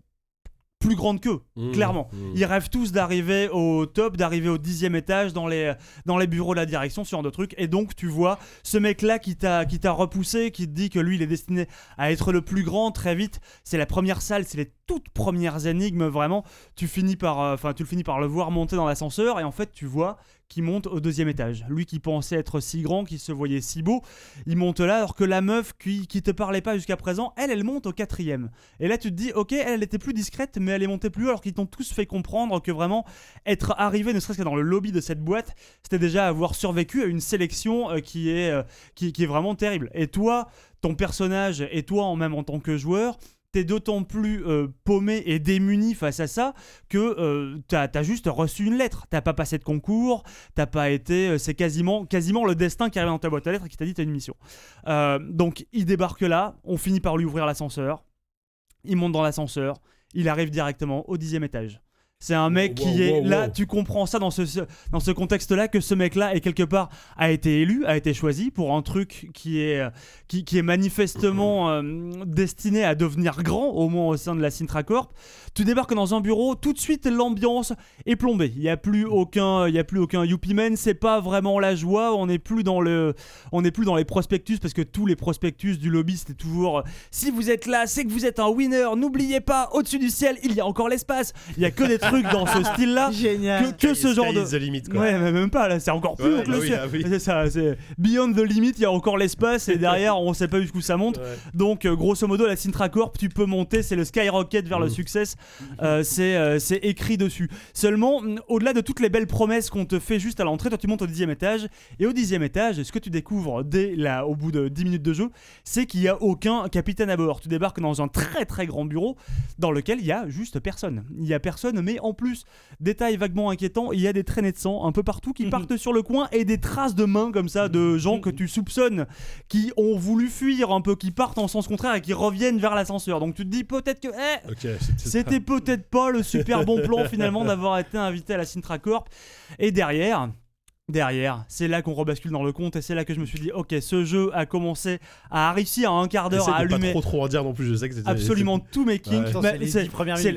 plus grandes qu'eux. Mmh, clairement. mmh. Ils rêvent tous d'arriver au top, d'arriver au dixième étage dans les, dans les bureaux de la direction, ce genre de trucs. Et donc, tu vois ce mec-là qui t'a qui t'a repoussé, qui te dit que lui, il est destiné à être le plus grand très vite. C'est la première salle, c'est les toutes premières énigmes, vraiment. Tu finis par, euh, enfin, tu le finis par le voir monter dans l'ascenseur, et en fait, tu vois qui monte au deuxième étage. Lui qui pensait être si grand, qui se voyait si beau, il monte là alors que la meuf qui, qui te parlait pas jusqu'à présent, elle, elle monte au quatrième. Et là tu te dis, ok, elle, était plus discrète, mais elle est montée plus haut alors qu'ils t'ont tous fait comprendre que vraiment être arrivé, ne serait-ce que dans le lobby de cette boîte, c'était déjà avoir survécu à une sélection euh, qui, est, euh, qui est vraiment terrible. Et toi, ton personnage et toi en même en tant que joueur, t'es d'autant plus euh, paumé et démuni face à ça que euh, t'as as juste reçu une lettre. T'as pas passé de concours, t'as pas été. euh, c'est quasiment, quasiment le destin qui arrive dans ta boîte à lettres et qui t'a dit t'as une mission. Euh, donc il débarque là, on finit par lui ouvrir l'ascenseur. Il monte dans l'ascenseur, il arrive directement au dixième étage. C'est un mec Wow, qui est wow, là, tu comprends ça dans ce, dans ce contexte-là, que ce mec-là est quelque part a été élu, a été choisi pour un truc qui est, euh, qui, qui est manifestement euh, destiné à devenir grand, au moins au sein de la Sintra Corp. Tu débarques dans un bureau, tout de suite l'ambiance est plombée. Il n'y a plus aucun, il y a plus aucun Youpi Man, c'est pas vraiment la joie. On n'est plus dans le, on n'est plus dans les prospectus parce que tous les prospectus du lobby c'était toujours, euh, si vous êtes là, c'est que vous êtes un winner. N'oubliez pas, au-dessus du ciel, il y a encore l'espace. Il y a que des trucs dans ce style-là. Génial. Que, que ce genre de, the limit, quoi. Ouais, mais même pas là, c'est encore plus Ouais, haut que bah le oui, ciel. ah oui. C'est ça, c'est Beyond the limit, il y a encore l'espace et derrière on sait pas jusqu'où ça monte. Ouais. Donc euh, grosso modo la Sintra Corp, tu peux monter, c'est le skyrocket vers le Mm. succès. Euh, c'est euh, c'est écrit dessus. Seulement, mm, au-delà de toutes les belles promesses qu'on te fait juste à l'entrée, toi tu montes au dixième étage et au dixième étage, ce que tu découvres dès là, au bout de 10 minutes de jeu, c'est qu'il y a aucun capitaine à bord. Tu débarques dans un très très grand bureau dans lequel il y a juste personne. Il y a personne, mais en plus, détail vaguement inquiétant, il y a des traînées de sang un peu partout qui partent sur le coin et des traces de mains comme ça de gens que tu soupçonnes qui ont voulu fuir un peu, qui partent en sens contraire et qui reviennent vers l'ascenseur. Donc tu te dis peut-être que eh, c'était- c'était peut-être pas le super bon plan finalement d'avoir été invité à la Sintra Corp. Et derrière. Derrière, c'est là qu'on rebascule dans le compte et c'est là que je me suis dit, ok, ce jeu a commencé à réussir en un quart d'heure à de pas allumer trop trop en dire non plus, je sais que c'était absolument tous mes kinks. Ouais. Bah, c'est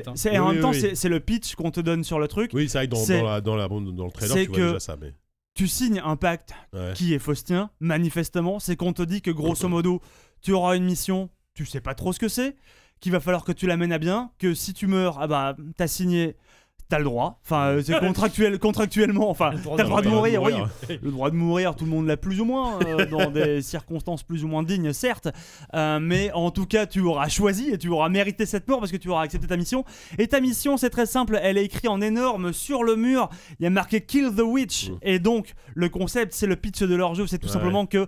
hein. c'est- Oui, en oui, même temps, oui. c'est le pitch qu'on te donne sur le truc. Oui, c'est vrai que dans, dans, la, dans, la, dans le trailer, c'est tu vois que- déjà ça. Mais... Tu signes un pacte Ouais. qui est faustien, manifestement, c'est qu'on te dit que grosso modo, tu auras une mission, tu sais pas trop ce que c'est, qu'il va falloir que tu l'amènes à bien, que si tu meurs, ah bah t'as signé, t'as le droit. Enfin, euh, c'est contractuel, contractuellement, enfin, t'as le droit de mourir, oui. Le droit de mourir, tout le monde l'a plus ou moins, euh, dans des circonstances plus ou moins dignes, certes. Euh, mais en tout cas, tu auras choisi et tu auras mérité cette mort parce que tu auras accepté ta mission. Et ta mission, c'est très simple, elle est écrite en énorme sur le mur. Il y a marqué Kill the Witch. Mm. Et donc, le concept, c'est le pitch de leur jeu, c'est tout Ouais. simplement que.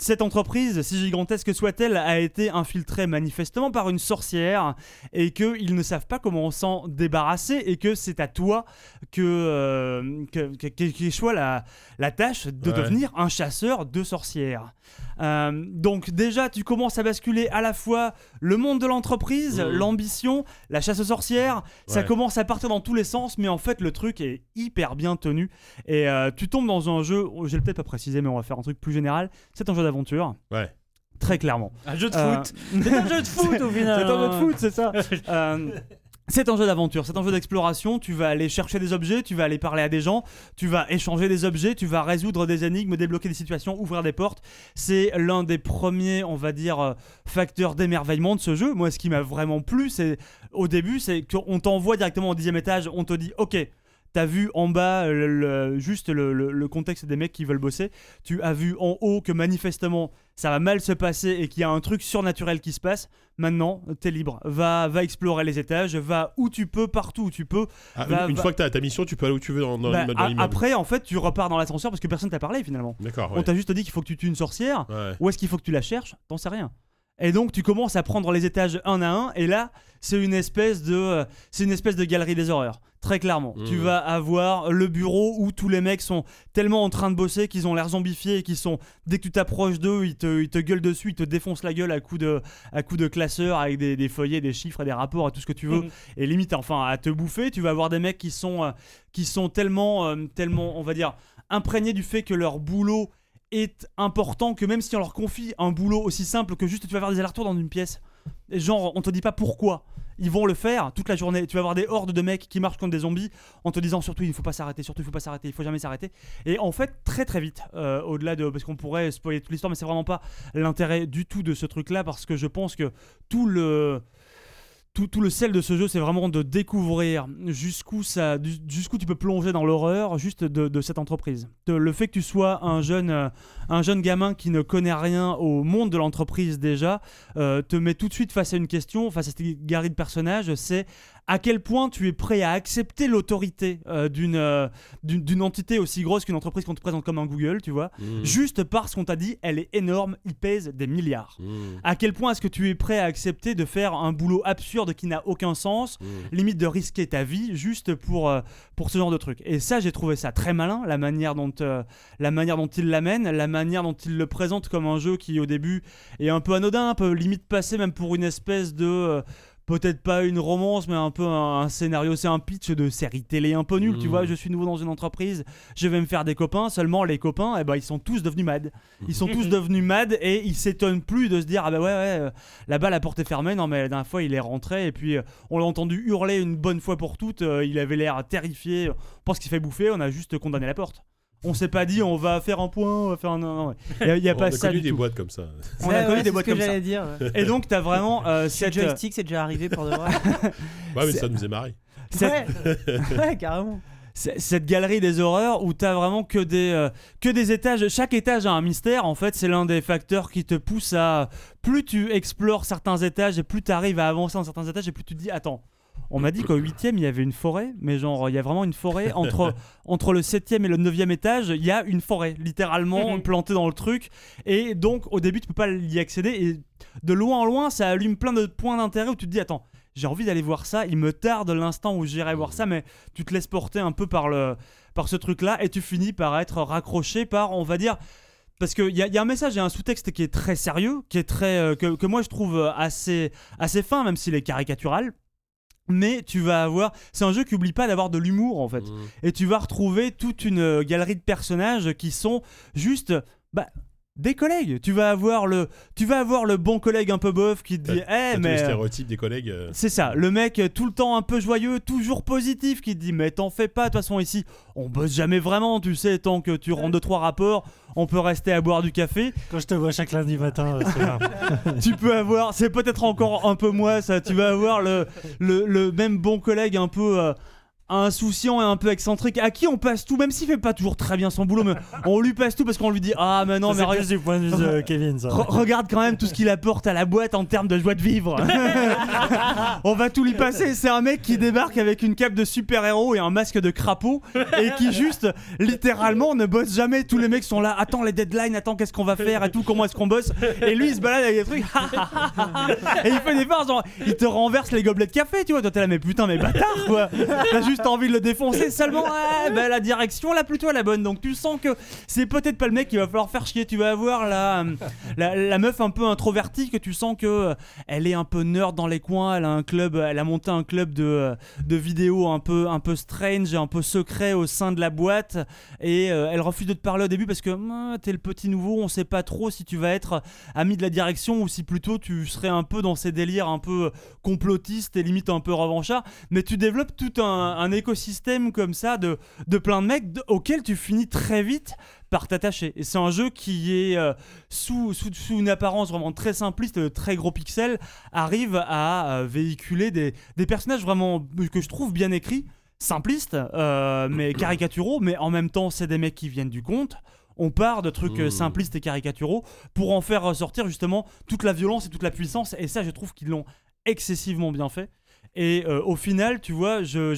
Cette entreprise, si gigantesque soit-elle, a été infiltrée manifestement par une sorcière et qu'ils ne savent pas comment s'en débarrasser et que c'est à toi que, euh, que, que- que- qu'échoit la, la tâche de Ouais. devenir un chasseur de sorcières. Euh, donc déjà, tu commences à basculer à la fois le monde de l'entreprise, Mhm. l'ambition, la chasse aux sorcières. Ça commence à partir dans tous les sens, mais en fait, le truc est hyper bien tenu. Et euh, tu tombes dans un jeu, oh, j'ai peut-être pas précisé, mais on va faire un truc plus général. C'est un jeu d'aventure. Ouais. Très clairement. Un jeu de Euh, foot. C'est un jeu de foot au final. c'est un jeu de foot, c'est ça. Euh, c'est un jeu d'aventure, c'est un jeu d'exploration. Tu vas aller chercher des objets, tu vas aller parler à des gens, tu vas échanger des objets, tu vas résoudre des énigmes, débloquer des situations, ouvrir des portes. C'est l'un des premiers, on va dire, euh, facteurs d'émerveillement de ce jeu. Moi, ce qui m'a vraiment plu, c'est au début, c'est qu'on t'envoie directement au dixième étage, on te dit, ok. T'as vu en bas le- le- juste le, le- contexte des mecs qui veulent bosser. Tu as vu en haut que manifestement ça va mal se passer et qu'il y a un truc surnaturel qui se passe. Maintenant, t'es libre. Va, va explorer les étages, va où tu peux, partout où tu peux. Ah, une fois que t'as ta mission, tu peux aller où tu veux dans, dans Bah, dans après, en fait, tu repars dans l'ascenseur parce que personne t'a parlé finalement. D'accord, On t'a juste dit qu'il faut que tu tues une sorcière. Ouais. Où est-ce qu'il faut que tu la cherches? T'en sais rien. Et donc tu commences à prendre les étages un à un et là c'est une espèce de euh, c'est une espèce de galerie des horreurs très clairement. Tu vas avoir le bureau où tous les mecs sont tellement en train de bosser qu'ils ont l'air zombifiés et qu'ils sont dès que tu t'approches d'eux ils te, ils te gueulent dessus ils te défoncent la gueule à coups de à coups de classeurs avec des, des feuillets des chiffres et des rapports à tout ce que tu veux Mhm. et limite enfin à te bouffer tu vas avoir des mecs qui sont euh, qui sont tellement euh, tellement on va dire imprégnés du fait que leur boulot est important que même si on leur confie un boulot aussi simple que juste tu vas faire des allers-retours dans une pièce, genre on te dit pas pourquoi, ils vont le faire toute la journée. Tu vas avoir des hordes de mecs qui marchent comme des zombies en te disant surtout il ne faut pas s'arrêter, surtout il faut pas s'arrêter, il faut jamais s'arrêter. Et en fait très très vite, euh, au-delà de parce qu'on pourrait spoiler toute l'histoire, mais c'est vraiment pas l'intérêt du tout de ce truc-là parce que je pense que tout le tout, le sel de ce jeu, c'est vraiment de découvrir jusqu'où jusqu'où tu peux plonger dans l'horreur juste de, cette entreprise. Le fait que tu sois un jeune, euh, un jeune gamin qui ne connaît rien au monde de l'entreprise déjà, euh, te met tout de suite face à une question, face à cette galerie de personnages, c'est à quel point tu es prêt à accepter l'autorité euh, d'une euh, d'une entité aussi grosse qu'une entreprise qu'on te présente comme un Google, tu vois, Mmh. juste parce qu'on t'a dit elle est énorme, il pèse des milliards. Mmh. À quel point est-ce que tu es prêt à accepter de faire un boulot absurde qui n'a aucun sens, Mmh. limite de risquer ta vie juste pour, euh, pour ce genre de truc? Et ça, j'ai trouvé ça très malin, la manière dont, la manière dont il l'amène, la manière dont il le présente comme un jeu qui au début est un peu anodin, un peu limite passé même pour une espèce de... Peut-être pas une romance, mais un peu un, un scénario, c'est un pitch de série télé un peu nul, tu Mm. vois. Je suis nouveau dans une entreprise, je vais me faire des copains. Seulement, les copains, eh ben, ils sont tous devenus mad. Ils sont tous devenus mad et ils s'étonnent plus de se dire ah bah ouais ouais euh, là-bas la porte est fermée non mais la dernière fois il est rentré et puis euh, on l'a entendu hurler une bonne fois pour toutes euh, il avait l'air terrifié on pense qu'il fait bouffer on a juste condamné la porte on s'est pas dit on va faire un point on va faire un non, non, il y a, y a On pas a ça connu du des tout boîtes comme ça. on a Ouais, connu ouais, des c'est boîtes ce que comme ça j'allais dire. ouais. et donc t'as vraiment euh, cette, euh, joystick, c'est déjà arrivé pour de vrai. Ouais, mais ça nous est marré. cette, ouais. ouais, carrément. Cette galerie des horreurs où t'as vraiment que des, euh, que des étages. Chaque étage a un mystère. En fait, c'est l'un des facteurs qui te pousse à. Plus tu explores certains étages et plus tu arrives à avancer dans certains étages et plus tu te dis Attends, on m'a dit qu'au huitième il y avait une forêt, mais genre il y a vraiment une forêt. Entre, entre le septième et le neuvième étage, il y a une forêt, littéralement plantée dans le truc. Et donc au début, tu peux pas y accéder. Et de loin en loin, ça allume plein de points d'intérêt où tu te dis Attends. J'ai envie d'aller voir ça, il me tarde l'instant où j'irai voir ça, mais tu te laisses porter un peu par le, par ce truc-là et tu finis par être raccroché par, on va dire, parce qu'il y, a- y a un message et un sous-texte qui est très sérieux, qui est très, euh, que, que moi je trouve assez, assez fin, même s'il est caricatural. Mais tu vas avoir, c'est un jeu qui oublie pas d'avoir de l'humour en fait, Mmh. et tu vas retrouver toute une euh, galerie de personnages qui sont juste, bah, des collègues. Tu vas avoir le, tu vas avoir le bon collègue un peu bof qui te dit, eh les mais. euh, stéréotypes des collègues. euh, C'est ça, le mec euh, tout le temps un peu joyeux, toujours positif, qui te dit mais t'en fais pas, de toute façon ici on bosse jamais vraiment, tu sais, tant que tu rends deux trois rapports, on peut rester à boire du café. Quand je te vois chaque lundi matin, euh, c'est là. tu peux avoir, c'est peut-être encore un peu moi ça, tu vas avoir le, le, le même bon collègue un peu euh, insouciant et un peu excentrique à qui on passe tout, même s'il fait pas toujours très bien son boulot, mais on lui passe tout parce qu'on lui dit ah mais non Ça, mais regarde- plus du point de vue de Kevin, ça. Re- regarde quand même tout ce qu'il apporte à la boîte en termes de joie de vivre. On va tout lui passer. C'est un mec qui débarque avec une cape de super-héros et un masque de crapaud et qui juste littéralement ne bosse jamais. Tous les mecs sont là. Attends les deadlines, attends qu'est-ce qu'on va faire et tout, comment est-ce qu'on bosse. Et lui il se balade avec des trucs. et il fait des farces, genre il te renverse les gobelets de café, tu vois. Toi t'es là, mais putain, mais bâtard quoi. T'as juste envie de le défoncer seulement. Ouais, bah, la direction là plutôt la bonne. Donc tu sens que c'est peut-être pas le mec qu'il va falloir faire chier. Tu vas avoir la, la, la meuf un peu introvertie que tu sens que euh, elle est un peu nerd dans les coins. Elle a un club, elle a monté un club de, euh, de vidéos un peu, un peu strange, un peu secret au sein de la boîte. Et euh, elle refuse de te parler au début parce que Hum, t'es le petit nouveau. On sait pas trop si tu vas être ami de la direction ou si plutôt tu serais un peu dans ces délires un peu complotistes et limite un peu revanchards. Mais tu développes tout un, un écosystème comme ça de, de plein de mecs de- auxquels tu finis très vite par t'attacher. Et c'est un jeu qui est euh, sous, sous, sous une apparence vraiment très simpliste, de très gros pixels, arrive à euh, véhiculer des, des personnages vraiment que je trouve bien écrits, simplistes, euh, mais caricaturaux, mais en même temps c'est des mecs qui viennent du conte. On part de trucs euh, Mmh. simplistes et caricaturaux pour en faire ressortir justement toute la violence et toute la puissance. Et ça, je trouve qu'ils l'ont excessivement bien fait. Et euh, au final, tu vois, je,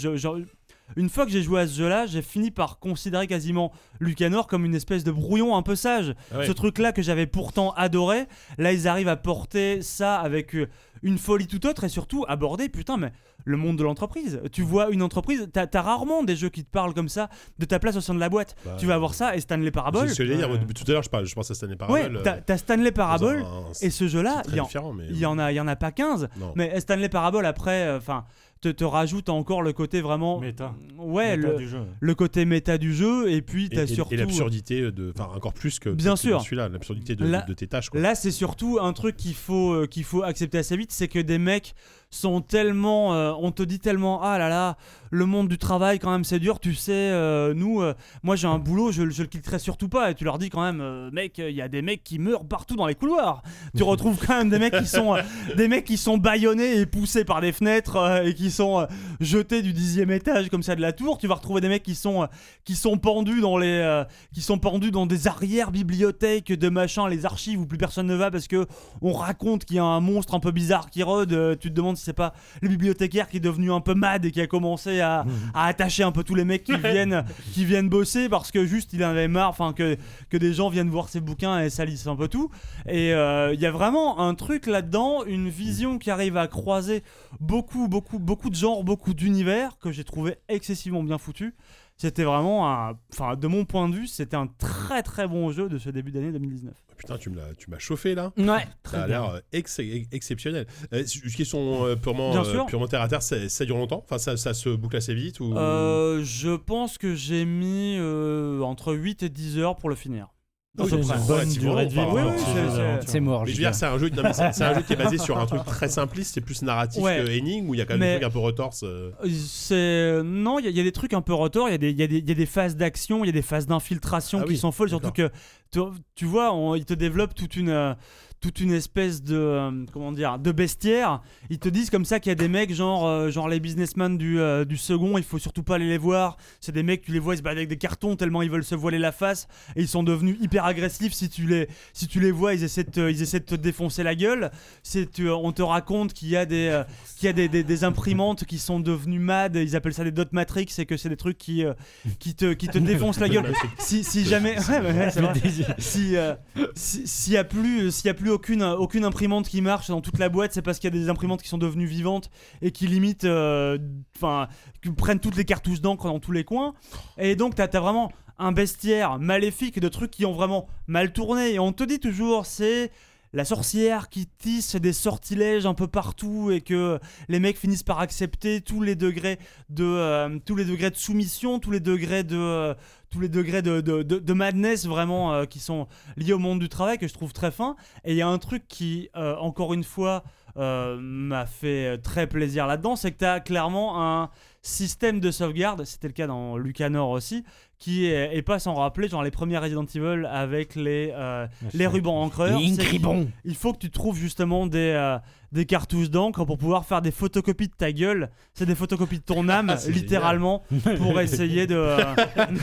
une fois que j'ai joué à ce jeu-là, j'ai fini par considérer quasiment Lucanor comme une espèce de brouillon un peu sage. Ah ouais. Ce truc-là que j'avais pourtant adoré, là ils arrivent à porter ça avec euh, une folie tout autre et surtout aborder, putain, mais le monde de l'entreprise. Tu vois une entreprise, t'as as rarement des jeux qui te parlent comme ça de ta place au sein de la boîte. Bah, tu vas avoir ça et Stanley C'est Parable. ce que j'allais dire. Ouais. Tout à l'heure, je, parle, je pense à Stanley Ouais, Parable. t'as t'as Stanley Parable et ce jeu-là, c'est il y, en- différent, mais. il y en a, y en a pas 15. Non. Mais Stanley Parable après, euh, enfin, te, te rajoute encore le côté vraiment, Méta. ouais, Méta le, du jeu. le côté méta du jeu et puis t'as surtout. et l'absurdité de. Enfin, encore plus que. Bien sûr. Celui-là, l'absurdité de, de tes tâches. Quoi. Là, c'est surtout un truc qu'il faut, euh, qu'il faut accepter assez vite, c'est que des mecs sont tellement. euh, on te dit tellement Ah là là, le monde du travail, quand même, c'est dur. Tu sais, euh, nous, euh, moi j'ai un boulot, je, le quitterai surtout pas. Et tu leur dis quand même, mec, il y a des mecs qui meurent partout dans les couloirs. Tu retrouves quand même des mecs qui sont, des sont bâillonnés et poussés par des fenêtres et qui sont jetés du dixième étage comme ça de la tour. Tu vas retrouver des mecs qui sont, qui sont pendus dans les, qui sont pendus dans des arrières bibliothèques de machin, les archives où plus personne ne va parce que on raconte qu'il y a un monstre un peu bizarre qui rôde. Tu te demandes si c'est pas le bibliothécaire qui est devenu un peu mad et qui a commencé à, à attacher un peu tous les mecs qui viennent, qui viennent bosser parce que juste il en avait marre, enfin que, que des gens viennent voir ses bouquins et salissent un peu tout. Et euh, il y a vraiment un truc là-dedans, une vision qui arrive à croiser beaucoup, beaucoup, beaucoup de genres, beaucoup d'univers que j'ai trouvé excessivement bien foutu. C'était vraiment un. Enfin, de mon point de vue, c'était un très très bon jeu de ce début d'année 2019. Putain, tu me l'as- tu m'as chauffé là. Ouais. Ça a l'air euh, ex- ex- exceptionnel. Euh, une question euh, purement, Bien euh, purement terre à terre, ça, ça dure longtemps? Enfin, ça, ça se boucle assez vite ou... Euh, je pense que j'ai mis euh, entre 8 et 10 heures pour le finir. Oui, C'est une bonne durée de vie. Oui, oui, mort. Mais je veux dire, c'est un jeu, non, mais c'est c'est un jeu qui est basé sur un truc très simpliste, c'est plus narratif Ouais. que énigme où il y a quand même Mais- des trucs un peu retorses. euh. Euh, C'est non, il y, a- il y a des trucs un peu retors, il y, a des- il y, a des- il y a des phases d'action, il y a des phases d'infiltration Ah qui oui, sont folles, surtout que tu, tu vois, on- ils te développent toute une euh, toute une espèce de euh, comment dire de bestiaire. Ils te disent comme ça qu'il y a des mecs genre euh, genre les businessmen du, euh, du second, il faut surtout pas aller les voir. C'est des mecs tu les vois ils se battent avec des cartons tellement ils veulent se voiler la face et ils sont devenus hyper agressifs si tu les si tu les vois ils essaient de te, ils essaient de te défoncer la gueule. C'est tu- on te raconte qu'il y a des euh, qu'il y a des, des- des imprimantes qui sont devenues mad, ils appellent ça des dot matrix, et que c'est des trucs qui, euh, qui, te, qui te défoncent la gueule. Si, si jamais. Ouais, ouais, ouais. Si, euh, si- s'il y a plus, s'il y a plus aucune, imprimante qui marche dans toute la boîte, c'est parce qu'il y a des imprimantes qui sont devenues vivantes et qui limitent, euh, enfin, qui prennent toutes les cartouches d'encre dans tous les coins. Et donc, t'as as vraiment un bestiaire maléfique de trucs qui ont vraiment mal tourné. Et on te dit toujours, c'est la sorcière qui tisse des sortilèges un peu partout et que les mecs finissent par accepter tous les degrés de euh, tous les degrés de soumission, tous les degrés de euh, tous les degrés de, madness vraiment euh, qui sont liés au monde du travail que je trouve très fin. Et il y a un truc qui, encore une fois, m'a fait très plaisir là-dedans, c'est que tu as clairement un système de sauvegarde, c'était le cas dans Lucanor aussi, qui est, est pas sans rappeler, genre les premiers Resident Evil avec les, euh, les rubans encreurs. Bon. il faut que tu trouves justement des, euh, des cartouches d'encre pour pouvoir faire des photocopies de ta gueule. C'est des photocopies de ton âme, Ah, littéralement, pour essayer de. euh,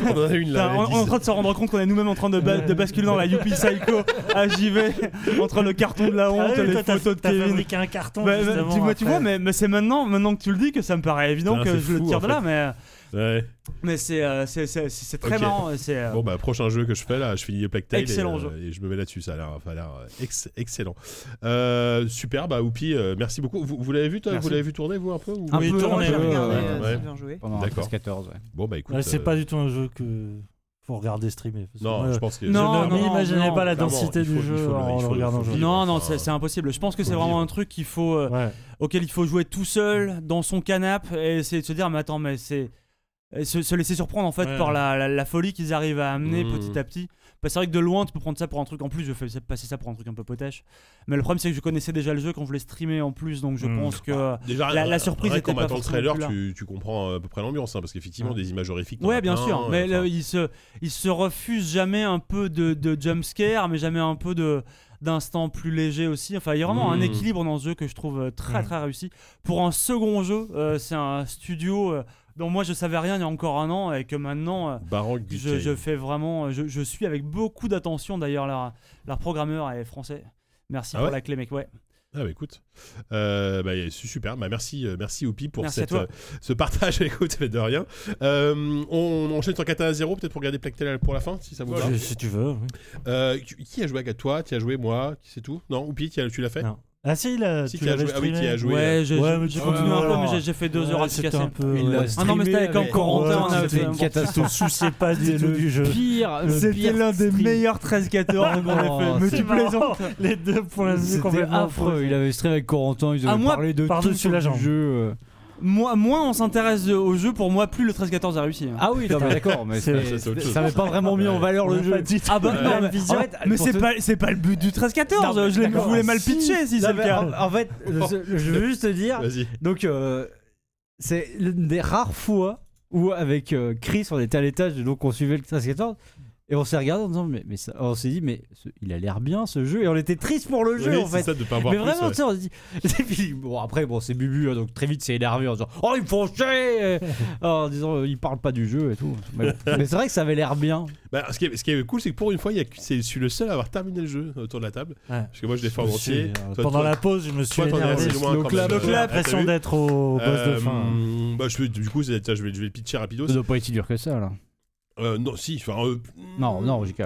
On en a une là. On, on est en train de se rendre compte qu'on est nous-mêmes en train de, ba- de basculer dans la Yuppie Psycho à JV entre le carton de la honte, Ah oui, les toi, photos de Kevin. fabriqué un carton. Bah, bah, justement, tu, vois, tu vois, mais, mais c'est maintenant, maintenant que tu le dis que ça me paraît évident que je le tire de là, mais, Ouais. mais c'est euh, c'est- c'est- c'est très Ok. marrant. c'est, euh, Bon bah prochain jeu que je fais là, je finis Plague Tale Excellent et, euh, jeu. et je me mets là-dessus, ça a l'air, ça a l'air euh, ex- excellent. Euh, super, bah Oupi, euh, merci beaucoup. Vous, vous l'avez vu toi Merci. Vous l'avez vu tourner vous un peu ou- Un Oui, peu, tourner, j'ai ouais, regardé ouais, euh, ouais. Sylvain jouer. Pendant D'accord. 14, ouais. Bon bah écoute. Ouais, c'est euh, pas du tout un jeu que faut regarder streamer. parce que Non, moi, je pense que. Non, je non, n'imaginais pas la densité faut- du jeu faut en le faut- regardant jouer. Non, non, Enfin, c'est c'est impossible. Je pense que c'est vraiment un truc qu'il faut, euh, Ouais. auquel il faut jouer tout seul dans son canapé et essayer de se dire mais attends mais c'est se, se laisser surprendre en fait Ouais. par la, la- la folie qu'ils arrivent à amener Mhm. petit à petit Bah, c'est vrai que de loin tu peux prendre ça pour un truc en plus je fais passer ça pour un truc un peu potache mais le problème c'est que je connaissais déjà le jeu quand je voulais streamer en plus donc je Mhm. pense que Déjà, La- la rien- surprise était pas matant le forcément trailer, plus là. tu, tu comprends à peu près l'ambiance, hein, parce qu'effectivement, Ouais. des images horrifiques. ouais bien plein, sûr euh, mais enfin, le- il se il se refuse jamais un peu de, de jump scare mais jamais un peu de d'instant plus léger aussi enfin il y a vraiment un Mhm. équilibre dans ce jeu que je trouve euh, très Mhm. très réussi pour un second jeu euh, c'est un studio euh, dont moi je savais rien il y a encore un an et que maintenant euh, Baroque je, fais vraiment je, je suis avec beaucoup d'attention d'ailleurs leur, leur programmeur est français merci Ah pour ouais la clé mec ouais Ah bah écoute, euh, bah, c'est super. Bah, merci, euh, merci Oupi pour Merci cette, euh, ce partage. Écoute, de rien. Euh, on, on enchaîne sur 4 à 0 peut-être pour garder Plague Tale pour la fin, si ça vous va. Si- tu veux. oui. Euh, qui- a joué à toi Qui a joué moi? C'est tout? Non Oupi, tu l'as fait? Non. Ah si, là, Si, tu qui a l'avais joué. Ah oui, qui a joué. ouais euh, j'ai Ouais, continué un peu mais j'ai- fait deux heures à c'était casser un peu. Ouais. ah non mais c'était avec encore Corentin on a fait c'était une catastrophe. Souciais pas du tout du jeu. Pire, le C'était l'un des meilleurs 13-14 qu'on ait fait. Mais tu plaisantes. Les deux points de vue C'était complètement affreux. Il avait stream avec Corentin, ils avaient parlé de par-dessus tout sur la le jambe. jeu. Moins, moins on s'intéresse au jeu, pour moi, plus le 13-14 a réussi. hein. Ah oui, non, mais d'accord, mais C'est- c'est- ça, c'est autre chose. ça n'avait pas vraiment mis en valeur le jeu. Ah bah non, mais, vision- en fait, mais pour c'est te- pas, c'est pas le but du 13-14. Non, mais je, l'ai- je d'accord. voulais mal pitcher si Non, c'est le mais cas. en, en fait, je, je veux juste te dire, Vas-y. donc euh, c'est l'une des rares fois où avec euh, Chris on était à l'étage et donc on suivait le 13-14 et on s'est regardé en disant mais, mais ça- on s'est dit mais ce- il a l'air bien ce jeu et on était triste pour le jeu Oui, en c'est fait. ça de pas avoir Mais plus, vraiment, ouais. tu sais, on se dit. Et puis, bon, après, bon, c'est Bubu, hein, donc très vite, c'est énervé en disant Oh, ils me font chier En disant euh, Ils parlent pas du jeu et tout. Mais, bon. Mais c'est vrai que ça avait l'air bien. Bah, ce, qui est, ce qui est cool, c'est que pour une fois, il y a que- c'est- je suis le seul à avoir terminé le jeu autour de la table. Ouais. Parce que moi, je l'ai fait en entier. euh, Toi, Pendant toi- la pause, je me suis toi, t'en es énervé. assez loin quand même. J'ai Ah, l'impression t'as vu d'être au boss de Euh, fin. bah, je vais, du coup, c'est- tiens, je vais, je vais le pitcher rapido. Ça doit pas être si dur que ça, là. Euh, non, si. Enfin, euh, Non, non, JK.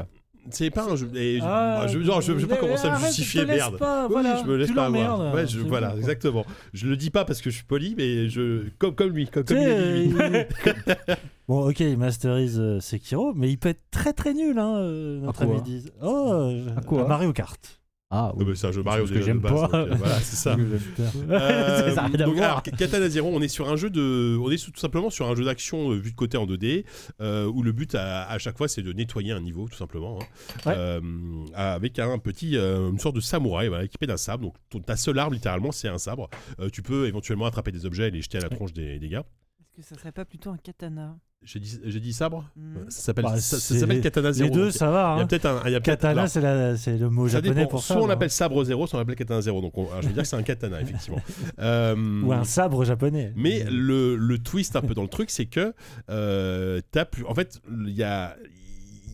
C'est pas un jeu. et je- Ah, bah, je, genre, je, je vais pas commencer à me justifier, merde. pas, Oui, voilà, je me laisse tu pas avoir. Ouais, je, voilà, exactement. Je le dis pas parce que je suis poli, mais je comme comme lui, comme, dit lui. euh, il- bon, ok, il masterise euh, Sekiro, mais il peut être très très nul, hein, euh, notre ami Diz. Oh, À quoi à Mario Kart. Ah, Ouais, bah, c'est un jeu Mario Parce que j'aime pas. donc, euh, voilà, c'est ça. Euh, ça donc, alors, Katana Zero, on est sur un jeu de, on est tout simplement sur un jeu d'action euh, vu de côté en 2D, euh, où le but à, à chaque fois c'est de nettoyer un niveau tout simplement, hein. Ouais. Euh, avec un petit, euh, une sorte de samouraï voilà, équipé d'un sabre. Donc ton- ta seule arme littéralement c'est un sabre. Euh, tu peux éventuellement attraper des objets et les jeter à la tronche des, des gars. Est-ce que ça serait pas plutôt un katana? J'ai dit, j'ai dit sabre. Mhm. Ça s'appelle, Bah, ça, s'appelle Katana Zero. Les deux, donc, ça va. il y a Hein. peut-être un, il y a peut-être- Katana, c'est la- c'est le mot ça japonais dépend. pour ça. soit on non l'appelle sabre zéro, soit on l'appelle katana zéro. Donc on- alors, je veux dire que c'est un katana effectivement. Euh, Ou un sabre japonais. Mais le, le twist un peu dans le truc, c'est que euh, t'as plus. En fait, il y a.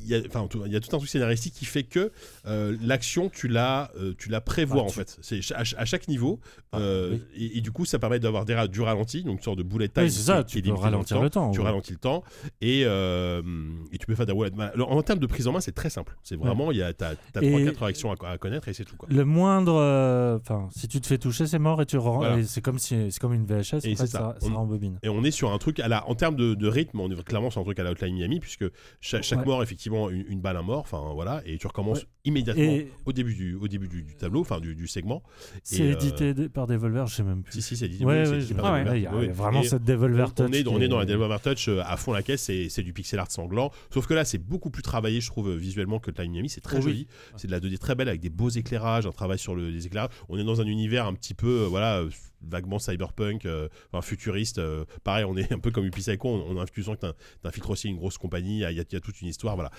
Il y, a, enfin, tout- il y a tout un truc scénaristique qui fait que euh, l'action tu la euh, tu la prévois Ah, en tu- fait c'est à, ch- à chaque niveau Ah, euh, et, et du coup ça permet d'avoir ra- du ralenti donc une sorte de bullet time Oui, c'est ça, qui- tu peux temps. le temps. tu ouais. ralentis le temps et, et tu peux faire des roulades. Alors, en termes de prise en main c'est très simple c'est vraiment il y a t'as t'as Et- trois quatre réactions à, à connaître et c'est tout quoi Le moindre, enfin, si tu te fais toucher, c'est mort et tu re- Voilà. et c'est comme si, c'est comme une VHS. Et en fait, c'est ça. rembobine. Et on est sur un truc, à la, en termes de, de rythme, on est clairement sur un truc à la Hotline Miami, puisque cha- chaque Ouais. mort, effectivement, une, une balle, un mort, enfin voilà, et tu recommences Ouais. immédiatement Et au début du, au début du, du tableau, enfin du, du segment. c'est euh, édité par Devolver, je sais même plus. Si, si, c'est. Ouais, oui, édité par ah Devolver. y a vraiment Et cette Devolver Touch. on est, dans- on qui est dans la Devolver Touch euh, à fond la caisse, c'est du pixel art sanglant. Sauf que là, c'est beaucoup plus travaillé, je trouve, euh, visuellement que Hotline Miami. C'est très Oh oui. joli. C'est de la 2D très belle avec des beaux éclairages, un travail sur le- les éclairages. On est dans un univers un petit peu, voilà, vaguement cyberpunk, euh, enfin futuriste. euh, pareil, on est un peu comme Upi Psycho. On, on a l'impression que t'in- t'infiltres aussi une grosse compagnie. Il y, a- il y a toute une histoire, voilà.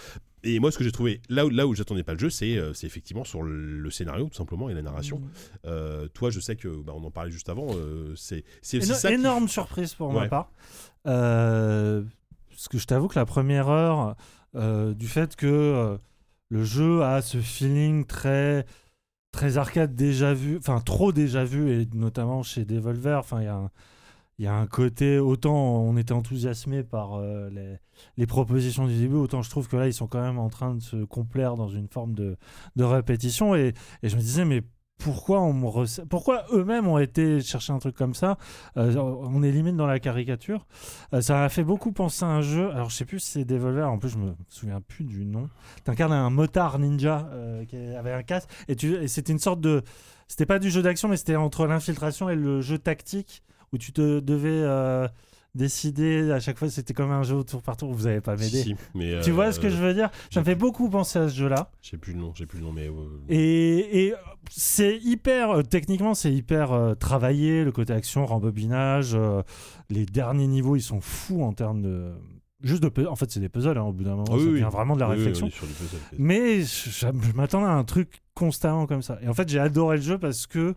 Et moi, ce que j'ai trouvé, là où, là où j'attendais pas le jeu, c'est euh, effectivement sur le, le scénario, tout simplement, et la narration. Euh, toi, je sais que, bah, on en parlait juste avant, c'est aussi Éno- ça. qui- énorme surprise pour ma part. Parce que je t'avoue que la première heure, du fait que le jeu a ce feeling très très arcade déjà vu, enfin trop déjà vu, et notamment chez Devolver, enfin il y a un- côté, autant on était enthousiasmé par euh, les, propositions du début, autant je trouve que là ils sont quand même en train de se complaire dans une forme de, répétition. Et je me disais, mais pourquoi, on me pourquoi eux-mêmes ont été chercher un truc comme ça Euh, On est limite dans la caricature. Euh, ça m'a fait beaucoup penser à un jeu, alors je sais plus si c'est Devolver, en plus je me souviens plus du nom. T'incarnes un motard ninja euh, qui avait un casque, et, et c'était une sorte de. C'était pas du jeu d'action, mais c'était entre l'infiltration et le jeu tactique où tu te devais euh, décider à chaque fois. C'était comme un jeu au tour par tour. Vous avez pas m'aider. Si, mais, Tu euh, vois ce que je veux dire? Ça me fait beaucoup penser à ce jeu-là. J'ai plus le nom, j'ai plus le nom, mais. euh, Et, et, euh, c'est hyper, euh, techniquement, c'est hyper euh, travaillé. Le côté action, rembobinage. euh, les derniers niveaux, ils sont fous en termes de. Juste de. En fait, c'est des puzzles, hein, au bout d'un moment. Ah oui, ça oui. devient vraiment de la oui, réflexion. sur. Mais je, je- m'attendais à un truc constamment comme ça. Et en fait, j'ai adoré le jeu parce que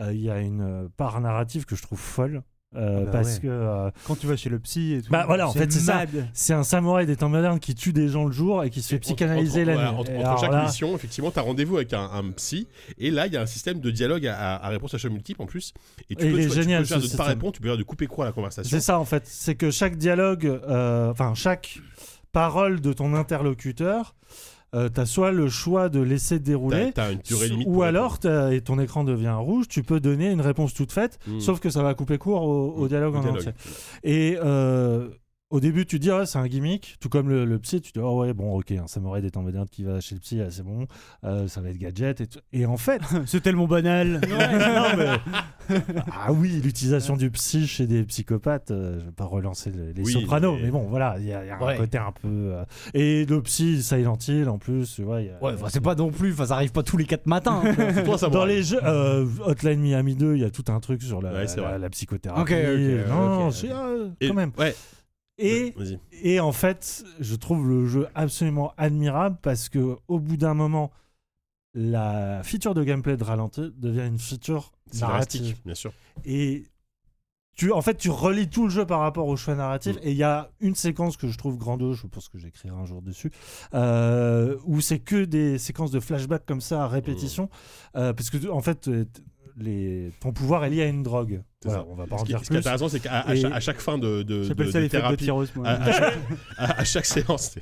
euh, il y a une euh, part narrative que je trouve folle. Euh, Ah bah parce ouais. que euh, Quand tu vas chez le psy et tout. Bah voilà, en fait, c'est ça. c'est un samouraï des temps modernes qui tue des gens le jour et qui se fait psychanalyser la nuit. entre, chaque là- mission, effectivement, tu as rendez-vous avec un, un psy, et là, il y a un système de dialogue à, réponse à choix multiple en plus. Et tu Et peux, il est tu, peux- tu génial, peux choisir ce de ne pas répondre, tu peux dire de couper court à la conversation. C'est ça en fait, c'est que chaque dialogue, euh, enfin chaque parole de ton interlocuteur, euh, t'as soit le choix de laisser dérouler, t'as une durée limite. ou alors et ton écran devient rouge, tu peux donner une réponse toute faite, répondre. sauf que ça va couper court au, au Mm. dialogue Au en dialogue. entier. Et euh, au début, tu te dis, ouais, c'est un gimmick, tout comme le, le psy, tu te dis, oh ouais, bon, ok, un samouraï des temps modernes qui va chez le psy, ah, c'est bon, euh, ça va être gadget. Et, tout. et en fait, C'est tellement banal. non, mais- ah oui, l'utilisation du psy chez des psychopathes, euh, je vais pas relancer le- les Oui, sopranos, mais- mais, bon, voilà, il y a, il y a Ouais. un côté un peu. euh, Et le psy Silent Hill, en plus, tu vois. il y a- Ouais, c'est pas non plus, ça arrive pas tous les 4 matins. hein. C'est toi, ça Dans les jeux, euh, Hotline Miami 2, il y a tout un truc sur la, Ouais, c'est la, vrai. la psychothérapie. Ok, ok, non, ok. c'est euh, Et- quand même. Ouais. Et, et en fait, je trouve le jeu absolument admirable parce que au bout d'un moment, la feature de gameplay de ralenti devient une feature narrative. Bien sûr. Et tu, en fait, tu relis tout le jeu par rapport au choix narratif. Mm. Et il y a une séquence que je trouve grandiose, je pense que j'écrirai un jour dessus, euh, où c'est que des séquences de flashback comme ça à répétition. Mm. euh, parce que, en fait, les, ton pouvoir est lié à une drogue. C'est Voilà, ça. on va pas Ce en qui, dire ce qui est plus. intéressant, c'est qu'à à chaque, à chaque fin de, de, de- ça de thérapie, tireuse, moi. à, à chaque, à- à chaque séance,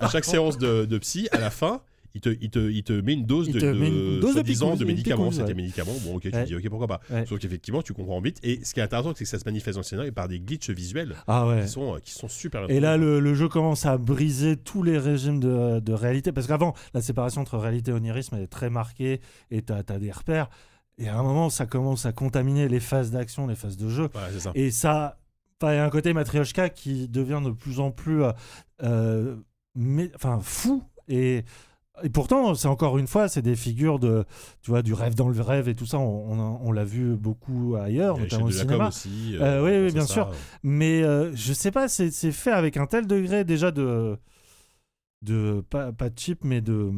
à, chaque séance de psy, à la fin, il te, il te, il te met une dose Il de, te met une dose de de une médicaments. C'était ouais. médicaments. Bon, ok, tu Ouais. dis, ok, pourquoi pas. Ouais. Sauf qu'effectivement, tu comprends vite. Et ce qui est intéressant, c'est que ça se manifeste dans le scénario par des glitches visuels Ah qui, sont, qui sont super Et là, le, le jeu commence à briser tous les régimes de, de réalité. Parce qu'avant, la séparation entre réalité et onirisme elle est très marquée et tu as, des repères. Et à un moment, ça commence à contaminer les phases d'action, les phases de jeu. Ça. Et ça, il y a un côté Matryoshka qui devient de plus en plus euh, euh, mais, enfin, fou. Et, et pourtant, c'est encore une fois, c'est des figures de, tu vois, du rêve dans le rêve et tout ça. On, on, on l'a vu beaucoup ailleurs, notamment au cinéma. aussi. Euh, oui, oui, bien ça. sûr. Mais euh, je sais pas, c'est fait avec un tel degré déjà de. de pas, pas de chip, mais de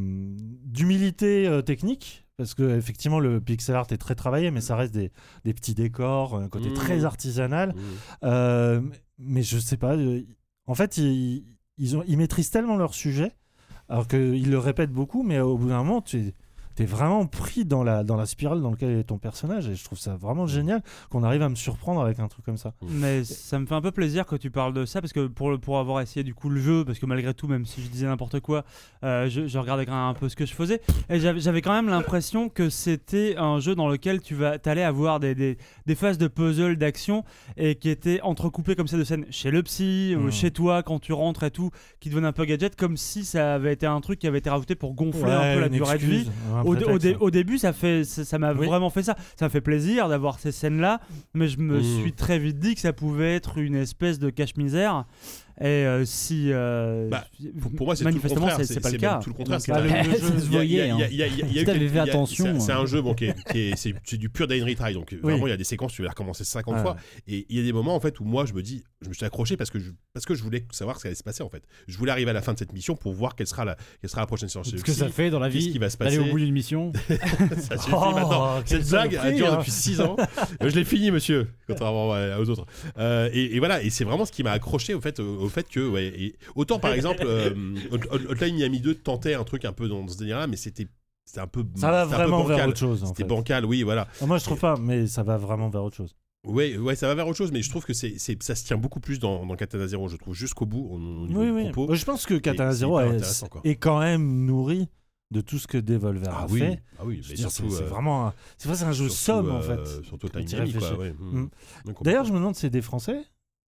d'humilité euh, technique. Parce que effectivement le pixel art est très travaillé, mais ça reste des, des petits décors, un côté Mmh. très artisanal. Mmh. Euh, mais je sais pas. euh, en fait, ils, ils, ont, ils maîtrisent tellement leur sujet, alors qu'ils le répètent beaucoup, mais au bout d'un moment, tu t'es vraiment pris dans la, dans la spirale dans laquelle est ton personnage. Et je trouve ça vraiment génial qu'on arrive à me surprendre avec un truc comme ça. Mais ça me fait un peu plaisir que tu parles de ça parce que pour, le- pour avoir essayé du coup le jeu, parce que malgré tout, même si je disais n'importe quoi, euh, je, je regardais quand même un peu ce que je faisais et j'avais j'avais quand même l'impression que c'était un jeu dans lequel tu vas allais avoir des, des, des phases de puzzle d'action et qui étaient entrecoupées comme ça de scènes chez le psy, ou Mhm. chez toi quand tu rentres et tout, qui devenaient un peu gadget, comme si ça avait été un truc qui avait été rajouté pour gonfler un peu la durée de vie. Un Au, au début, ça fait, ça ça m'a Oui. vraiment fait ça. Ça m'a fait plaisir d'avoir ces scènes-là, mais je me Mmh. suis très vite dit que ça pouvait être une espèce de cache-misère. Et euh, si euh, Bah, Pour, pour moi, c'est tout le manifestement, contraire. c'est c'est pas le cas. tout le contraire. C'est euh, Ça le se jeu- hein. attention, c'est- C'est un jeu bon, qui est, qui est- c'est c'est du pur die and retry. Donc vraiment, il y a des séquences, tu vas recommencer 50 Ouais. fois. Et il y a des moments en fait où moi, je me dis, je me suis accroché parce que je, parce que je voulais savoir ce qui allait se passer en fait. Je voulais arriver à la fin de cette mission pour voir quelle sera la, quelle sera la prochaine séance. Ce que ça fait dans la Qu'est-ce vie qui va se d'aller passer au bout d'une mission. Ça suffit Oh, maintenant. Cette blague a duré hein. depuis 6 ans. Je l'ai fini, monsieur, contrairement aux autres. Euh, et, et voilà, et c'est vraiment ce qui m'a accroché au fait, au, au fait que, ouais, et autant par exemple, euh, Hot- Hot- Hotline Miami 2 tentait un truc un peu dans ce délire-là, mais c'était c'était un peu Ça va vraiment vers autre chose. C'était bancal, oui, voilà. Ah, Moi, je trouve pas, mais ça va vraiment vers autre chose. Ouais, ouais, ça va vers autre chose, mais je trouve que c'est, ça se tient beaucoup plus dans, dans Katana Zero, je trouve, jusqu'au bout, au, au niveau Oui, du oui. propos. Moi, Je pense que Katana Zero est, quand même nourri de tout ce que Devolver Ah a oui, fait. ah oui, mais c'est surtout, c'est euh, vraiment, un- c'est vrai, c'est un jeu surtout, somme en euh, fait. Surtout. Ouais. Mm. Mm. D'ailleurs, je me demande si c'est des Français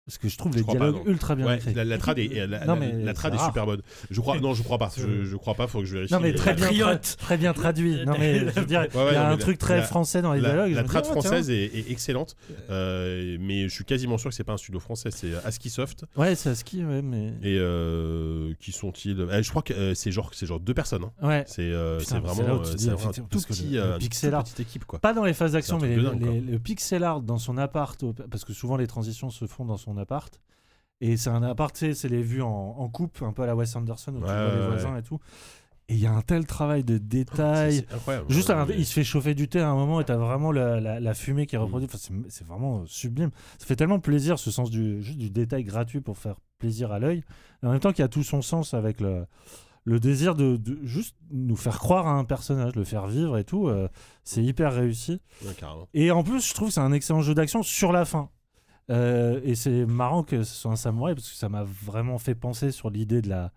parce que je trouve les pas, dialogues ultra bien Ouais, écrits. la, la trad est, la, Non, la- mais la trad est super bonne. Je crois, non, je crois pas. Je, je crois pas. Faut que je vérifie. Non mais très bien, tra- très bien traduit. Non mais je veux dire, Ouais, ouais, il y a un la- truc très la- français dans les La, dialogues. la trad dis, oh, française est, est excellente, euh, mais je suis quasiment sûr que c'est pas un studio français, c'est ASCII Soft. Ouais, c'est à ski, ouais, mais. Et euh, qui sont-ils? Eh, Je crois que euh, c'est genre, c'est genre deux personnes. hein. Ouais. C'est euh, vraiment, là où tu euh, te dis, c'est vraiment tout petit, euh, pixel toute art- petite équipe quoi. Pas dans les phases d'action, mais le pixel art dans son appart, parce que souvent les transitions se font dans son appart. Et c'est un appart, tu sais, c'est les vues en, en coupe, un peu à la Wes Anderson, où tu Ouais, vois les voisins et tout. Et il y a un tel travail de détail. Juste, un- il se fait chauffer du thé à un moment et t'as vraiment la, la- la fumée qui est reproduite. Enfin, c'est- vraiment sublime. Ça fait tellement plaisir ce sens du, juste du détail gratuit pour faire plaisir à l'œil. En même temps qu'il y a tout son sens avec le, le désir de, de juste nous faire croire à un personnage, le faire vivre et tout. euh, c'est hyper réussi. ouais. Et en plus, je trouve que c'est un excellent jeu d'action sur la fin. Euh, et c'est marrant que ce soit un samouraï parce que ça m'a vraiment fait penser sur l'idée de la,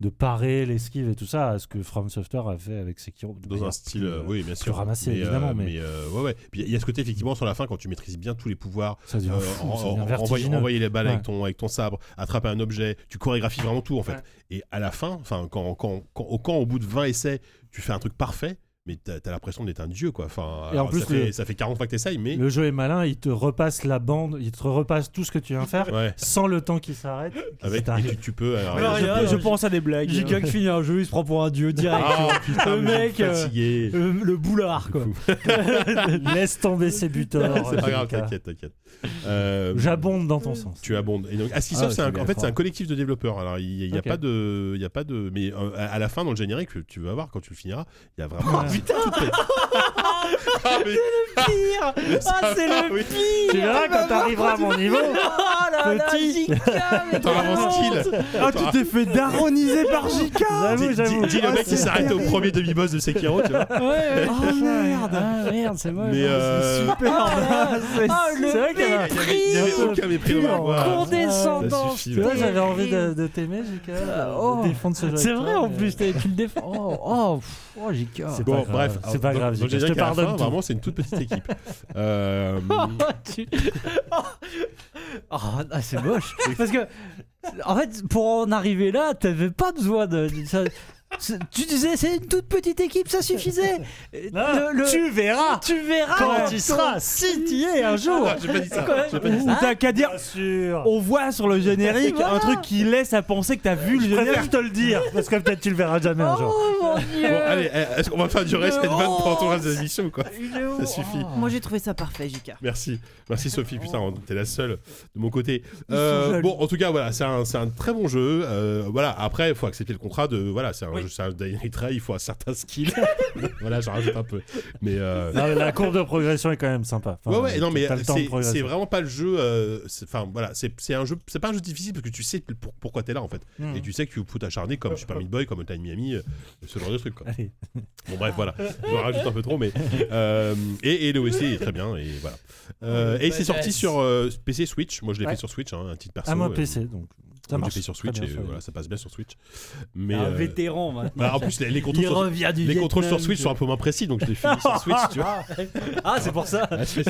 de parer l'esquive et tout ça à ce que From Software a fait avec Sekiro. Dans un style, plus, euh, oui, bien sûr. ramassé, mais, euh, évidemment, mais- euh, ouais, ouais. Puis il y a ce côté, effectivement, sur la fin, quand tu maîtrises bien tous les pouvoirs, Ça devient fou, en- ça en- devient envoyer, les balles avec, Ouais. ton, avec ton sabre, attraper un objet, tu chorégraphies vraiment tout, en fait. Ouais. Et à la fin, enfin, quand, quand, quand au bout de 20 essais, tu fais un truc parfait, mais t'as as, l'impression d'être un dieu, quoi. Enfin, Et en plus, ça, fait, le- ça fait 40 fois que t'essayes, mais. Le jeu est malin, il te repasse la bande, il te repasse tout ce que tu viens faire Ouais, sans le temps qui s'arrête. avec, et tu, tu peux. alors, Alors, euh, je, je pense à des blagues. JK qui finit un jeu, il se prend pour un dieu direct. Ah, putain, Le mec, euh. Euh, le boulard, quoi. Laisse tomber ses buteurs. C'est pas grave, t'inquiète, t'inquiète. Euh, J'abonde dans ton sens. Tu abondes. Et donc, Askisoft, Ah, c'est c'est un- en fait, c'est un collectif de développeurs. Alors, il n'y a, Ok. pas de, il y a pas de, mais euh, à à la fin, dans le générique, que tu vas voir quand tu le finiras, il y a vraiment. Ah, putain Ah, mais- Pire Ah, c'est le oui. Tu verras quand t'arriveras à mon niveau. Oh là là, Petit. JK, mais T'en avances skill. Ah, tu t'es fait daroniser par JK J'avoue, Dis, j'avoue. dis- dis le mec qui c'est s'arrête au premier demi-boss de Sekiro, tu vois. Ouais, ouais. Oh merde Ah, merde, c'est moche. Mais euh, Super C'est Ah, le c'est vrai qu'il y a- il y avait- il y avait aucun mépris dans ma voix. Condescendant. Ça suffit, Tu vois, j'avais envie de, de t'aimer, JK. oh. de défendre ce jeu. C'est avec vrai toi, en mais- plus, t'es- tu le défends. Oh, oh, pff, oh JK. C'est Bon, pas grave, bref, c'est pas grave, donc je te pardonne tout. Vraiment, c'est une toute petite équipe. Euh, Tu- Oh, ah, c'est moche. Parce que, en fait, pour en arriver là, t'avais pas besoin de. ça- tu disais, c'est une toute petite équipe, ça suffisait. Là, Le- le- Tu verras tu verras quand tu seras, si tu y es un jour. Ah, j'ai pas dit ça. J'ai pas dit ça. Ou t'as qu'à dire. On voit sur le générique Voilà. un truc qui laisse à penser que t'as vu le Je préfère générique. te le dire, parce que peut-être tu le verras jamais un jour. Oh mon dieu. Bon, allez, eh, est-ce qu'on va faire durer cette vanne pendant tout le reste de l'émission ou quoi Ça suffit. Oh. Moi j'ai trouvé ça parfait, JK. Merci, merci Sophie, putain, t'es la seule de mon côté. Euh, bon, en tout cas, voilà, c'est un, c'est un très bon jeu. Euh, voilà, après, il faut accepter le contrat de, voilà, c'est un, Oui. Jeu- c'est un Dying Light Ray, il faut un certain skill. voilà, j'en rajoute un peu, mais. euh, Non, mais la courbe de progression est quand même sympa. Enfin, ouais, ouais, non, mais c'est vraiment pas le jeu. euh, Enfin, voilà, c'est un jeu, c'est pas un jeu difficile parce que tu sais pour- pourquoi t'es là en fait. Hmm. Et tu sais que tu faut t'acharner comme Super Meat Boy, comme Time Miami, euh, ce genre de truc quoi. Allez. Bon, bref, voilà, je rajoute un peu trop, mais. euh, et, et le OST est très bien, et voilà. Euh, et c'est sorti sur euh, PC Switch, moi je l'ai Ouais. fait sur Switch, hein, un titre perso. Ah, moi, euh, PC, donc ça marche. J'ai fait sur Switch et voilà, ça passe bien sur Switch. Mais Un euh, vétéran maintenant. bah, en plus les, les contrôles, sur, contrôles Switch sont un peu moins précis, donc je l'ai fini sur Switch, tu vois. Ah, c'est pour ça. Ouais, c'est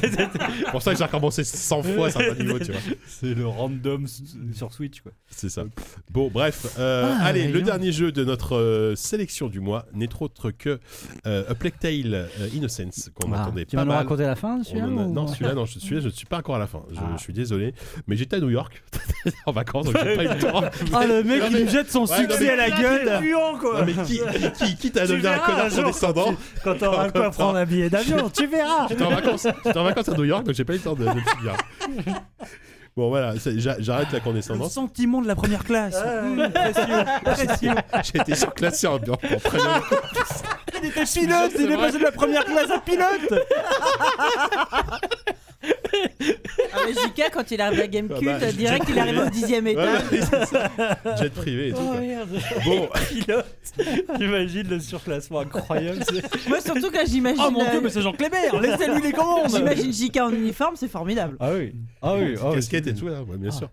pour ça que j'ai recommencé 100 fois à certains niveaux, tu vois. C'est le random sur Switch, quoi. C'est ça. Bon, bref. euh, Ah, allez, le dernier jeu de notre euh, sélection du mois n'est autre que euh, A Plague Tale euh, Innocence, qu'on Ah, attendait tu pas vas nous raconter la fin, celui-là a- ou- Non, celui-là, non, je, celui-là, je ne suis pas encore à la fin. Je, Ah. je suis désolé. Mais j'étais à New York, en vacances, donc j'ai pas temps. Ah, le mec, il nous jette son Ouais, non, succès à la gueule. Puant, quoi. Non, mais qui, qui, qui, qui t'a Tu devenu un verras connard jour condescendant Quand t'auras quoi prendre un billet d'avion, tu verras. J'étais en vacances, j'étais en vacances à New York, donc j'ai pas eu le temps de, de me. Bon, voilà, c'est- j'a- j'arrête la Le condescendance. sentiment de la première classe. Mmh, précieux, précieux. J'ai été surclassé en, en, en première. Il était pilote, il est passé de la première classe à pilote. Ah, mais JK, quand il arrive à Gamecube, Ah bah, direct il arrive au dixième étage. ouais, c'est ça. Jet privé et tout. quoi. merde. Bon, J'imagine le surclassement incroyable. c'est- Moi surtout quand j'imagine. Oh mon euh, dieu, mais c'est Jean Clébert, laissez-lui les commandes. J'imagine JK en uniforme, c'est formidable. Ah oui. Ah oui. ah oui. casquette et tout, là, ouais, bien sûr.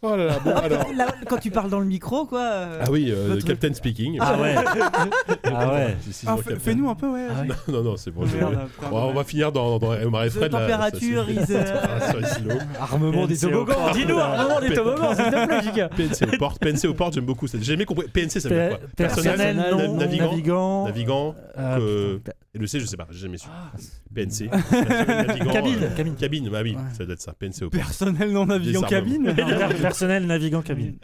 Oh là là, bon, alors. Là, quand tu parles dans le micro, quoi. euh, Ah oui, euh, Votre- Captain Speaking. Ah ouais. Ah ouais. Si, si, Ah, sur fais- Captain. Fais-nous un peu, ouais. Ah ouais. Non, non, c'est bon. je- Merde, Bon, on va finir dans, dans Omar et de Fred. là, température, ça is, suffit. euh, Ah, sur les silos. Armement des PNC au toboggans. port. Dis-nous, armement des toboggans, s'il te plaît. PNC aux portes. PNC aux portes, j'aime beaucoup. ça. J'ai jamais compris. PNC, ça veut dire quoi? Personnel na- non navigant. navigant. Navigant. Ah. Et le C, je sais pas, j'ai jamais su. PNC. Personnel navigant, Cabine, euh, cabine. Cabine, bah oui, Ouais. ça doit être ça. PNC portes. Personnel non navigant Désarmement. cabine. Personnel navigant cabine.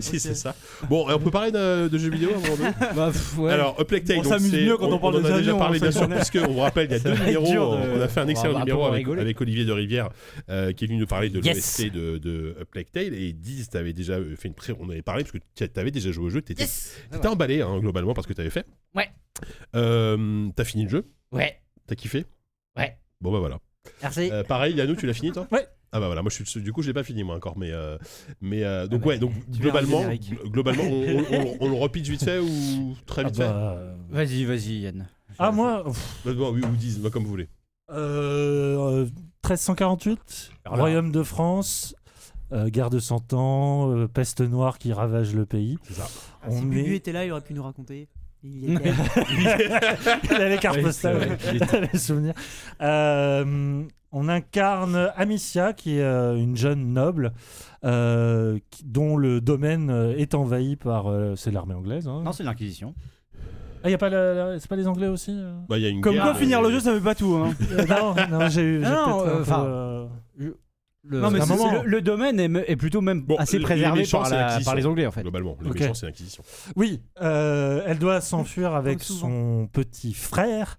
Si, c'est ça. Bon, et on peut parler de, de jeux vidéo à un moment donné Bah, pff, ouais. Alors, On donc s'amuse c'est- mieux quand on parle en des a déjà avions, parlé, hein, bien ça, sûr, quand même. puisque on vous rappelle, il y a Ça deux va être numéros. dur On, a fait un on excellent va un peu numéro avec, rigoler. avec Olivier de Rivière, euh, qui est venu nous parler de Yes. l'OST de, de A Plague Tale. Et Diz, t'avais déjà fait une pré. On avait parlé, parce que tu avais déjà joué au jeu, t'étais t'étais emballé, hein, globalement, parce que t'avais fait. Ouais. Euh, T'as fini le jeu? Ouais. T'as kiffé? Ouais. Bon, bah voilà. Merci. Euh, pareil, Yannou, tu l'as fini, toi? Ouais. Ah bah voilà, moi je suis du coup je l'ai pas fini moi encore mais euh, mais euh, donc Ah bah, ouais donc globalement globalement on, on, on- on le repitch vite fait ou très Ah vite bah, Vas-y, vas-y, Yann. Ah moi, fait Bah, bon, oui ou disent moi comme vous voulez euh, euh, 1348, Alors là. Royaume de France, euh, guerre de 100 ans, euh, peste noire qui ravage le pays. C'est ça. Ah, si Bubu est- était là, il aurait pu nous raconter. Il y était. Il a les cartes Oui, c'est postales, vrai. il a les souvenirs. Euh, on incarne Amicia, qui est euh, une jeune noble, euh, qui- dont le domaine euh, est envahi par. euh, c'est l'armée anglaise. Hein. Non, c'est l'Inquisition. Ah, y a pas la- la- c'est pas les Anglais aussi euh Bah, il y a une Comme guerre, quoi, finir le jeu, ça veut pas tout. Hein. Euh, Non, non, j'ai eu. j'ai Non, peut-être euh, un peu, enfin, euh, Le, Non, mais c'est- le, le domaine est, plutôt même Bon, assez les préservé méchants, par, la- les Anglais en fait. Globalement, les Ok. méchants, c'est l'Inquisition. Oui, euh, elle doit s'enfuir avec son petit frère.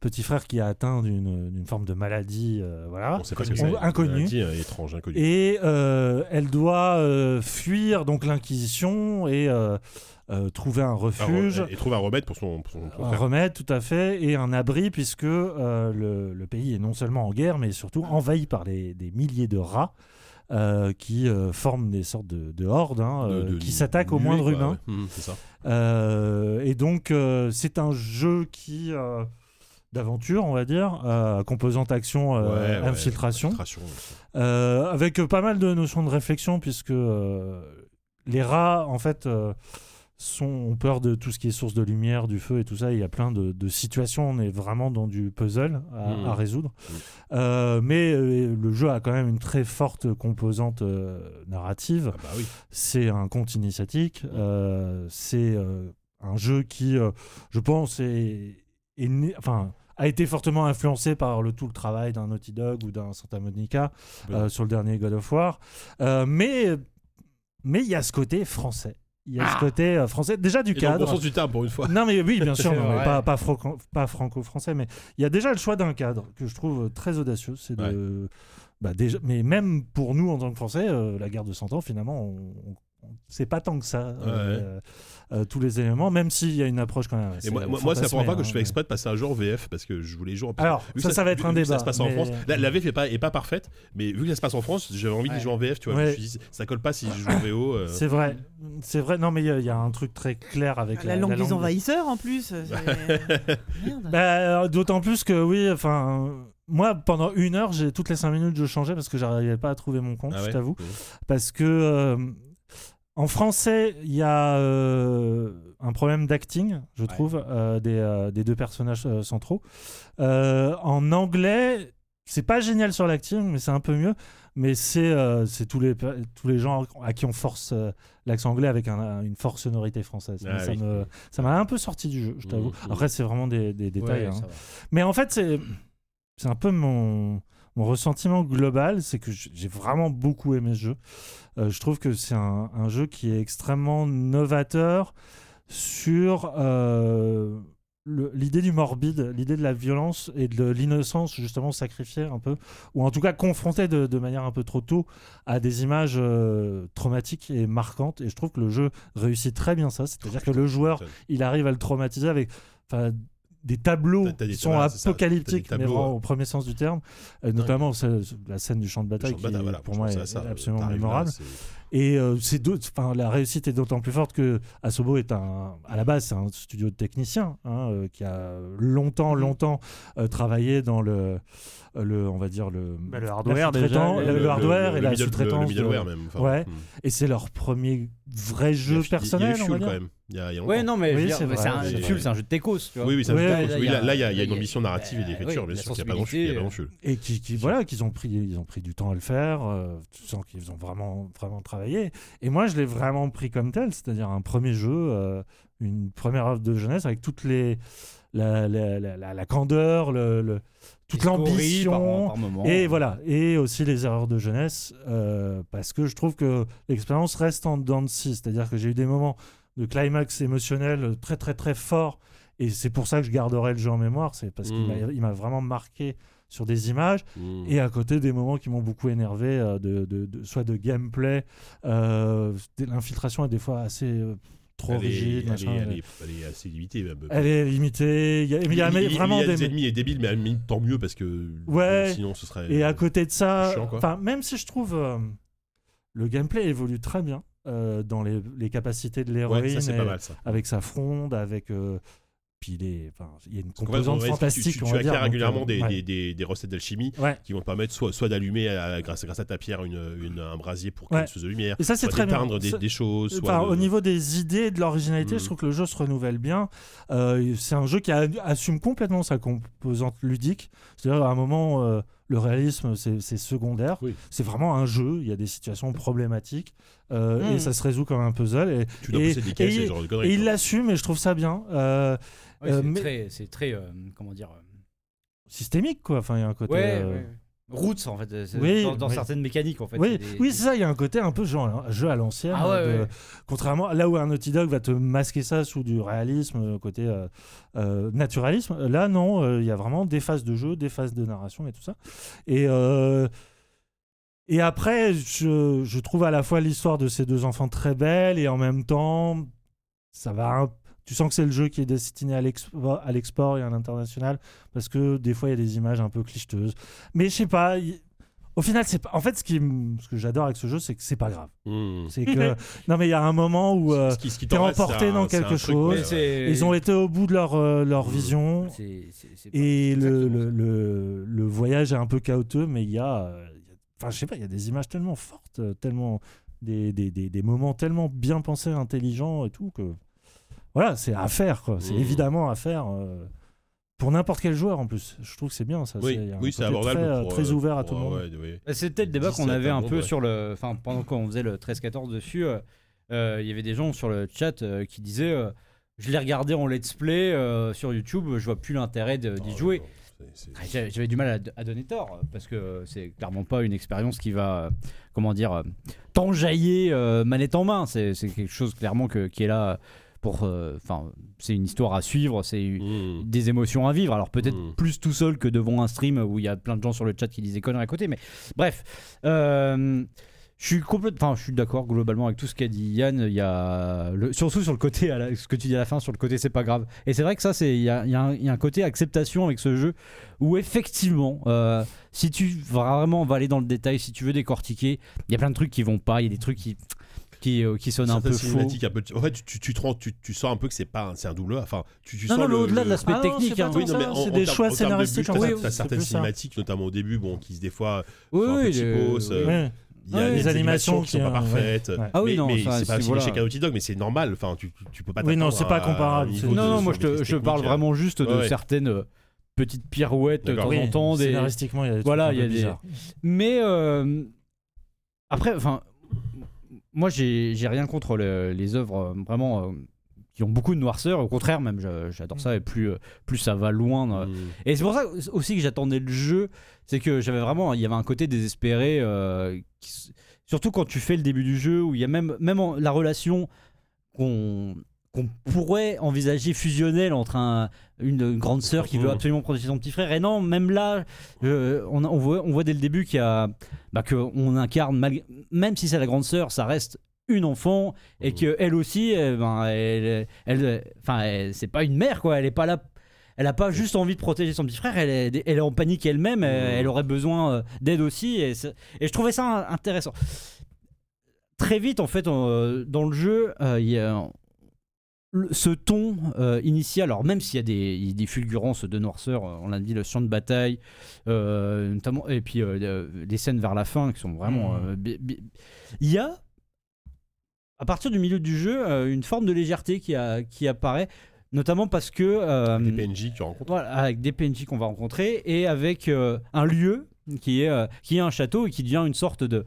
Petit frère qui a atteint d'une d'une forme de maladie, euh, voilà. On sait pas ce que On- c'est. inconnu. Dit, euh, étrange, inconnu. Et euh, elle doit euh, fuir donc l'Inquisition et euh, trouver un refuge, Et trouve un remède pour son, pour son- son un frère. remède tout à fait, et un abri puisque euh, le, le pays est non seulement en guerre, mais surtout envahi par des, des milliers de rats. euh, qui euh, forment des sortes de, de hordes hein, euh, de- qui s'attaquent au moindre quoi, humain. ouais. C'est ça. Et donc, c'est un jeu qui. d'aventure, on va dire, composante action, Ouais, infiltration, ouais. avec pas mal de notions de réflexion, puisque les rats, en fait, sont, ont peur de tout ce qui est source de lumière, du feu et tout ça. Il y a plein de, de situations, on est vraiment dans du puzzle à, à résoudre. Mhm. Euh, mais euh, le jeu a quand même une très forte composante euh, narrative Ah bah oui. c'est un conte initiatique, euh, c'est un jeu qui, je pense, est, est né- enfin, a été fortement influencé par le tout le travail d'un Naughty Dog ou d'un Santa Monica euh, sur le dernier God of War. Mais mais il y a ce côté français. Il y a ce côté euh, français, déjà du Et dans le bon cadre. sens du terme, pour une fois. Non mais oui, bien sûr, non, mais pas, pas, franco- pas franco-français, mais il y a déjà le choix d'un cadre que je trouve très audacieux. C'est de, bah, déjà, mais même pour nous en tant que Français, euh, la guerre de 100 ans, finalement, on- c'est pas tant que ça euh, euh, tous les éléments, même s'il y a une approche quand même. Et moi, moi, c'est la première fois que je fantasmée, fais hein, exprès de passer un en VF parce que je voulais jouer en Alors, Vu ça, que ça va être un vu débat. Ça se passe en France. La, la VF est pas, est pas parfaite, mais vu que ça se passe en France, j'avais envie Ouais. jouer en VF, tu vois. Ouais. Je me suis dit, ça colle pas si je joue en VO. euh. C'est vrai, c'est vrai. Non, mais il y a- il y, a un truc très clair avec La, langue des envahisseurs en plus. Bah, euh, D'autant plus que oui, enfin, euh, moi pendant une heure, j'ai toutes les cinq minutes, je changeais parce que j'arrivais pas à trouver mon compte, Ah je ouais t'avoue. Parce que euh, en français, il y a euh, un problème d'acting, je trouve, euh, des, euh, des deux personnages centraux. En anglais, c'est pas génial sur l'acting, mais c'est un peu mieux. Mais c'est tous les pe- tous les gens à qui on force l'accent anglais avec un- une forte sonorité française. Ah ça oui. me ça m'a un peu sorti du jeu, je t'avoue. Mhm. Après, c'est vraiment des, des détails. Ouais, hein. Mais en fait, c'est un peu mon, mon ressentiment global, c'est que j'ai vraiment beaucoup aimé ce jeu. Euh, je trouve que c'est un, un jeu qui est extrêmement novateur sur euh, l'idée du morbide, l'idée de la violence et de l'innocence justement sacrifiée un peu, ou en tout cas confrontée de, de manière un peu trop tôt à des images euh, traumatiques et marquantes. Et je trouve que le jeu réussit très bien ça, c'est-à-dire que le joueur il arrive à le traumatiser avec des tableaux des- qui sont ça, apocalyptiques, mais ouais. au premier sens du terme. Euh, notamment la scène du champ de bataille, qui, bataille, voilà, pour moi, est ça, euh, absolument là, mémorable. Et euh, c'est la réussite est d'autant plus forte que Asobo est un, à la base, c'est un studio de techniciens hein, euh, qui a longtemps, Mhm. longtemps euh, travaillé dans le, euh, le, on va dire le, Bah, le hardware, déjà, le, le- hardware le- et le la sous-traitance. Le de- middleware même. enfin, Ouais. mhm. Et c'est leur premier vrai jeu il y a- Il y personnel, a quand même. Il y a, il y a Ouais, non, mais Oui, c'est un Fuel, un jeu de techos, tu vois. Oui, oui, ça Ouais, a- là, là, il y a, il y a une ambition narrative et euh, d'écriture, bien sûr, qu'il n'y a pas dans le il y a pas dans le sensibilité, Fuel. et qui, qui voilà qu'ils ont pris ils ont pris du temps à le faire euh, tu sens qu'ils ont vraiment vraiment travaillé et moi je l'ai vraiment pris comme tel c'est-à-dire un premier jeu euh, une première œuvre de jeunesse avec toutes les la, la, la, la- la candeur le, le- toute l'ambition. et voilà. Et aussi les erreurs de jeunesse euh, parce que je trouve que l'expérience reste en dents de scie. C'est-à-dire que j'ai eu des moments de climax émotionnel très très très fort. Et c'est pour ça que je garderai le jeu en mémoire. C'est parce qu'il Mm. m'a- vraiment marqué sur des images. Mhm. et à côté des moments qui m'ont beaucoup énervé, euh, de, de- de- soit de gameplay, euh, l'infiltration est des fois assez trop Elle est- rigide. elle machin, est- elle est- Elle est assez limitée. même. Elle est limitée. Il y a, il y a Il- vraiment il y a des. ennemis est débile, mais à la limite, tant mieux parce que Ouais. sinon ce serait. Et à côté de ça, chiant, même si je trouve euh, le gameplay évolue très bien euh, dans les, les capacités de l'héroïne, Ouais, ça c'est et- pas mal ça. avec sa fronde, avec euh, Puis il, est, enfin, il y a une composante fantastique. Tu, tu, on tu acquiers donc, régulièrement euh, des, ouais. des, des- des recettes d'alchimie Ouais. qui vont te permettre soit, soit d'allumer euh, grâce, grâce à ta pierre une, une- un brasier pour créer Ouais. une source de lumière, Et ça, c'est soit d'éteindre des, choses. soit Enfin, de- Au niveau des idées et de l'originalité, Mm. je trouve que le jeu se renouvelle bien. Euh, c'est un jeu qui a- assume complètement sa composante ludique. C'est-à-dire, à un moment, euh, le réalisme, c'est secondaire. Oui. C'est vraiment un jeu. Il y a des situations problématiques euh, Mm. et ça se résout comme un puzzle. Et, tu dois et- des caisses et- et genre de conneries. et il l'assume et je trouve ça bien. Euh, Ouais, c'est mais- très, c'est très, euh, comment dire, euh, systémique, quoi. Enfin, il y a un côté. ouais, ouais. Roots en fait, Oui, dans, dans oui. certaines mécaniques en fait. Oui, c'est des- oui c'est ça, il y a un côté un peu genre, un jeu à l'ancienne. Ah ouais, de- ouais. Contrairement à là où un Naughty Dog va te masquer ça sous du réalisme, côté euh, euh, naturalisme, là non, euh, il y a vraiment des phases de jeu, des phases de narration et tout ça. Et, et après, je, je trouve à la fois l'histoire de ces deux enfants très belle et en même temps, ça va un- Tu sens que c'est le jeu qui est destiné à l'expo- à l'export et à l'international parce que des fois il y a des images un peu clicheteuses. Mais je sais pas. Au final, c'est pas. En fait, ce, qui, m- ce que j'adore avec ce jeu, c'est que c'est pas grave. Mm. C'est que non, mais il y a un moment où euh, Ce qui- ce qui t'es reste, emporté dans un quelque chose. ouais. ils ont été au bout de leur euh, leur Mm. vision c'est- c'est- c'est pas- et le, exactement le, ça. le, le voyage est un peu chaotique, mais il y a, euh, il y a- enfin, je sais pas, il y a des images tellement fortes, euh, tellement des, des, des, des moments tellement bien pensés, intelligents et tout que voilà, c'est à faire. quoi. C'est Mm. évidemment à faire. euh, pour n'importe quel joueur en plus, je trouve que c'est bien ça. Oui, oui, c'est côté abordable. Très, euh, pour, très euh, ouvert à tout le monde. ouais, ouais. Bah, C'était le débat qu'on 17 avait un peu sur le. Enfin, pendant qu'on faisait le 13-14 dessus, euh, euh, il y avait des gens sur le chat euh, qui disaient euh, Je l'ai regardé en let's play euh, sur YouTube, je vois plus l'intérêt d'y Oh, jouer. Ah, J'avais du mal à, à donner tort euh, parce que c'est clairement pas une expérience qui va, euh, comment dire, euh, t'enjailler euh, manette en main. C'est c'est quelque chose clairement que- qui est là pour. euh, Enfin, c'est une histoire à suivre, c'est Mm. des émotions à vivre. Alors peut-être Mm. plus tout seul que devant un stream où il y a plein de gens sur le chat qui disent des conneries à côté. Mais bref, euh, je suis complètement, enfin je suis d'accord globalement avec tout ce qu'a dit Yann. Il y a le, surtout sur le côté, à la- ce que tu dis à la fin sur le côté, c'est pas grave. Et c'est vrai que ça, c'est il y a, y un- il y a un côté acceptation avec ce jeu où effectivement, euh, si tu vraiment va aller dans le détail, si tu veux décortiquer, il y a plein de trucs qui vont pas, il y a des trucs qui qui, euh, qui sonnent un peu faux. cinématiques un peu. En fait, tu, tu, tu, tu, tu sens un peu que c'est pas, un- c'est un double. A. Enfin, tu, tu Non, sens non, mais le- au-delà de l'aspect Ah technique, c'est hein. Oui, des choix scénaristiques. T'as C'est certaines ça. cinématiques, notamment au début, bon, qui se des fois Oui, un peu le- euh. Il y a des les animations qui sont pas euh, parfaites. ouais. Ah oui, mais, non, mais c'est pas aussi voilà. chez Naughty Dog, mais c'est normal. Enfin, tu, tu, tu peux pas Oui, non, c'est pas comparable, Non, non, moi je, te, je parle vraiment juste de Ouais, certaines petites pirouettes de temps D'accord. en temps. Des... Scénaristiquement, il y a des Voilà, il y a des- bizarres. Mais euh, après, enfin, moi j'ai rien contre le- les œuvres euh, vraiment euh, qui ont beaucoup de noirceur. Au contraire, même j'adore ça et plus, euh, plus ça va loin. euh. Mm. Et c'est pour ça aussi que j'attendais le jeu, c'est que j'avais vraiment, il y avait un côté désespéré, euh, qui surtout quand tu fais le début du jeu, où il y a même, même en- la relation qu'on qu'on pourrait envisager fusionnelle entre un- une, une grande sœur qui veut Mhm. absolument protéger son petit frère. Et non, même là, on, on voit, on voit dès le début qu'il y a, bah, qu'on incarne, malgré- même si c'est la grande sœur, ça reste une enfant et que elle aussi, eh ben, elle, elle, enfin, c'est pas une mère quoi. Elle est pas là. Elle a pas juste envie de protéger son petit frère. Elle est, elle est en panique elle-même. Elle, elle aurait besoin euh, d'aide aussi. Et, je trouvais ça intéressant. Très vite, en fait, euh, dans le jeu, euh, y a ce ton euh, initial, alors même s'il y a des, des fulgurances de noirceur, euh, on l'a dit, le champ de bataille, euh, notamment, et puis euh, les scènes vers la fin qui sont vraiment. Bi- Il y a, à partir du milieu du jeu, une forme de légèreté qui, a, qui apparaît, notamment parce que. Les PNJ que tu rencontres. voilà, avec des PNJ qu'on va rencontrer et avec un lieu qui est, euh, qui est un château et qui devient une sorte de,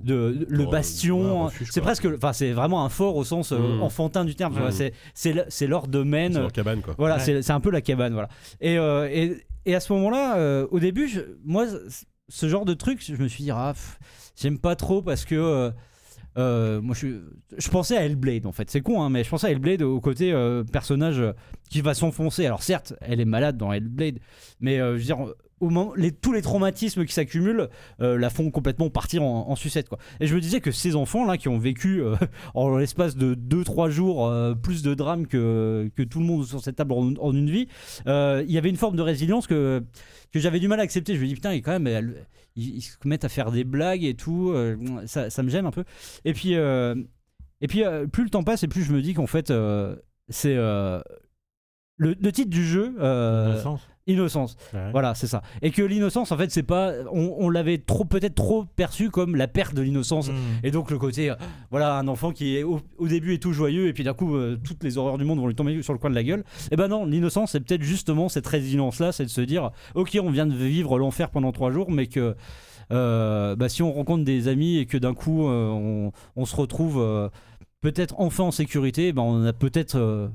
de, le Ouais, bastion. ouais, c'est presque, enfin c'est vraiment un fort au sens euh, Mm. enfantin du terme. Mm. C'est c'est le- c'est leur domaine. C'est leur cabane, quoi. Voilà, Ouais. c'est c'est un peu la cabane, voilà. Et, euh, et, et à ce moment-là, euh, au début, je- moi, ce genre de truc, je me suis dit, ah, j'aime pas trop parce que. euh, euh, moi, je, je pensais à Hellblade en fait. C'est con, hein, mais je pensais à Hellblade au côté euh, personnage qui va s'enfoncer. Alors certes, elle est malade dans Hellblade, mais euh, je veux dire, tous les traumatismes qui s'accumulent euh, la font complètement partir en, sucette. Quoi. Et je me disais que ces enfants là qui ont vécu euh, en l'espace de 2-3 jours euh, plus de drames que, que tout le monde sur cette table en, une vie, il y avait une forme de résilience que, que j'avais du mal à accepter. Je me dis putain, ils, quand même, ils, se mettent à faire des blagues et tout, ça, ça me gêne un peu. Et puis, et puis plus le temps passe et plus je me dis qu'en fait, c'est. le, titre du jeu, Innocence. Ouais. Voilà, c'est ça. Et que l'innocence, en fait, c'est pas. On, on l'avait trop, peut-être trop perçu comme la perte de l'innocence. Mm. Et donc le côté, euh, voilà, un enfant qui est au, au début est tout joyeux et puis d'un coup euh, toutes les horreurs du monde vont lui tomber sur le coin de la gueule. Et ben non, l'innocence c'est peut-être justement cette résilience là, c'est de se dire, ok, on vient de vivre l'enfer pendant trois jours, mais que euh, bah, si on rencontre des amis et que d'un coup on, on se retrouve peut-être enfin en sécurité, ben on a peut-être,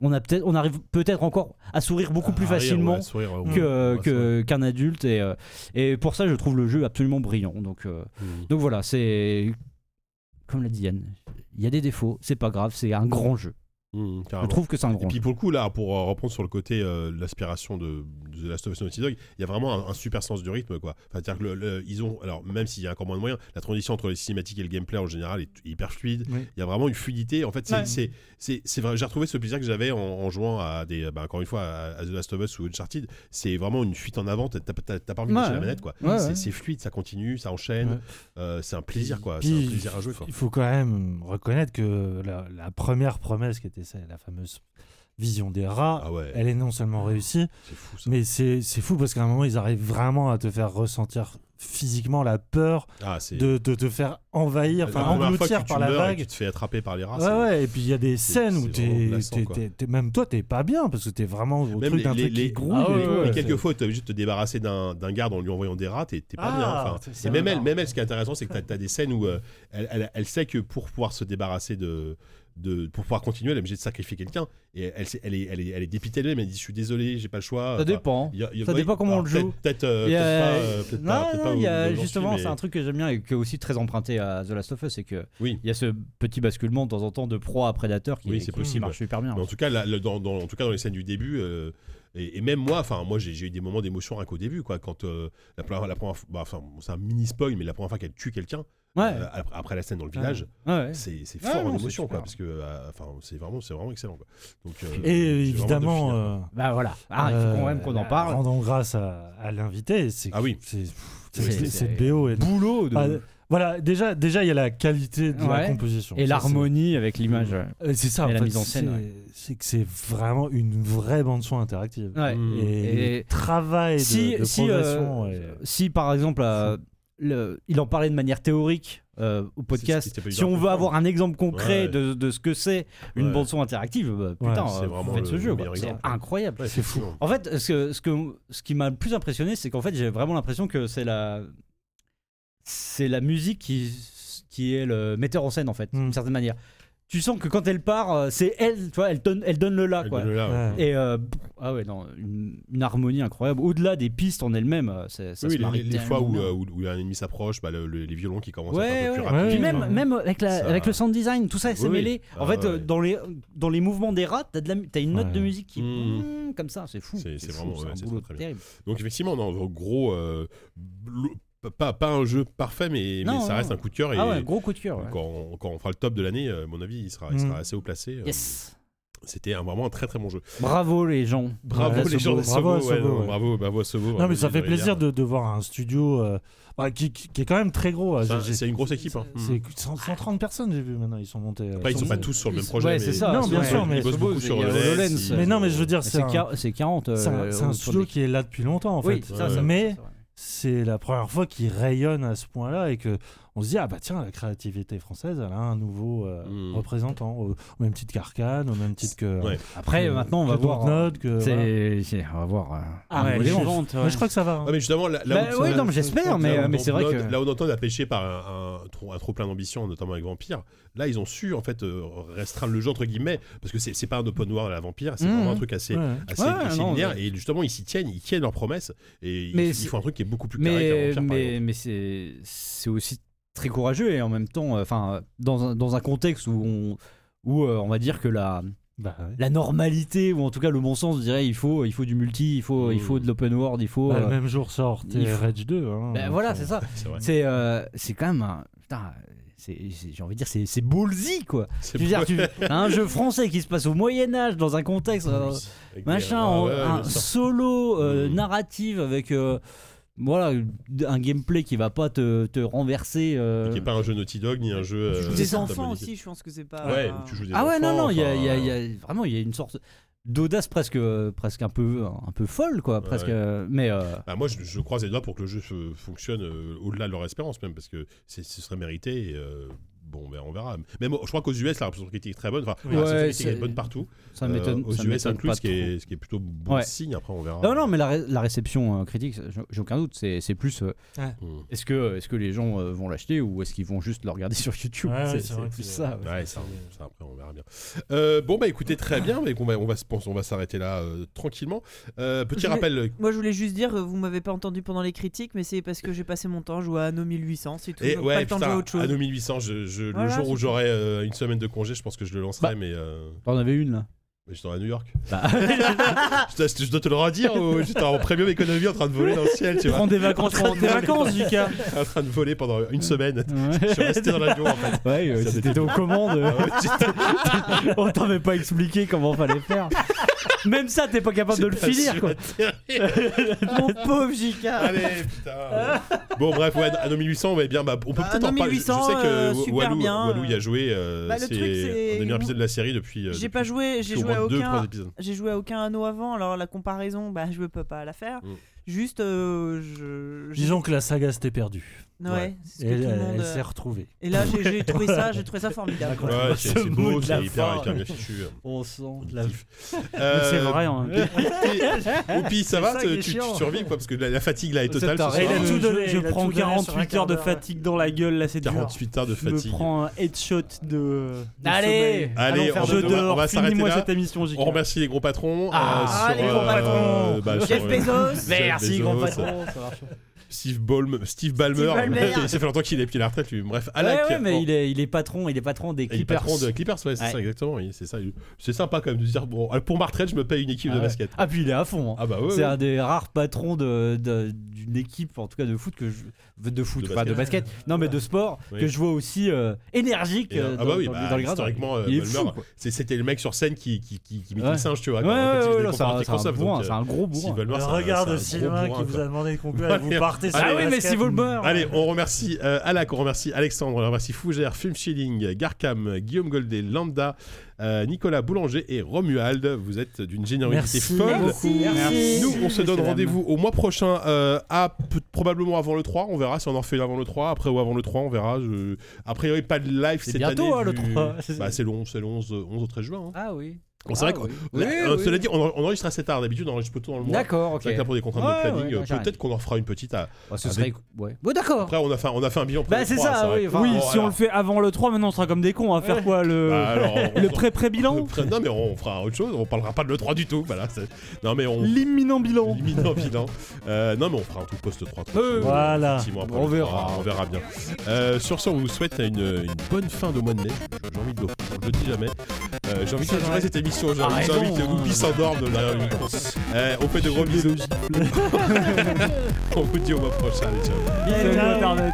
on a peut-être, on arrive peut-être encore à sourire beaucoup plus rire, facilement ouais, à sourire, ouais, que, ouais, qu'un adulte. Et, euh, et pour ça je trouve le jeu absolument brillant. Donc euh, Mm. donc voilà c'est comme l'a dit Yann il y a des défauts c'est pas grave c'est un grand jeu Mm, je carrément. trouve que c'est un Et grand puis pour le coup, là, pour euh, reprendre sur le côté euh, l'aspiration de, de The Last of Us Naughty Dog, il y a vraiment un, un super sens du rythme, quoi. Enfin, c'est-à-dire que le- le- ils ont, alors même s'il y a encore moins de moyens, la transition entre les cinématiques et le gameplay en général est hyper fluide. Oui. Il y a vraiment une fluidité. En fait, c'est, Ouais. c'est, c'est, c'est vrai. J'ai retrouvé ce plaisir que j'avais en, en jouant à des, bah, encore une fois, à, à The Last of Us ou Uncharted. C'est vraiment une fuite en avant. T'as, t'as- t'as pas envie de Ouais, la manette, quoi. Ouais, c'est, ouais. c'est fluide, ça continue, ça enchaîne. Ouais. Euh, c'est un plaisir, quoi. Puis, c'est un plaisir à jouer, quoi. Il faut quand même reconnaître que la, la première promesse qui était la fameuse vision des rats, Ah ouais, elle est non seulement réussie, c'est fou ça. mais c'est fou parce qu'à un moment, ils arrivent vraiment à te faire ressentir physiquement la peur Ah, de, de te faire envahir, enfin engloutir par la et vague. que Tu te fais attraper par les rats. Ouais, c'est- ouais, et puis il y a des scènes où t'es, même toi, t'es pas bien parce que t'es vraiment au Même truc les- d'un les- truc les- qui grouille. Ah et ouais, Et quelquefois, t'es obligé de te débarrasser d'un garde en lui envoyant des rats, t'es pas Ah, bien. Enfin, c'est et même elle, même elle, ce qui est intéressant, c'est que t'as as des scènes où euh, elle, elle- elle sait que pour pouvoir se débarrasser de. De, pour pouvoir continuer, elle est obligée de sacrifier quelqu'un. Et elle, est, elle, est, elle est dépitée d'elle-même. Elle dit Je suis désolé, j'ai pas le choix. ça dépend il y a- il y a- Ça dépend comment on le joue. Peut-être euh, a- pas, euh, non, non, justement, c'est un truc que j'aime bien et qui est aussi très emprunté à The Last of Us, c'est que Oui. il y a ce petit basculement de temps en temps de proie à prédateur qui, Oui, qui possible, marche super bien. Mais en tout cas, là, dans, dans- en tout cas, dans les scènes du début, euh, et, et même moi, enfin, moi, j'ai eu des moments d'émotion rien qu'au début, quoi. Quand euh, la, première- la première, fois- bah, c'est un mini spoil, mais la première fois qu'elle tue quelqu'un, Ouais, euh, après, après la scène dans le village, ouais. c'est fort en émotion, quoi. Parce que, euh, enfin, c'est vraiment, c'est vraiment excellent, quoi. Donc, euh, Et évidemment, euh, Bah voilà, Ah, il faut quand même qu'on en parle. Rendons grâce à, à l'invité. c'est Ah oui. c'est- BO est Boulot de... Ah, voilà, déjà, déjà, il y a la qualité de Ouais. la composition. et Ça, l'harmonie avec l'image. c'est- euh, C'est ça, et en la fait, mise en scène, c'est- que c'est vraiment une vraie bande-son interactive. Ouais. Mm. Et, Et le travail de, si, de si, progression euh, si par exemple euh, le- il en parlait de manière théorique euh, au podcast, si on veut avoir un exemple concret Ouais. de, de ce que c'est une Ouais. bande son interactive, bah, putain, Ouais, c'est euh, vraiment faites ce jeu, c'est incroyable. Ouais, c'est fou. fou. En fait, ce, que, ce, que, ce qui m'a le plus impressionné, c'est qu'en fait, j'ai vraiment l'impression que c'est la, c'est la musique qui, qui est le metteur en scène, en fait, Mm. d'une certaine manière. Tu sens que quand elle part, euh, c'est elle, tu vois, elle donne, elle donne le là, Elle quoi. donne le là, ouais. Ouais. Et euh, ah ouais, non, une, une harmonie incroyable. Au-delà des pistes en elles-mêmes, euh, c'est- ça Oui, se les, marie les- les fois où, euh, où, où un ennemi s'approche, bah, le- le- les violons qui commencent à être un peu plus rapides. Puis même, ouais. même avec, la, Ça- avec le sound design, tout ça, c'est Oui, oui. mêlé. En Ah fait, ouais. dans, les, dans les mouvements des rats, t'as, de la, t'as une note Ouais. de musique qui. Mm. mm, comme ça, c'est fou. C'est- vraiment- c'est terrible. Donc effectivement, non, en gros, pas, pas un jeu parfait, mais, Non, mais ça non. reste un coup de cœur. Et Ah ouais, gros coup de cœur. ouais. quand, on, quand on fera le top de l'année, euh, à mon avis, il sera, il Mm. sera assez haut placé. Euh, Yes. C'était un- vraiment un très très bon jeu. Bravo les gens. Bravo Ouais, les gens de Sobo, bravo à Sobo, ouais, non, ouais. bravo, bravo à Sobo. Non, mais ça fait plaisir de, de voir un studio euh, bah, qui, qui- est quand même très gros. C'est une grosse équipe. hein. C'est 100 130 personnes, j'ai vu maintenant, ils sont montés. euh, Après, ils sont sur- pas tous sur le même projet. ouais, c'est ça. Non, bien sûr, mais ils bossent beaucoup c'est- sur le. Mais non, mais je veux dire, C'est, c'est un, quar- c'est 40. c'est un- euh, studio qui est là depuis longtemps en fait. Mais-. C'est la première fois qu'il rayonne à ce point-là et que on se dit ah bah tiens la créativité française elle a un nouveau euh, Mm. représentant au, au même titre qu'Arkane, au même titre que Ouais. Après, que- maintenant, on va voir. Que voilà. c'est- on va voir. euh, Ah, ouais, ventes, Mais ouais. je crois que ça va. hein. Ouais, mais justement, là, là Bah où oui, non, mais j'espère, mais, où mais c'est vrai que. Là où Dontnod a pêché par un, un trop, un trop plein d'ambition, notamment avec Vampire, là ils ont su en fait euh, restreindre le jeu entre guillemets, parce que c'est c'est pas un open world à la Vampire, c'est Mhm. vraiment un truc assez, Ouais. Ouais, linéaire, et justement ils s'y tiennent, ils tiennent leurs promesses, et ils, font un truc qui est beaucoup plus carré Mais, c'est aussi très courageux et en même temps, euh, enfin, dans, un, dans un contexte où on, où euh, on va dire que la, Bah, ouais. la normalité ou en tout cas le bon sens dirait il faut, il faut du multi, il faut, il faut de l'open world, il faut. Bah, euh, le même jour sort il faut- Rage 2. Hein, ben voilà, euh, c'est ça. C'est euh, quand même un, putain, j'ai envie de dire c'est, c'est ballsy quoi. C'est Je veux dire, tu un jeu français qui se passe au Moyen Âge dans un contexte euh, des- machin, ouais, ouais, un solo euh, Mm. narrative avec euh, voilà un gameplay qui va pas te, te renverser. euh, Qui est pas un jeu Naughty Dog ni un jeu. Tu joues euh, des enfants aussi, je pense que c'est pas. Ouais, tu joues des Ah ouais, non, enfants, non, il y, a- enfin, y y a vraiment il y a une sorte d'audace presque, euh, presque un peu, un peu folle, quoi. Presque, Ouais. euh, mais euh, Bah, moi, je, je croise les doigts pour que le jeu fonctionne euh, au-delà de leur espérance, même, parce que c'est- ce serait mérité. et, euh, bon, ben, on verra. Même, je crois qu'aux US, la réception critique est très bonne. Enfin, Oui. la Ouais, réception critique est c'est- bonne partout. ça Euh, m'étonne. aux ça US inclus, ce qui, est, ce qui est plutôt bon Ouais. signe. Après, on verra. Non, non, mais la, ré- la réception euh, critique, j'ai- aucun doute. C'est c'est plus, euh, Hmm. est-ce que, est-ce que les gens euh, vont l'acheter ou est-ce qu'ils vont juste le regarder sur YouTube? Ouais, C'est plus ça. ouais. Ouais, ça, ça, après, on verra bien. Euh, bon, bah écoutez, très bien. Mais on va, on va, on va s'arrêter là euh, tranquillement. Euh, petit Je rappel. Moi, je voulais juste dire, euh, vous m'avez pas entendu pendant les critiques, mais c'est parce que j'ai passé mon temps à jouer à Anno 1800, c'est tout. Et pas le temps de jouer à putain, autre chose. Anno 1800, je, je- le jour où j'aurai euh, une semaine de congé, je pense que je le lancerai, Bah. mais euh, T'en avais une là mais j'étais à New York. Bah, je, dois, je dois te le redire, ou j'étais en premium économie en train de voler dans le ciel, tu vois. Prends des vacances pendant tes vacances, Lucas. en train de voler pendant une semaine. ouais, Je suis resté dans l'avion en fait. ouais, euh, m'était- aux commandes. Ah ouais, On t'avait pas expliqué comment fallait faire. Même ça, t'es pas capable de le finir quoi. Mon pauvre JK Allez, putain. bon, bref, ouais, Anno 1800, ouais, bien, bah, on peut Bah, peut-être en parler. Je- 1800, je sais que euh, Walou, bien, Walou y a euh. joué. euh, Bah, le c'est truc, c'est- un des meilleurs épisodes de la série depuis. euh, J'ai pas joué, j'ai joué à deux, trois aucun. épisodes. J'ai joué à aucun anneau avant, alors la comparaison, bah je peux pas la faire. Mm. Juste, euh, je. Disons que la saga s'était perdue. Ouais, Ouais. c'est ce que elle, tout le monde. elle euh, s'est retrouvée. Et là, j'ai j'ai trouvé ça, j'ai trouvé ça formidable. Ouais, c'est Ce c'est mot beau, de la c'est hyper, fin. hyper bien fichu. euh, On sent de la. Mais Euh, c'est vrai. hein. Oupi, ça C'est va ça tu, qui est tu- tu chiant. survis quoi Parce que la, la fatigue là est C'est totale. ce un soir. Et il a Je- tout je- donné, je il a prends tout donné sur 48 un heures de fatigue dans la gueule, là c'est dur. 48 heures de Je me fatigue. prends un headshot de. de Allez, sommeil. Allez, allons faire on Je va- s'arrêter finis-moi là. cette émission, JK. On remercie les gros patrons. Ah, euh, sur, les gros euh, patrons. bah, Jeff sur, euh, Bezos Merci, Bezos, grand euh, patron. ça marche. Steve, Ballmer, Steve Ballmer. Ça fait longtemps qu'il est pris la retraite lui. Bref, Ouais, Alak. ouais, mais oh, il est, il est patron, il est patron des et le Clippers. patron de Clippers, ouais, c'est Ouais. ça exactement. c'est ça. C'est sympa quand même de dire bon, pour ma retraite, je me paye une équipe Ah de ouais. basket. Ah puis il est à fond. hein. Ah bah ouais. c'est ouais. un des rares patrons de, d'une équipe, en tout cas de foot que je de foot, De pas de basket. non mais de sport Oui. que je vois aussi euh, énergique Et, euh, euh, ah dans, bah oui, dans- bah, dans le historiquement, euh, Il est c'était le mec sur scène qui, qui, qui, qui mettait Ouais. le singe, tu vois. Ouais, il ouais, ouais, c'est un, gros bourrin. Ballmer, Le c'est un- regard c'est un de gros Sylvain qui vous a demandé de conclure et vous Allez, partez sur Ah oui, mais si vous le beurre. Allez, on remercie euh, Alak, on remercie Alexandre, on remercie Fougère, Film Shilling, Garcam, Guillaume Goldet, Lambda, euh, Nicolas Boulanger et Romuald. Vous êtes d'une générosité Merci folle. Merci. Merci. Nous, on se donne rendez-vous au mois prochain, euh, à, probablement avant le 3. On verra si on en refait avant le 3, après ou avant le 3, on verra. Je... A priori, pas de live C'est cette bientôt, année. hein, le vu- 3. Bah, c'est le 11, c'est le 11, 11 au 13 juin. hein. Ah oui. Bon, c'est Ah vrai que, oui. là, Oui, oui. cela dit, on, en- on enregistre assez tard. D'habitude, on enregistre plutôt dans le mois. D'accord, ok. C'est vrai que là, pour des contraintes Ouais, de planning, ouais, peut-être qu'on en fera une petite à. Bah, ce avec- serait ouais. Bon d'accord. Après, on a fait, on a fait un bilan. Bah, le c'est 3, ça, oui, que- enfin, Oui, Bon, si alors- on le fait avant le 3, maintenant on sera comme des cons. On va faire quoi Le, Bah, alors, on- le pré-pré-bilan le pré- Non, mais on fera autre chose. On parlera pas de l'E3 du tout. Voilà. Non, mais on. L'imminent bilan. L'imminent bilan. Euh, non, mais on fera un truc post-3. Euh, Voilà. On le verra. 3, On verra bien. Euh, sur ce, on vous souhaite une, bonne fin de mois de mai. J'ai envie de le je le dis jamais. Euh, j'ai envie que durer cette émission. J'ai Ah, envie, j'ai envie que s'endorme derrière le micro. Euh, on fait de gros bisous. on vous dit au mois prochain. Allez, ciao. Internet.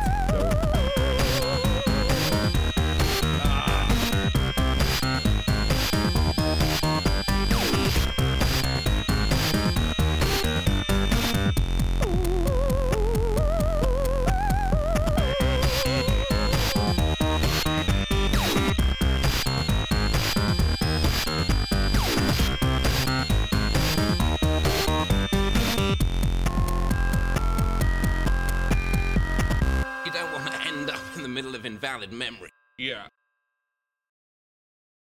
Memory. Yeah.